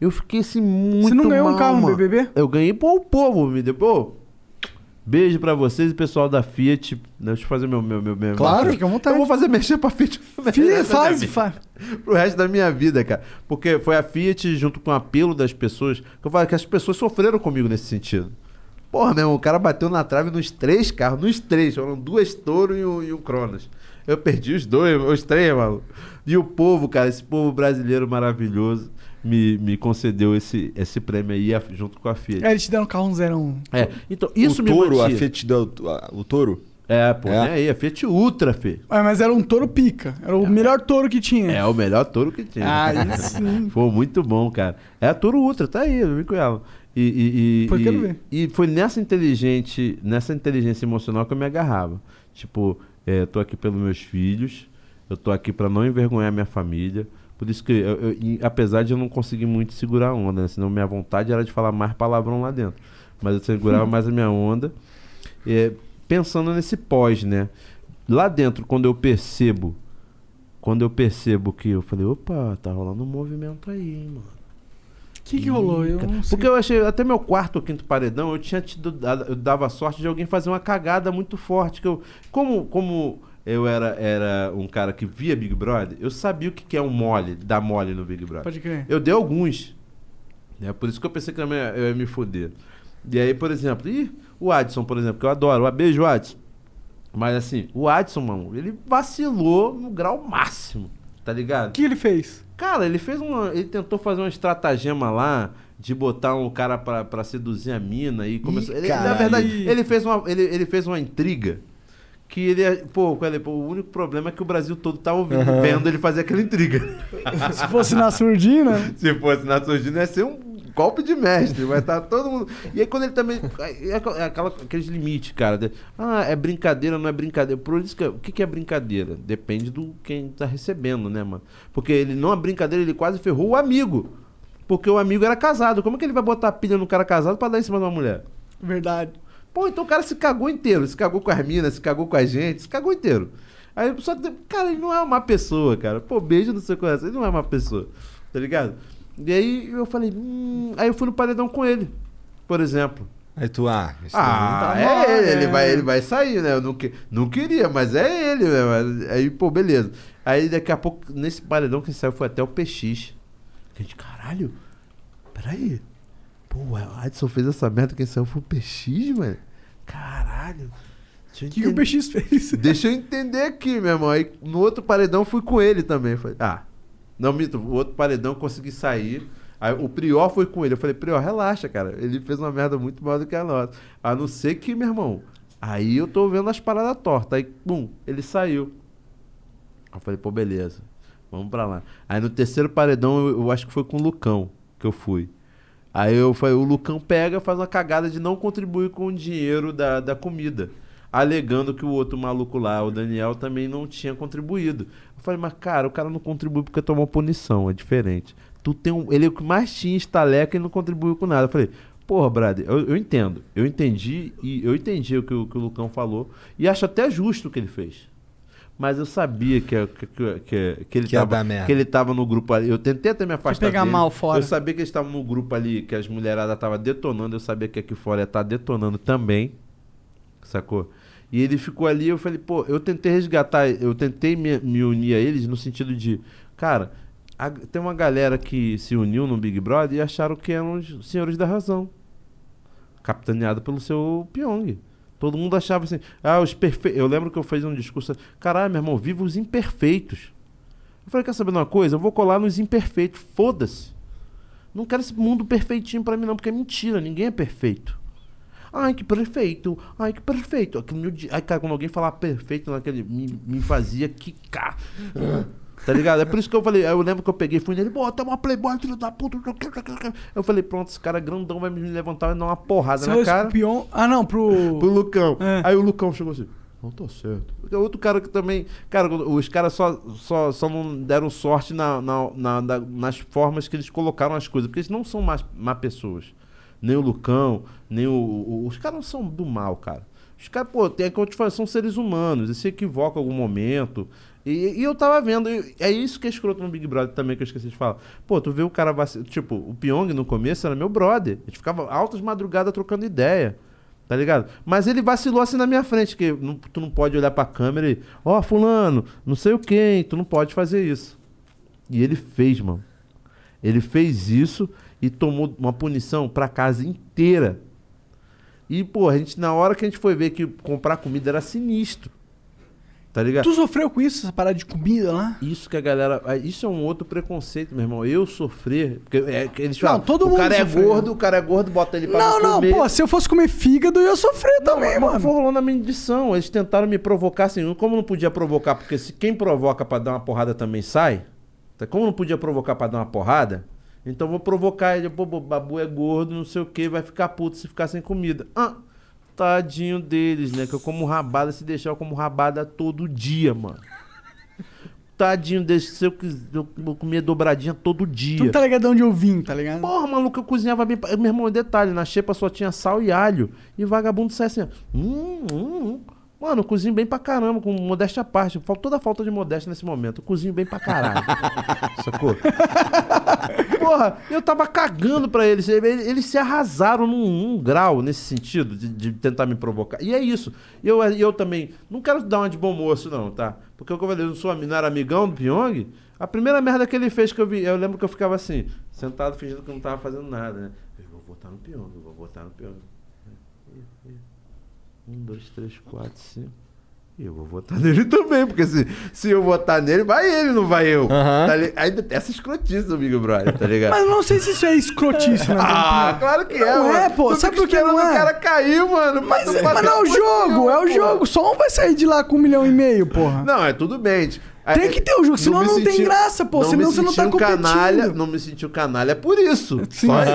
Eu fiquei assim muito Você não ganhou um mal, carro no mano. BBB? Eu ganhei pô, o povo me deu. Pô, beijo pra vocês e pessoal da Fiat. Deixa eu fazer meu... meu, meu, meu Claro, fica à vontade. Eu vou fazer mexer pra Fiat. Fih, faz, faz. pro resto da minha vida, cara. Porque foi a Fiat junto com o apelo das pessoas. Que eu falo que as pessoas sofreram comigo nesse sentido. Porra, meu irmão, o cara bateu na trave nos três carros, nos três. Foram duas Toro e um, e um Cronos. Eu perdi os dois, os três, maluco. E o povo, cara, esse povo brasileiro maravilhoso me, me concedeu esse, esse prêmio aí a- junto com a Fiat. É, eles te deram um carro zero um. É, então isso o me touro, a mantia. Fiat deu a- o touro? É, pô, É. né? Aí, a Fiat Ultra, Fê. Ah, mas era um touro pica. Era o melhor touro que tinha. É o melhor touro que tinha. Ah, Aí sim. Foi muito bom, cara. É a Toro Ultra, tá aí, eu vi com ela. E, e, e, Pô, e, quero ver. e foi nessa inteligente, nessa inteligência emocional que eu me agarrava. Tipo, é, tô aqui pelos meus filhos, eu tô aqui pra não envergonhar minha família. Por isso que, eu, eu- e apesar de eu não conseguir muito segurar a onda, né? senão minha vontade era de falar mais palavrão lá dentro. Mas eu segurava mais a minha onda. É, pensando nesse pós, né? Lá dentro, quando eu percebo, quando eu percebo que eu falei, opa, tá rolando um movimento aí, hein, mano. O que, que rolou? Eu. Porque eu achei, até meu quarto ou quinto paredão, eu tinha tido, eu dava sorte de alguém fazer uma cagada muito forte. Que eu, como, como eu era, era um cara que via Big Brother, eu sabia o que, que é um mole, dar mole no Big Brother. Pode crer. Eu dei alguns. Né? Por isso que eu pensei que eu ia, eu ia me foder. E aí, por exemplo, ih, o Adson, por exemplo, que eu adoro. Um beijo, Adson. Mas assim, o Adson, mano, ele vacilou no grau máximo. Tá ligado? O que ele fez? Cara, ele fez uma. Ele tentou fazer uma estratagema lá de botar um cara pra, pra seduzir a mina e começou. ele- na verdade, ele fez uma, ele, ele fez uma intriga. Que ele. é- Pô? Pô, o único problema é que o Brasil todo tá ouvindo, Aham. vendo ele fazer aquela intriga. Se fosse na surdina. Se fosse na surdina, ia ser um golpe de mestre. Vai estar todo mundo. E aí, quando ele também. É aquela- é aquela, aqueles limites, cara. de- ah, é brincadeira, não é brincadeira. Por isso que. O que, que é brincadeira? Depende do quem tá recebendo, né, mano? Porque ele, não é brincadeira, ele quase ferrou o amigo. Porque o amigo era casado. Como é que ele vai botar pilha no cara casado pra dar em cima de uma mulher? Verdade. Pô, então o cara se cagou inteiro. Se cagou com as minas, se cagou com a gente, se cagou inteiro. Aí só cara, ele não é uma pessoa, cara. Pô, beijo no seu coração, ele não é uma pessoa. Tá ligado? E aí eu falei, hum... aí eu fui no paredão com ele, por exemplo. Aí tu, ah, esse Ah, daí é tá ele, ele né? vai, ele vai sair, né? Eu não, que- não queria, mas é ele, né? Aí, pô, beleza. Aí daqui a pouco, nesse paredão que saiu foi até o PX. Gente, caralho, peraí. Pô, o Adson fez essa merda, quem saiu foi o PX, mano. Caralho. O que, que o PX fez? Deixa eu entender aqui, meu irmão. Aí no outro paredão fui com ele também. Falei, ah, não, Mito, o outro paredão consegui sair. Aí o Prior foi com ele. Eu falei, Prior, relaxa, cara. Ele fez uma merda muito maior do que a nossa. A não ser que, meu irmão, aí eu tô vendo as paradas tortas. Aí, pum, ele saiu. Eu falei, pô, beleza. Vamos pra lá. Aí no terceiro paredão, eu, eu acho que foi com o Lucão que eu fui. Aí eu falei, o Lucão pega, faz uma cagada de não contribuir com o dinheiro da, da comida. Alegando que o outro maluco lá, o Daniel, também não tinha contribuído. Eu falei, mas cara, o cara não contribui porque tomou punição, é diferente. Tu tem um, ele é o que mais tinha estaleca e não contribuiu com nada. Eu falei, porra, brother, eu, eu entendo. Eu entendi e eu entendi o que, o que o Lucão falou. E acho até justo o que ele fez. Mas eu sabia que, que, que, que, que ele Que ia tava, dar merda. que ele tava no grupo ali. Eu tentei até me afastar pegar dele. mal fora. Eu sabia que eles estavam no grupo ali, que as mulheradas estavam detonando. Eu sabia que aqui fora ia estar detonando também. Sacou? E ele ficou ali, eu falei, pô, eu tentei resgatar, eu tentei me, me unir a eles no sentido de, cara, a- tem uma galera que se uniu no Big Brother e acharam que eram os senhores da razão. Capitaneado pelo seu Pyong. Todo mundo achava assim, ah, os perfeitos. Eu lembro que eu fiz um discurso, caralho, meu irmão, viva os imperfeitos. Eu falei, quer saber uma coisa? Eu vou colar nos imperfeitos, foda-se. Não quero esse mundo perfeitinho pra mim, não, porque é mentira, ninguém é perfeito. Ai, que perfeito. Ai, que perfeito. Aquilo odi- Ai, cara, quando alguém falar perfeito naquele. Me, me fazia quicar. Tá ligado? É por isso que eu falei. aí Eu lembro que eu peguei e fui nele, bota uma playboy, filho da puta. Eu falei, pronto, esse cara grandão vai me levantar e dar uma porrada Você na cara. espion- Ah, não, pro. Pro Lucão. É. Aí o Lucão chegou assim. Não tô certo. Porque Outro cara que também. Cara, os caras só, só, só não deram sorte na, na, na- na- nas formas que eles colocaram as coisas. Porque eles não são más, má pessoas. Nem o Lucão, nem o. o- os caras não são do mal, cara. Os caras, pô, tem que eu te falo, são seres humanos. Eles se equivocam em algum momento. E, e eu tava vendo, é isso que é escroto no Big Brother também, que eu esqueci de falar. Pô, tu vê o cara vaci- Tipo, o Pyong no começo era meu brother. A gente ficava altas madrugadas trocando ideia. Tá ligado? Mas ele vacilou assim na minha frente, que não- tu não pode olhar pra câmera e, ó, fulano, não sei o quem, tu não pode fazer isso. E ele fez, mano. Ele fez isso e tomou uma punição pra casa inteira. E, pô, a gente, na hora que a gente foi ver que comprar comida era sinistro. Tá ligado? Tu sofreu com isso, essa parada de comida lá? Isso que a galera. ah, Isso é um outro preconceito, meu irmão. Eu sofrer. Porque é, eles Não, falam, todo o mundo cara é sofreu. gordo, o cara é gordo, bota ele pra Não, não, comer. pô, se eu fosse comer fígado, eu ia sofrer também, Mas mano. foi rolando a medição. Eles tentaram me provocar assim. Como não podia provocar, porque se quem provoca pra dar uma porrada também sai. tá? Como não podia provocar pra dar uma porrada, então vou provocar ele. Pô, babu é gordo, não sei o que, vai ficar puto se ficar sem comida. Ah, tadinho deles, né? Que eu como rabada, se deixar eu como rabada todo dia, mano. Tadinho deles, se eu, quis- eu comia dobradinha todo dia. Tu não tá ligado de onde eu vim, tá ligado? Porra, maluco, eu cozinhava bem. Meu irmão, detalhe, na xepa só tinha sal e alho. E vagabundo sai assim, ó, hum, hum, hum. Mano, eu cozinho bem pra caramba, com modéstia à parte. Toda a falta de modéstia nesse momento. Eu cozinho bem pra caralho. Sacou? Porra, eu tava cagando pra eles. Eles, se arrasaram num, num grau nesse sentido, de, de tentar me provocar. E é isso. Eu, eu também. Não quero dar uma de bom moço, não, tá? Porque o que eu falei, eu não, sou, não era amigão do Pyong. A primeira merda que ele fez que eu vi, eu lembro que eu ficava assim, sentado fingindo que eu não tava fazendo nada, né? Eu vou votar no Pyong, eu vou votar no Pyong. Um, dois, três, quatro, cinco. E eu vou votar nele também, porque se, se eu votar nele, vai ele, não vai eu. Tá li- Ainda tem essa escrotice do Big Brother, tá ligado? Mas eu não sei se isso é escrotice, né? Ah, claro que é, Não é, mano. pô. Tu Sabe por que não é? o cara cair, mano. Mas, tu mas não é o jogo, é o jogo. Só um vai sair de lá com um milhão e meio, porra. Não, é tudo bem. Tem que ter o jogo, senão me não tem graça, pô, Não senão você não tá senti um competindo. canalha, não me senti um canalha por isso. Só aí.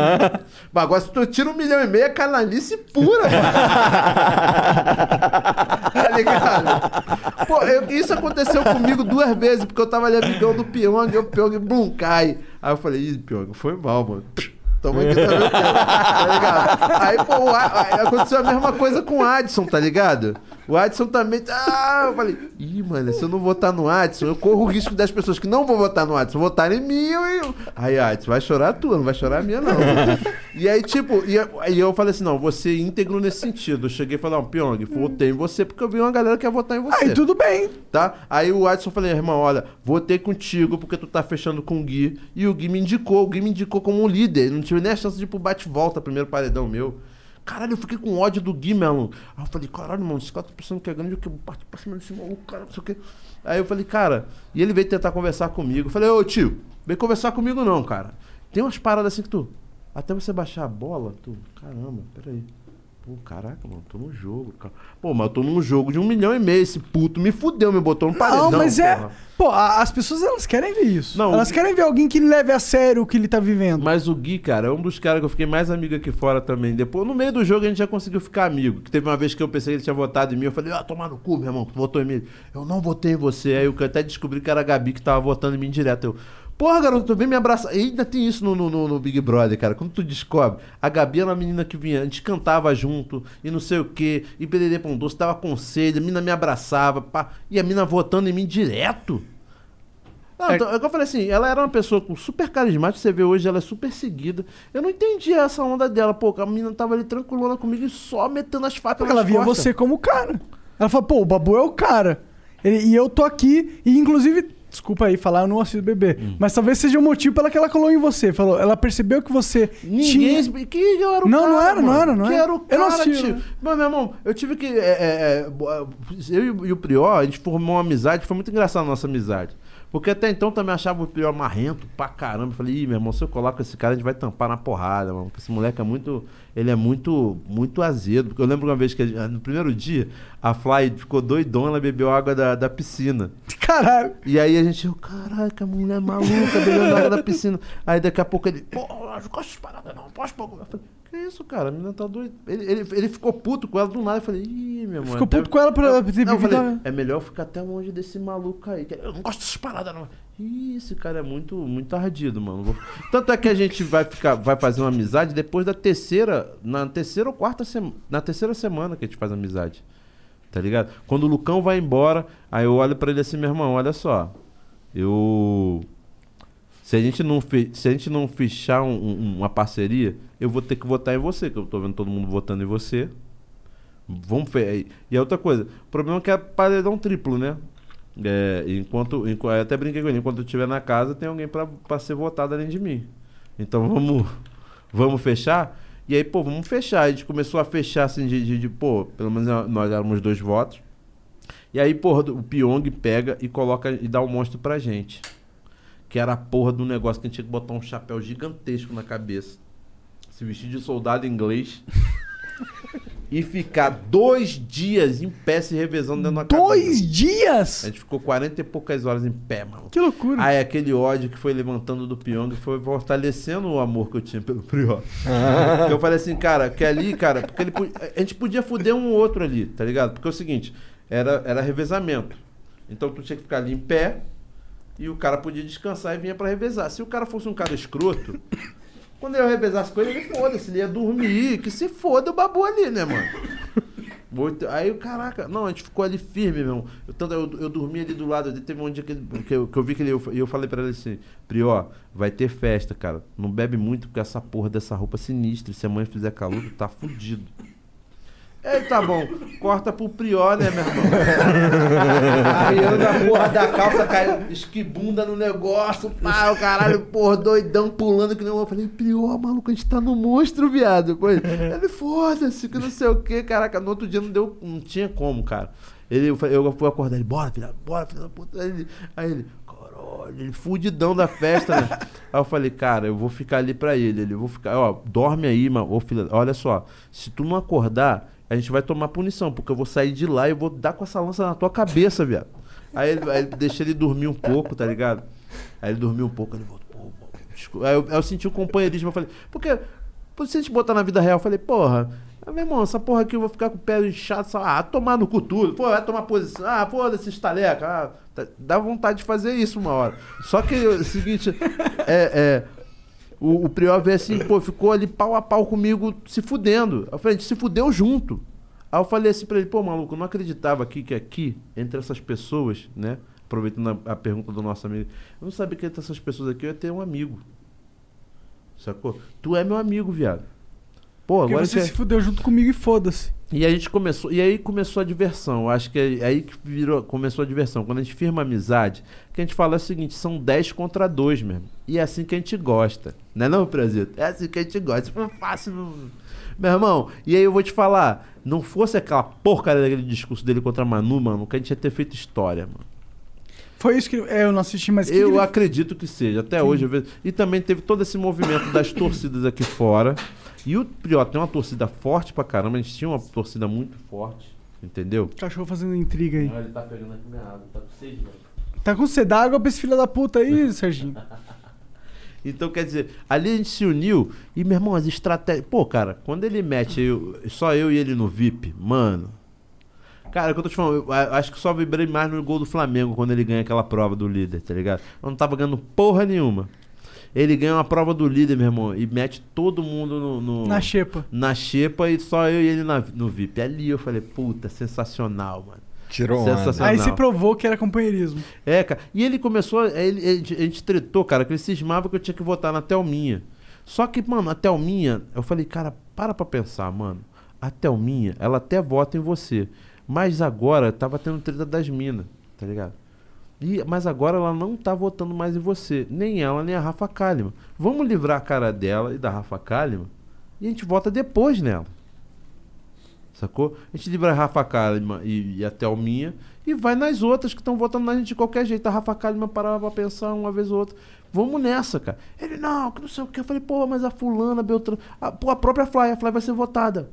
Mas agora se tu tira um milhão e meio, é canalice pura, mano. tá ligado? Pô, eu- isso aconteceu comigo duas vezes, porque eu tava ali amigão do Pyong, e o Pyong, blum, cai. Aí eu falei, ih, Pyong, foi mal, mano. Toma aqui também, tá ligado? Aí, pô, aí aconteceu a mesma coisa com o Adson, tá ligado? O Adson também. Ah, eu falei, ih, mano, se eu não votar no Adson, eu corro o risco das pessoas que não vão votar no Adson votarem em mim. Eu, eu... Aí, Adson, vai chorar a tua, não vai chorar a minha, não. e aí, tipo, e aí eu falei assim: não, você íntegro nesse sentido. Eu cheguei e falei, não, Pyong, votei em você porque eu vi uma galera que ia votar em você. Aí tudo bem. Tá? Aí o Adson falei, irmão, olha, votei contigo porque tu tá fechando com o Gui. E o Gui me indicou, o Gui me indicou como um líder. Não tive nem a chance de ir pro bate-volta, primeiro paredão meu. Caralho, eu fiquei com ódio do Gui, meu. Aí eu falei, caralho, mano, esse cara tá pensando que é grande, eu que parto pra cima desse maluco, cara, não sei o quê. Aí eu falei, cara, e ele veio tentar conversar comigo. Eu falei, ô tio, vem conversar comigo não, cara. Tem umas paradas assim que tu. Até você baixar a bola, tu. Caramba, peraí. Pô, caraca, mano, tô no jogo, cara. Pô, mas eu tô num jogo de um milhão e meio. Esse puto me fudeu, me botou no paredão. Não, mas é. porra. Pô, a- as pessoas elas querem ver isso. Não, elas o- querem ver alguém que leve a sério o que ele tá vivendo. Mas o Gui, cara, é um dos caras que eu fiquei mais amigo aqui fora também. Depois, no meio do jogo, a gente já conseguiu ficar amigo. Que teve uma vez que eu pensei que ele tinha votado em mim. Eu falei, ah, tomar no cu, meu irmão, tu votou em mim. Eu não votei em você. Aí eu até descobri que era a Gabi que tava votando em mim direto. Eu, porra, garoto, tu vem me abraçar. E ainda tem isso no, no, no- Big Brother, cara. Quando tu descobre, a Gabi era uma menina que vinha, a gente cantava junto, e não sei o quê, e pererê pão doce, dava conselho, a mina me abraçava, pá, e a mina votando em mim direto. Não, então, é que eu falei assim, ela era uma pessoa com super carismática, você vê hoje, ela é super seguida. Eu não entendi essa onda dela, pô, a menina tava ali tranquilona comigo e só metendo as facas Porque ela via costas. você como cara. Ela fala, pô, o Babu é o cara. Ele- e eu tô aqui, e inclusive, desculpa aí falar, eu não assisto bebê, Hum. mas talvez seja o motivo pela que ela colou em você. Falou, ela percebeu que você Ninguém. tinha... Que eu era o Não, cara, não era, não mano. era, não que era. era o Eu não cara, assisti, tio. né? Mas, meu irmão, eu tive que. é, é, é, eu e o- e o Prior, a gente formou uma amizade, foi muito engraçada a nossa amizade. Porque até então também achava o Prior marrento pra caramba. Eu falei, ih, meu irmão, se eu coloco esse cara, a gente vai tampar na porrada, mano. Porque esse moleque é muito. Ele é muito, muito azedo. Porque eu lembro uma vez que gente- no primeiro dia, a Fly ficou doidona, ela bebeu água da, da piscina. Caralho. E aí a gente, caraca, mulher maluca, bebendo água da piscina. Aí daqui a pouco ele, pô, não dessas paradas não, posso pôr. Eu falei, que isso, cara, a menina tá doida. Ele, ele, ele ficou puto com ela do nada. Eu falei, ih, meu irmão. Ficou puto com ela ela ter Não, eu falei, é melhor eu ficar até longe desse maluco aí. Eu não gosto dessas paradas não. Ih, esse cara é muito, muito ardido, mano. Tanto é que a gente vai ficar, vai fazer uma amizade depois da terceira, na terceira ou quarta semana, na terceira semana que a gente faz amizade. Tá ligado? Quando o Lucão vai embora, aí eu olho pra ele assim, meu irmão, olha só. Eu. Se a gente não, se a gente não fechar um- um- uma parceria, eu vou ter que votar em você, que eu tô vendo todo mundo votando em você. Vamos fe... E a outra coisa, o problema é que é paredão triplo, né? É, enquanto, enqu- eu até brinquei com ele, enquanto eu estiver na casa, tem alguém pra ser votado além de mim. Então vamos, vamos fechar? E aí, pô, vamos fechar. A gente começou a fechar assim de, de, de, pô, pelo menos nós éramos dois votos. E aí, porra, o Pyong pega e coloca e dá o monstro pra gente. Que era a porra do negócio que a gente tinha que botar um chapéu gigantesco na cabeça. Se vestir de soldado inglês. e ficar dois dias em pé se revezando dentro da Dois dias? A gente ficou 40 e poucas horas em pé, mano. Que loucura. Aí aquele ódio que foi levantando do Pyong foi fortalecendo o amor que eu tinha pelo Prior. Eu falei assim, cara, que ali, cara, porque ele, a gente podia fuder um ou outro ali, tá ligado? Porque é o seguinte, era, era revezamento. Então tu tinha que ficar ali em pé e o cara podia descansar e vinha pra revezar. Se o cara fosse um cara escroto, quando eu revezasse com ele, ele foda-se, ele ia dormir, que se foda o babu ali, né, mano? Aí, caraca, não, a gente ficou ali firme, meu irmão. Eu, tanto, eu, eu dormi ali do lado. Teve um dia que, que, eu, que eu vi que ele. E eu falei pra ele assim: Prió, vai ter festa, cara. Não bebe muito porque essa porra dessa roupa é sinistra. Se a mãe fizer calor, tá fudido. Ei, tá bom. Corta pro Prió, né, meu irmão? Aí eu na porra da calça caiu, esquibunda no negócio, pá, o caralho, porra, doidão, pulando que nem um. Eu falei, Prió, maluco, a gente tá no monstro, viado. Pô, Ele, foda-se, que não sei o que, caraca. No outro dia não deu, não tinha como, cara. Ele, eu, falei- eu fui acordar ele, bora, filha, bora, filha da puta. Aí ele, aí ele, caralho, ele fudidão da festa, né? Aí eu falei, cara, eu vou ficar ali pra ele. Ele, eu vou ficar, ó, dorme aí, mano. Ô, filha, olha só, se tu não acordar, a gente vai tomar punição, porque eu vou sair de lá e vou dar com essa lança na tua cabeça, viado. Aí ele, aí ele deixa ele dormir um pouco, tá ligado? Aí ele dormiu um pouco, ele voltou, pô, pô, desculpa. Aí eu, eu senti o companheirismo, eu falei, porque, se a gente botar na vida real, eu falei, porra, ah, meu irmão, essa porra aqui eu vou ficar com o pé inchado, só, ah, tomar no cu tudo, pô, vai tomar posição, ah, pô, desse estaleca, ah, tá- dá vontade de fazer isso uma hora. Só que o seguinte, é, é, o, o Prior veio assim, pô, ficou ali pau a pau comigo, se fudendo. Eu falei, a gente se fudeu junto. Aí eu falei assim pra ele, pô, maluco, eu não acreditava aqui que aqui, entre essas pessoas, né? Aproveitando a, a pergunta do nosso amigo, eu não sabia que entre essas pessoas aqui eu ia ter um amigo. Sacou? Tu é meu amigo, viado. Pô, Porque agora você que é- se fudeu junto comigo e foda-se. E a gente começou, e aí começou a diversão. Eu acho que é aí que virou, começou a diversão. Quando a gente firma amizade, que a gente fala é o seguinte, são 10 contra 2 mesmo. E é assim que a gente gosta. Não é não, Brasil? É assim que a gente gosta. Se for fácil, não... Meu irmão, e aí eu vou te falar, não fosse aquela porcaria daquele discurso dele contra a Manu, mano, que a gente ia ter feito história, mano. Foi isso que é, eu não assisti, mas que Eu que ele- acredito que seja, até hoje. eu vejo- E também teve todo esse movimento das torcidas aqui fora. E o Prió tem uma torcida forte pra caramba, a gente tinha uma torcida muito forte, entendeu? Cachorro fazendo intriga aí. Olha, ele tá pegando aqui minha água, tá com sede, velho. Tá com sede d'água pra esse filho da puta aí, Serginho. Então, quer dizer, ali a gente se uniu e, meu irmão, as estratégias. Pô, cara, quando ele mete eu- só eu e ele no VIP, mano. Cara, é o que eu tô te falando, eu acho que só vibrei mais no gol do Flamengo quando ele ganha aquela prova do líder, tá ligado? Eu não tava ganhando porra nenhuma. Ele ganha uma prova do líder, meu irmão, e mete todo mundo no. no- Na xepa. Na xepa e só eu e ele na- no VIP. Ali eu falei, puta, sensacional, mano. Tirou. Sensacional. Aí você provou que era companheirismo. É, cara. E ele começou. a- Ele, gente, a gente tretou, cara, que ele cismava que eu tinha que votar na Thelminha. Só que, mano, a Thelminha, eu falei, cara, para pra pensar, mano. A Thelminha, ela até vota em você. Mas agora tava tendo treta das minas, tá ligado? E, mas agora ela não tá votando mais em você. Nem ela, nem a Rafa Kalimann. Vamos livrar a cara dela e da Rafa Kalimann e a gente vota depois nela. Sacou? A gente livra a Rafa Kalimann e, e a Thelminha e vai nas outras que estão votando na gente de qualquer jeito. A Rafa Kalimann parava pra pensar uma vez ou outra. Vamos nessa, cara. Ele, não, que não sei o que. Eu falei, pô, mas a fulana, a Beltrano... A, pô, a própria Fly, a Fly vai ser votada.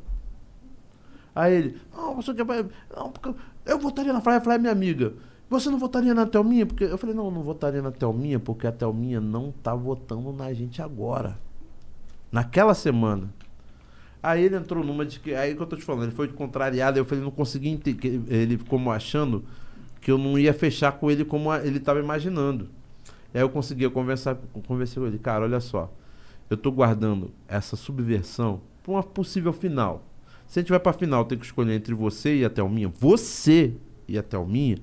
Aí ele, não, você quer... Não, porque eu votaria na Fly, a Fly é minha amiga. Você não votaria na Thelminha? Porque eu falei, não, eu não votaria na Thelminha porque a Thelminha não tá votando na gente agora. Naquela semana. Aí ele entrou numa de que. Aí que eu tô te falando, ele foi contrariado, eu falei, não consegui. Ele como achando que eu não ia fechar com ele como ele estava imaginando. Aí eu conseguia conversar, conversar com ele, cara, olha só. Eu tô guardando essa subversão para uma possível final. Se a gente vai pra final, tem que escolher entre você e a Thelminha. Você e a Thelminha,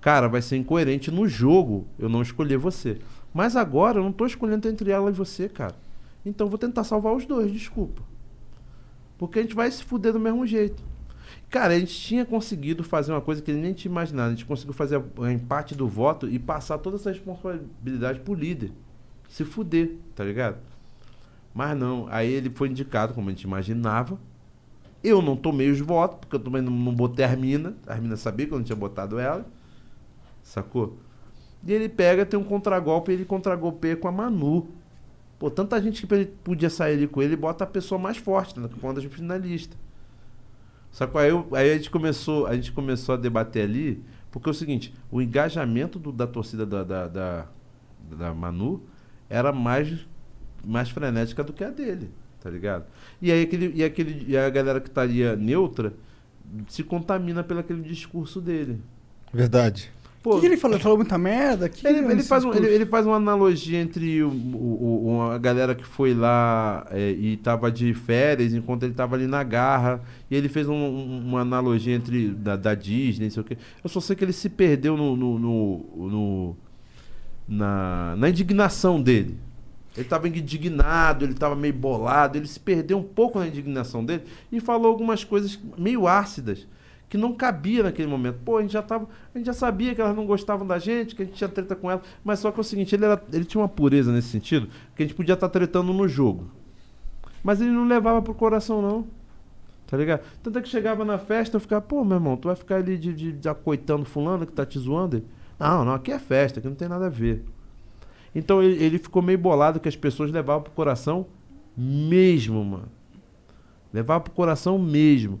cara, vai ser incoerente no jogo eu não escolher você. Mas agora eu não tô escolhendo entre ela e você, cara. Então eu vou tentar salvar os dois, desculpa. Porque a gente vai se fuder do mesmo jeito. Cara, a gente tinha conseguido fazer uma coisa que nem tinha imaginado. A gente conseguiu fazer o empate do voto e passar toda essa responsabilidade pro líder. Se fuder, tá ligado? Mas não. Aí ele foi indicado, como a gente imaginava, Eu não tomei os votos, porque eu também não, não botei a Armina. A Armina sabia que eu não tinha botado ela. Sacou? E ele pega, tem um contragolpe, ele contragolpeia com a Manu. Pô, tanta gente que podia sair ali com ele, bota a pessoa mais forte, né? Com das finalista. Sacou? Aí, aí a gente começou, a gente começou a debater ali, porque é o seguinte, o engajamento do- da torcida da, da, da, da Manu era mais, mais frenética do que a dele, tá ligado? E aí aquele, e aquele, e a galera que estaria neutra se contamina pelo aquele discurso dele. Verdade. O que, que ele falou? Ele falou muita merda? Que Ele, que ele faz um- ele, ele faz uma analogia entre o, o- o- uma galera que foi lá é, e tava de férias enquanto ele tava ali na garra. E ele fez um- um- uma analogia entre da, da Disney, não sei o quê. Eu só sei que ele se perdeu no, no- no- no- na, na indignação dele. Ele estava indignado, ele estava meio bolado, ele se perdeu um pouco na indignação dele e falou algumas coisas meio ácidas que não cabia naquele momento. Pô, a gente já tava, a gente já sabia que elas não gostavam da gente, que a gente tinha treta com elas, mas só que é o seguinte, ele, era, ele tinha uma pureza nesse sentido, que a gente podia estar tretando no jogo. Mas ele não levava pro coração não. Tá ligado? Tanto é que chegava na festa, eu ficava, pô, meu irmão, tu vai ficar ali de, de, de acoitando fulano que tá te zoando? Não, não, aqui é festa, aqui não tem nada a ver. Então ele, ele ficou meio bolado que as pessoas levavam pro coração mesmo, mano. Levavam pro coração mesmo.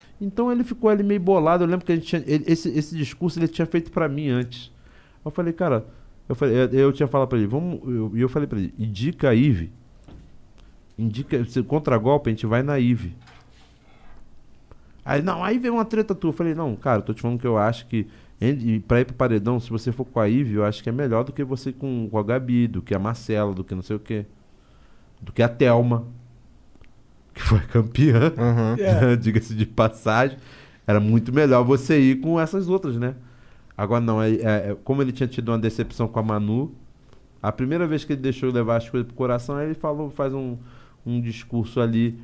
Então ele ficou ali meio bolado. Eu lembro que a gente tinha, ele- esse, esse discurso ele tinha feito pra mim antes. Eu falei, cara, eu, falei, eu, eu tinha falado pra ele, vamos. eu- E eu, falei pra ele, indica a Ive. Indica. Se contra-golpe, a gente vai na Ive. Aí, não, aí veio uma treta tua. Eu falei, não, cara, eu tô te falando que eu acho que. Pra ir pro paredão, se você for com a Ive, eu acho que é melhor do que você com, com a Gabi, do que a Marcela, do que não sei o quê. Do que a Thelma que foi campeã, É. diga-se de passagem, era muito melhor você ir com essas outras, né? Agora não, é, é- é- como ele tinha tido uma decepção com a Manu, a primeira vez que ele deixou eu levar as coisas pro coração, aí ele falou, faz um, um discurso ali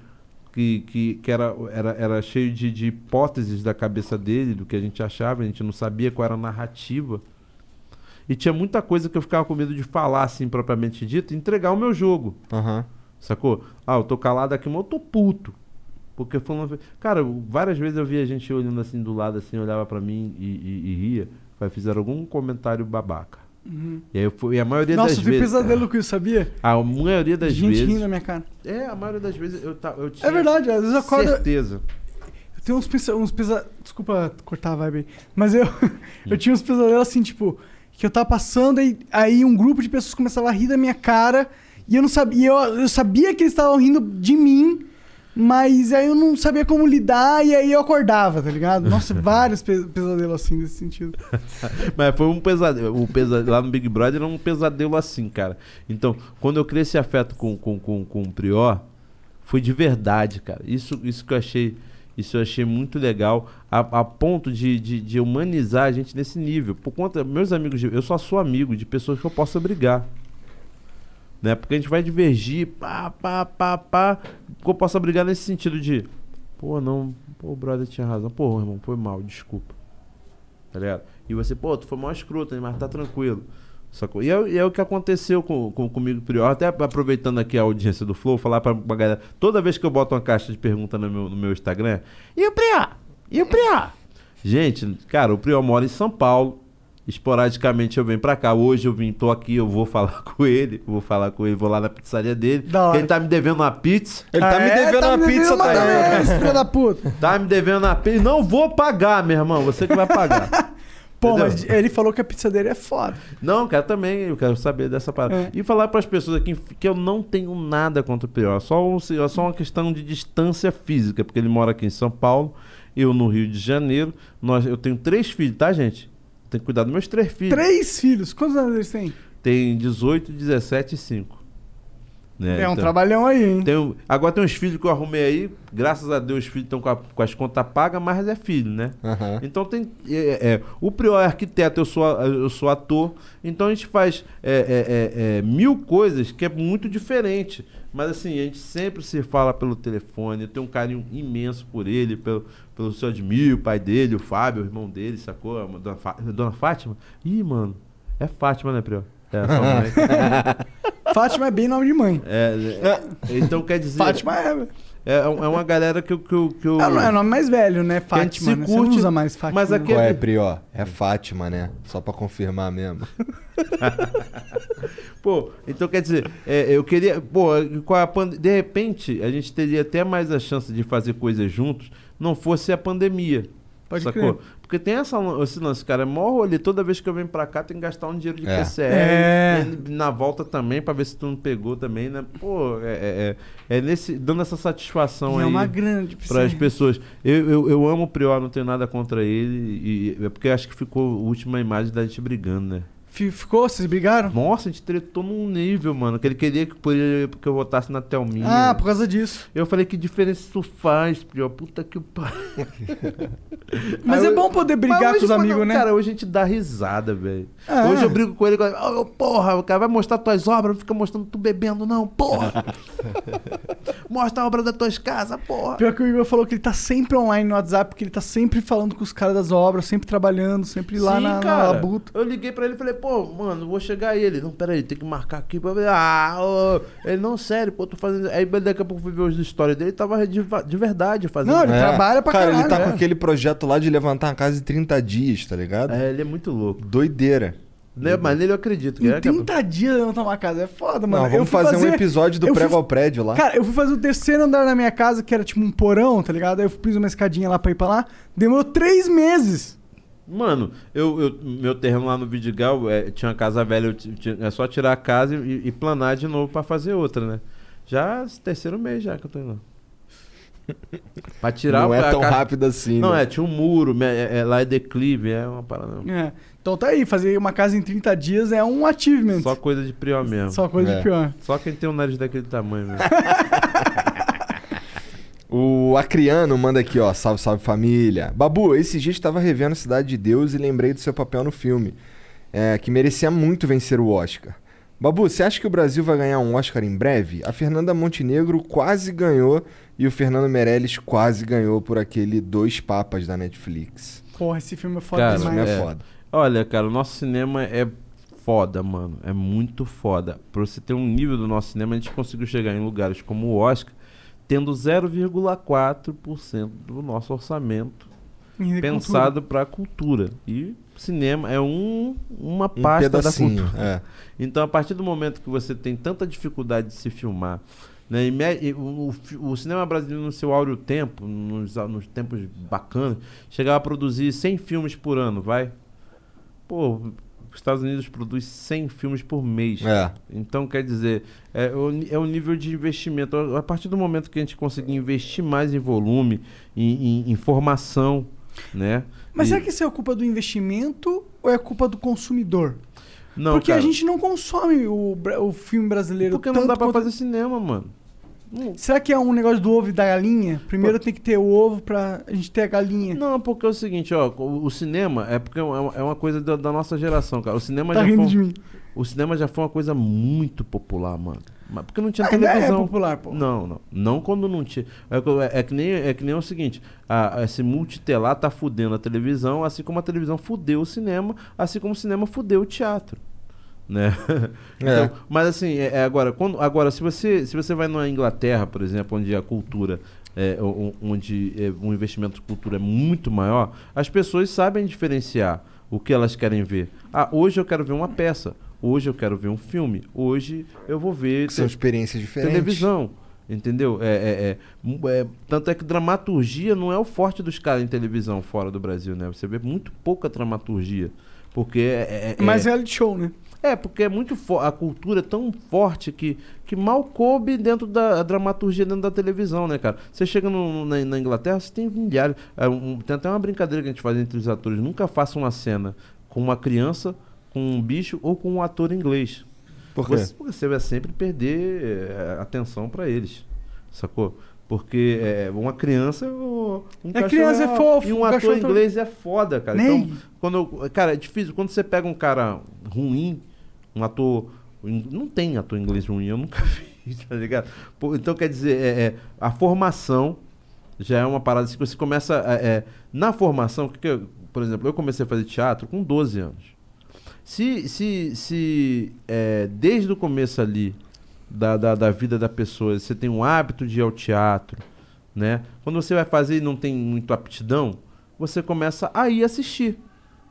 que, que, que era, era, era cheio de, de hipóteses da cabeça dele, do que a gente achava, a gente não sabia qual era a narrativa. E tinha muita coisa que eu ficava com medo de falar, assim, propriamente dito, entregar o meu jogo. Sacou? Ah, eu tô calado aqui, mas eu tô puto. Porque falando. Cara, várias vezes eu via gente olhando assim do lado, assim, olhava pra mim e, e- e ria. Aí fizeram algum comentário babaca. Uhum. E aí eu fui, e a maioria Nossa, das eu vi vezes. pesadelo com isso, sabia? A maioria das Gente vezes. rindo na minha cara. É, a maioria das vezes eu, ta- eu tinha. É verdade, às vezes eu acordo. Certeza. Eu tenho uns, pesa uns pesa... Desculpa cortar a vibe aí. Mas eu, eu tinha uns pesadelos assim, tipo, que eu tava passando e aí um grupo de pessoas começava a rir da minha cara e eu não sabia. Eu, eu sabia que eles estavam rindo de mim, mas aí eu não sabia como lidar e aí eu acordava, tá ligado? Nossa, vários pe- pesadelos assim nesse sentido. Mas foi um pesadelo. O pesadelo lá no Big Brother era um pesadelo assim, cara. Então, quando eu criei esse afeto com, com, com, com o Prior, foi de verdade, cara. Isso, isso que eu achei. Isso eu achei muito legal, a, a ponto de, de, de humanizar a gente nesse nível. Por conta, meus amigos, de- eu só sou amigo de pessoas que eu possa brigar. Né? Porque a gente vai divergir, pá, pá, pá, pá. Eu possa brigar nesse sentido de, pô, não, pô, o brother tinha razão. Pô, irmão, foi mal, desculpa. Tá ligado? E você, pô, tu foi mal escroto, hein, mas tá tranquilo. Sacou? E é, é o que aconteceu com, com, comigo, Prior. Até aproveitando aqui a audiência do Flow, falar pra, pra galera. Toda vez que eu boto uma caixa de pergunta no meu, no meu Instagram, e o Prior? E o Prior? Gente, cara, o Prior mora em São Paulo. Esporadicamente eu venho pra cá. Hoje eu vim, tô aqui, eu vou falar com ele. Vou falar com ele, vou lá na pizzaria dele. Da hora. que Ele tá me devendo uma pizza. Ele tá me devendo tá uma me devendo pizza uma também. também, esse filho da puta. Tá me devendo uma pizza. Não vou pagar, meu irmão. Você que vai pagar. Pô, Entendeu? mas ele falou que a pizza dele é foda. Não, quero também, eu quero saber dessa parada. É. E falar para as pessoas aqui que eu não tenho nada contra o Prior, só, um, é só uma questão de distância física, porque ele mora aqui em São Paulo, eu no Rio de Janeiro. Nós, eu tenho três filhos, tá, gente? Tenho que cuidar dos meus três filhos. Três filhos. Quantos anos eles têm? Tem 18, 17 e 5. Né? É, um Então, trabalhão aí, hein? um- agora tem uns filhos que eu arrumei aí, graças a Deus os filhos estão com, com as contas pagas, mas é filho, né? Aham. Então tem. é, é, o Prior é arquiteto, eu sou, eu sou ator, então a gente faz é, é, é, é, mil coisas que é muito diferente. Mas assim, a gente sempre se fala pelo telefone, eu tenho um carinho imenso por ele, pelo, pelo seu Admir, o pai dele, o Fábio, o irmão dele, sacou? A Dona, Fá- Dona Fátima? Ih, mano, é Fátima, né, Prior? É, sua mãe. Fátima é bem nome de mãe. É, é, então quer dizer. Fátima é, velho. É, é uma galera que, eu- que, que eu. É, não é nome mais velho, né? Fátima. se né? Você não curte, usa mais Fátima. mas aqui- Qual é, Prió? É Fátima, né? Só pra confirmar mesmo. Pô, então quer dizer, é, eu queria. Pô, com a pande- de repente, a gente teria até mais a chance de fazer coisas juntos, não fosse a pandemia. Pode sacou? crer. Porque tem essa, esse lance, cara, é mó rolê. Toda vez que eu venho pra cá, tem que gastar um dinheiro de É. PCR. É. na volta também, pra ver se tu não pegou também, né? Pô, é, é, é- é nesse, dando essa satisfação é aí. uma grande pra para as pessoas. Eu, eu, eu amo o Prior, não tenho nada contra ele. E, é porque acho que ficou a última imagem da gente brigando, né? Fi- Ficou? Vocês brigaram? Nossa, a gente tretou num nível, mano. Que ele queria que, que eu votasse na Thelminha. Ah, por causa disso. Eu falei, que diferença isso faz, Prior? Puta que pariu. Mas Aí é eu- bom poder brigar com os amigos, né? Cara, hoje a gente dá risada, velho. É. Hoje eu brigo com ele. Oh, porra, o cara vai mostrar tuas obras, não fica mostrando tu bebendo, não, porra. Mostra a obra das tuas casas, porra. Pior que o Igor falou que ele tá sempre online no WhatsApp, porque ele tá sempre falando com os caras das obras, sempre trabalhando, sempre lá Sim, na, na cara. labuta. Eu liguei pra ele e falei, pô, mano, vou chegar aí. Ele, não, peraí, tem que marcar aqui pra ver. Ah, ô. ele, não, sério, pô, tô fazendo. Aí daqui a pouco fui ver os stories dele, tava de, de verdade fazendo. Não, ele É. trabalha pra Cara, ele caralho. tá é. com aquele projeto lá de levantar uma casa em 30 dias, tá ligado? É, ele é muito louco. Doideira. Né, Mas nele eu acredito. Que Em é, que é- 30 dias levantar uma casa é foda, mano. Não, vamos fui fazer, um episódio do eu prego fui- ao prédio lá. Cara, eu fui fazer o terceiro andar na minha casa, que era tipo um porão, tá ligado? Aí eu fiz uma escadinha lá pra ir pra lá. Demorou três meses. Mano, eu, eu- meu terreno lá no Vidigal é, tinha uma casa velha, tinha- é só tirar a casa e, e planar de novo pra fazer outra, né? Já terceiro mês já que eu tô indo. lá. pra tirar Não é tão casa- rápido assim, Não, né? é, tinha um muro, é, é, lá é declive, é uma parada. É. Então tá aí, fazer uma casa em 30 dias é um achievement. Só coisa de pior mesmo. Só coisa É. de pior. Só quem tem um nariz daquele tamanho mesmo. O Acriano manda aqui, ó. Salve, salve família. Babu, esse dia estava revendo Cidade de Deus e lembrei do seu papel no filme. é, que merecia muito vencer o Oscar. Babu, você acha que o Brasil vai ganhar um Oscar em breve? A Fernanda Montenegro quase ganhou e o Fernando Meirelles quase ganhou por aquele Dois Papas da Netflix. Porra, esse filme é foda Cara, demais. filme é é. foda. Olha, cara, o nosso cinema é foda, mano. É muito foda. Pra você ter um nível do nosso cinema, a gente conseguiu chegar em lugares como o Oscar, tendo 0,4% do nosso orçamento pensado pra cultura. E cinema é um, uma pasta da pedacinho, cultura. é. Então, a partir do momento que você tem tanta dificuldade de se filmar, né, e me- e o, o o cinema brasileiro no seu áureo tempo, nos, a- nos tempos bacanas, chegava a produzir 100 filmes por ano, vai? Pô, os Estados Unidos produz 100 filmes por mês. É. Então, quer dizer, é é o nível de investimento. A partir do momento que a gente conseguir investir mais em volume, em, em, em formação, né? Mas E- será que isso é culpa do investimento ou é culpa do consumidor? Não, Porque cara, a gente não consome o, o filme brasileiro Porque não dá pra quanto- fazer cinema, mano. Será que é um negócio do ovo e da galinha? Primeiro tem que ter o ovo pra a gente ter a galinha. Não, porque é o seguinte, ó, o, o cinema é porque é uma, é uma coisa da, da nossa geração, cara. O cinema Tá já rindo foi, de mim. O cinema já foi uma coisa muito popular, mano. Mas porque não tinha Ainda é televisão. popular, pô. Não, não. Não quando não tinha. É, que- é que, nem, é que nem o seguinte: a, a- esse multitelar tá fudendo a televisão, assim como a televisão fudeu o cinema, assim como o cinema fudeu o teatro. Né? Então, mas assim, é, é agora, quando, agora se, você, se você vai na Inglaterra, por exemplo, onde a cultura, é, onde é, o investimento de cultura é muito maior, as pessoas sabem diferenciar o que elas querem ver. Ah, hoje eu quero ver uma peça. Hoje eu quero ver um filme. Hoje eu vou ver São te- experiências diferentes. televisão. Entendeu? É, é- é- é- tanto é que dramaturgia não é o forte dos caras em televisão fora do Brasil, né? Você vê muito pouca dramaturgia. Porque é. é- Mas é, reality show, né? É, porque é muito a cultura é tão forte que, que mal coube dentro da dramaturgia dentro da televisão, né, cara? Você chega no- na, na Inglaterra, você tem milhares. é, um- tem até uma brincadeira que a gente faz entre os atores. Nunca faça uma cena com uma criança, com um bicho ou com um ator inglês. Por quê? Você, porque você vai sempre perder é, atenção pra eles. Sacou? Porque é, uma criança. Um É criança, é fofo, E um um ator cachorro- inglês é foda, cara. Nem. Então, quando cara, é difícil. Quando você pega um cara ruim, um ator. Não tem ator inglês ruim, eu nunca vi, tá ligado? Então, quer dizer, é, é, a formação já é uma parada que você começa. é, é, na formação, que que eu- por exemplo, eu comecei a fazer teatro com 12 anos. Se, se, se é, desde o começo ali da, da, da vida da pessoa você tem um hábito de ir ao teatro, né? Quando você vai fazer e não tem muito aptidão, você começa a ir assistir,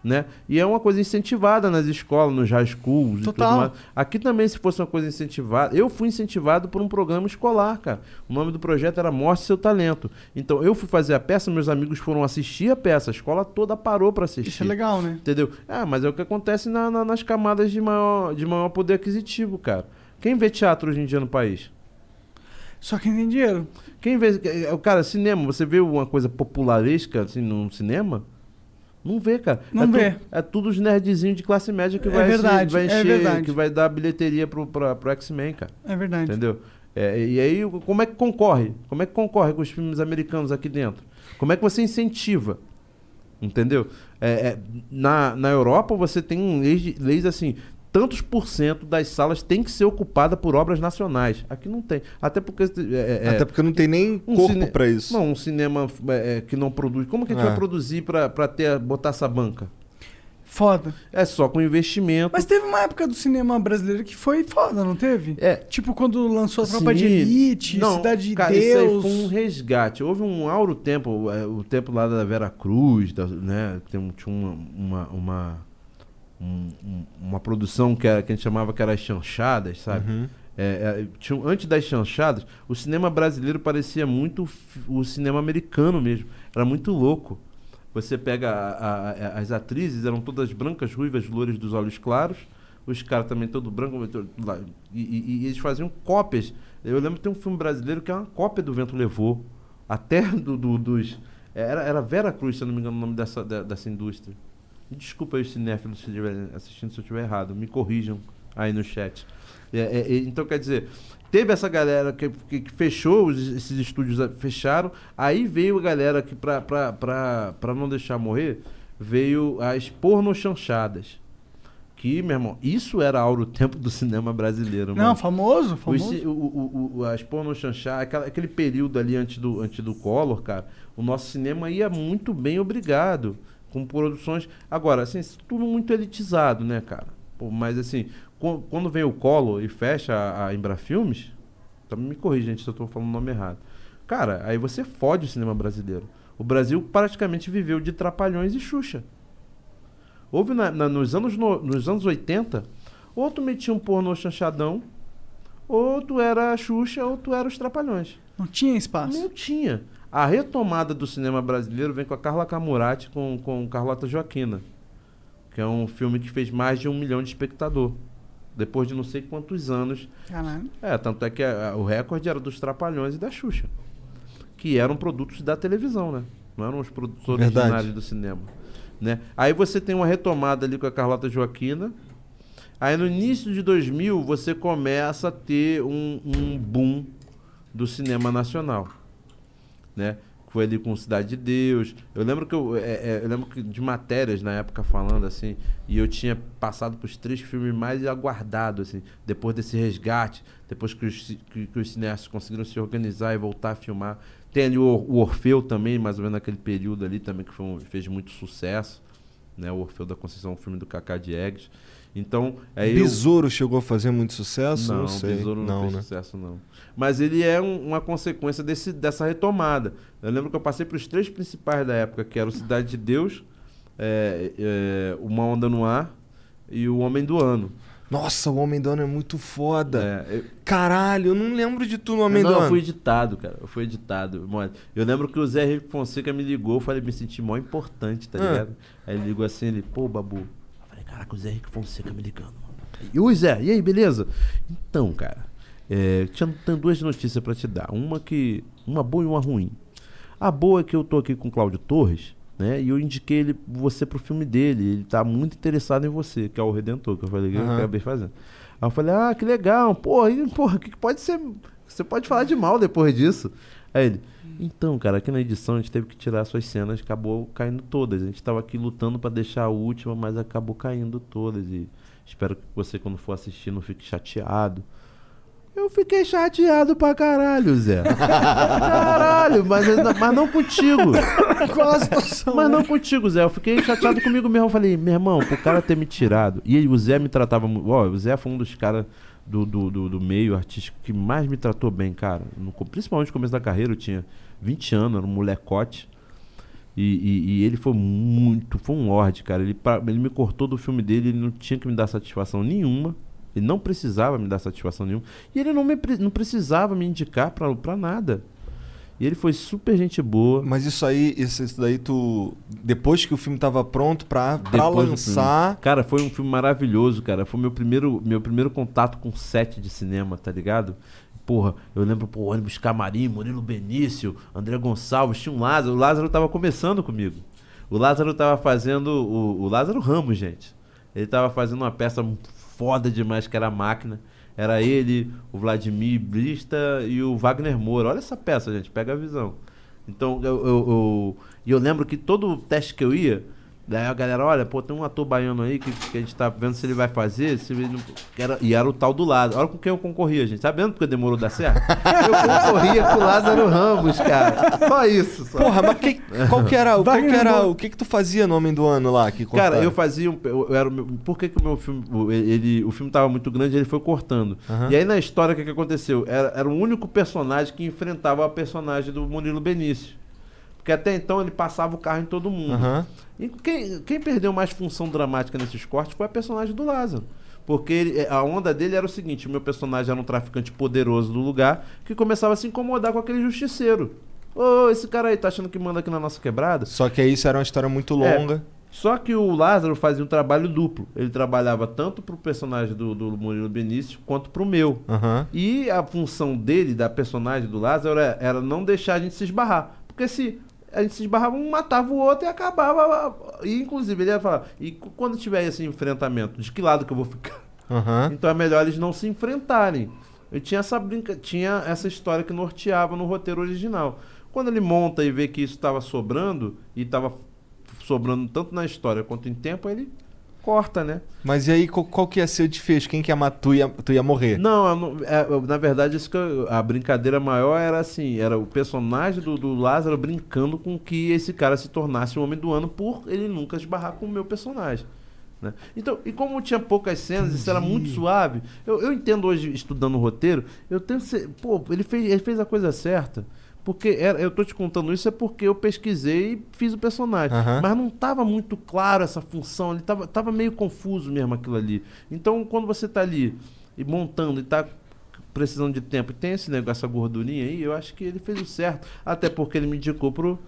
né? E é uma coisa incentivada nas escolas, nos high schools e tudo Total. mais. Aqui também, se fosse uma coisa incentivada, eu fui incentivado por um programa escolar, cara. O nome do projeto era Mostre Seu Talento. Então, eu fui fazer a peça, meus amigos foram assistir a peça, a escola toda parou para assistir. Isso é legal, né? Entendeu? Ah, mas é o que acontece na- na- nas camadas de maior, de maior poder aquisitivo, cara. Quem vê teatro hoje em dia no país? Só quem tem dinheiro. Quem vê. é, Cara, cinema, você vê uma coisa popularesca assim no cinema? Não vê, cara. Não é vê. Tu, é tudo os nerdzinhos de classe média que É vai, verdade, vai é encher, verdade. que vai dar bilheteria pro, pra, pro X-Men, cara. É verdade. Entendeu? É, e aí, como é que concorre? Como é que concorre com os filmes americanos aqui dentro? Como é que você incentiva? Entendeu? É, é, na, na Europa você tem leis, leis assim, tantos por cento das salas tem que ser ocupada por obras nacionais. Aqui não tem. Até porque. é, é, Até porque não tem nem um corpo cine- pra isso. Não, um cinema é, é, que não produz. Como que a gente É. vai produzir pra, pra ter, botar essa banca? Foda. É só com investimento. Mas teve uma época do cinema brasileiro que foi foda, não teve? É. Tipo quando lançou a Tropa de Sim. Elite, Não, Cidade de cara, Isso aí Deus. foi um resgate. Houve um auro tempo, é, o tempo lá da Vera Cruz, da- né? Tem, tinha uma, uma, uma, um- um- uma produção que, era, que a gente chamava que era as chanchadas, sabe? Uhum. É, é, tinha, antes das chanchadas, o cinema brasileiro parecia muito o cinema americano mesmo. Era muito louco. Você pega a- a- a- as atrizes, eram todas brancas, ruivas, loures dos olhos claros. Os caras também todo branco. todo lá. E, e- e eles faziam cópias. Eu lembro que tem um filme brasileiro que é uma cópia do Vento Levou. Até do, do- dos. Era, era Vera Cruz, se eu não me engano, o nome dessa, dessa indústria. Desculpa aí os cinéfilos se estiverem assistindo se eu estiver errado. Me corrijam aí no chat. É, é, é, então, quer dizer, teve essa galera que, que- que fechou, os- esses estúdios fecharam. Aí veio a galera que, pra, pra, pra, pra não deixar morrer, veio as pornochanchadas. Que, meu irmão, isso era auro tempo do cinema brasileiro, Não, mano. famoso, Os famoso. o, o, o, as pornochanchadas, aquele período ali antes do, antes do Collor, cara, o nosso cinema ia muito bem, obrigado. Com produções. Agora, assim, tudo muito elitizado, né, cara? Pô, mas assim, qu- quando vem o Collor e fecha a, a Embrafilmes, também me corrija, gente, se eu tô falando o nome errado. Cara, aí você fode o cinema brasileiro. O Brasil praticamente viveu de Trapalhões e Xuxa. Houve na- na- nos, anos no- nos anos 80, ou tu metia um pornô chanchadão, ou tu era a Xuxa, ou tu era os Trapalhões. Não tinha espaço. Não tinha. A retomada do cinema brasileiro vem com a Carla Camurati com, com Carlota Joaquina, que é um filme que fez mais de um milhão de espectador. Depois de não sei quantos anos. Caralho. É, tanto é que a- a- o recorde era dos Trapalhões e da Xuxa. Que eram produtos da televisão, né? Não eram os produtos Verdade. originários do cinema. Né? Aí você tem uma retomada ali com a Carlota Joaquina. Aí no início de 2000 você começa a ter um, um boom do cinema nacional, né? Foi ali com Cidade de Deus. Eu lembro que eu, é, é, eu lembro que de matérias na época falando assim, e eu tinha passado por os três filmes mais aguardados assim, depois desse resgate, depois que os, que, que os cineastas conseguiram se organizar e voltar a filmar. Tem ali o, o Orfeu também, mais ou menos naquele período ali também que foi um- fez muito sucesso, né? O Orfeu da Conceição, um filme do Cacá Diegues. Então, eu- Besouro chegou a fazer muito sucesso? Não, não, sei. Besouro não, fez né? sucesso, não. Mas ele é um- uma consequência desse, dessa retomada. Eu lembro que eu passei para os três principais da época, que eram Cidade de Deus, é, é, Uma Onda no Ar e O Homem do Ano. Nossa, o Homem do Ano é muito foda. É, eu- Caralho, eu não lembro de tu no Homem não, do eu Ano. fui editado, cara. Eu fui editado. Eu lembro que o Zé Henrique Fonseca me ligou, eu falei, me senti mó importante, tá Ah. ligado? Aí ele ligou assim, ele, pô, Babu. Eu falei, caraca, o Zé Henrique Fonseca me ligando, mano. E oi, Zé, e aí, beleza? Então, cara, é, tinha, tem duas notícias pra te dar. Uma que. Uma boa e uma ruim. A boa é que eu tô aqui com o Cláudio Torres, né? E eu indiquei ele, você pro filme dele. Ele tá muito interessado em você, que é o Redentor, que eu falei que eu Aham. acabei fazendo. Aí eu falei, ah, que legal, porra, e, porra, que pode ser. Você pode falar de mal depois disso. Aí ele, então, cara, aqui na edição a gente teve que tirar suas cenas, acabou caindo todas. A gente tava aqui lutando pra deixar a última, mas acabou caindo todas. E espero que você, quando for assistir, não fique chateado. Eu fiquei chateado pra caralho, Zé. caralho, mas, mas não contigo. Qual a situação? Mas não contigo, Zé. Eu fiquei chateado comigo mesmo. Eu falei, meu irmão, pro cara ter me tirado. E ele, o Zé me tratava muito. Ó, o Zé foi um dos caras do, do, do, do meio artístico que mais me tratou bem, cara. No principalmente no começo da carreira, eu tinha 20 anos, era um molecote. E, e- e ele foi muito, foi um lorde, cara. Ele, pra- ele me cortou do filme dele, ele não tinha que me dar satisfação nenhuma. Ele não precisava me dar satisfação nenhuma. E ele não, me, não precisava me indicar pra, pra nada. E ele foi super gente boa. Mas isso aí, isso, isso daí tu. Depois que o filme tava pronto pra, pra Depois lançar. Cara, foi um filme maravilhoso, cara. Foi meu primeiro, meu primeiro contato com set de cinema, tá ligado? Porra, eu lembro, pô, ônibus Camarim, Murilo Benício, André Gonçalves, tinha um Lázaro. O Lázaro tava começando comigo. O Lázaro tava fazendo. O, o Lázaro Ramos, gente. Ele tava fazendo uma peça foda demais, que era a máquina. Era ele, o Vladimir Brista e o Wagner Moura. Olha essa peça, gente, pega a visão. Então, eu, eu, eu, e eu lembro que todo teste que eu ia, daí a galera, olha, pô, tem um ator baiano aí que, que a gente tá vendo se ele vai fazer, se ele não... era, e era o tal do Lázaro. Olha com quem eu concorria, gente. Sabendo porque demorou dar certo? eu concorria com o Lázaro Ramos, cara. Só isso. Só. Porra, mas que- qual que era, qual que era o que que tu fazia no Homem do Ano lá? Que Cara, eu fazia um. Eu, eu era por que, que o meu filme. o- Ele, o filme tava muito grande ele foi cortando. Aham. E aí na história, o que, que aconteceu? Era, era o único personagem que enfrentava a personagem do Murilo Benício. Porque até então ele passava o carro em todo mundo. Aham. E quem, quem perdeu mais função dramática nesses cortes foi a personagem do Lázaro. Porque ele- a onda dele era o seguinte: o meu personagem era um traficante poderoso do lugar que começava a se incomodar com aquele justiceiro. Ô, esse cara aí tá achando que manda aqui na nossa quebrada? Só que isso era uma história muito É. longa. Só que o Lázaro fazia um trabalho duplo. Ele trabalhava tanto pro personagem do, do Murilo Benício quanto pro meu. Aham. E a função dele, da personagem do Lázaro, era, era não deixar a gente se esbarrar. Porque se a gente se esbarrava, um matava o outro e acabava. E inclusive ele ia falar: e quando tiver esse enfrentamento, de que lado que eu vou ficar? Aham. Então é melhor eles não se enfrentarem. Eu tinha essa brinca, tinha essa história que norteava no roteiro original. Quando ele monta e vê que isso estava sobrando e estava sobrando tanto na história quanto em tempo, ele corta, né? Mas e aí, qual, qual que ia ser o desfecho? Quem que ia matar? Tu ia, tu ia morrer? Não, eu é, na verdade, isso que eu- a brincadeira maior era assim, era o personagem do, do Lázaro brincando com que esse cara se tornasse o homem do ano por ele nunca esbarrar com o meu personagem. né? Então, e como tinha poucas cenas, isso era muito suave, eu, eu entendo hoje, estudando o roteiro, eu tenho pô, ele fez, ele fez a coisa certa. Porque era, eu tô te contando isso é porque eu pesquisei e fiz o personagem. Aham. Mas não tava muito claro essa função, ele tava, tava meio confuso mesmo aquilo ali. Então, quando você tá ali e montando e tá precisando de tempo e tem esse negócio, essa gordurinha aí, eu acho que ele fez o certo. Até porque ele me indicou pro,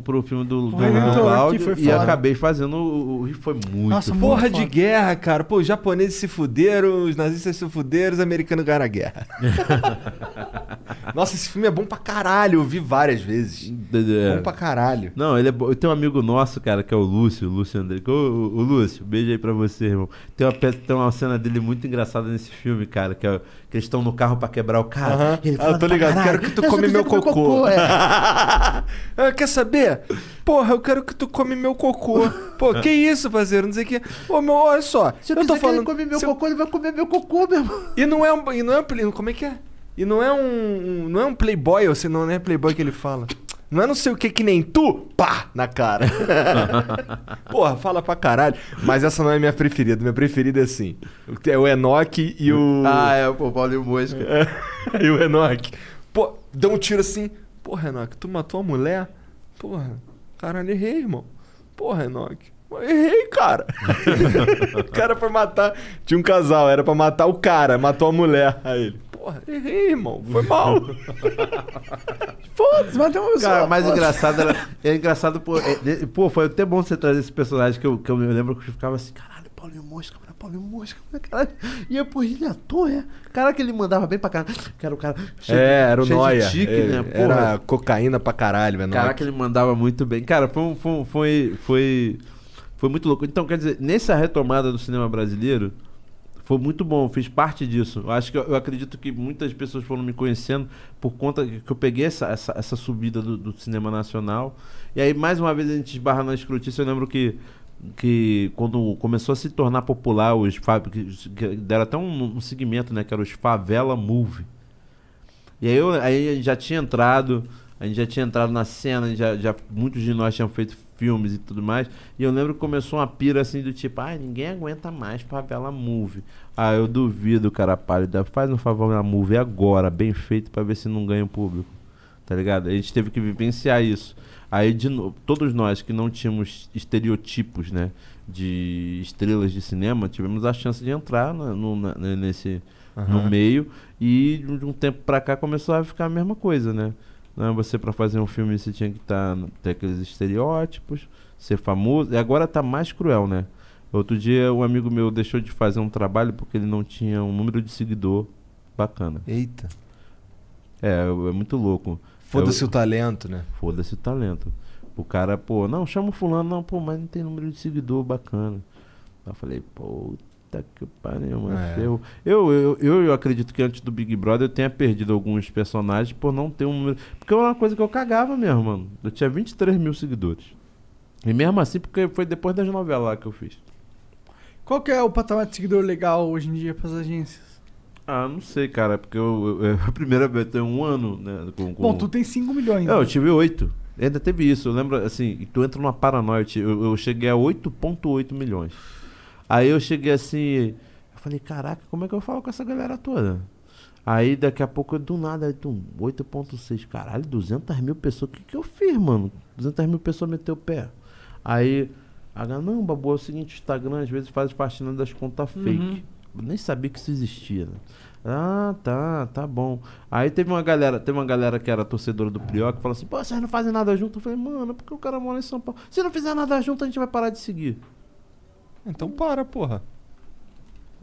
pro, filme do, do, Redentor, do Cláudio e foda. acabei fazendo o, o- foi muito Porra foda. de guerra, cara. Pô, os japoneses se fuderam, os nazistas se fuderam, os americanos ganharam a guerra. Nossa, esse filme é bom pra caralho. Eu vi várias vezes. É. Bom pra caralho. Não, ele é bom. Eu tenho um amigo nosso, cara, que é o Lúcio, o Lúcio André. Ô, ô, ô, Lúcio, beijo aí pra você, irmão. Tem uma, tem uma cena dele muito engraçada nesse filme, cara, que, é, eles estão no carro pra quebrar o carro. Aham. Ele Ah, fala eu tô ligado. Quero que tu "Eu só come meu comer cocô." é. Ah, Quer saber? Porra, eu quero que tu come meu cocô. Pô, que isso, parceiro? Não sei o que. Ô, meu, olha só. Se eu, eu tô quiser que ele falando. come meu eu- cocô, ele vai comer meu cocô, meu irmão. E não é um. E não é um como é que é? E não é um. um- não é um playboy, ou se não é playboy que ele fala. Não é não sei o que que nem tu, pá, na cara. Porra, fala pra caralho. Mas essa não é minha preferida. Minha preferida é assim. É o Enoch e o. Ah, é, pô, Paulinho Mosca. e o Enoch. Pô, dá um tiro assim. Porra, Enoch, tu matou a mulher? Porra, caralho, errei, irmão. Porra, Enoch. Errei, cara. o cara foi matar. Tinha um casal, era pra matar o cara, matou a mulher. Aí ele, porra, errei, irmão. Foi mal. Foda-se, matei uma pessoa. Cara, mais foda-se. engraçado era. É engraçado, pô, é, é, pô, foi até bom você trazer esse personagem que eu, que eu me lembro que eu ficava assim, caralho, Paulinho Mosca, mano, Paulinho Mosca, mano, caralho. E eu, pô, ele é ator, é? Cara, que ele mandava bem pra caralho. Que era o cara. cheio É, era o Noia. tique, É, né? Porra. Era cocaína pra caralho, velho. Caraca, ele mandava muito bem. Cara, foi, um- foi, foi, foi, foi muito louco. Então, quer dizer, nessa retomada do cinema brasileiro, foi muito bom, fiz parte disso. Eu acho que eu, eu acredito que muitas pessoas foram me conhecendo por conta que eu peguei essa, essa, essa subida do, do cinema nacional. E aí, mais uma vez, a gente esbarra na escrotice. Eu lembro que, que quando começou a se tornar popular, os que, deram até um, um segmento, né? Que era os Favela Movie. E aí, eu, aí já tinha entrado, a gente já tinha entrado na cena, já, já, muitos de nós tinham feito filmes e tudo mais. E eu lembro que começou uma pira assim do tipo, ai, ninguém aguenta mais favela movie. Ah, eu duvido, cara pálida. Faz um favor na movie agora, bem feito, pra ver se não ganha o público. Tá ligado? A gente teve que vivenciar isso. Aí, de novo, todos nós que não tínhamos estereotipos, né? De estrelas de cinema, tivemos a chance de entrar na- no, na- nesse, no Aham. meio. E de um tempo pra cá começou a ficar a mesma coisa, né? Né, Você pra fazer um filme você tinha que estar ter aqueles estereótipos, ser famoso. E agora tá mais cruel, né? Outro dia um amigo meu deixou de fazer um trabalho porque ele não tinha um número de seguidor bacana. Eita. É, é muito louco. Foda-se É o talento, né? Foda-se o talento. O cara, pô, não, chama o fulano, não, pô, mas não tem número de seguidor bacana. Eu falei, puta que pariu, mano. É. Eu, eu, eu, eu, eu acredito que antes do Big Brother eu tenha perdido alguns personagens por não ter um número. Porque é uma coisa que eu cagava mesmo, mano. Eu tinha 23 mil seguidores. E mesmo assim, porque foi depois das novelas lá que eu fiz. Qual que é o patamar de seguidor legal hoje em dia pras agências? Ah, não sei, cara, porque eu, eu, a primeira vez eu tenho um ano, né? Com, com... Bom, tu tem 5 milhões. É, eu tive 8. Ainda teve isso. Eu lembro, assim, tu entra numa paranoia. eu Eu, eu cheguei a 8,8 milhões. Aí eu cheguei assim. Eu falei, caraca, como é que eu falo com essa galera toda? Aí daqui a pouco, do nada, aí, tum, 8,6. Caralho, 200 mil pessoas. O que, que eu fiz, mano? 200 mil pessoas meteu o pé. Aí, a galera, não, babu, é o seguinte: o Instagram às vezes faz faxina das contas Uhum. fake. Eu nem sabia que isso existia, né? Ah, tá, tá bom. Aí teve uma galera, teve uma galera que era torcedora do Prió que falou assim, pô, vocês não fazem nada junto? Eu falei, mano, é porque o cara mora em São Paulo. Se não fizer nada junto, a gente vai parar de seguir. Então para, porra.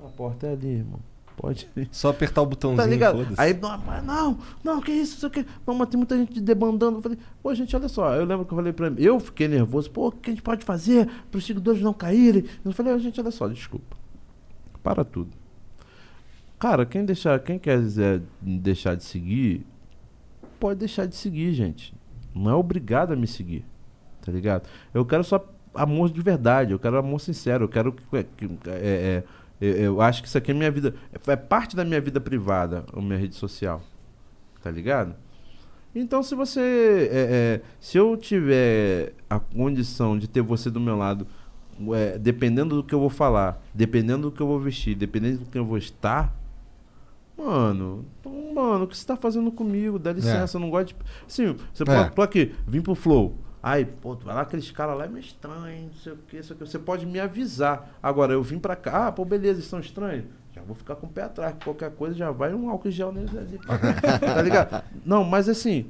A porta é ali, irmão. Pode ir. Só apertar o botãozinho, Tá ligado? Aí, não, não, não, que isso, isso aqui. Não, mas tem muita gente debandando. Eu falei, pô, gente, olha só. Eu lembro que eu falei pra mim, eu fiquei nervoso, pô, o que a gente pode fazer para os seguidores não caírem? Eu falei, "Ô, gente, olha só, desculpa. Para tudo. Cara, quem deixar, quem quiser deixar de seguir, pode deixar de seguir, gente. Não é obrigado a me seguir. Tá ligado? Eu quero só amor de verdade, eu quero amor sincero, eu quero que. que- é, é, eu, acho que isso aqui é minha vida. É parte da minha vida privada, a minha rede social. Tá ligado? Então, se você. é, é, se eu tiver a condição de ter você do meu lado, é, dependendo do que eu vou falar, dependendo do que eu vou vestir, dependendo do que eu vou estar, mano, então, mano, o que você tá fazendo comigo? Dá licença, eu não gosto de. Assim, você É. pode, aqui, vim pro Flow. Aí, pô, tu vai lá, aqueles caras lá é meio estranho, não sei o que, isso aqui. Você pode me avisar. Agora, eu vim pra cá, ah, pô, beleza, eles são estranhos. Já vou ficar com o pé atrás, que qualquer coisa já vai um álcool gel neles ali. tá ligado? Não, mas assim,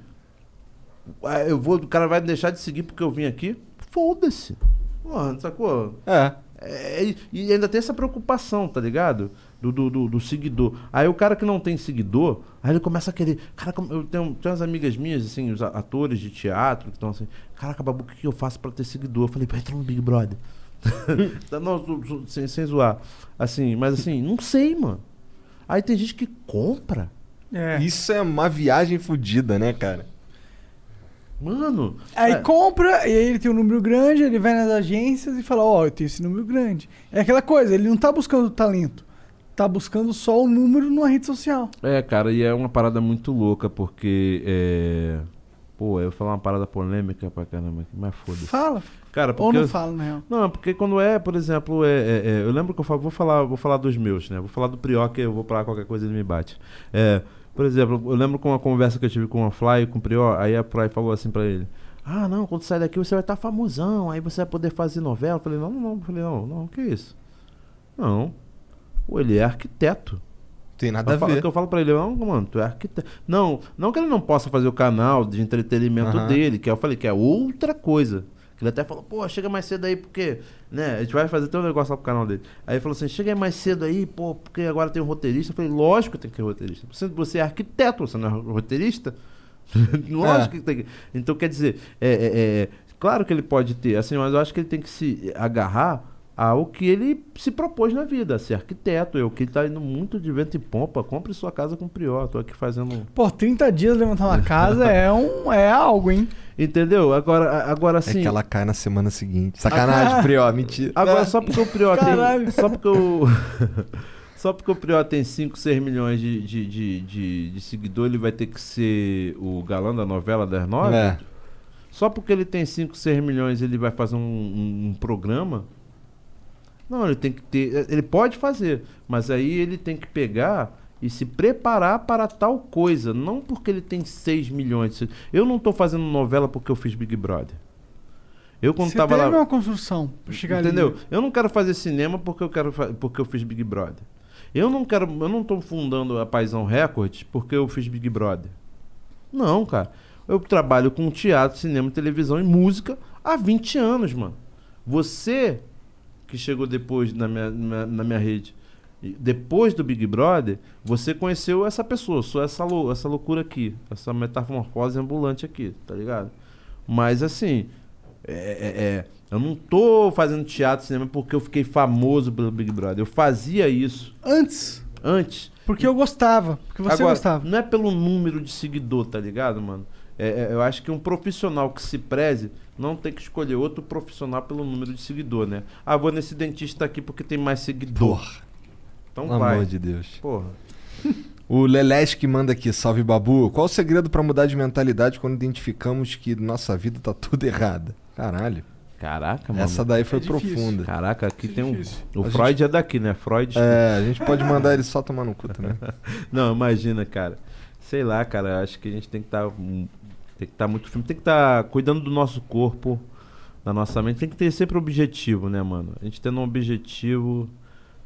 ah, eu vou, o cara vai deixar de seguir porque eu vim aqui? Foda-se. Mano, sacou? É. É, e ainda tem essa preocupação, tá ligado? Do, do, do- do seguidor. Aí o cara que não tem seguidor, aí ele começa a querer. Cara, como- eu tenho, tenho umas amigas minhas, assim, os atores de teatro, que estão assim, caraca, babu, o que que eu faço pra ter seguidor? Eu falei, entra no Big Brother. Tá, não, sem, sem zoar. Assim, mas assim, não sei, mano. Aí tem gente que compra. Isso é uma viagem fodida, né, cara? Mano. Aí é, compra, e aí ele tem um número grande, ele vai nas agências e fala, ó, eu tenho esse número grande. É aquela coisa, ele não tá buscando talento. Tá buscando só o número numa rede social. É, cara, e é uma parada muito louca, porque. É... Pô, eu vou falar uma parada polêmica pra caramba mas foda-se. Fala. Cara, Ou porque não eu- fala, na real. Não, porque quando é, por exemplo, é, é- é, eu lembro que eu falo, vou falar, vou falar dos meus, né? Vou falar do Prió, que eu vou falar qualquer coisa ele me bate. É, por exemplo, eu lembro com uma conversa que eu tive com a Fly com o Prió, aí a Fly falou assim pra ele: Ah, não, quando sair daqui você vai estar famosão, aí você vai poder fazer novela. Eu falei, não, não, eu falei, não, não, que isso? Não. Pô, ele é arquiteto. Tem nada eu a falo, ver. que eu falo pra ele, não, mano, tu é arquiteto. Não, não que ele não possa fazer o canal de entretenimento Aham. dele, que eu falei que é outra coisa. Que ele até falou, pô, chega mais cedo aí, porque, né, a gente vai fazer até um negócio lá pro canal dele. Aí ele falou assim, chega mais cedo aí, pô, porque agora tem um roteirista. Eu falei, lógico que tem que ter roteirista. Você é arquiteto, você não é roteirista? lógico É. que tem que. Então, quer dizer, é, é, é, claro que ele pode ter, assim, mas eu acho que ele tem que se agarrar ao que ele se propôs na vida, ser arquiteto. Eu que ele tá indo muito de vento e pompa, compre sua casa com Prior. Tô aqui fazendo. Pô, 30 dias levantar uma casa é, um, é algo, hein? Entendeu? Agora, agora É sim. que ela cai na semana seguinte. Sacanagem, Prió, mentira. Agora, só porque o Prior Caralho. tem. Só porque o. só porque o Prior tem 5, 6 milhões de, de, de, de, de seguidor, ele vai ter que ser o galã da novela das nove? É. Só porque ele tem 5, 6 milhões, ele vai fazer um, um- um programa? Não, ele tem que ter. Ele pode fazer, mas aí ele tem que pegar e se preparar para tal coisa. Não porque ele tem 6 milhões. Eu não tô fazendo novela porque eu fiz Big Brother. Eu quando Você tava lá. uma construção pra chegar Entendeu? ali. Eu não quero fazer cinema porque eu quero porque eu fiz Big Brother. Eu não quero, eu não tô fundando a Paisão Records porque eu fiz Big Brother. Não, cara. Eu trabalho com teatro, cinema, televisão e música há 20 anos, mano. Você que chegou depois na minha, na, na minha rede, depois do Big Brother, você conheceu essa pessoa, sou essa, lou- essa loucura aqui, essa metamorfose ambulante aqui, tá ligado? Mas assim, é, é- é, eu não tô fazendo teatro, cinema porque eu fiquei famoso pelo Big Brother. Eu fazia isso Antes. antes. Porque eu gostava. Porque você Agora, gostava. não é pelo número de seguidor, tá ligado, mano? É, é, eu acho que um profissional que se preze não tem que escolher outro profissional pelo número de seguidor, né? Ah, vou nesse dentista aqui porque tem mais seguidor. Então Pelo vai. amor de Deus. Porra. O Lelesh que manda aqui, salve Babu. Qual o segredo pra mudar de mentalidade quando identificamos que nossa vida tá tudo errada? Caralho. Caraca, mano. Essa daí foi É profunda. Caraca, aqui tem um. O A Freud gente- é daqui, né? Freud. É, a gente pode mandar ele só tomar no cu também. Não, imagina, cara. Sei lá, cara. Acho que a gente tem que estar. Tem que estar muito firme. Tem que estar cuidando do nosso corpo, da nossa mente. Tem que ter sempre objetivo, né, mano? A gente tendo um objetivo,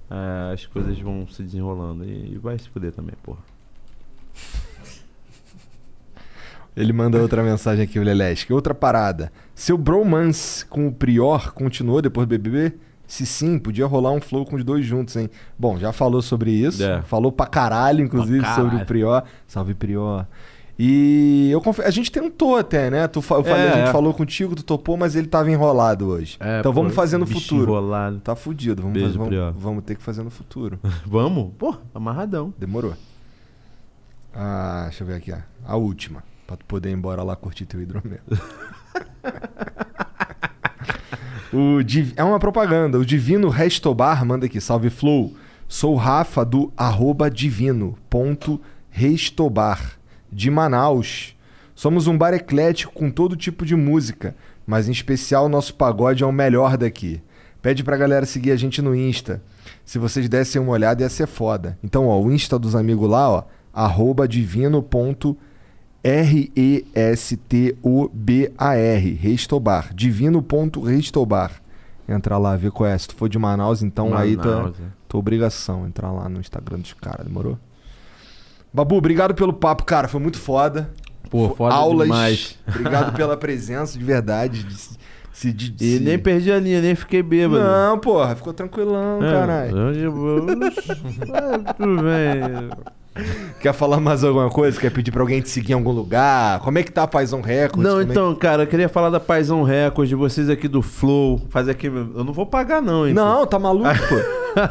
é, as coisas vão se desenrolando. E, e vai se fuder também, porra. Ele manda outra mensagem aqui, o Lelesk. Outra parada. Seu bromance com o Prior continuou depois do BBB? Se sim, podia rolar um flow com os dois juntos, hein? Bom, já falou sobre isso. É. Falou pra caralho, inclusive, Pra sobre caralho. o Prior. Salve, Prior. E eu confe- a gente tentou até, né? Tu fa- falei, É, a gente é. falou contigo, tu topou, mas ele tava enrolado hoje. É, então vamos pô, fazer no futuro. enrolado. Tá fudido. Vamos, Beijo, fazer- vamos, vamos ter que fazer no futuro. Vamos? Pô, amarradão. Demorou. Ah, deixa eu ver aqui, ó. A última. Pra tu poder ir embora lá curtir teu hidromel. o Div- É uma propaganda. O Divino Restobar manda aqui. Salve Flow. Sou Rafa do arroba divino ponto restobar de Manaus. Somos um bar eclético com todo tipo de música, mas em especial o nosso pagode é o melhor daqui. Pede pra galera seguir a gente no Insta. Se vocês dessem uma olhada, ia ser foda. Então, ó, o Insta dos amigos lá, ó, arroba divino.r-e-s-t-o-b-a-r, Restobar. Divino.restobar. Entra lá, vê qual é. Se tu for de Manaus, então aí tá Manaus, é. tua obrigação entrar lá no Instagram dos caras, demorou? Babu, obrigado pelo papo, cara. Foi muito foda. Pô, Fo- foda Aulas. demais. Obrigado pela presença, de verdade. de de- de E nem perdi a linha, nem fiquei bêbado. Não, porra, ficou tranquilão, É, caralho. É, tudo bem. Quer falar mais alguma coisa? Quer pedir pra alguém te seguir em algum lugar? Como é que tá a Paizão Records? Não, Como é que- então, cara, eu queria falar da Paisão Records, de vocês aqui do Flow. Fazer aqui. Eu não vou pagar, não, hein? Não, tá maluco, pô.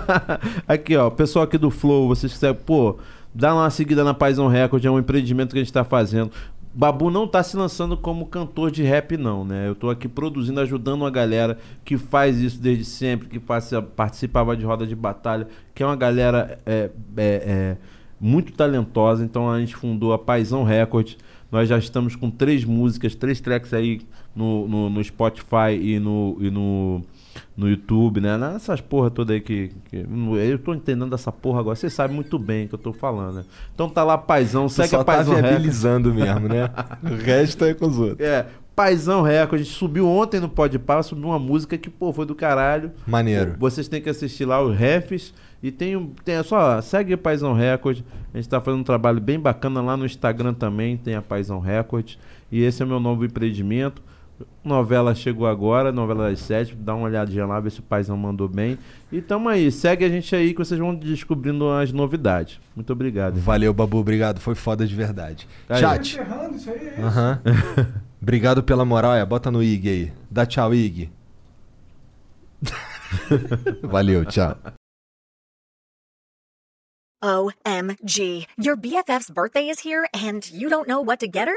aqui, ó, pessoal aqui do Flow, vocês quiserem, pô, dá uma seguida na Paisão Records, é um empreendimento que a gente tá fazendo. Babu não tá se lançando como cantor de rap, não, né? Eu tô aqui produzindo, ajudando uma galera que faz isso desde sempre, que faz- participava de roda de batalha, que é uma galera é, é, é, muito talentosa. Então a gente fundou a Paisão Records. Nós já estamos com três músicas, três tracks aí no, no, no Spotify e no, e no no YouTube, né? Nessas porra toda aí que, que- Eu tô entendendo essa porra agora. Você sabe muito bem o que eu tô falando, né? Então tá lá, paizão, Tu segue só a tá Paizão Records. viabilizando mesmo, né? o resto é com os outros. É, Paizão Record, a gente subiu ontem no Podpah, subiu uma música que, pô, foi do caralho. Maneiro. Vocês têm que assistir lá os refs. E tem, tem só, segue a Paizão Record. A gente tá fazendo um trabalho bem bacana lá no Instagram também, tem a Paizão Record. E esse é o meu novo empreendimento. Novela chegou agora, novela das sete. Dá uma olhadinha lá, ver se o Paizão mandou bem. E tamo aí, segue a gente aí que vocês vão descobrindo as novidades. Muito obrigado. Valeu, Babu, obrigado. Foi foda de verdade. Aí. Chat. Encerrando isso aí, é isso. Obrigado pela moral. É, bota no IG aí. Dá tchau, IG. Valeu, tchau. OMG. Your BFF's birthday is here and you don't know what to get her?